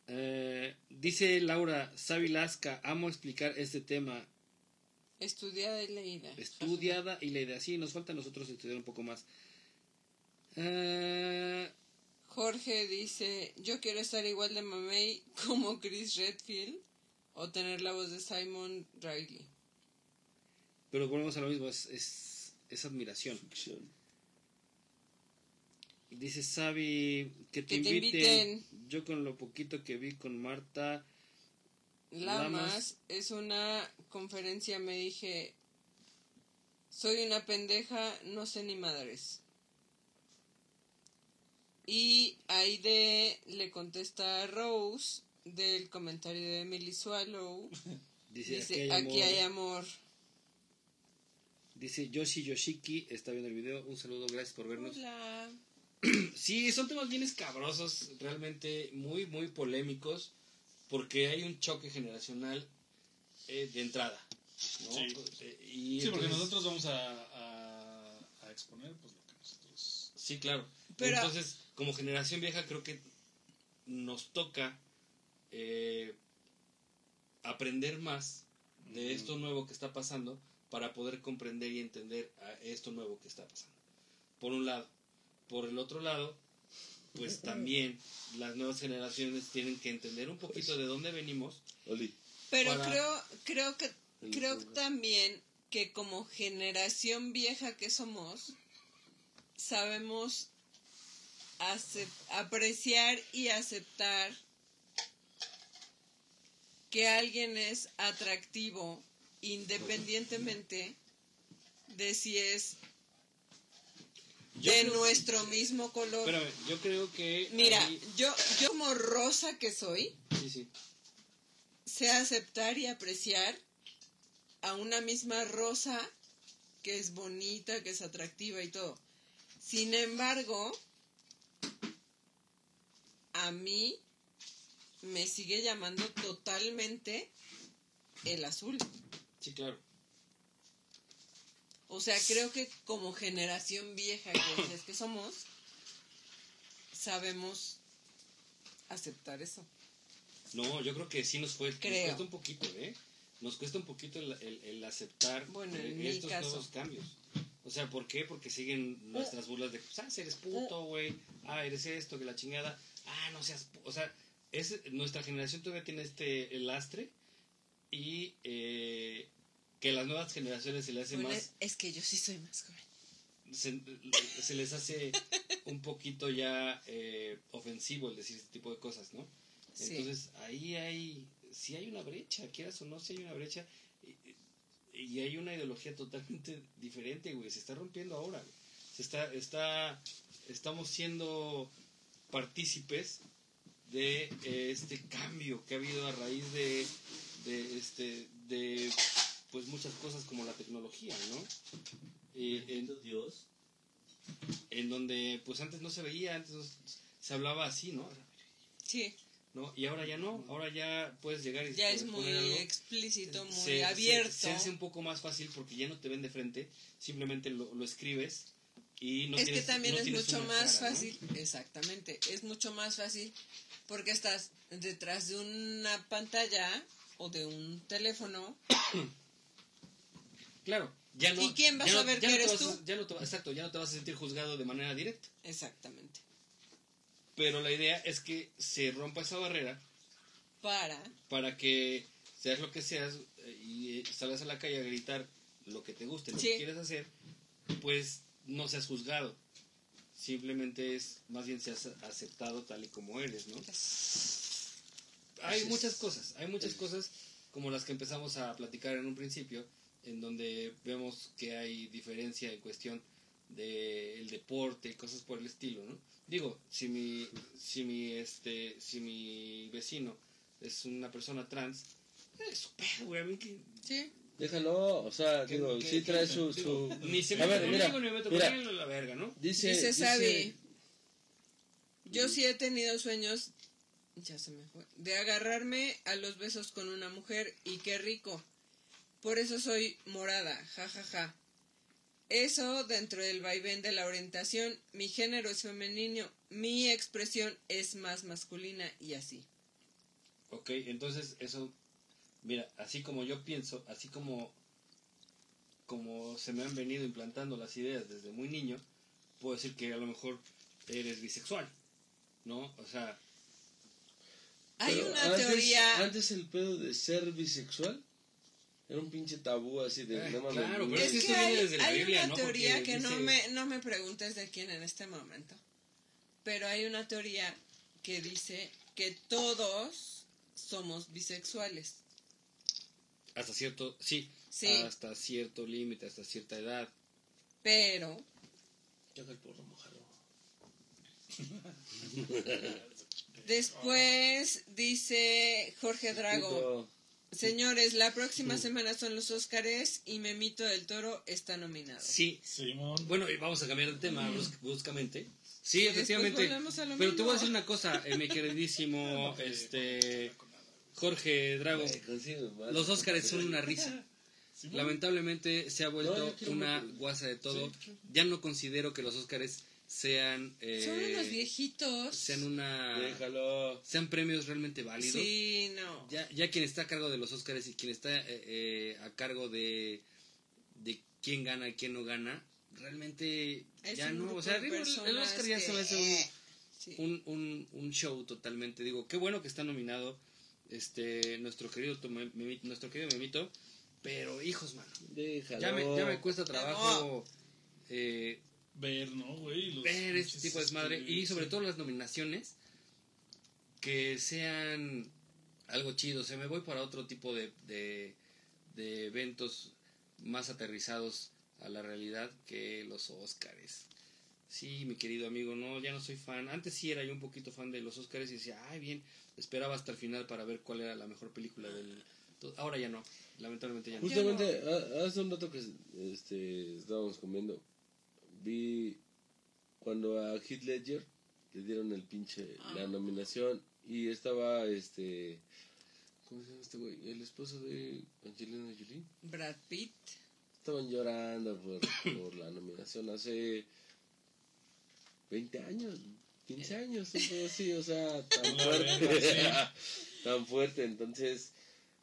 Eh, dice Laura Sabilasca, amo explicar este tema. Estudiada y leída. Estudiada y la idea. Sí, nos falta a nosotros estudiar un poco más. Eh, Jorge dice, yo quiero estar igual de mamey como Chris Redfield o tener la voz de Simon Riley. pero volvemos a lo mismo, es, es, es admiración. Dice Sabi que te, Que te inviten. inviten. Yo con lo poquito que vi con Marta, Lamas Lamas. es una conferencia, me dije, soy una pendeja, no sé ni madres. Y Aide le contesta a Rose del comentario de Emily Swallow. dice, Dice, aquí hay amor. amor. Dice Yoshi Yoshiki, está viendo el video. Un saludo, gracias por vernos. Hola. Sí, son temas bien escabrosos, realmente muy, muy polémicos, porque hay un choque generacional eh, de entrada. ¿no? Sí. Eh, y Sí, porque nosotros vamos a, a, a exponer pues lo que nosotros... Sí, claro. Pero- Entonces, como generación vieja, creo que nos toca eh, aprender más de esto nuevo que está pasando para poder comprender y entender a esto nuevo que está pasando. Por un lado. Por el otro lado, pues también las nuevas generaciones tienen que entender un poquito de dónde venimos Oli, Pero para- creo, creo que, creo lugar. también que como generación vieja que somos, sabemos apreciar y aceptar que alguien es atractivo independientemente de si es Yo de nuestro mismo color. Yo creo que. Mira, ahí- yo, yo como rosa que soy, Sí, sí. sé aceptar y apreciar a una misma rosa que es bonita, que es atractiva y todo. Sin embargo, a mí me sigue llamando totalmente el azul. Sí, claro. O sea, creo que como generación vieja que dices que somos, sabemos aceptar eso. No, yo creo que sí nos, fue, nos cuesta un poquito, ¿eh? Nos cuesta un poquito el, el- el aceptar Bueno, eh, en mi estos caso. nuevos cambios. O sea, ¿por qué? Porque siguen nuestras burlas de, pues, ah, eres puto, güey, ah, eres esto, que la chingada, ah, no seas, pu-". o sea, es, nuestra generación todavía tiene este lastre y eh, que las nuevas generaciones se le hace Bueno, más es, que yo sí soy más joven. se, se les hace un poquito ya eh, ofensivo el decir este tipo de cosas, ¿no? Sí. Entonces ahí hay, sí hay una brecha, quieras o no, sí hay una brecha y, y hay una ideología totalmente diferente, güey, se está rompiendo ahora, güey. se está, está, estamos siendo partícipes de eh, este cambio que ha habido a raíz de, de este, de pues muchas cosas como la tecnología, ¿no? En, Dios. en donde pues antes no se veía, antes no- se hablaba así, ¿no? Sí, ¿No? Y ahora ya no, ahora ya puedes llegar y ya es muy algo. explícito, muy Se- se- abierto. Se, hace un poco más fácil porque ya no te ven de frente, simplemente lo, lo escribes y no es tienes que también no es mucho más cara, ¿no? fácil, exactamente, es mucho más fácil porque estás detrás de una pantalla o de un teléfono Claro, ya no. ¿Y quién va a ya ya que te eres vas a- tú? ya no te exacto, ya no te vas a sentir juzgado de manera directa. exactamente Pero la idea es que se rompa esa barrera para para que seas lo que seas eh, y eh, salgas a la calle a gritar lo que te guste, lo Sí. que quieres hacer, pues no seas juzgado. Simplemente es, más bien seas aceptado tal y como eres, ¿no? Hay muchas cosas, hay muchas cosas como las que empezamos a platicar en un principio, en donde vemos que hay diferencia en cuestión del deporte y cosas por el estilo, ¿no? Digo, si mi, si mi, este, si mi vecino es una persona trans, es su pedo, güey, a mí que... sí Déjalo, o sea, digo, sí trae su... su... Ni se A ver, mira, ni me meto mira. la verga, ¿no? Dice, dice dice- Sabi yo sí he tenido sueños ya se me fue de agarrarme a los besos con una mujer y qué rico por eso soy morada ja ja ja eso dentro del vaivén de la orientación mi género es femenino mi expresión es más masculina y así Ok, entonces eso, mira, así como yo pienso, así como, como se me han venido implantando las ideas desde muy niño, puedo decir que a lo mejor eres bisexual, ¿no? O sea, hay una antes- teoría Antes el pedo de ser bisexual era un pinche tabú así de... No mames, claro, pero Es que que esto viene hay, desde la hay Biblia, una ¿no? teoría Porque que no me, no me preguntes de quién en este momento, pero hay una teoría que dice que todos somos bisexuales. Hasta cierto, sí, Sí. hasta cierto límite, hasta cierta edad. Pero Deja el porro mojado. después dice Jorge Drago, señores, la próxima semana son los Óscares y Memito del Toro está nominado. Sí, Simón. bueno, y vamos a cambiar de tema brusc- bruscamente. Sí, efectivamente. volvemos a lo Pero te voy a mismo. decir una cosa, eh, mi queridísimo este Jorge Drago. Los Óscares son una risa. Lamentablemente se ha vuelto una guasa de todo. Ya no considero que los Óscares sean eh, Son unos viejitos. sean una Déjalo. sean premios realmente válidos. Sí, no. Ya, ya quien está a cargo de los Óscares y quien está eh, eh, a cargo de, de quién gana y quién no gana, realmente Es ya no. O sea, el- Óscar ya se que- me hace un, Sí. un, un, un show totalmente. Digo, qué bueno que está nominado. Este, nuestro querido, nuestro querido Memito, pero hijos, mano, Déjalo. ya me, ya me cuesta trabajo eh, Ver, ¿no, güey? Los ver este tipo de desmadre este, y sobre sí. todo las nominaciones que sean algo chido. O sea, me voy para otro tipo de, de, de eventos más aterrizados a la realidad que los Óscares. Sí, mi querido amigo, no, ya no soy fan. Antes sí era yo un poquito fan de los Óscares y decía, ay, bien, esperaba hasta el final para ver cuál era la mejor película del... Ahora ya no, lamentablemente ya no. Justamente, ha- hace un rato que este, estábamos comiendo, vi cuando a Heath Ledger le dieron el pinche, la nominación y estaba este, ¿cómo se llama este güey? El esposo de Angelina Jolie. Brad Pitt. Estaban llorando por, por la nominación hace 20 años, 15 años, un pedo así, o sea, tan fuerte, tan fuerte, entonces,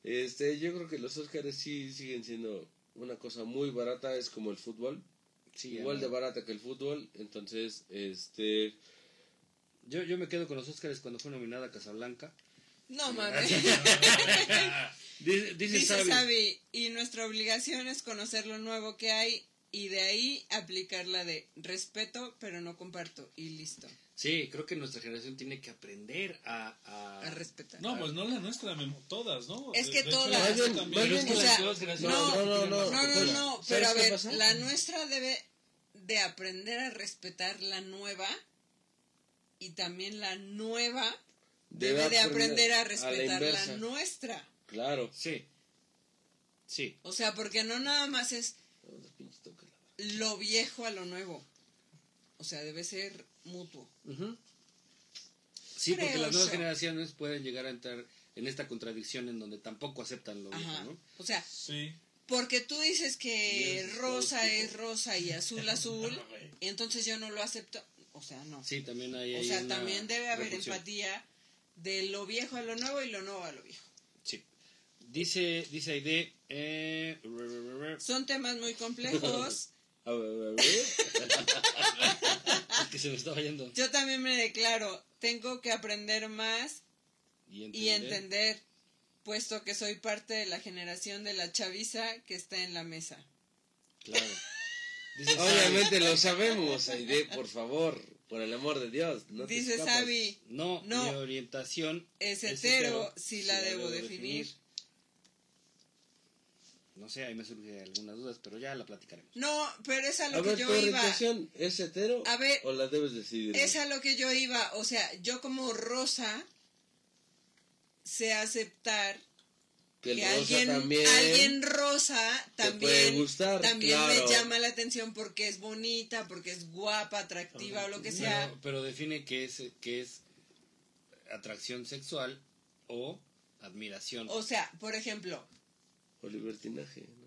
este, yo creo que los Oscars sí siguen siendo una cosa muy barata, es como el fútbol, Sí, igual de barata que el fútbol, entonces, este, Yo, yo me quedo con los Óscares cuando fue nominada Casablanca. No mames. Dice, dice Dice Sabi, Sabi, y nuestra obligación es conocer lo nuevo que hay y de ahí aplicar la de respeto, pero no comparto y listo. Sí, creo que nuestra generación tiene que aprender a... a- A respetar. No, pues no la nuestra, Memo, todas, ¿no? Es que de todas. la también. es que o las sea, nuevas generaciones no, no, no, No, no, no, ¿sabes pero a ver, pasa? la nuestra debe de aprender a respetar la nueva y también la nueva debe, de aprender a respetar la, inversa. nuestra. Claro. Sí. Sí. O sea, porque no nada más es Los pinches toques, la verdad. Lo viejo a lo nuevo. O sea, debe ser mutuo. Sí, porque las nuevas yo. generaciones pueden llegar a entrar en esta contradicción en donde tampoco aceptan lo viejo. O sea, Sí. porque tú dices que rosa es rosa y azul azul, y entonces yo no lo acepto. O sea, no. Sí, también hay O sea, una también debe haber empatía de lo viejo a lo nuevo y lo nuevo a lo viejo. Sí. Dice, dice Aide, eh, Son temas muy complejos. Ver. que se me estaba yendo. Yo también me declaro, tengo que aprender más Y y entender, puesto que soy parte de la generación de la chaviza que está en la mesa. Claro. Dice, Obviamente lo sabemos, Aide, por favor, por el amor de Dios. No Dice. Sabi, No, No. mi orientación es es hetero, si la debo definir. No sé, ahí me surgen algunas dudas, pero ya la platicaremos. No, pero es a A lo ver, que ¿tu yo iba. orientación es hetero A ver, o la debes decidir? Es a lo que yo iba. O sea, yo como rosa sé aceptar que el que rosa alguien, también alguien rosa también, gustar, también claro. me llama la atención porque es bonita, porque es guapa, atractiva o lo que sea. Pero, pero define qué es, qué es atracción sexual o admiración. O sea, por ejemplo, O libertinaje, ¿no?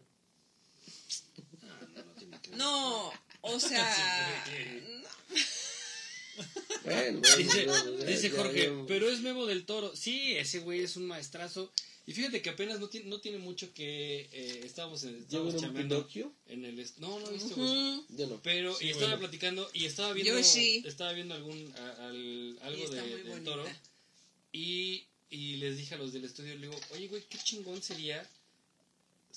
Ah, no, no tiene que ver. no, o sea, no, Bueno, bueno, Dice, bueno, ya, dice ya, Jorge, ya. pero es Memo del Toro. Sí, ese güey es un maestrazo. Y fíjate que apenas no tiene, no tiene mucho que eh, estábamos, en, ¿Ya estábamos Pinocchio? en el no no he visto güey. Ujú. Yo no. pero Sí, y estaba bueno. platicando y estaba viendo Yo sí. estaba viendo algún a- al- Y algo de, del. Toro y y les dije a los del estudio le digo oye güey qué chingón sería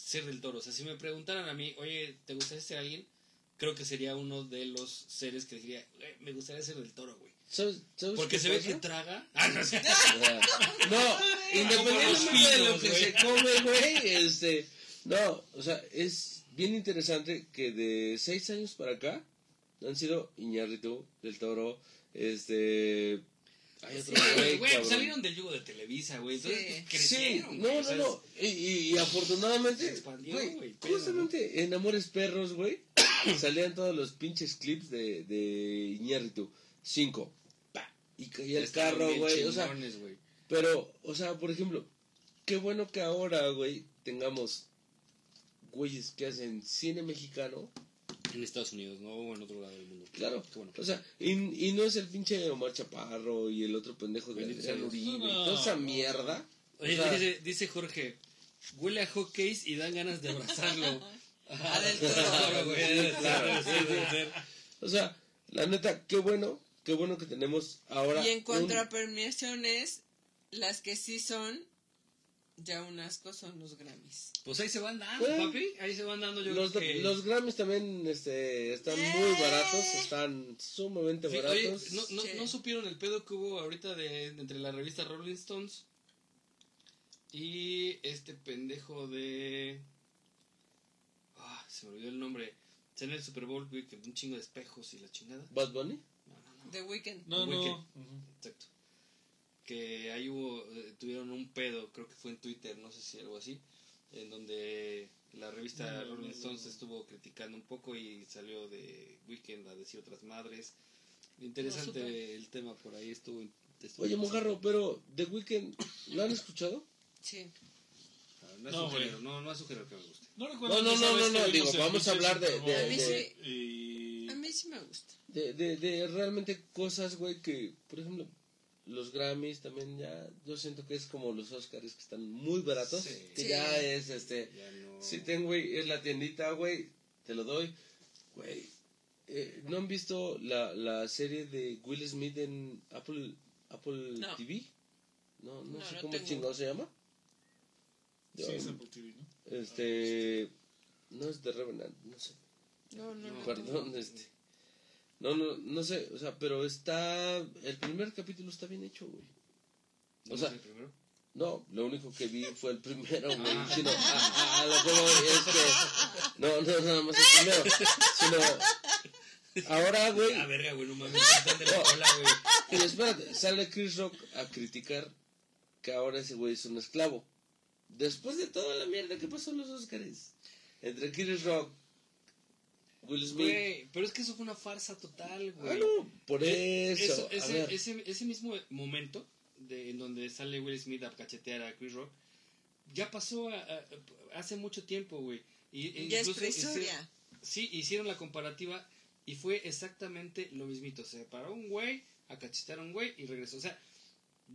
ser del Toro. O sea si me preguntaran a mí oye te gustaría ser alguien creo que sería uno de los seres que diría "Güey, me gustaría ser del Toro güey ¿Sabes, sabes porque se ve que traga. Ah, no, sé. O sea, No, independientemente de lo que se come, güey, este, no, o sea, es bien interesante que de seis años para acá han sido Iñárritu, Del Toro, este, hay otro Sí, güey, güey, pues salieron del yugo de Televisa, güey. Entonces Sí. crecieron. Sí, güey, no, sea, no, no. Y, y- afortunadamente, Se expandió, güey, güey, justamente en Amores Perros, güey, salían todos los pinches clips de, de Iñárritu. Cinco. Pa, y caía el carro, güey. O sea, güey. pero, o sea, por ejemplo, qué bueno que ahora, güey, tengamos güeyes que hacen cine mexicano. En Estados Unidos, no o en otro lado del mundo. Claro. Qué bueno. O sea, y, y no es el pinche Omar Chaparro y el otro pendejo de Adrián. Uribe y No, toda esa no, mierda. Oye, o sea, dice, dice Jorge, huele a hotcakes y dan ganas de abrazarlo. O sea, la neta, qué bueno, qué bueno que tenemos ahora. Y en cuanto un- a premiaciones, las que sí son, ya un asco son los Grammys. Pues ahí se van dando, Bueno, papi. Ahí se van dando. Yo Los, creo que... los Grammys también este, están muy baratos, están sumamente Sí, baratos. oye, ¿no, no, Sí. ¿no supieron el pedo que hubo ahorita de, entre la revista Rolling Stones y este pendejo de... Ah, se me olvidó el nombre. En el Super Bowl, güey, que un chingo de espejos y la chingada. Bad Bunny. No, no, no. The Weeknd. No, Weekend. no. Exacto. Que ahí hubo, eh, tuvieron un pedo, creo que fue en Twitter, no sé si algo así, en donde la revista No, no, Rolling no, Stones no. estuvo criticando un poco y salió de Weekend a decir otras madres. Interesante No el tema por ahí estuvo. estuvo Oye. Mojarro, pero The Weeknd, ¿lo han escuchado? Sí. Ah, No, es No, un güey. género, no, no es un género que me guste. No recuerdo. No, no, no, no, digo, vamos a hablar de- A mí sí. Y... A mí sí me gusta. De, de, de realmente cosas, güey, que, por ejemplo, los Grammys también ya, yo siento que es como los Oscars que están muy baratos, Sí. que Sí. ya es, este, Ya no. si ten, güey, es la tiendita, güey, te lo doy, güey. Eh, ¿No han visto la, la serie de Will Smith en Apple, Apple No. TV? No, no, No, sé no cómo tengo. chingado se llama. Sí, es Apple TV, ¿no? Este, no es de Revenant, no sé. No, no, no. Perdón, este. No, no, no sé, o sea, pero está. El primer capítulo está bien hecho, güey. ¿No o sea, el primero? No, lo único que vi fue el primero, güey. Ah. Sino, a, a- a lo que voy es que. No, no, nada más el primero. Sino. Ahora, güey. Ah, verga, güey, no mames. de la cola, güey. Y espérate, sale Chris Rock a criticar que ahora ese güey es un esclavo. Después de toda la mierda que pasó en los Oscars. Entre Chris Rock, Will Smith. Güey, pero es que eso fue una farsa total, Ah, güey. no, por eso. Eso- ese, ese, ese mismo momento de, en donde sale Will Smith a cachetear a Chris Rock, ya pasó a- a- hace mucho tiempo, güey. Y, e Ya es prehistoria. Sí, hicieron la comparativa y fue exactamente lo mismito. Se paró un güey, a cachetear a un güey y regresó. O sea,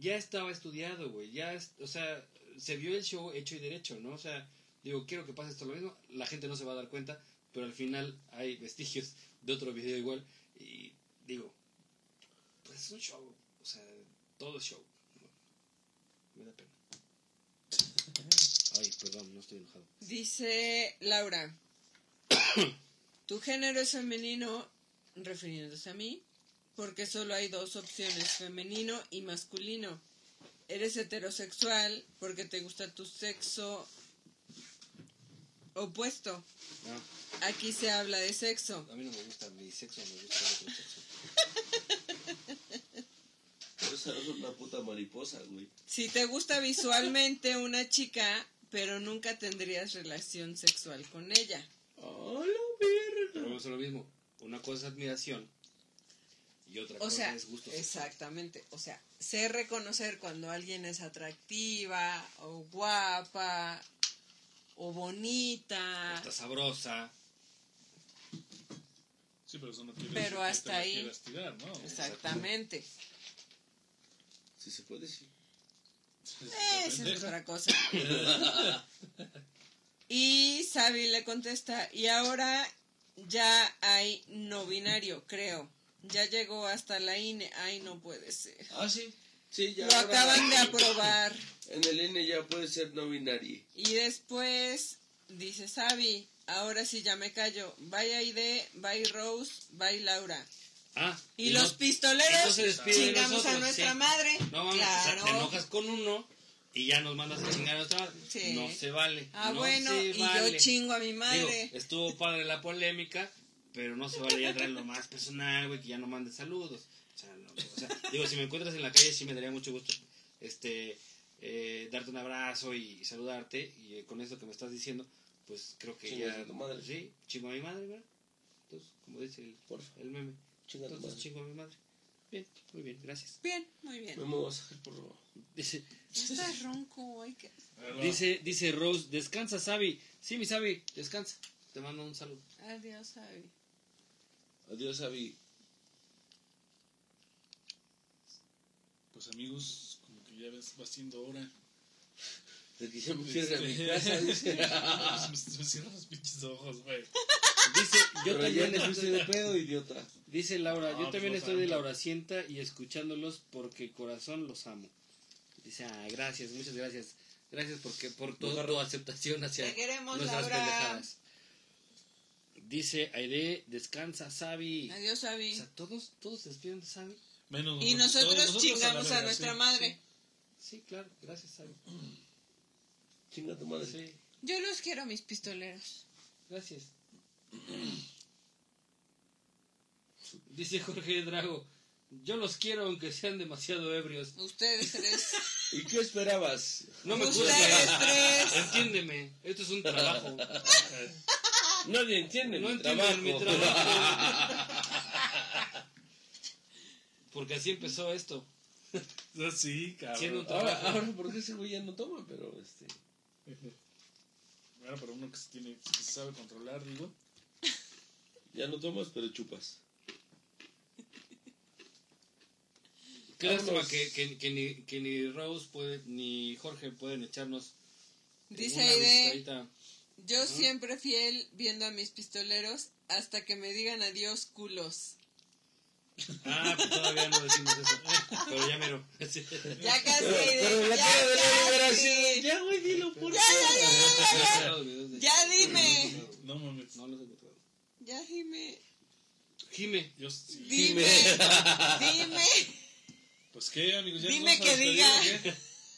ya estaba estudiado, güey. Ya, es- o sea, se vio el show hecho y derecho, ¿no? O sea, digo, quiero que pase esto lo mismo. La gente no se va a dar cuenta, pero al final hay vestigios de otro video igual. Y digo, pues es un show. O sea, todo es show. Me da pena. Ay, perdón, no estoy enojado. Dice Laura, tu género es femenino, refiriéndose a mí, porque solo hay dos opciones, femenino y masculino. Eres heterosexual porque te gusta tu sexo opuesto. Aquí se habla de sexo. a mí no me gusta mi sexo, me gusta el otro sexo. Esa es una puta mariposa, güey. Si te gusta visualmente una chica, pero nunca tendrías relación sexual con ella. ¡Oh, la verga! Pero vamos a lo mismo. Una cosa es admiración y otra O cosa sea, es gusto. exactamente. O sea, sé reconocer cuando alguien es atractiva o guapa o bonita. Está sabrosa. Sí, pero eso no quiere Pero decir hasta ahí. quieras tirar, ¿no? Exactamente. Si se puede, sí. Esa es otra cosa. Y Sabi le contesta, y ahora ya hay no binario, creo. Ya llegó hasta la INE. Ay, no puede ser. Ah, sí. Sí, ya. Lo ahora- acaban de aprobar. En el N ya puede ser no binario. Y después dice Sabi, ahora sí ya me callo. Bye Aide, bye Rose, bye Laura. Ah, Y, los pistoleros y chingamos a nuestra sí. madre. No mames, claro. o sea, te enojas con uno y ya nos mandas a chingar a nuestra madre. Sí. No se vale. Ah, no bueno, y vale. yo chingo a mi Digo, madre. estuvo padre la polémica, pero no se vale ya traer lo más personal, güey, que ya no mandes saludos. O sea, no, o sea, digo, si me encuentras en la calle sí me daría mucho gusto este eh, darte un abrazo y saludarte y eh, con esto que me estás diciendo, pues creo que Chingas ya a tu madre. sí, chingo a mi madre, ¿verdad? Entonces, como dice el, Porfa. el meme, Chinga tu entonces madre. chingo a mi madre. Bien, muy bien, gracias. Bien, muy bien. Me muevo a sacar por. Dice, Estás ronco, ay, que- dice, dice Rose, descansa, Sabi. Sí, mi Sabi, descansa. Te mando un saludo. Adiós, Sabi. Adiós, Avi. Pues amigos, como que ya ves, va siendo hora. De que ya me quiero mi casa, dice. Me, me cierran los pinches ojos, güey. Dice, yo Pero también fuiste de pedo, idiota. Dice Laura, No, yo pues también estoy de. Laura Sienta y escuchándolos porque corazón los amo. Dice, ah, gracias, muchas gracias. Gracias porque, por toda tu aceptación hacia Te queremos, nuestras Laura. pendejadas. Dice Aide, descansa, Sabi. Adiós, O Abby. sea, todos, todos se despiden de Sabi. Menos Y todos- nosotros chingamos a, nuestra sí. madre. Sí, claro, gracias, Sabi. Chinga tu madre. Sí, Yo los quiero, mis pistoleros. gracias. Dice Jorge Drago, yo los quiero aunque sean demasiado ebrios. Ustedes tres. ¿Y qué esperabas? No me Ustedes juzgues. tres. Entiéndeme, esto es un trabajo. Nadie entiende No mi entienden mi trabajo. trabajo. Porque así empezó esto. Ah, Sí, cabrón. Siendo un Ahora, trabajo. ahora, porque ese güey ya no toma, pero este. Bueno, pero uno que se, tiene, que se sabe controlar, digo. Ya no tomas, pero chupas. Qué lástima que, que, que ni, que ni Rose puede, ni Jorge pueden echarnos Dice una Yo siempre fiel viendo a mis pistoleros hasta que me digan adiós, culos. Ah, pues todavía no decimos eso. Pero ya mero. Sí. Ya casi, Pero, la ya, cara de la liberación. Ya, güey, dilo por Ya, ya, ya, ya, ya. Ya dime. No mames. No los he encontrado. Ya dime. Jime. Yo sí. Dime. Dime. Pues qué, amigos. ¿Ya Dime que diga.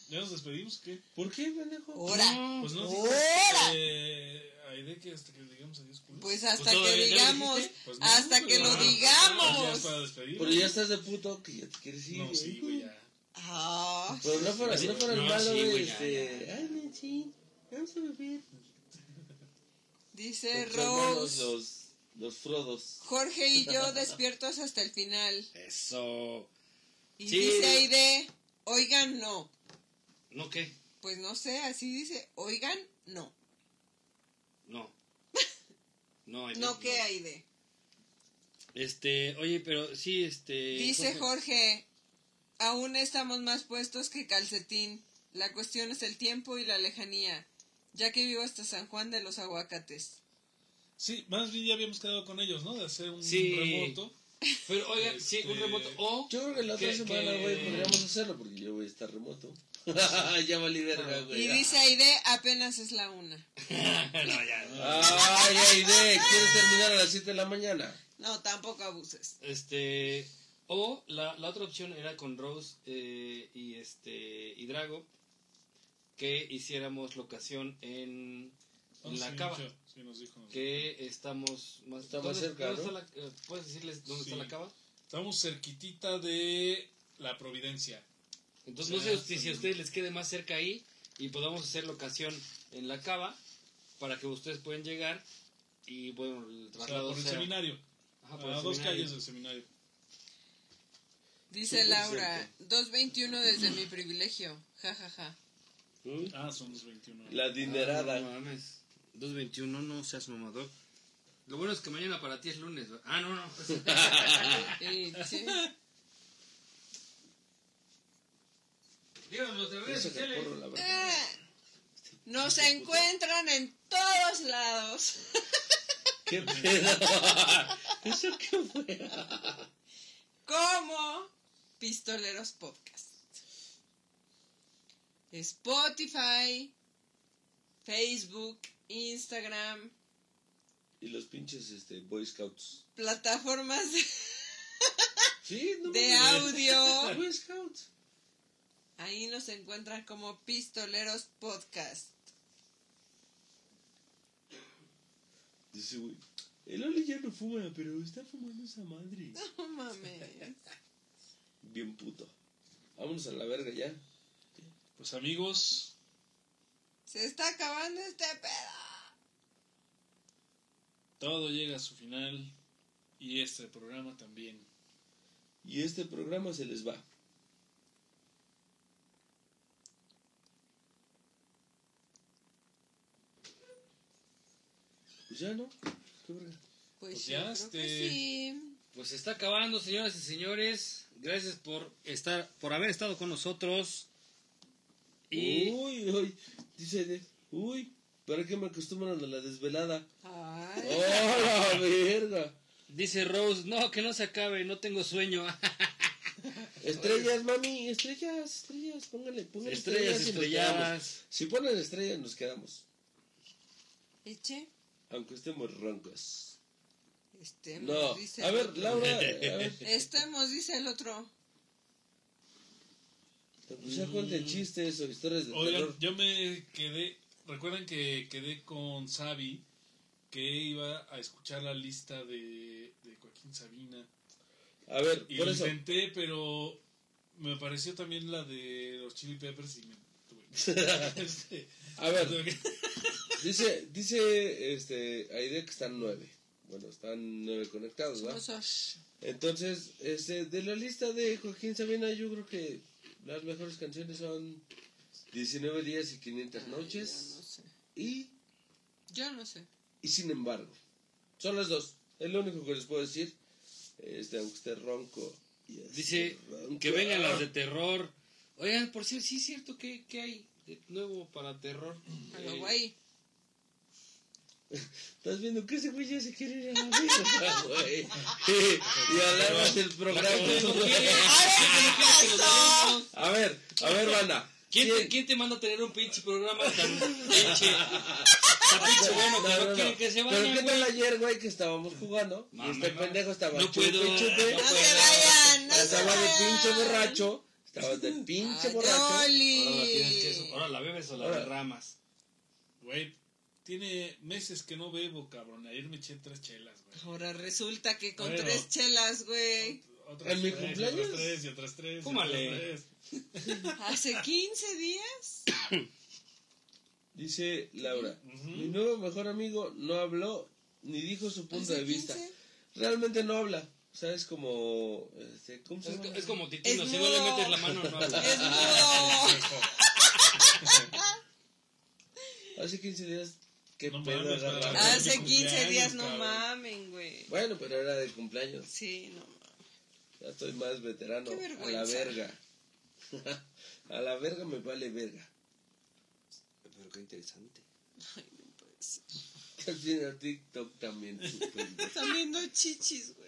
¿Ya nos despedimos? ¿Qué? ¿Por qué, pendejo? Ahora. Pues no. ¡Hora! Eh, hay de que hasta que digamos adiós. Pues hasta Pues todavía, que ¿ya digamos. Pues no, hasta que lo Ah, Ya es digamos. para despedir. Pero ya estás de puto que ya te quieres ir. No, sí, güey, ya. Ah. Pero no fuera, no fuera el No, malo, sí, güey. ya, este. Ay, men, sí. Vamos a beber. Dice Rose. Los, los Frodos. Jorge y yo despiertos hasta el final. Eso. Y Sí. dice Aide, oigan, no. ¿No qué? Pues no sé, así dice, oigan, no. No. No, Aide, No que Aide. Este, oye, pero sí, este. Dice Jorge, aún estamos más puestos que calcetín. La cuestión es el tiempo y la lejanía, ya que vivo hasta San Juan de los Aguacates. Sí, más bien ya habíamos quedado con ellos, ¿no? De hacer un Sí. remoto. Pero, oiga, sí, un Este- remoto. O. Yo creo que la otra Que- semana, que- podríamos hacerlo porque yo voy a estar remoto. ya valí verga, güey. Y dice Aide, apenas es la una. no, ya. Ay, ay, de, ¿quieres terminar a las 7 de la mañana? No, tampoco abuses. Este. O la, la otra opción era con Rose eh, y este y Drago que hiciéramos locación en, Ah, en la sí, cava. sí, nos dijo, nos dijo. Que estamos más. Está más ¿dónde- cerca, está la- eh, ¿Puedes decirles dónde Sí. está la cava? Estamos cerquitita de la Providencia. Entonces, no sé si- si a ustedes les quede más cerca ahí y podamos hacer locación en la cava para que ustedes puedan llegar y bueno, el O sea, traslado por el sea- seminario. Ajá, por a el dos seminario. calles del seminario. Dice Laura, cierto. 221 desde mi privilegio. Ja, ja, ja. ¿Mm? Ah, son los 21. La dinerada. Ah, no mames. 221, no seas mamador. Lo bueno es que mañana para ti es lunes. Ah, no, no. Sí. Díganos de redes sociales. Eh, Nos encuentran en todos lados. ¿Qué pedo? ¿Eso qué fue? como Pistoleros Podcast. Spotify, Facebook, Instagram, Y los pinches este, Boy Scouts. plataformas de, Sí, no de audio. Boy Scouts. Ahí nos encuentran como Pistoleros Podcast. Dice, güey. El Oli ya no fuma, pero está fumando esa madre. No mames. Bien puto. Vámonos a la verga ya. Pues amigos, Se está acabando este pedo. todo llega a su final y este programa también. Y este programa se les va. Pues ya, ¿no? Qué verga. Pues, Pues ya, este- sí. Pues se está acabando, señoras y señores. Gracias por estar, por haber estado con nosotros. Y Uy, uy. Dice, uy, ¿para qué me acostumbran a la desvelada? Ay. ¡Oh, la verga! dice Rose, no, que no se acabe, no tengo sueño. Estrellas, mami, estrellas, estrellas, póngale, póngale Estrellas estrelladas. quedamos. Si ponen estrellas, nos quedamos. Eche. Aunque estemos roncos. Estemos, No, dice a el ver, otro. Laura, a ver, Estemos, dice el otro. pues ya cuenten chistes o historias de Oigan, terror. yo me quedé. Recuerden que quedé con Xavi que iba a escuchar la lista de, de Joaquín Sabina. A ver, Y por lo eso. intenté, pero me pareció también la de los Chili Peppers y me tuve. Este, A ver, tuve que- dice, dice este, Aide que están nueve. Bueno, están nueve conectados, Entonces, este, de la lista de Joaquín Sabina, yo creo que las mejores canciones son 19 días y 500 Ay, Yo no noches sé. y, Yo no sé. y sin embargo. Son las dos. Es lo único que les puedo decir. Este, aunque esté ronco. Dice ronco. que vengan las de terror. Oigan, por cierto, sí es cierto que, que hay de nuevo para terror. Eh. Estás viendo que ese güey ya se quiere ir a la güey. y alarmas el programa. A ver, a ver, banda. ¿Quién te, ¿Quién te manda a tener un pinche programa tan pinche, tan pinche bueno que No, que se Pero vaya, ¿qué tal ayer, güey, que estábamos jugando? y este pendejo estaba No chupe, puedo, chupe. no No se vayan, no se Estaba de pinche borracho. Estaba de pinche Ay, borracho. Ahora la tienes ahora la bebes o la Ahora. derramas. Güey, tiene meses que no bebo, cabrón. Ayer me eché tres chelas, güey. Ahora resulta que con Bueno. tres chelas, güey. Otras ¿En mi tres, cumpleaños? Otras tres y otras tres. Fúmale. Hace 15 días. Dice Laura. Ujú. Mi nuevo mejor amigo no habló ni dijo su punto de vista. 15. Realmente no habla. O sea, es como. Este, ¿Cómo se Es, llama? es como Titino, Es si no le metes la mano no habla. Es mudo. Hace 15 días. ¿Qué No pedo mames, agarraron? para- Hace mi 15 cumpleaños, días, no cabrón. mamen, güey. Bueno, pero era de cumpleaños. Sí, no mames. Ya estoy más veterano. Qué a la vergüenza. verga. a la verga me vale verga. Pero qué interesante. Ay, no puede ser. Haciendo TikTok también. su pendejo. Están viendo chichis, güey.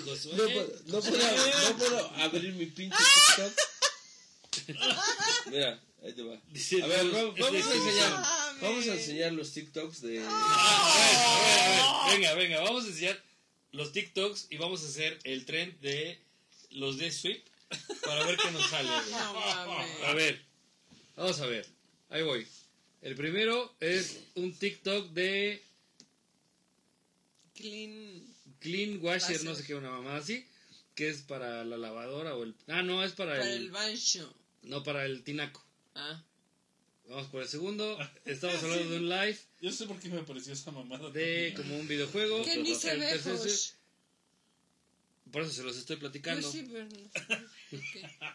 Josué. No puedo, no, puedo, no puedo abrir mi pinche TikTok. Mira, ahí te va. Dice, A ver, no, vamos, a enseñar. Mames. Vamos a enseñar los TikToks de. Ah, a ver, a ver, a ver. Venga, venga, vamos a enseñar los TikToks y vamos a hacer el trend de los de Sweep para ver qué nos sale. No. A ver, vamos a ver. Ahí voy. El primero es un TikTok de Clean. Clean Washer, Washer. no sé qué, una mamá así, que es para la lavadora o el... Ah, no, es para, Para el... el bancho. No, para el tinaco. Ah. Vamos por el segundo. Estamos hablando de un live, Yo sé por qué me pareció esa mamada. de como un videojuego. Que ni se ve, Josh. Por eso se los estoy platicando. Pues sí, pero no. Ok.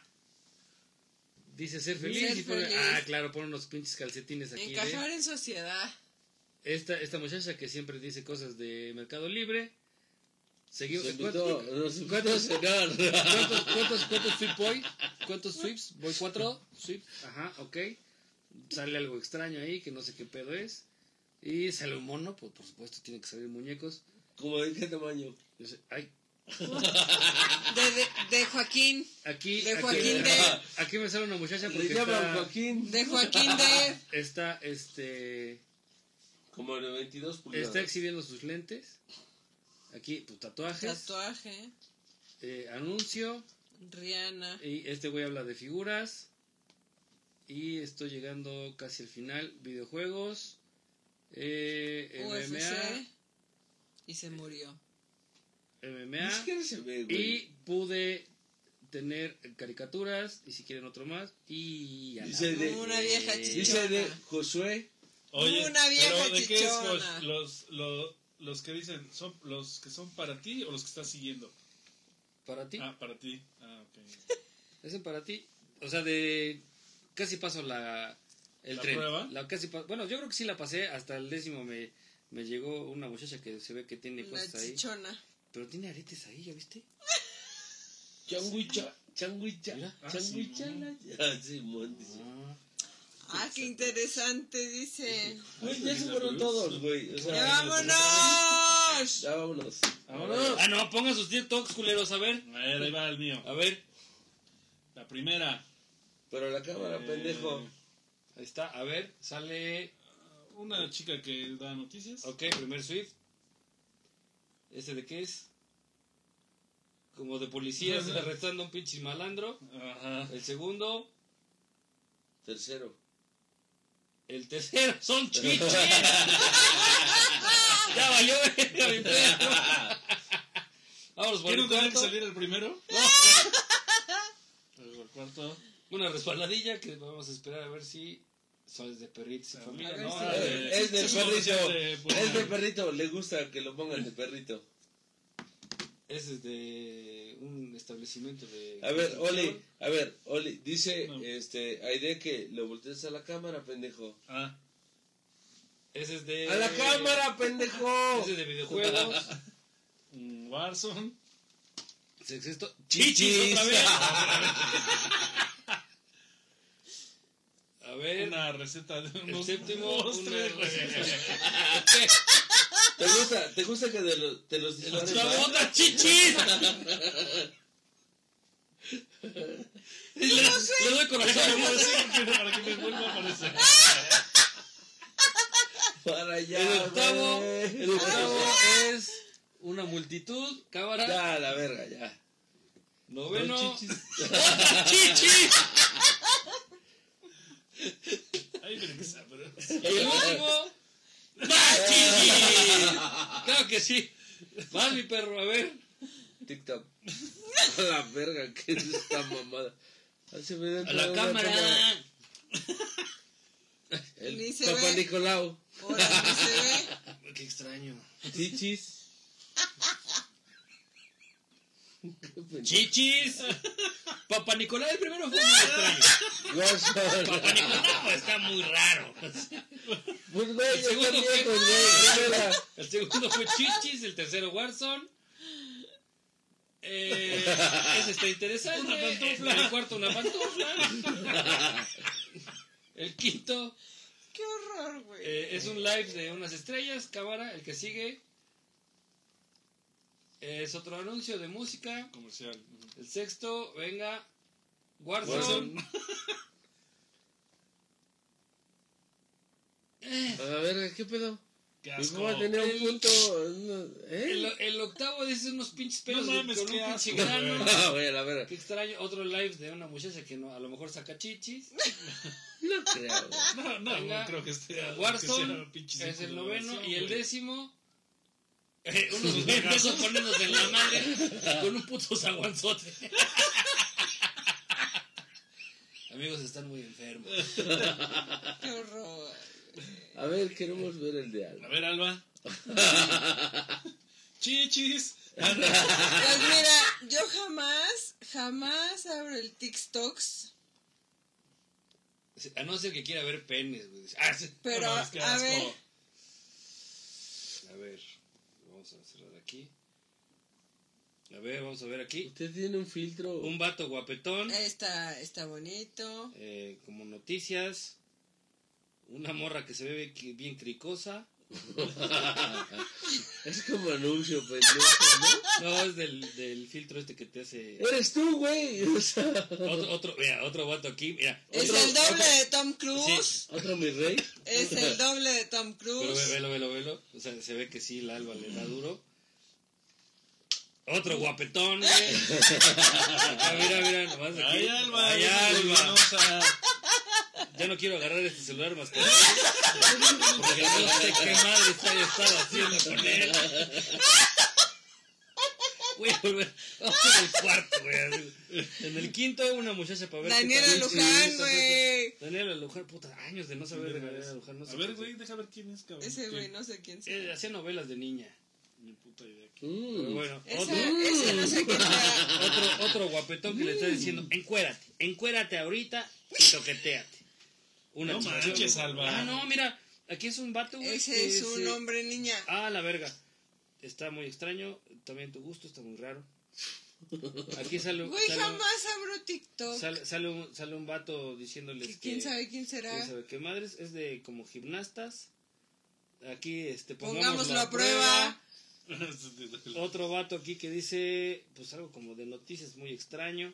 Dice ser feliz Ser y pone... feliz. Ah, claro, pone unos pinches calcetines aquí. de- Encajar en sociedad. Esta, esta muchacha que siempre dice cosas de Mercado Libre. Seguimos. Se ¿Cuántos, cuántos- cuántos, cuántos, cuántos sweep voy? ¿Cuántos sweeps? ¿Voy cuatro? ¿Sweeps? Ajá, ok. Sale algo extraño ahí que no sé qué pedo es. Y sale un mono, pues por supuesto tiene que salir muñecos. ¿Como de qué tamaño? Dice, ay, De, de, de Joaquín. aquí, De aquí, Joaquín de- aquí me sale una muchacha Le porque llaman está, Joaquín. De Joaquín de. está, este, Como de 22 pulgadas. está exhibiendo sus lentes. Aquí, tus tatuajes. Tatuaje. eh, anuncio. Rihanna. Y este güey habla de figuras. Y estoy llegando casi al final. Videojuegos. Eh, UFC. MMA. Y se murió. Ni MMA. siquiera se ve, güey. Y pude tener caricaturas. Y si quieren otro más. Y. a la Dice de- Una vieja Eh, Dice de chichona. Josué. Oye, Una vieja pero ¿de qué es chichona. Los, los que dicen, ¿son los que son para ti o los que estás siguiendo? Para ti. Ah, para ti. Ah, ok. Ese para ti. O sea, de. Casi paso la. El ¿La tren. prueba? La casi pa- bueno, yo creo que sí la pasé. Hasta el décimo me, me llegó una muchacha que se ve que tiene cosas ahí. chichona. Pero tiene aretes ahí, ¿ya viste? Changuicha. Changuicha. Mira. Ah, Changuicha. Simón. Ah, Simón, dice. Ah. Ah, qué interesante, dice. Güey, ya se fueron todos, güey. O ¡Ya sea! ¡Vámonos! Ya vámonos. Vámonos. Ah, no, pongan sus TikToks, culeros, a ver. A ver, ahí va el mío. A ver, La primera. Pero la cámara, Eh, pendejo. ahí está, a ver, sale. Una chica que da noticias. Ok, primer Swift. ¿Ese de qué es? Como de policías arrestando a un pinche malandro. Ajá. El segundo. Tercero. El tercero son chiches. ya valió, verga, mi perro. Vámonos por ¿Quién el no tenía que cuarto. salir el primero? El cuarto. Una resbaladilla que vamos a esperar a ver si son de perritos y familia. No, si- Ah, Eh, Eh, es de perrito. Es de perrito. Le gusta que lo pongan de perrito. Ese es de un establecimiento de. A ver. Oli. A ver, Oli. Dice No. este Aide que lo voltees a la cámara, pendejo. Ah, Ese es de. ¡A la cámara, pendejo! Ese es de videojuegos. un Warzone. Sexesto. Chichis. Chichis otra vez. A ver. Una receta de El unos séptimo, una. ¿Te gusta, te gusta que de lo- te los dispares ¡La chichis! le, le doy corazón. Decir que para que me vuelva a aparecer. Para allá, El octavo, el octavo es una multitud, cámara. Ya, la verga, ya. Noveno. Dos chichis. ¡Otra chichis! Ay, pero qué sabroso. El último. ¡Más chichis! Claro que sí. Más mi perro, a ver. TikTok. A la verga, ¿qué es esta mamada? A la cámara. El Ni se Papá ve. Nicolau. Ahora no se ve. Qué extraño. Chichis. Chichis. Papá Nicolás el primero fue muy extraño. Papá Nicolás está muy raro. Pues, güey, El está segundo bien, fue- pues, güey. El segundo fue Chichis, el tercero Warzone. Eh, ese está interesante. Una pantufla. El cuarto una pantufla. El quinto Qué horror, güey. eh, es un live de unas estrellas, cámara. El que sigue es otro anuncio de música. Comercial. El sexto, venga, Warzone. Warzone. A verga, ¿qué pedo? Qué Mi asco. tenía un El- punto. no, El, ¿Eh? el octavo dice unos pinches pelos No de- mames, con un qué pinche asco, grano. Ah, a la verga. Qué extraño. Otro live de una muchacha que no, a lo mejor saca chichis. No creo. No, no, Venga. no creo que esté. Warzone que sea es el noveno y el décimo. Eh, unos pendejos poniéndose en la madre con un puto zaguanzote. Amigos, están muy enfermos. Qué horror. A ver, queremos ver el de A Alba. ver, Alba. Chichis. Pues mira, yo jamás, jamás abro el TikToks. A no ser que quiera ver penes, güey. Ah, sí. Pero, No, es que a asco. ver, A ver, vamos a cerrar aquí. A ver, vamos a ver aquí. Usted tiene un filtro. Un vato guapetón. está, está bonito. eh, como noticias. Una morra que se ve bien- bien cricosa. Es como anuncio, pendejo, ¿no? No, es del, del filtro este que te hace. Eres tú, güey. O sea, Otro, otro, mira, otro vato aquí, mira. Es otro- el doble otro- de Tom Cruise. Sí, otro mi rey. Es el doble de Tom pero ve- Cruise. velo, velo, velo. O sea, se ve que sí, el alba le da duro. Otro guapetón, güey. Ah, mira, mira, nomás aquí. Ay, Alba. Ay, Alba. Ya no quiero agarrar este celular más que Porque no sé qué madre está estado haciendo con él. Voy a volver. Vamos en el cuarto, güey. En el quinto, una muchacha para ver. Daniela. Luján, güey. Daniela Luján, puta, años de no saber de Daniela Luján. No sé A ver, güey, deja ver quién es, cabrón. Ese güey, no sé quién sea. Eh, hacía novelas de niña. Ni puta idea. Pero Mm. bueno, Esa, otro, ese no sé quién sea. otro, otro guapetón que le está diciendo: encuérate, encuérate ahorita y toqueteate. Una No manches, Alba. Ah, no, mira, aquí es un vato, güey. Ese es un hombre niña. Ah, la verga. Está muy extraño. También tu gusto está muy raro. Aquí sale, Güey, sale, jamás abro TikTok. sale, sale un, sale un vato diciéndoles que... ¿Quién sabe quién será? quién sabe qué madres. Es de como gimnastas. Aquí, este, Pongámoslo pongámoslo a prueba. Otro vato aquí que dice, pues algo como de noticias muy extraño.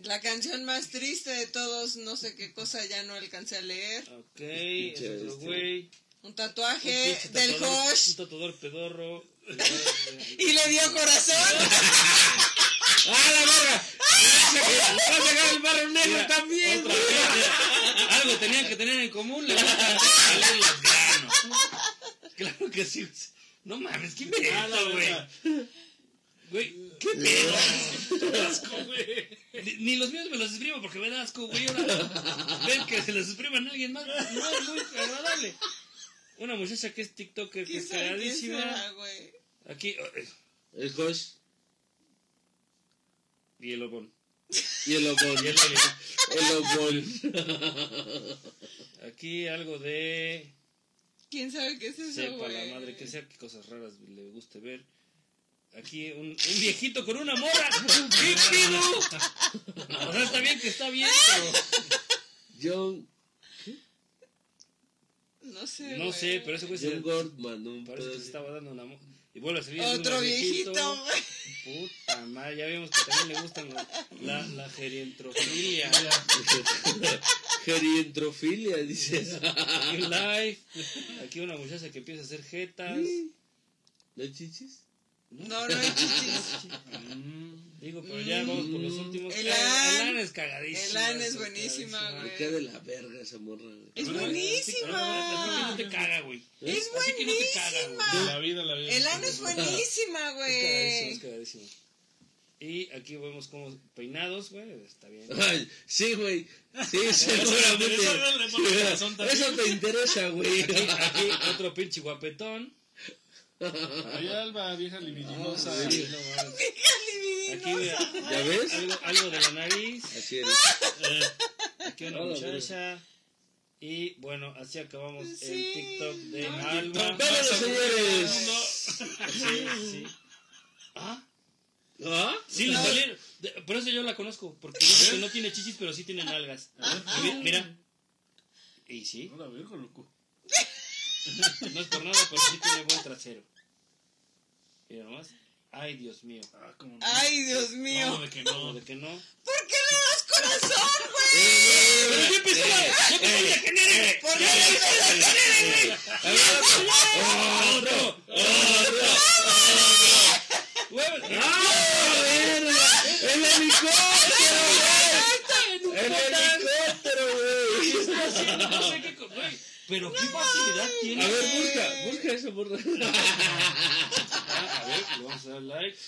La canción más triste de todos, no sé qué cosa, ya no alcancé a leer. Ok, es otro güey. Un Un tatuaje pinche del tatuador- Josh. Un tatuador pedorro. Y le dio corazón. ¡Ah, la verga! ¡Va a sacar el barrio negro también! Otra vez, algo tenían que tener en común, le gustan salir los granos. Claro que sí. No mames, ¿qué la pedo, güey? Güey, ¿qué pedo? Asco, güey. Ni, ni los míos me los exprimo porque me da asco, güey. Ahora ven que se los expriman a alguien más. No es muy agradable. Una muchacha que es TikToker, que ¿Quién es cagadísima. güey? Aquí, eh, El Josh y el obón. y el Obon. el Obon. Aquí algo de. ¿Quién sabe qué es eso, Sepa güey? la madre que sea, qué cosas raras le guste ver. Aquí un, un viejito con una morra. ¿Qué pido? O sea, está bien que está bien, pero. John, No sé, No güey. sé, pero ese güey se. John Gordman. Un Parece que se estaba dando una mo- Y vuelve a salir. Otro viejito, güey. Puta madre, ya vemos que también le gustan la, la, la gerientrofilia. Gerientrofilia, dices. Aquí live. Aquí una muchacha que empieza a hacer jetas. ¿No hay chichis? No, no hay chichis. Digo, pero ya vamos por los últimos. El Eh, An- el An es cagadísima. el An es es buenísima, güey. Me cae de la verga esa morra, güey. Es que buenísima. no te caga, güey. Es A ti que no te caga, güey. buenísima. La vida, la vida. El ano es buenísima, Es cagadísimo, güey. es cagadísimo. Y aquí vemos como peinados, güey. Está bien. Ay, sí, güey. Sí, Eso le seguramente. pone corazón también. Eso te interesa, güey. Aquí, aquí otro pinche guapetón. Ay, Alba, vieja libidinosa. Ah, sí. No mames. Hija Aquí, ¿Ya ves? algo, algo de la nariz. Así eres. Aquí una Hola, muchacha. Y bueno, así acabamos el Sí, TikTok de no, Alba. Vámonos, señores. Sí, sí. ¿Ah? ¿Ah? Sí, le salieron. Por eso yo la conozco. Porque dice que no tiene chichis, pero sí tiene nalgas. Mi- Mira. Y sí. No la veo, loco. No es por nada, pero sí tiene buen trasero. Mira nomás. Ay, Dios mío. Ah, no. Ay, Dios No, mío. de que ¿Cómo no. de que no? ¿Por qué le das corazón, güey? Pero yo empecé a... ¡Yo te voy a generar! ¿Por qué le das ¡Otro! ¡Otro! ¡Ah! ¡El helicóptero, güey! ¡El helicóptero, güey! No sé qué... güey, Pero qué facilidad tiene. A ver, busca, busca esa morra. Ah, a ver, le vamos a dar like.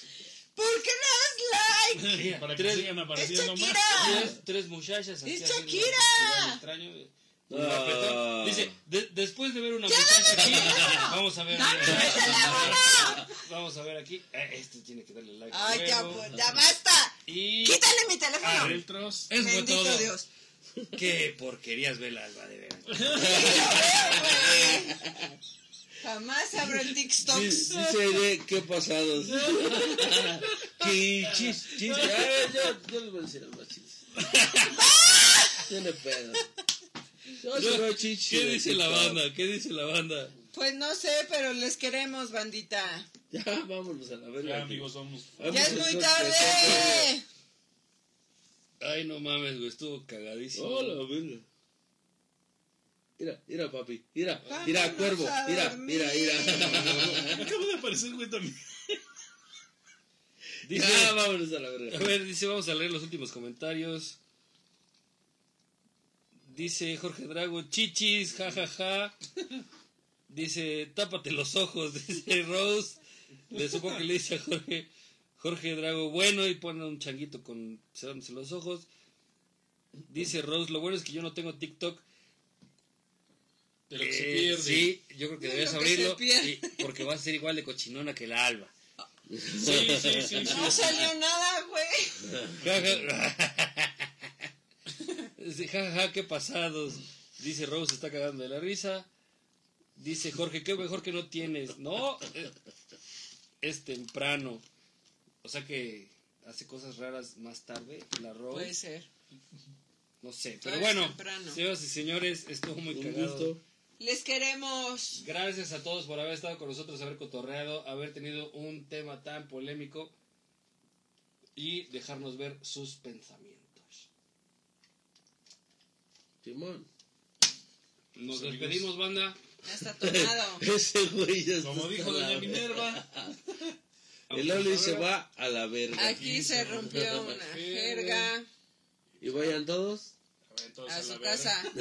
¿Por qué le das like? Para que tres, sigan Es apareciendo más. Tres, tres muchachas. aquí ¡Es Shakira! extraño. Guapetón. Dice, de- después de ver una muchacha aquí, vamos a ver. Vamos a ver aquí. Eh, Este tiene que darle like. Ay, ya, pues, ya basta. Y Quítale mi teléfono. Filtros. eso fue Bendito todo. Dios. Qué porquerías ve la alba de veras. Jamás abro el TikTok. Dice, dice, ¿qué pasados? ¿Qué chis, chis? A ver, yo, yo les voy a decir algo chis. Tiene pedo. Yo sí veo chichis ¿Qué dice la banda? ¿Qué dice la banda? Pues no sé, pero les queremos, bandita. Ya, vámonos a la verga. Ya, amigos, vamos. Ya es muy tarde. Ay, no mames, güey, estuvo cagadísimo. Hola, verga. Mira, mira, papi. Mira, mira, cuervo. a Mira, mira, mira. Acaba de aparecer, güey, también. Dice, Ya, vámonos a la a verga. ver, dice, vamos a leer los últimos comentarios. Dice Jorge Drago, chichis, jajaja. Dice, tápate los ojos, dice Rose. Le supongo que le dice a Jorge, Jorge Drago, bueno, y pone un changuito con cerrándose los ojos. Dice Rose, lo bueno es que yo no tengo TikTok. De lo que se Eh, pierde. sí, yo creo que De debes abrirlo. y- porque va a ser igual de cochinona que la alba. Sí, sí, sí, sí. No salió nada, güey. Dice, Ja, ja, ja, qué pasados. Dice Rose, está cagando de la risa. Dice Jorge, qué mejor que no tienes. No, eh, es temprano. O sea que hace cosas raras más tarde, la Rose. Puede ser. No sé, pero bueno, temprano. señoras y señores, estuvo muy Un cagado. gusto. Les queremos. Gracias a todos por haber estado con nosotros, haber cotorreado, haber tenido un tema tan polémico y dejarnos ver sus pensamientos. Simón. Nos Amigos. despedimos, banda. Ya está tomado. Ese güey ya está Como dijo doña Minerva. El Oli se va a la verga. Aquí se rompió una jerga Y vayan todos. a su casa.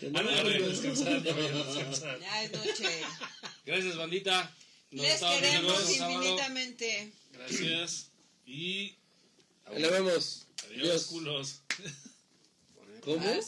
Que Ah, no, ya vayan a descansar, ya vayan a descansar. Ya es noche. Gracias, bandita. Nos Les queremos infinitamente. Gracias. Y Ahí la vemos. adiós, culos. ¿Cómo?